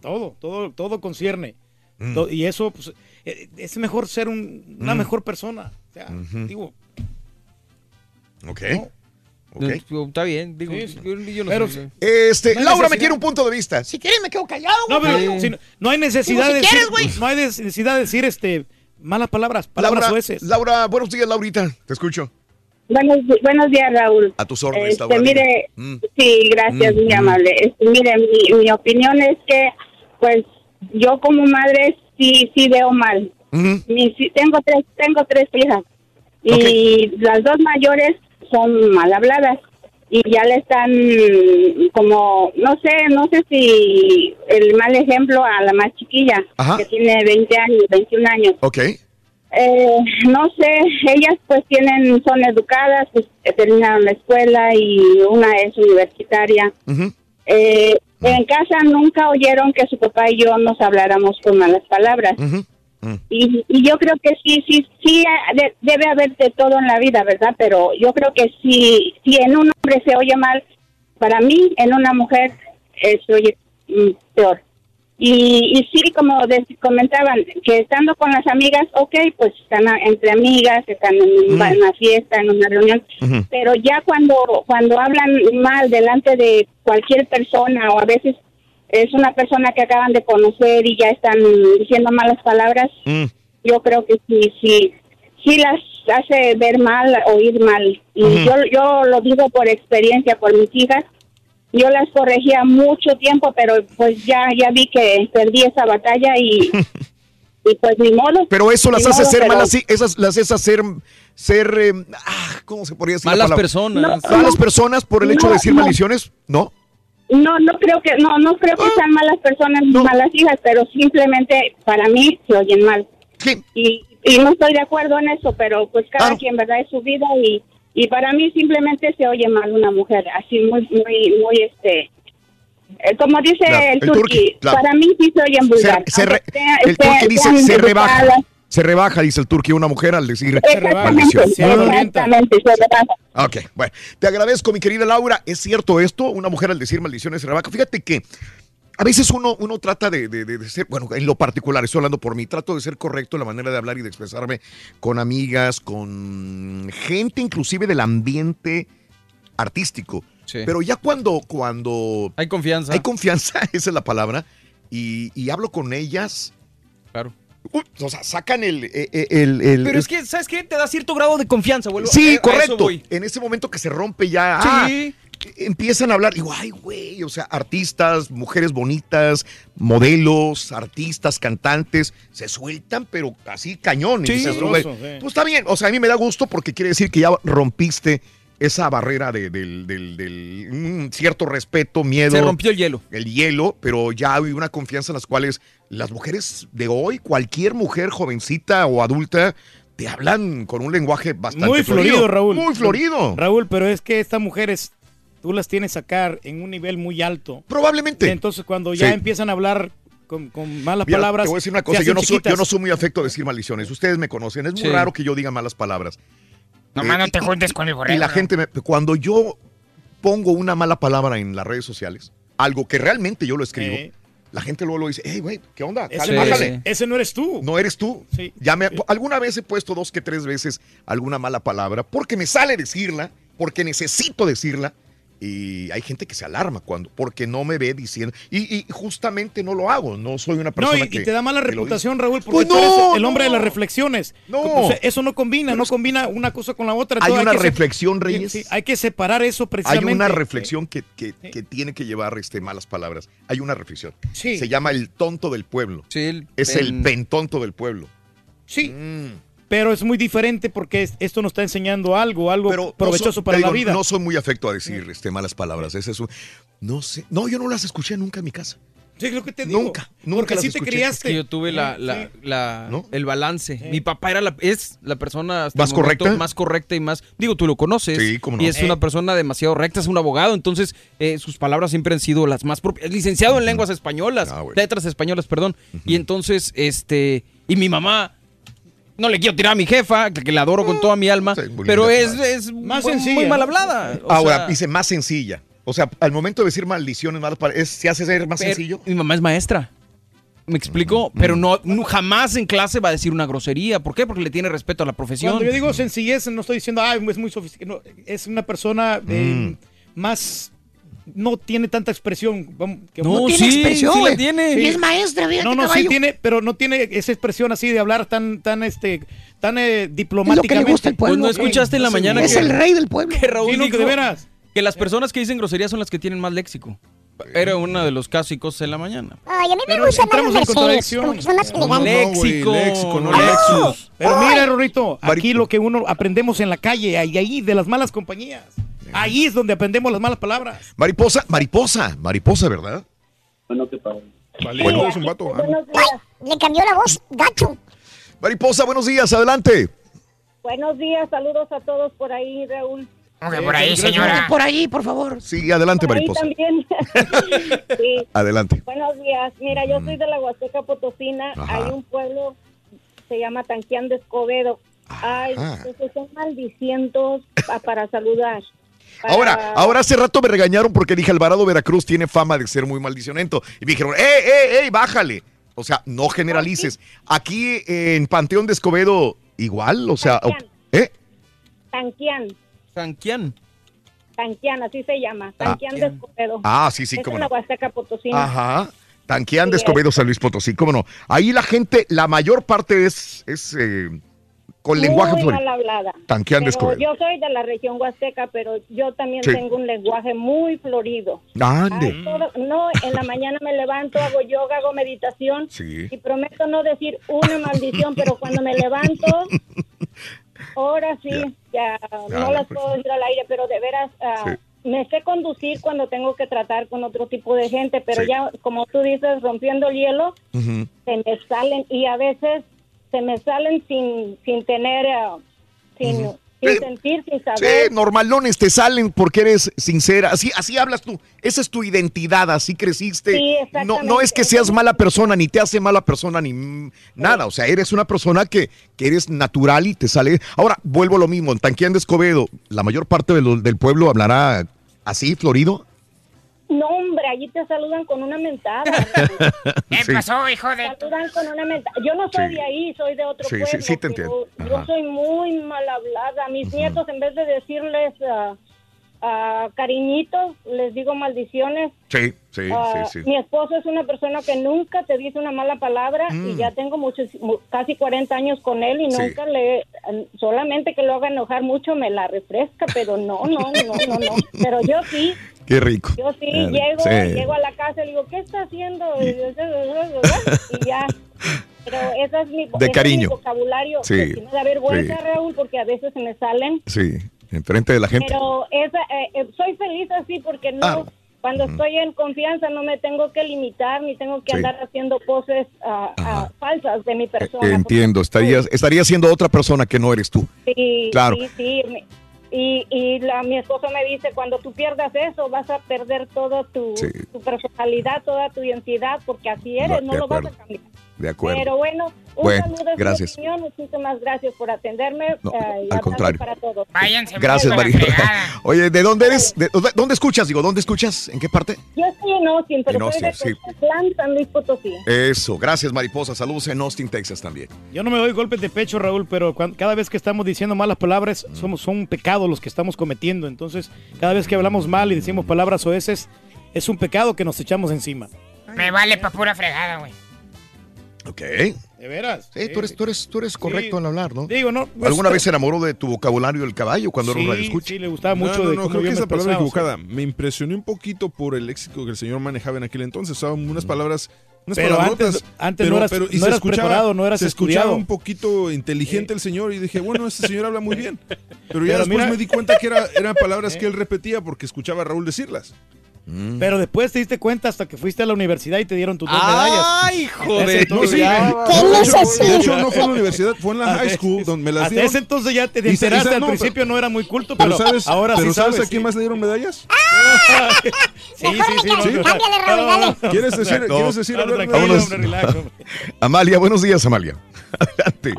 Todo, todo, todo concierne. Mm. Y eso, pues, eh, es mejor ser un- una Mm. mejor persona. O sea, digo, Ok. No, Ok. pues, Está bien, digo, yo, yo no Pero- sé. Este, No Laura me tiene un punto de vista. Si quieres me quedo callado, no, pero si no, no hay necesidad Digo, si de decir, no hay necesidad de decir este malas palabras, palabras Laura, sueces. Laura, buenos días, Laurita. Te escucho. Buenos, buenos días, Raúl. A tus órdenes, Este, Laura. mire, Mm. sí, gracias, Mm, muy mm. amable. Este, mire, mi, mi opinión es que, pues, yo como madre sí, sí veo mal. Ujú. Mi- sí, tengo tres, tengo tres hijas y las dos mayores son mal habladas y ya le están como, no sé, no sé si el mal ejemplo a la más chiquilla Ajá. que tiene 20 años, 21 años. Ok. Eh, no sé, ellas pues tienen, son educadas, pues terminaron la escuela y una es universitaria. Eh, en casa nunca oyeron que su papá y yo nos habláramos con malas palabras. Y, y yo creo que sí, sí, sí, de- debe haber de todo en la vida, ¿verdad? Pero yo creo que si, si en un hombre se oye mal, para mí, en una mujer, eh, se oye mm, peor. Y, y sí, como de- comentaban, que estando con las amigas, ok, pues están a- entre amigas, están en Mm. un- una fiesta, en una reunión, pero ya cuando, cuando hablan mal delante de cualquier persona o a veces es una persona que acaban de conocer y ya están diciendo malas palabras, Mm. yo creo que sí, sí, sí las hace ver mal, oír mal. Y yo, yo lo digo por experiencia, por mis hijas. Yo las corregía mucho tiempo, pero pues ya, ya vi que perdí esa batalla y, y pues ni modo. Pero eso las hace modo, ser pero- malas, sí, esas las hace hacer ser, eh, ah, ¿cómo se podría decir? la Malas personas. No, Malas personas por el hecho de decir no. maldiciones, ¿no? No, no creo que, no, no creo que Ah. sean malas personas malas hijas, pero simplemente para mí se oyen mal. Y, y no estoy de acuerdo en eso, pero pues cada quien, ¿verdad? Es su vida y, y para mí simplemente se oye mal una mujer, así muy, muy, muy, este, eh, como dice Claro, el, el turqui, claro. para mí sí se oyen vulgar. Se- se re- aunque sea- el turqui dice, se rebaja. Se rebaja, dice el turqui, una mujer al decir Exactamente, maldición. exactamente, se rebaja. Ok, bueno, te agradezco, mi querida Laura. ¿Es cierto esto? Una mujer al decir maldiciones se rebaja. Fíjate que a veces uno, uno trata de, de- de- de ser, bueno, en lo particular, estoy hablando por mí, trato de ser correcto en la manera de hablar y de expresarme con amigas, con gente inclusive del ambiente artístico. Pero ya cuando, cuando... Hay confianza. Hay confianza, esa es la palabra, y, y hablo con ellas. Claro. O sea, sacan el... eh, eh, el, el- Pero es que, ¿sabes qué? Te da cierto grado de confianza, vuelvo. Sí, a- correcto. En ese momento que se rompe ya. Sí. ah, empiezan a hablar. Digo, ay, güey. O sea, artistas, mujeres bonitas, modelos, artistas, cantantes, se sueltan, pero así cañón. Y Sí. güey, sí. pues está bien. O sea, a mí me da gusto porque quiere decir que ya rompiste esa barrera de- del, del- del, mm, cierto respeto, miedo. Se rompió el hielo. El hielo, pero ya hay una confianza en las cuales las mujeres de hoy, cualquier mujer jovencita o adulta, te hablan con un lenguaje bastante Muy florido, Raúl. Muy florido. Raúl, pero es que estas mujeres, tú las tienes sacar en un nivel muy alto. Probablemente. Entonces, cuando ya Sí. empiezan a hablar con, con malas Mira, palabras. Te voy a decir una cosa, yo no, soy, yo no soy muy afecto a decir maldiciones. Ustedes me conocen, es muy Sí. raro que yo diga malas palabras. Nomás no y- te juntes con el borrego. Y la ¿no? gente, me- cuando yo pongo una mala palabra en las redes sociales, algo que realmente yo lo escribo, Eh. la gente luego lo dice, hey, güey, ¿qué onda? Ese, no bájale". ese no eres tú. No eres tú. Sí. Ya me, alguna vez he puesto dos que tres veces alguna mala palabra porque me sale decirla, porque necesito decirla Y hay gente que se alarma cuando, porque no me ve diciendo. Y, y justamente no lo hago. No soy una No, persona y, que. y te da mala reputación. Raúl, porque Pues tú eres no, el hombre de no. las reflexiones. No. O sea, eso no combina, no combina una cosa con la otra. Hay Todo una que se- reflexión, Reyes. Sí, hay que separar eso Hay precisamente. una reflexión que, que- que tiene que llevar este, malas palabras. Hay una reflexión. Sí. Se llama el tonto del pueblo. Sí, es el pentonto del pueblo. Sí. Pero es muy diferente porque es- esto nos está enseñando algo, algo provechoso No para la vida. No soy muy afecto a decir este, malas palabras. Ese es un- no sé. No, yo no las escuché nunca en mi casa. Sí, lo que te digo. Nunca, nunca Porque las así te escuché. criaste. Es que yo tuve la, la- la- el balance. Mi papá era la, es la persona hasta ¿Más correcta? más correcta y más. Digo, tú lo conoces. Sí, cómo no. Y es Eh. una persona demasiado recta, es un abogado. Entonces, eh, sus palabras siempre han sido las más propias. Licenciado en lenguas españolas, Ah, letras españolas, perdón. Y entonces, este. Y mi mamá. No le quiero tirar a mi jefa, que, que la adoro con toda mi alma, pero es, es Más muy- sencilla, muy mal hablada. O Ahora, sea, dice más sencilla. O sea, al momento de decir maldiciones, malas palabras, ¿es- ¿se hace ser más Pero sencillo? Mi mamá es maestra. ¿Me explico? Pero no, no- jamás en clase va a decir una grosería. ¿Por qué? Porque le tiene respeto a la profesión. Cuando yo digo sencillez, no estoy diciendo, ah, es muy sofisticado. No, es una persona eh, más. No tiene tanta expresión. vamos, que- No, No tiene sí, expresión, sí la güey. tiene. Sí. Y es maestra, fíjate, No, no, sí tiene, pero no tiene esa expresión así de hablar tan, tan, este, tan eh, diplomáticamente. Pues no escuchaste en la mañana Es que, el rey del pueblo. que Raúl Sí, no, que de veras. que las personas que dicen groserías son las que tienen más léxico. Era uno de los cosas en la mañana. Ay, a mí me Pero gustan entramos los en Mercedes, contradicción. porque son más No, elegantes. güey, léxico, léxico, no. Lexus. Pero mira, Rorrito, aquí lo que uno aprendemos en la calle, ahí, ahí de las malas compañías. Ahí es donde aprendemos las malas palabras. Mariposa, mariposa, mariposa, ¿verdad? Bueno, que para. Bueno, es un vato. ah. Ay, le cambió la voz, gacho. Mariposa, buenos días, adelante. Buenos días, saludos a todos por ahí, Raúl. Por ahí, señora. Por ahí, por favor. Sí, adelante, Por ahí mariposa. también. sí. Adelante. Buenos días. Mira, yo soy de la Huasteca Potosina. Ajá. Hay un pueblo, se llama Tanquián de Escobedo. Ay, Ajá. esos son maldicientos pa- para saludar. Para- Ahora, ahora hace rato me regañaron porque dije Alvarado Veracruz tiene fama de ser muy maldicionento. Y me dijeron, ¡eh, eh, eh, bájale! O sea, no generalices. Aquí en Panteón de Escobedo, igual, o sea, Tanquián. ¿eh? Tanquián, Tanquián. Tanquián, así se llama. Tanquián de Escobedo. Ah, sí, sí, Es cómo en la no. Huasteca Potosina. Ajá. Tanquián de Sí, San Luis Potosí, cómo no. Ahí la gente, la mayor parte es, es eh, con lenguaje muy mal hablada. Tanquián de Pero Escobedo. Yo soy de la región huasteca, pero yo también Sí. tengo un lenguaje muy florido. Ande. Ay, todo- no, en la mañana me levanto, hago yoga, hago meditación Sí. y prometo no decir una maldición, pero cuando me levanto, ahora sí, ya, Ya, no las pues. puedo decir al aire, pero de veras ah, me sé conducir cuando tengo que tratar con otro tipo de gente, pero Sí. ya, como tú dices, rompiendo el hielo, se me salen y a veces se me salen sin, sin tener, ah, sin, sin sentir, sin Sí, saber. normalones te salen porque eres sincera. Así, así hablas tú. Esa es tu identidad, así creciste. Sí, no, no es que seas mala persona, ni te hace mala persona, ni nada. O sea, eres una persona que, que eres natural y te sale. Ahora, vuelvo a lo mismo. En Tanquián de Escobedo, la mayor parte de lo- del pueblo hablará así, florido. No, hombre, allí te saludan con una mentada. ¿Qué Sí. pasó, hijo de...? Saludan con una mentada. Yo no soy Sí. de ahí, soy de otro Sí, sí, pueblo. sí te entiendo. Yo soy muy mal hablada. Mis nietos, en vez de decirles ah, ah, cariñitos, les digo maldiciones. Sí, sí, Ah, sí, sí. Mi esposo es una persona que nunca te dice una mala palabra y Mm. ya tengo muchos, mu- casi 40 años con él y Sí. nunca le, solamente que lo haga enojar mucho me la refresca, pero no, no, no, no, no. Pero yo sí, Qué rico. yo sí, Ah, llego, sí. llego a la casa y digo, ¿qué está haciendo? Y ya. Pero ese es mi, ese es cariño. mi vocabulario. Sí, que da vergüenza, sí. Raúl, porque a veces se me salen. Sí, enfrente de la gente. Pero esa, eh, eh, soy feliz así porque no, Ah. cuando estoy en confianza no me tengo que limitar ni tengo que Sí. andar haciendo poses ah, ah, falsas de mi persona. Entiendo, estarías, estaría siendo otra persona que no eres tú. Sí, Claro. sí, sí. Y, y la, mi esposo me dice, cuando tú pierdas eso, vas a perder toda tu, Sí. tu personalidad, toda tu identidad, porque así eres, no de lo vas a cambiar. De acuerdo. Pero bueno, un Bueno, saludo, gracias. opinión. Muchísimas gracias por atenderme. No, eh, al contrario. Para todos. Váyanse. Gracias, María. Oye, ¿de dónde eres? ¿De- dónde- ¿Dónde escuchas? Digo, ¿dónde escuchas? ¿En qué parte? Yo estoy en Austin, pero En soy de Austin, sí. Cozatlán, San Luis Potosí. Eso, gracias, Mariposa. Saludos en Austin, Texas también. Yo no me doy golpes de pecho, Raúl, pero cuan- cada vez que estamos diciendo malas palabras, somos, son pecados los que estamos cometiendo. Entonces, cada vez que hablamos mal y decimos palabras oeces, es un pecado que nos echamos encima. Me vale pa' pura fregada, güey. Ok. ¿De veras? Sí, tú eres, tú eres, tú eres correcto al hablar, ¿no? Digo, no. ¿Alguna no- vez se enamoró de tu vocabulario del caballo cuando era un Sí, radio escucha? sí, le gustaba No, mucho no, de no, cómo creo que me esa palabra o sea. equivocada. Me impresioné un poquito por el léxico que el señor manejaba en aquel entonces. Usaban unas palabras, unas Pero palabrotas, antes- antes pero- no eras- pero- y no se eras escuchaba- preparado, no eras Se escuchaba estudiado. un poquito inteligente el señor y dije, bueno, este señor habla muy bien. Pero ya Pero después mira- me di cuenta que era, eran palabras que él repetía porque escuchaba a Raúl decirlas. Pero después te diste cuenta hasta que fuiste a la universidad y te dieron tus dos medallas. ¡Ay, joder! No, sí, ya- de hecho- De hecho, no fue en la universidad, fue en la high school donde me las Hasta dieron. ese entonces ya te enteraste. Al no, principio no era muy culto, Pero pero, sabes, ahora pero sí ¿sabes sabes. a quién más le dieron medallas? Sí, sí, sí. no, Sí. no, Cámbiale, Raúl, dale. no. ¿Quieres decir, No. ¿quieres decir hombre. Amalia, buenos días, Amalia. Adelante.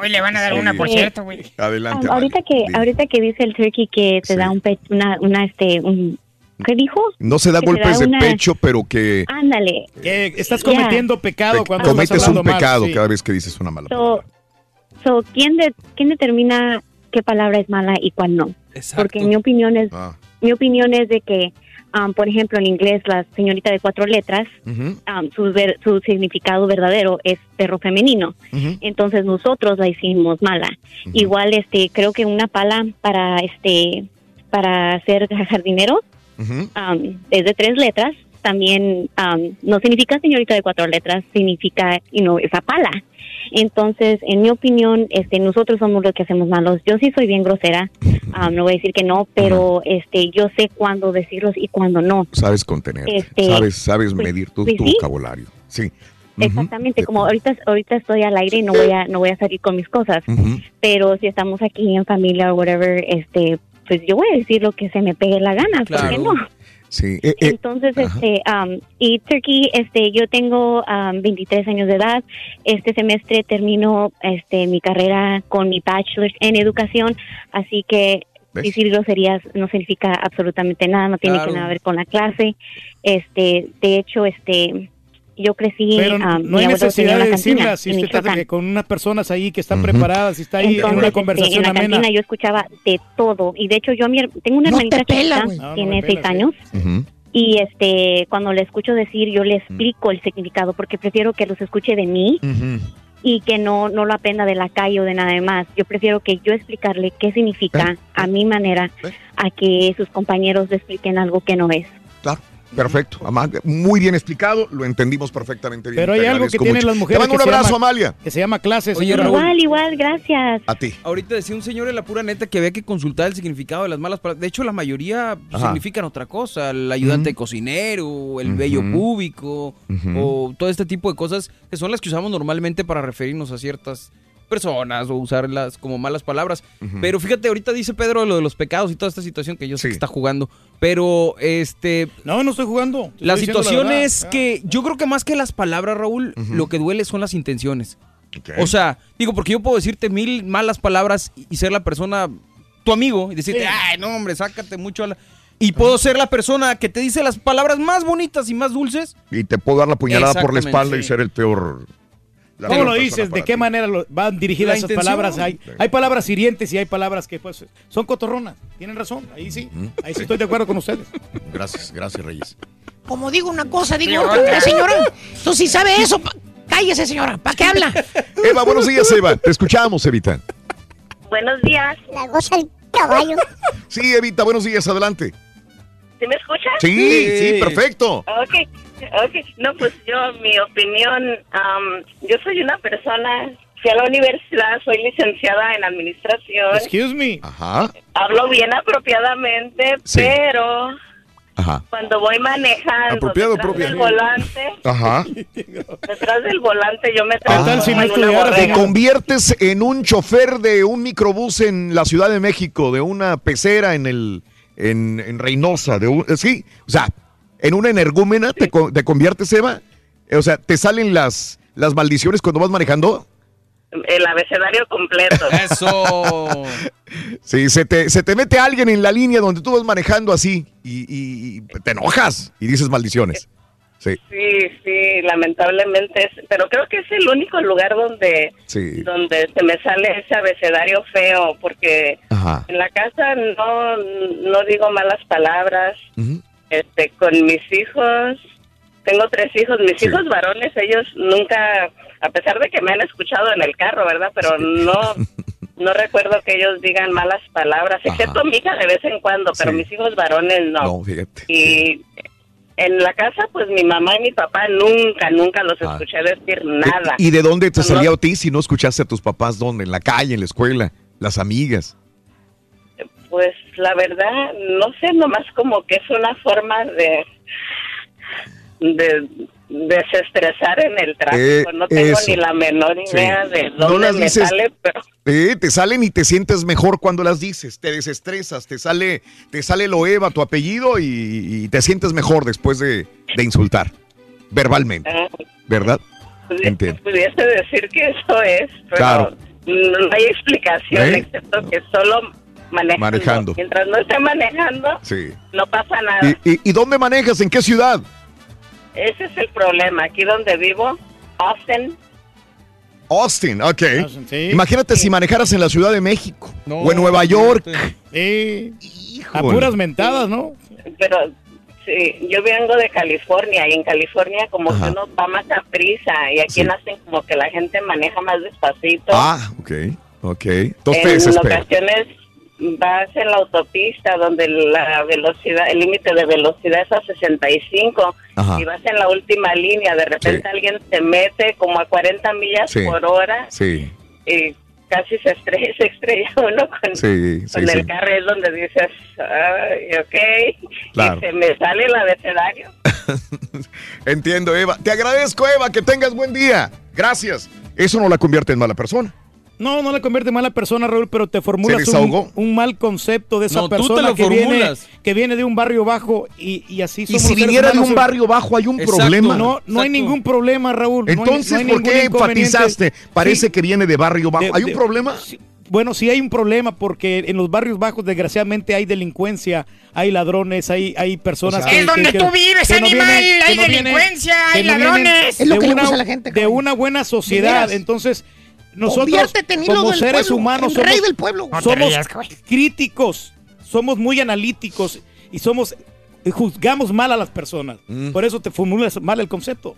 Hoy le van a dar una, por cierto, güey. Adelante. Ah, ahorita que Dime. ahorita que dice el turkey que te Sí. da un una una este un ¿qué dijo? No se da que golpes da de una- pecho, pero que Ándale. Que estás cometiendo pecado pe- cuando cometes estás un mal, pecado sí. cada vez que dices una mala So, palabra. so quién de, quién determina qué palabra es mala y cuál no? Exacto. Porque mi opinión es Ah. mi opinión es de que um, por ejemplo en inglés la señorita de cuatro letras um, su, ver- su significado verdadero es perro femenino. Entonces nosotros la hicimos mala. Igual este creo que una pala para este para ser um, es de tres letras. También um, no significa señorita de cuatro letras, significa you know, esa pala. Entonces, en mi opinión, este, nosotros somos los que hacemos malos. Yo sí soy bien grosera, um, no voy a decir que no, pero este, yo sé cuándo decirlos y cuándo no. Sabes contener, Este, sabes, sabes pues- medir tu, pues tu sí. vocabulario. Sí. Exactamente, como ahorita ahorita estoy al aire y no voy a no voy a salir con mis cosas, pero si estamos aquí en familia o whatever, este, pues yo voy a decir lo que se me pegue la gana, ¿por qué Claro. no? Sí. Eh, eh, Entonces, ajá. este, um, y Turkey, este, yo tengo um, 23 años de edad. Este semestre termino, este, mi carrera con mi bachelor en educación, así que ¿Ves? decir groserías no significa absolutamente nada, no tiene Claro. que nada ver con la clase. Este, de hecho, este, yo crecí. Pero um, no hay necesidad de decirla si en usted está Michoacán. con unas personas ahí que están preparadas, si está ahí en una este, conversación en la amena. cantina yo escuchaba de todo y de hecho yo a mi her- tengo una No hermanita te pela. No, no tiene pela, seis sí. años y este cuando le escucho decir yo le explico el significado porque prefiero que los escuche de mí y que no no lo aprenda de la calle o de nada más yo prefiero que yo explicarle qué significa ¿Eh? a mi manera ¿Eh? a que sus compañeros le expliquen algo que no es Claro. Perfecto. Muy bien explicado, lo entendimos perfectamente bien. Pero hay algo que tienen mucho. las mujeres Te mando un abrazo, llama- Amalia. Que se llama clases. Oye. Raúl. igual igual gracias A ti. Ahorita decía un señor en la pura neta que había que consultar el significado de las malas palabras. De hecho, la mayoría Ajá. significan otra cosa. El ayudante cocinero, el púbico, Ujú. o todo este tipo de cosas que son las que usamos normalmente para referirnos a ciertas personas o usarlas como malas palabras. Pero fíjate, ahorita dice Pedro lo de los pecados y toda esta situación que yo sé Sí. que está jugando. Pero este No, no estoy jugando. La situación es Ah. que yo creo que más que las palabras, Raúl, lo que duele son las intenciones. O sea, digo, porque yo puedo decirte mil malas palabras y- ser la persona, tu amigo, y decirte, Sí. ay, no, hombre, sácate mucho a la... Y puedo ser la persona que te dice las palabras más bonitas y más dulces. y te puedo dar la puñalada por la espalda y ser el peor. La ¿Cómo lo dices? ¿De qué ti. manera lo, van dirigidas esas intención. palabras? Hay, hay palabras hirientes y hay palabras que pues son cotorronas. Tienen razón, ahí sí. Mm. Ahí sí estoy de acuerdo con ustedes. Gracias, gracias, Reyes. Como digo una cosa, digo otra, otra. señora. Tú sí sabe eso. Cállese, señora. ¿Para qué habla? Eva, buenos días, Eva. Te escuchamos, Evita. Buenos días. La goza el caballo. Sí, Evita, buenos días, adelante. ¿Sí me escuchas? Sí, sí, Sí. perfecto. Ok, ok. No, pues yo, mi opinión, am, yo soy una persona, fui a la universidad, soy licenciada en administración, Excuse me. Ajá, hablo bien apropiadamente, Sí. pero ajá, cuando voy manejando Apropiado, detrás propia. del volante, ajá. detrás del volante yo me Ah. si Te conviertes en un chofer de un microbús en la Ciudad de México, de una pecera en el en, en Reynosa, de un, sí, o sea, en una energúmena te, co- te conviertes, Eva, O sea, ¿te salen las, las maldiciones cuando vas manejando? El abecedario completo. Eso. Sí, se te, se te mete alguien en la línea donde tú vas manejando así y, y- y te enojas y dices maldiciones. Sí, Sí, sí, lamentablemente es, pero creo que es el único lugar donde sí. donde se me sale ese abecedario feo, porque Ajá. en la casa no no digo malas palabras, este con mis hijos, tengo tres hijos, mis hijos varones, ellos nunca, a pesar de que me han escuchado en el carro, ¿verdad? Pero no no recuerdo que ellos digan malas palabras, excepto mi hija de vez en cuando, pero Sí. mis hijos varones no. No, fíjate. Y en la casa, pues mi mamá y mi papá nunca, nunca los Ah. escuché decir nada. ¿Y de dónde te salía a ti si no escuchaste a tus papás? ¿Dónde? ¿En la calle, en la escuela? ¿Las amigas? Pues la verdad, no sé, nomás como que es una forma de, de desestresar en el tráfico. Eh, no tengo eso. ni la menor Sí. idea de No dónde las me dices- sale, pero Eh, te salen y te sientes mejor cuando las dices, te desestresas, te sale, te sale Loeva, tu apellido, y, y te sientes mejor después de, de insultar, verbalmente, ah, ¿verdad? Entiendo. pudiese decir que eso es, pero Claro. no hay explicación ¿Eh? excepto que solo manejando. Manejando. Mientras no esté manejando, Sí. no pasa nada. ¿Y, y, y dónde manejas? ¿En qué ciudad? Ese es el problema. Aquí donde vivo, Austin, Austin, ok. sí. Imagínate si manejaras en la Ciudad de México o en Nueva York. Sí. A puras mentadas, ¿no? pero sí, yo vengo de California y en California como Ajá. que uno va más a prisa y aquí Sí. hacen como que la gente maneja más despacito. Ah, ok, ok. Entonces en ocasiones vas en la autopista donde la velocidad, el límite de velocidad es a 65 Ajá. y vas en la última línea, de repente alguien se mete como a 40 millas Sí. por hora Sí, y casi se estrella, se estrella uno con, el carro, es donde dices, ay, ok, Claro. y se me sale el abecedario. Entiendo, Eva. Te agradezco, Eva, que tengas buen día. Gracias. Eso no la convierte en mala persona. No, no le convierte en mala persona, Raúl, pero te formulas ¿Se un, mal concepto de esa No, persona que, viene, que viene de un barrio bajo y, y así Y somos si los seres viniera de un barrio bajo, hay un Exacto, problema. No, no hay ningún problema, Raúl. No hay- Entonces, no hay ¿por qué enfatizaste? Parece Sí. que viene de barrio bajo. De- ¿Hay un de- problema? sí, Bueno, sí hay un problema porque en los barrios bajos desgraciadamente hay delincuencia, hay ladrones, hay, hay personas O sea, que... Es donde que- tú vives, que no animal, vienen- hay no vienen- delincuencia, hay ladrones. de Es lo que le una- gusta a la gente, De una buena sociedad. Entonces, nosotros como seres pueblo, humanos en rey somos, del pueblo. No somos rías, críticos, somos muy analíticos y somos eh, juzgamos mal a las personas. Mm. Por eso te formulas mal el concepto.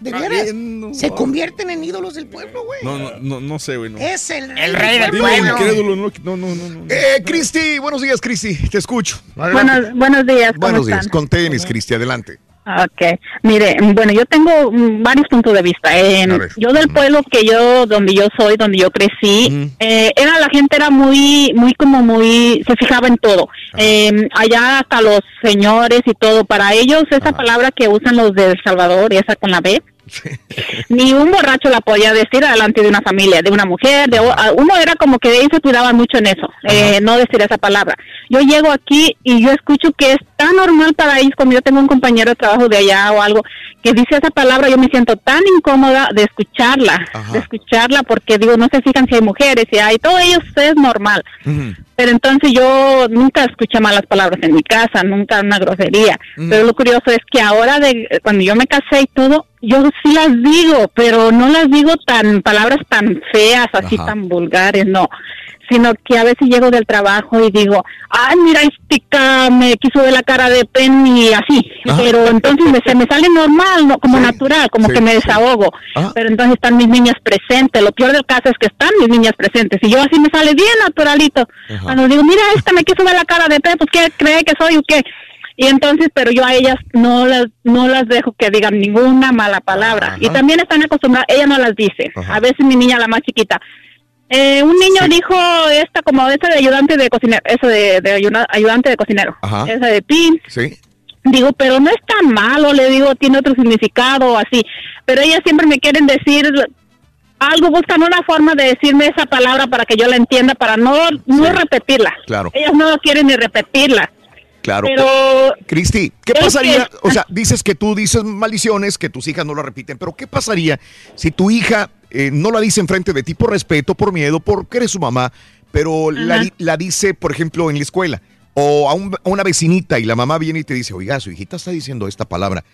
De veras, se convierten en ídolos del pueblo, güey. No, no, no, no sé, güey. No. Es el rey, El rey del pueblo. pueblo. Incrédulo, no, no, no, no, no. Eh, Cristi, buenos días, Cristi. Te escucho. Buenos, buenos días, ¿cómo Buenos días. están? Con tenis, Cristi, adelante. Ok, mire, bueno, yo tengo mm, varios puntos de vista. Eh, yo del pueblo que yo, donde yo soy, donde yo crecí, eh, era la gente era muy, muy como muy, se fijaba en todo. Eh, allá hasta los señores y todo, para ellos esa palabra que usan los de El Salvador, esa con la B, ni un borracho la podía decir delante de una familia, de una mujer, de uno era como que ellos se cuidaban mucho en eso, eh, no decir esa palabra. Yo llego aquí y yo escucho que es tan normal para ellos cuando yo tengo un compañero de trabajo de allá o algo que dice esa palabra, yo me siento tan incómoda de escucharla, de escucharla porque digo, no se fijan si hay mujeres, si hay, todo ellos es normal. Pero entonces yo nunca escuché malas palabras en mi casa, nunca una grosería. Pero lo curioso es que ahora, de cuando yo me casé y todo, yo sí las digo, pero no las digo tan, palabras tan feas, así Ajá. tan vulgares, no. Sino que a veces llego del trabajo y digo, ay, mira, estica me quiso ver la cara de pen y así. Pero entonces me, se me sale normal, ¿no? como natural, como sí, que me sí. desahogo. Pero entonces están mis niñas presentes. Lo peor del caso es que están mis niñas presentes. Y yo así me sale bien naturalito. Ajá. Cuando digo, mira, esta me quiso ver la cara de pen, pues ¿qué cree que soy o qué? Y entonces, pero yo a ellas no las no las dejo que digan ninguna mala palabra. Y también están acostumbradas, ella no las dice. A veces mi niña, la más chiquita, eh, un niño dijo esta como esa de ayudante de cocinero, eso de, de ayuda- ayudante de cocinero, Ajá. esa de pin. Sí. Digo, pero no es tan malo, le digo, tiene otro significado así. Pero ellas siempre me quieren decir algo, buscan una forma de decirme esa palabra para que yo la entienda, para no, no repetirla. Claro. Ellas no quieren ni repetirla. Claro. Pero- Cristi, ¿qué pasaría? que- O sea, dices que tú dices maldiciones, que tus hijas no lo repiten, pero ¿qué pasaría si tu hija eh, no la dice enfrente de ti por respeto, por miedo, porque eres su mamá, pero la, dice, por ejemplo, en la escuela? O a, un- a una vecinita y la mamá viene y te dice, oiga, su hijita está diciendo esta palabra.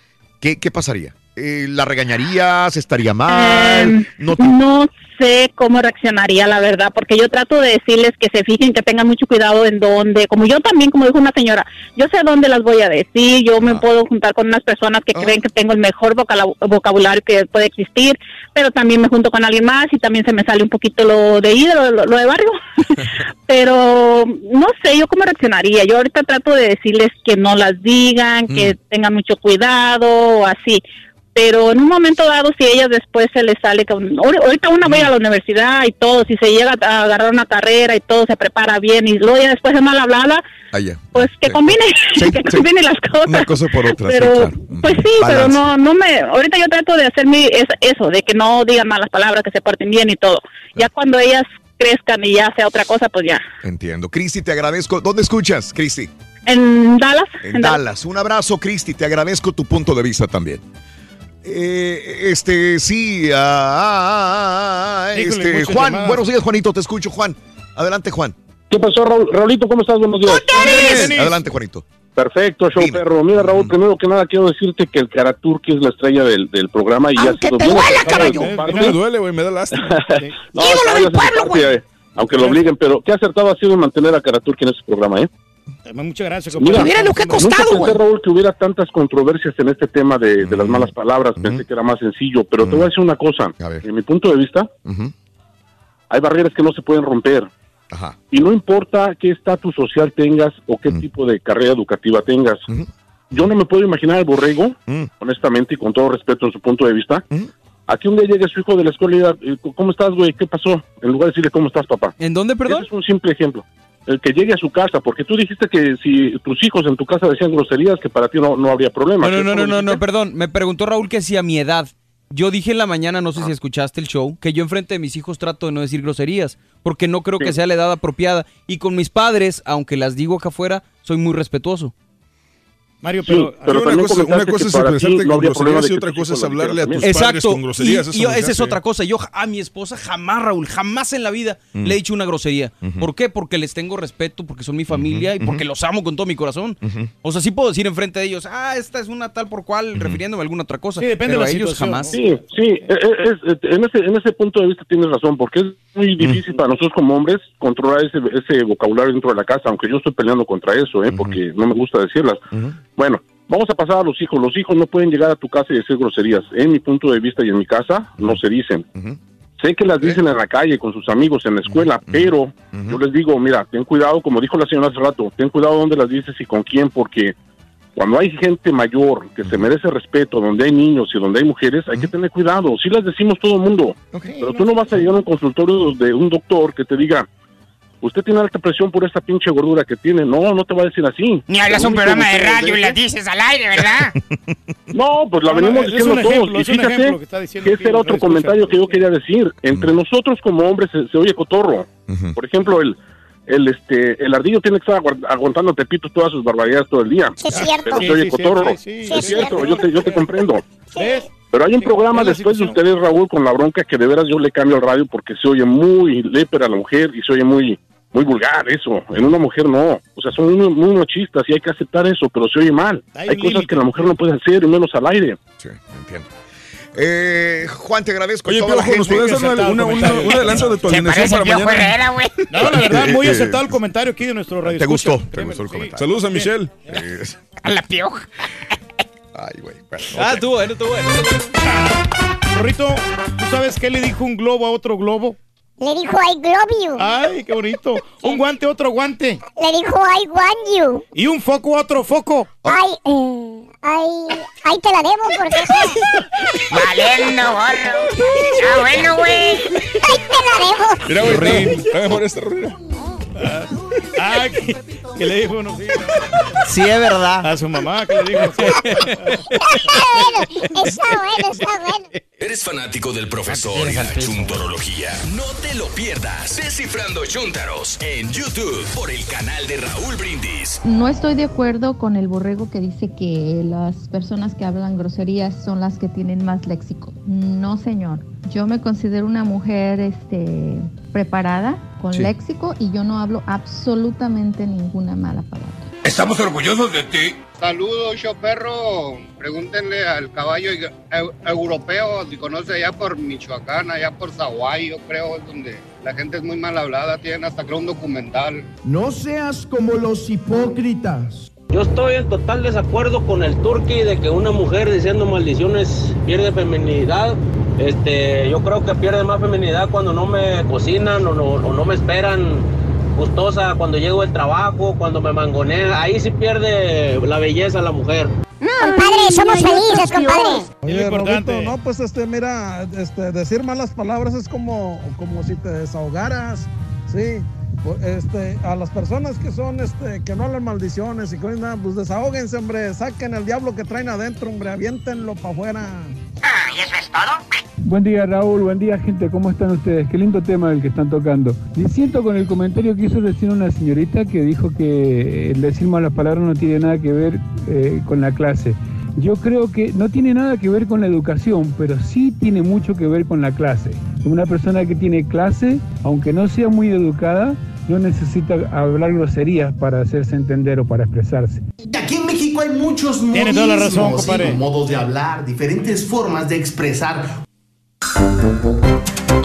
¿Qué, qué pasaría? Eh, ¿La regañarías? ¿Estaría mal? Em, no no, sé cómo reaccionaría, la verdad, porque yo trato de decirles que se fijen, que tengan mucho cuidado en dónde, como yo también, como dijo una señora, yo sé dónde las voy a decir, yo me puedo juntar con unas personas que creen que tengo el mejor vocabulario que puede existir, pero también me junto con alguien más y también se me sale un poquito lo de ahí, lo, de barrio. pero no sé, yo cómo reaccionaría. Yo ahorita trato de decirles que no las digan, que tengan mucho cuidado o así. Pero en un momento dado, si ellas después se les sale, con, ahor- ahorita una va a la universidad y todo, si se llega a agarrar una carrera y todo, se prepara bien y luego ya después de mal hablada, Allá. pues que combine, que combine las cosas. Una cosa por otra. sí, Pero, claro. pues sí, pero no, no me, ahorita yo trato de hacer mi, es- eso, de que no digan malas palabras, que se porten bien y todo. Ya cuando ellas crezcan y ya sea otra cosa, pues ya. Entiendo. Cristi, te agradezco. ¿Dónde escuchas, Cristi? En Dallas. En Dallas. Un abrazo, Cristi. Te agradezco tu punto de vista también. Eh, este, sí. ah, ah, ah, ah, Híjole, este, Juan, llamadas. buenos días, Juanito. Te escucho, Juan. Adelante, Juan. ¿Qué pasó, Raúl? Raulito? ¿Cómo estás? Buenos días. Adelante, Juanito. Perfecto, show perro. Mira, Raúl, primero que nada quiero decirte que el Karaturki es la estrella del, del programa y ya ha sido te bien duela, caballo. No me duele, güey, me da lástima. No, caballo, es su parte, eh, Aunque lo obliguen, pero qué acertado ha sido mantener a Karaturki en ese programa, ¿eh? Muchas gracias, Mira, compadre. nunca pensé, Raúl, que hubiera tantas controversias en este tema de, de las malas palabras. Pensé que era más sencillo, pero te voy a decir una cosa. En mi punto de vista, hay barreras que no se pueden romper. Ajá. Y no importa qué estatus social tengas o qué tipo de carrera educativa tengas. Yo no me puedo imaginar al borrego, honestamente y con todo respeto en su punto de vista, a que un día llegue su hijo de la escuela y diga, eh, ¿cómo estás, güey? ¿Qué pasó? En lugar de decirle, ¿cómo estás, papá? ¿En dónde, perdón? Ese es un simple ejemplo. El que llegue a su casa, porque tú dijiste que si tus hijos en tu casa decían groserías, que para ti no, no habría problema. No, no, ¿Qué no, no, no, perdón. Me preguntó Raúl que si a mi edad. Yo dije en la mañana, no sé si escuchaste el show, que yo enfrente de mis hijos trato de no decir groserías, porque no creo que sea la edad apropiada. Y con mis padres, aunque las digo acá afuera, soy muy respetuoso. Mario, pero, Pero una cosa, una cosa es expresarte con groserías y otra cosa es hablarle a tus padres Exacto. con groserías. Y- y esa es otra cosa. Yo a mi esposa jamás, Raúl, jamás en la vida Mm. le he dicho una grosería. ¿Por qué? Porque les tengo respeto, porque son mi familia y porque los amo con todo mi corazón. O sea, sí puedo decir enfrente de ellos, ah, esta es una tal por cual, refiriéndome a alguna otra cosa. Sí, depende pero de la a ellos situación, jamás. Sí, sí, eh, es- eh, en, ese, en ese punto de vista tienes razón, porque es muy difícil para nosotros como hombres controlar ese, ese vocabulario dentro de la casa, aunque yo estoy peleando contra eso, ¿eh? porque no me gusta decirlas. Bueno, vamos a pasar a los hijos. Los hijos no pueden llegar a tu casa y decir groserías. En mi punto de vista y en mi casa, no se dicen. Sé que las dicen en la calle con sus amigos en la escuela, pero yo les digo, mira, ten cuidado, como dijo la señora hace rato, ten cuidado dónde las dices y con quién, porque cuando hay gente mayor que se merece respeto, donde hay niños y donde hay mujeres, hay que tener cuidado. Sí las decimos todo el mundo, pero tú no vas a llegar a un consultorio de un doctor que te diga, usted tiene alta presión por esta pinche gordura que tiene. No, no te va a decir así. Ni hablas un programa de radio y las dices al aire, ¿verdad? No, pues la No, venimos diciendo todos. y fíjate que que ese era otro comentario que yo quería decir. Entre nosotros como hombres se, se oye cotorro. Por ejemplo, el el este el ardillo tiene que estar aguantando a Tepito todas sus barbaridades todo el día. Sí, es cierto. Pero Sí, se oye sí, cotorro. sí, sí, sí, es es cierto, cierto. yo te, yo te comprendo. Pero hay un programa después de ustedes, Raúl, con la bronca que de veras yo le cambio al radio porque se oye muy lépera a la mujer y se oye muy muy vulgar eso. En una mujer no. O sea, son muy, muy machistas y hay que aceptar eso, pero se oye mal. Hay cosas que la mujer no puede hacer y menos al aire. Sí, entiendo. Eh, Juan, te agradezco. Oye, toda Piojo, ¿nos puedes una, una, una, un adelanto de tu alineación para mañana? Herrera, güey. No, la verdad, muy aceptado el comentario aquí de nuestro radio. ¿Te gustó? Escucha. ¿Te gustó el Sí. comentario? Saludos a Michelle. A la pioja. Ay, güey. Ah, estuvo bueno, estuvo bueno. Rorrito, ¿tú sabes qué le dijo un globo a otro globo? Le dijo, I love you. Ay, qué bonito. Un guante a otro guante. Le dijo, I want you. Y un foco a otro foco. Ay, eh, ay, ay, te la debo porque... Valiendo, gorro. Ah, bueno, güey. Ay, te la debo. Mira, güey, está, está mejor esta rolera. Ah, que- ¿Qué le dijo? No, sí, Sí, es verdad. A su mamá, ¿qué le dijo? Está bueno, está bueno. ¿Eres fanático del profesor y la chuntorología? No te lo pierdas. Descifrando Chuntaros en YouTube por el canal de Raúl Brindis. No estoy de acuerdo con el borrego que dice que las personas que hablan groserías son las que tienen más léxico. No, señor. Yo me considero una mujer este, preparada, con Sí. léxico, y yo no hablo absolutamente ninguna mala palabra. Estamos orgullosos de ti. Saludos, yo perro. Pregúntenle al caballo eu- europeo si conoce allá por Michoacán, allá por Zaguay, yo creo, es donde la gente es muy mal hablada. Tienen hasta creo un documental. No seas como los hipócritas. Yo estoy en total desacuerdo con el turqui de que una mujer diciendo maldiciones pierde feminidad. Este, yo creo que pierde más feminidad cuando no me cocinan o no, o no me esperan gustosa cuando llego del trabajo, cuando me mangonea. Ahí sí pierde la belleza la mujer. Compadre, somos felices, compadre. Oye, Roberto, no, pues este, mira, este, decir malas palabras es como, como si te desahogaras, sí. Pues, Este, a las personas que son, este, que no hablan maldiciones y que nada, pues desahóguense, hombre, saquen el diablo que traen adentro, hombre, aviéntenlo para afuera. ¿Y eso es todo? Buen día Raúl, buen día gente, ¿cómo están ustedes? Qué lindo tema el que están tocando. Y siento con el comentario que hizo recién una señorita que dijo que el decir malas palabras no tiene nada que ver eh, con la clase. Yo creo que no tiene nada que ver con la educación, pero sí tiene mucho que ver con la clase. Una persona que tiene clase, aunque no sea muy educada, no necesita hablar groserías para hacerse entender o para expresarse. Aquí en México hay muchos Tiene toda la razón, modismos, compadre. ¿sí? modos de hablar, diferentes formas de expresar.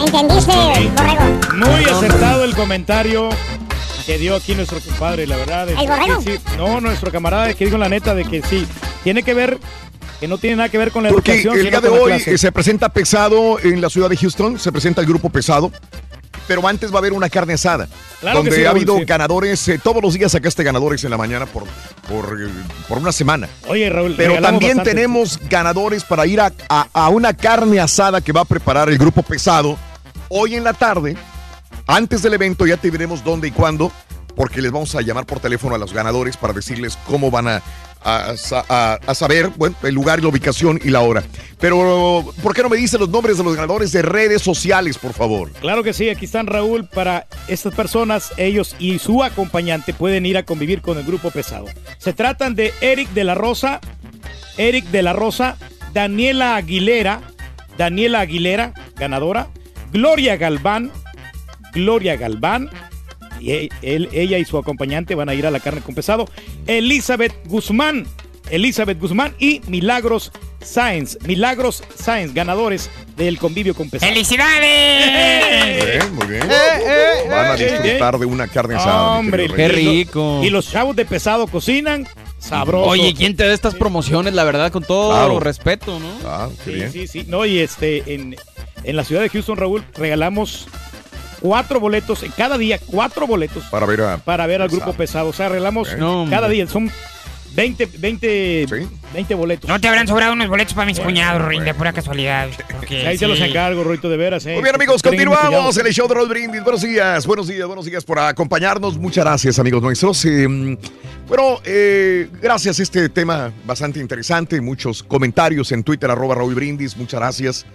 ¿Entendiste, borrego? Muy acertado el comentario que dio aquí nuestro compadre, la verdad. ¿El borrego? sí, no, nuestro camarada que dijo la neta de que sí, tiene que ver, que no tiene nada que ver con la Porque educación. el día de hoy clase. eh, se presenta pesado en la ciudad de Houston, se presenta el grupo pesado, pero antes va a haber una carne asada, Claro donde sí, ha habido sí. ganadores, eh, todos los días sacaste ganadores en la mañana por, por, por una semana. Oye, Raúl, Pero también bastante. tenemos ganadores para ir a, a- a una carne asada que va a preparar el grupo pesado hoy en la tarde. Antes del evento ya te diremos dónde y cuándo, porque les vamos a llamar por teléfono a los ganadores para decirles cómo van a, a- a- saber bueno, el lugar, la ubicación y la hora. Pero, ¿por qué no me dicen los nombres de los ganadores de redes sociales, por favor? Claro que sí, aquí están Raúl. Para estas personas, ellos y su acompañante pueden ir a convivir con el grupo pesado. Se tratan de Eric de la Rosa, Eric de la Rosa, Daniela Aguilera, Daniela Aguilera, ganadora, Gloria Galván, Gloria Galván, y e- él- ella y su acompañante van a ir a la carne con pesado, Elizabeth Guzmán, Elizabeth Guzmán y Milagros Sáenz, Milagros Sáenz, ganadores del convivio con pesado. ¡Felicidades! Bien, muy bien. eh, Van a eh, disfrutar de una carne asada. Hombre, querido Rey. y lo- Y los chavos de pesado cocinan sabroso. Oye, ¿quién te da estas promociones? La verdad, con todo Claro. respeto, ¿no? Ah, qué Sí, bien. sí, sí. No, y este, en, en la ciudad de Houston, Raúl, regalamos cuatro boletos, en cada día cuatro boletos Para ver a. para ver al Pesado. grupo pesado. O sea, regalamos No, cada día. Son 20, 20, 20 boletos. ¿No te habrán sobrado unos boletos para mis cuñados, Rin, de pura casualidad? Porque Ahí te los sí. encargo, Roito, de veras. eh. Muy bien, amigos, continuamos en el show de Roll Brindis. Buenos días, buenos días, buenos días por acompañarnos. Muchas gracias, amigos nuestros. Eh, bueno, eh, gracias. Este tema bastante interesante. Muchos comentarios en Twitter, arroba Raúl Brindis. Muchas gracias.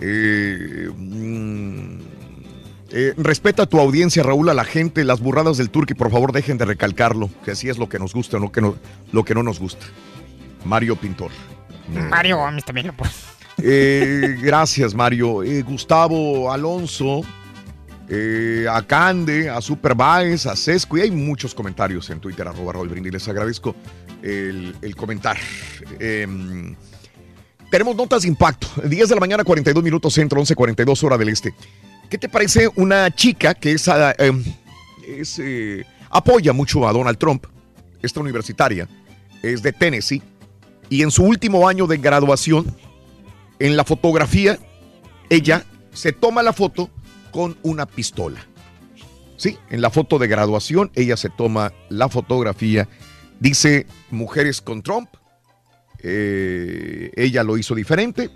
Eh, mm, eh, respeta a tu audiencia, Raúl, a la gente, las burradas del turqui, por favor, dejen de recalcarlo, que así es lo que nos gusta, no que no, lo que no nos gusta. Mario Pintor. Mario Gómez también lo puso. Eh, gracias, Mario. Eh, Gustavo Alonso, eh, a Cande, a Super Baez, a Sesco, y hay muchos comentarios en Twitter, arroba Raúl Brindis. Les agradezco el, el comentar. Em, tenemos notas de impacto. 10 de la mañana, 42 minutos centro, 11.42 hora del este. ¿Qué te parece una chica que es, ah, es, eh, apoya mucho a Donald Trump, esta universitaria, es de Tennessee, y en su último año de graduación, en la fotografía, ella se toma la foto con una pistola. Sí, en la foto de graduación, ella se toma la fotografía, dice mujeres con Trump, eh, ella lo hizo diferente,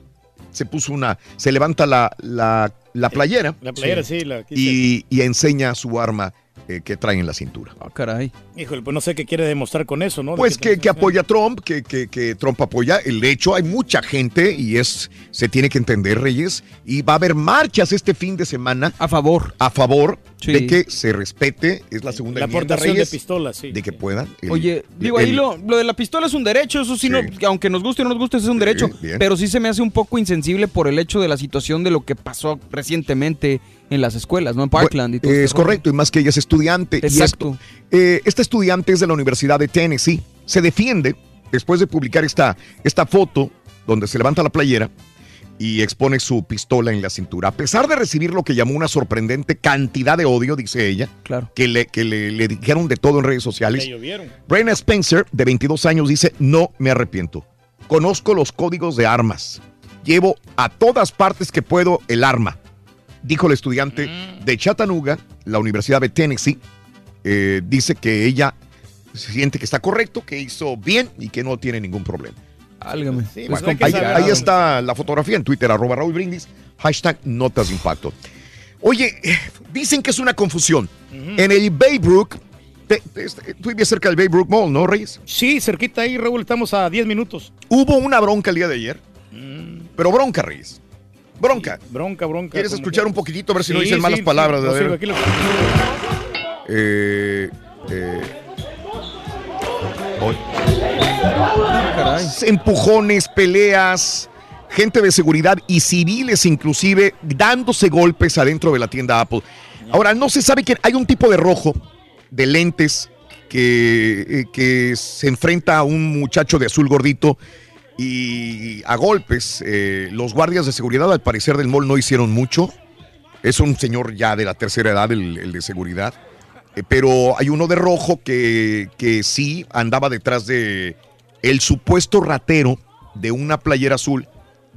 se puso una, se levanta la, la, la playera. La playera, sí, la y, y enseña su arma eh, que trae en la cintura. Ah, caray. Híjole, pues no sé qué quiere demostrar con eso, ¿no? Pues que, que apoya a Trump, que, que, que Trump apoya. El hecho, hay mucha gente y es se tiene que entender, Reyes, y va a haber marchas este fin de semana. A favor. A favor Sí. de que se respete, es la segunda La enmienda, aportación de pistolas, sí. de que puedan. el- Oye, digo, ahí lo, lo de la pistola es un derecho, eso sí, No, que aunque nos guste o no nos guste, es un derecho. bien. Pero sí se me hace un poco insensible por el hecho de la situación de lo que pasó recientemente en las escuelas, ¿no? En Parkland y todo Es este rollo. correcto, y más que ella es estudiante. Y Exacto. esto, eh, esta estudiante es de la Universidad de Tennessee. Se defiende después de publicar esta, esta foto donde se levanta la playera y expone su pistola en la cintura. A pesar de recibir lo que llamó una sorprendente cantidad de odio, dice ella, Claro. que, le, que le, le dijeron de todo en redes sociales. Brenna Spencer, de 22 años, dice, no me arrepiento. Conozco los códigos de armas. Llevo a todas partes que puedo el arma. Dijo el estudiante de Chattanooga, la Universidad de Tennessee. Eh, dice que ella siente que está correcto, que hizo bien y que no tiene ningún problema. Álgame. Sí, Bueno, pues que ahí, está la fotografía en Twitter, arroba Raúl Brindis, hashtag notas de impacto. Oye, dicen que es una confusión. En el Baybrook, te- te- tú vivías cerca del Baybrook Mall, ¿no, Reyes? Sí, cerquita ahí, Raúl, estamos a 10 minutos. Hubo una bronca el día de ayer, pero bronca, Reyes. Bronca. Bronca, bronca. ¿Quieres escuchar que- un poquitito a ver si no Sí, dicen sí, malas palabras? no, a ver? lo- Eh, eh, hoy. Empujones, peleas, gente de seguridad y civiles inclusive dándose golpes adentro de la tienda Apple. Ahora, no se sabe que hay un tipo de rojo de lentes que, eh, que se enfrenta a un muchacho de azul gordito y a golpes. eh, los guardias de seguridad al parecer del mall no hicieron mucho. Es un señor ya de la tercera edad, el, el de seguridad. Eh, pero hay uno de rojo que, que sí andaba detrás de el supuesto ratero de una playera azul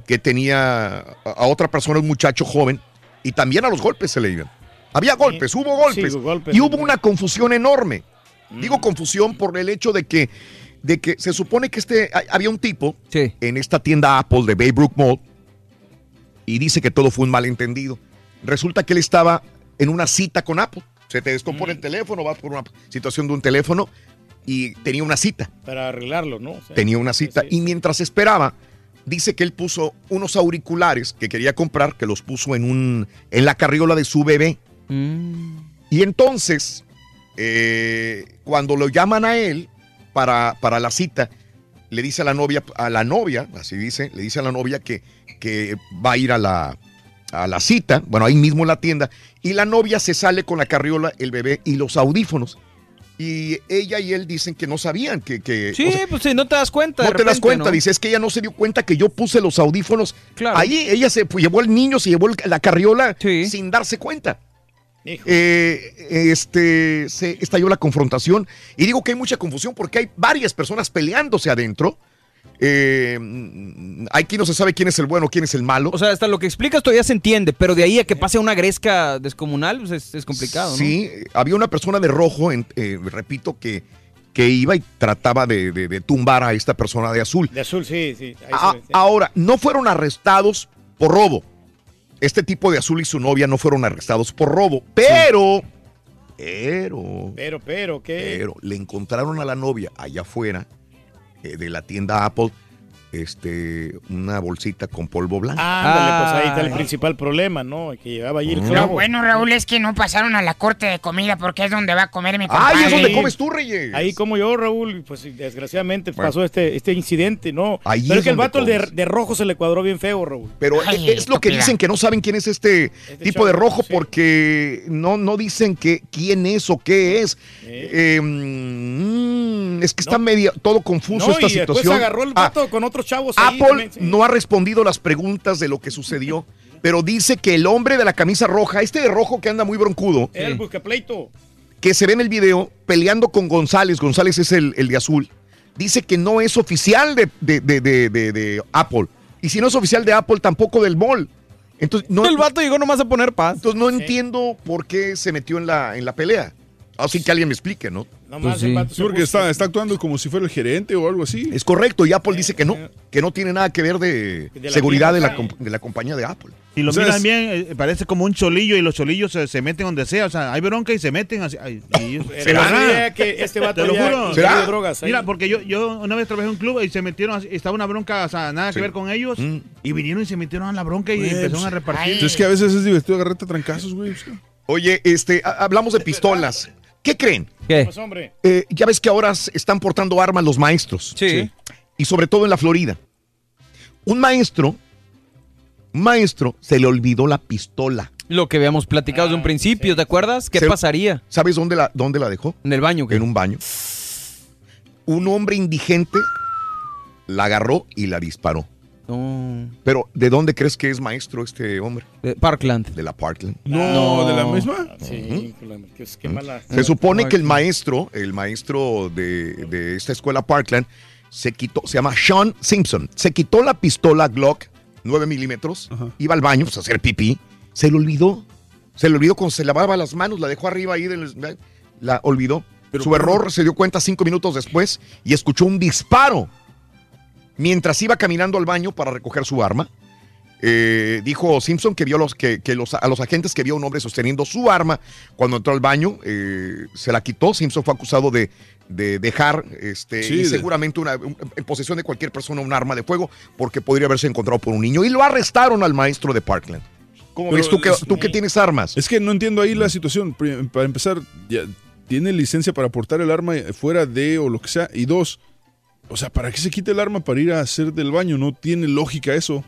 que tenía a, otra persona, un muchacho joven, y también a los golpes se le iban. Había golpes, hubo golpes. Sí, hubo golpes. y hubo una confusión enorme. Digo confusión por el hecho de que, de que se supone que este, había un tipo en esta tienda Apple de Baybrook Mall y dice que todo fue un malentendido. Resulta que él estaba en una cita con Apple. Se te descompone el teléfono, vas por una situación de un teléfono y tenía una cita. Para arreglarlo, ¿no? O sea, Tenía una cita y mientras esperaba, dice que él puso unos auriculares que quería comprar, que los puso en un en la carriola de su bebé. Y entonces, eh, cuando lo llaman a él para, para la cita, le dice a la novia, a la novia, así dice, le dice a la novia que, que va a ir a la, a la cita, bueno, ahí mismo en la tienda, y la novia se sale con la carriola, el bebé y los audífonos. Y ella y él dicen que no sabían que... que Sí, o sea, pues sí, no te das cuenta. no de te das cuenta, ¿no? dice, es que ella no se dio cuenta que yo puse los audífonos. Claro. Ahí ella se pues, llevó al niño, se llevó la carriola sin darse cuenta. Eh, este, se estalló la confrontación y digo que hay mucha confusión porque hay varias personas peleándose adentro. Eh, hay quien no se sabe quién es el bueno, quién es el malo. O sea, hasta lo que explicas todavía se entiende, pero de ahí a que pase a una gresca descomunal, pues es, es complicado, ¿no? Sí, había una persona de rojo, en- eh, repito, que, que iba y trataba de, de- de tumbar a esta persona de azul. De azul, sí, sí. ahí A- se ve, sí. Ahora, no fueron arrestados por robo. Este tipo de azul y su novia no fueron arrestados por robo, pero, pero, Pero, pero, ¿qué? pero le encontraron a la novia allá afuera eh, de la tienda Apple, este, una bolsita con polvo blanco. Ándale, pues ahí está el principal problema, ¿no? Que llevaba allí el Mm. Lo clavo. bueno, Raúl, es que no pasaron a la corte de comida porque es donde va a comer mi ¡Ay, compadre. es donde comes tú, Reyes! Ahí como yo, Raúl, pues desgraciadamente Bueno. pasó este, este incidente, ¿no? Ahí Pero es es que el vato de, de rojo se le cuadró bien feo, Raúl. Pero Ay, es lo que dicen que no saben quién es este, tipo de rojo porque no, no dicen que quién es o qué es. Eh, mm, es que está media todo confuso No, esta y después situación. agarró el Ah, vato con otros chavos ahí Apple también, sí. no ha respondido las preguntas de lo que sucedió, pero dice que el hombre de la camisa roja, este de rojo que anda muy broncudo, el buscapleito. que se ve en el video peleando con González, González es el, el de azul, dice que no es oficial de, de- de- de- de- de Apple. Y si no es oficial de Apple, tampoco del mall. Entonces, no, el vato llegó nomás a poner paz. Entonces no entiendo por qué se metió en la, en la pelea. Así que alguien me explique, ¿no? Nomás Pues sí. porque está, está actuando como si fuera el gerente o algo así. Es correcto, y Apple dice que no, que no tiene nada que ver de, De la seguridad de la, comp- de la compañía de Apple. Si lo O sea, miran es- bien, eh, parece como un cholillo y los cholillos se, se meten donde sea. O sea, hay bronca y se meten así. ay, y ellos- sabía que este vato Te lo juro. ingerido drogas ahí. Mira, porque yo, yo una vez trabajé en un club y se metieron, así- estaba una bronca, o sea, nada Sí. que ver con ellos. Mm. Y vinieron y se metieron a la bronca y empezaron pues, a repartir. Es que a veces es divertido agarrarte a trancazos, güey. Oye, este, ha- hablamos de pistolas. ¿Qué creen? ¿Qué? Pues, hombre. Eh, ya ves que ahora están portando armas los maestros. Sí. Y sobre todo en la Florida. Un maestro, un maestro, se le olvidó la pistola. Lo que habíamos platicado de un principio, ¿te acuerdas? ¿Qué Se- pasaría? ¿Sabes dónde la, dónde la dejó? En el baño. ¿qué? En un baño. Un hombre indigente la agarró y la disparó. No. Pero, ¿de dónde crees que es maestro este hombre? De Parkland. De la Parkland. No, ¿de la misma? Sí, qué, qué mala. Se supone que el maestro, el maestro de, de esta escuela Parkland, se quitó, se llama Sean Simpson, se quitó la pistola Glock 9 milímetros, iba al baño pues, a hacer pipí, se le olvidó, se le olvidó cuando se lavaba las manos, la dejó arriba ahí, del- la olvidó. Su error se dio cuenta cinco minutos después y escuchó un disparo mientras iba caminando al baño para recoger su arma. Eh, dijo Simpson que vio los, que, que los, a los agentes que vio a un hombre sosteniendo su arma cuando entró al baño, eh, se la quitó. Simpson fue acusado de, de dejar este, Sí, y de- seguramente una, un- en posesión de cualquier persona un arma de fuego porque podría haberse encontrado por un niño. Y lo arrestaron al maestro de Parkland. ¿Cómo Pero ves tú que, es- tú que tienes armas? Es que no entiendo ahí la situación. Pri- Para empezar, ya tiene licencia para portar el arma fuera de o lo que sea. Y dos, o sea, ¿para qué se quita el arma para ir a hacer del baño? No tiene lógica eso.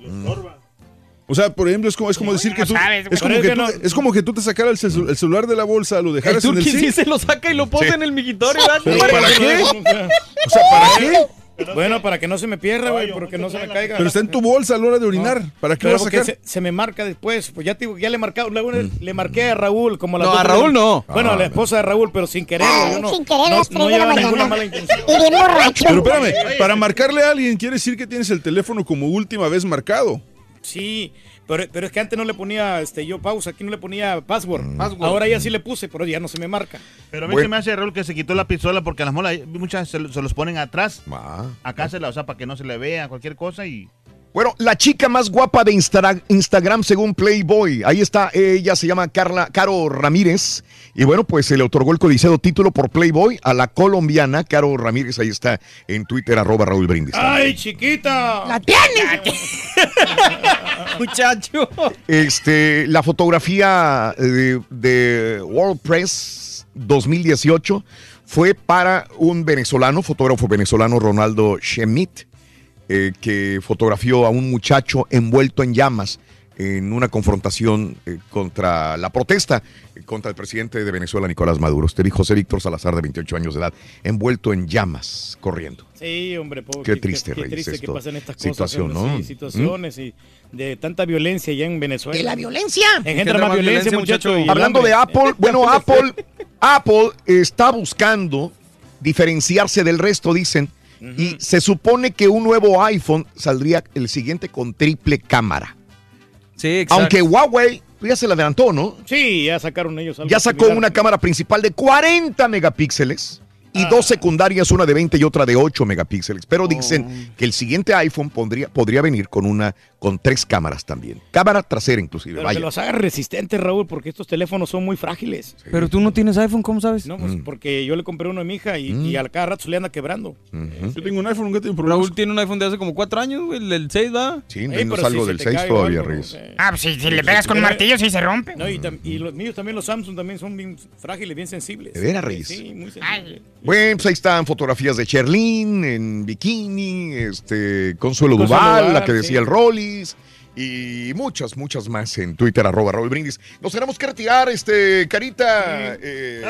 O sea, por ejemplo, es como, es como decir que tú. sabes, es, güey. como que tú es como que tú te sacaras el, celu- el celular de la bolsa, lo El dejaras en el sí se lo saca y lo pone Sí. en el migitorio. ¿verdad? ¿Pero Para- para qué? O sea, ¿para qué? Bueno, para que no se me pierda, güey, porque no se me caiga. Pero está en tu bolsa a la hora de orinar. ¿Para qué lo vas a sacar? se, se me marca después. Pues ya, te digo, ya le marcado. Le marqué a Raúl como a las No, a de la- Raúl no. Bueno, a Ah, la esposa de Raúl, pero sin querer. Yo no, sin querer, no, no la lleva ninguna mala intención. Y bien borracho. Pero espérame, para marcarle a alguien quiere decir que tienes el teléfono como última vez marcado. Sí, pero, pero es que antes no le ponía este, yo pausa, aquí no le ponía password. Mm. Ahora ya sí le puse, pero ya no se me marca. Pero a mí Bueno. se me hace Raúl que se quitó la pistola porque las molas, muchas se, se los ponen atrás. Ah. Acá se la, o sea, para que no se le vea cualquier cosa y. Bueno, la chica más guapa de Instagra- Instagram según Playboy. Ahí está, ella se llama Carla Caro Ramírez. Y bueno, pues se le otorgó el codiciado título por Playboy a la colombiana Caro Ramírez. Ahí está en Twitter, arroba Raúl Brindis. ¡Ay, chiquita! ¡La tienes! Muchacho. Este, la fotografía de, de World Press 2018 fue para un venezolano, fotógrafo venezolano Ronaldo Schmidt, eh, que fotografió a un muchacho envuelto en llamas en una confrontación eh, contra la protesta eh, contra el presidente de Venezuela, Nicolás Maduro. Usted dijo José Víctor Salazar, de 28 años de edad, envuelto en llamas, corriendo. Sí, hombre, pobre. Qué triste, qué, Reyes, triste que esto. pasen estas cosas. Situación, ¿no? sí, situaciones y de tanta violencia allá en Venezuela. ¿De la violencia? Engendra más violencia, muchacho. y el Hablando de Apple, bueno, Apple, Apple está buscando diferenciarse del resto, dicen, y se supone que un nuevo iPhone saldría el siguiente con triple cámara. Sí, exacto. Aunque Huawei ya se le adelantó, ¿no? Sí, ya sacaron ellos algo Ya sacó similar. una cámara principal de 40 megapíxeles y dos secundarias, una de 20 y otra de 8 megapíxeles. Pero dicen que el siguiente iPhone pondría, podría venir con una con tres cámaras también. Cámara trasera inclusive, Pero vaya. que los haga resistentes, Raúl, porque estos teléfonos son muy frágiles. Pero tú no tienes iPhone, ¿cómo sabes? No, pues porque yo le compré uno a mi hija y, y al cada rato se le anda quebrando. Yo tengo un iPhone, nunca tengo problemas. Raúl tiene un iPhone de hace como cuatro años, güey, el del 6, ¿va? Sí, Ey, no pero salgo si del te 6 cae todavía, Reyes. eh. Ah, pues si, si le pegas con un martillo, sí se rompe. No, y, y los míos también, los Samsung también son bien frágiles, bien sensibles. ¿De veras? Sí, muy sensibles. Bueno, pues ahí están fotografías de Cherlin en bikini, este, Consuelo, Consuelo Duval, Duval, la que decía sí. el Y muchas, muchas más en Twitter, arroba Raúl Brindis. Nos tenemos que retirar, este, Carita, eh,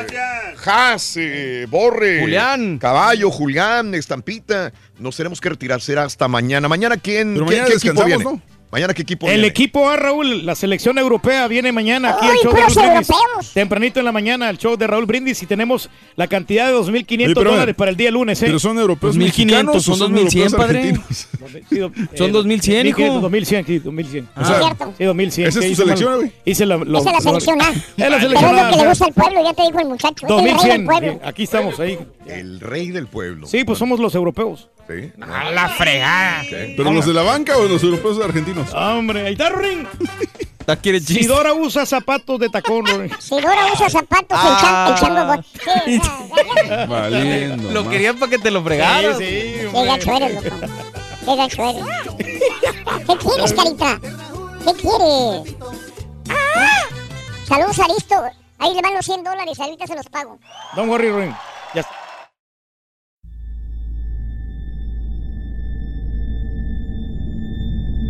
Haas, eh, Borre, Julián. Caballo, Julián, Estampita. Nos tenemos que retirar, será hasta mañana. Mañana, ¿quién, Pero ¿qué- mañana qué equipo viene? ¿no? Mañana qué equipo El viene? equipo A, Raúl, la selección europea viene mañana aquí Uy, al show de puros Raúl Brindis. europeos. Tempranito en la mañana al show de Raúl Brindis y tenemos la cantidad de 2.500 Oye, pero, dólares para el día lunes. ¿eh? Pero son europeos 2500, mexicanos o son son 2100, europeos padre. argentinos. Sí, do- Son 2100, hijo. 2100, sí, 2100. O sea, Cierto. Sí, 2100. ¿esa es tu hice selección, güey? Hice la, lo- Esa es la selección A. Es la Pero selección es lo que le gusta al pueblo, ya te dijo el muchacho. Es el rey del 2100. pueblo. sí, aquí estamos ahí. El rey del pueblo. Sí, pues somos los europeos. Sí. A la fregada. ¿Pero los de la banca o los europeos argentinos? Hombre, ahí está Ring. Sidora usa zapatos de tacón, Rory. Si Dora usa zapatos, el, chan, el chango... Sí. Valiendo. Lo querían para que te lo fregaras. Sí, sí, Qué gacho eres, loco. Qué gacho eres. ¿Qué quieres, carita? ¿Qué quieres? Ah. Saludos a Aristo. Ahí le van los 100 dólares, ahorita se los pago. Don't worry, Ring. Ya está.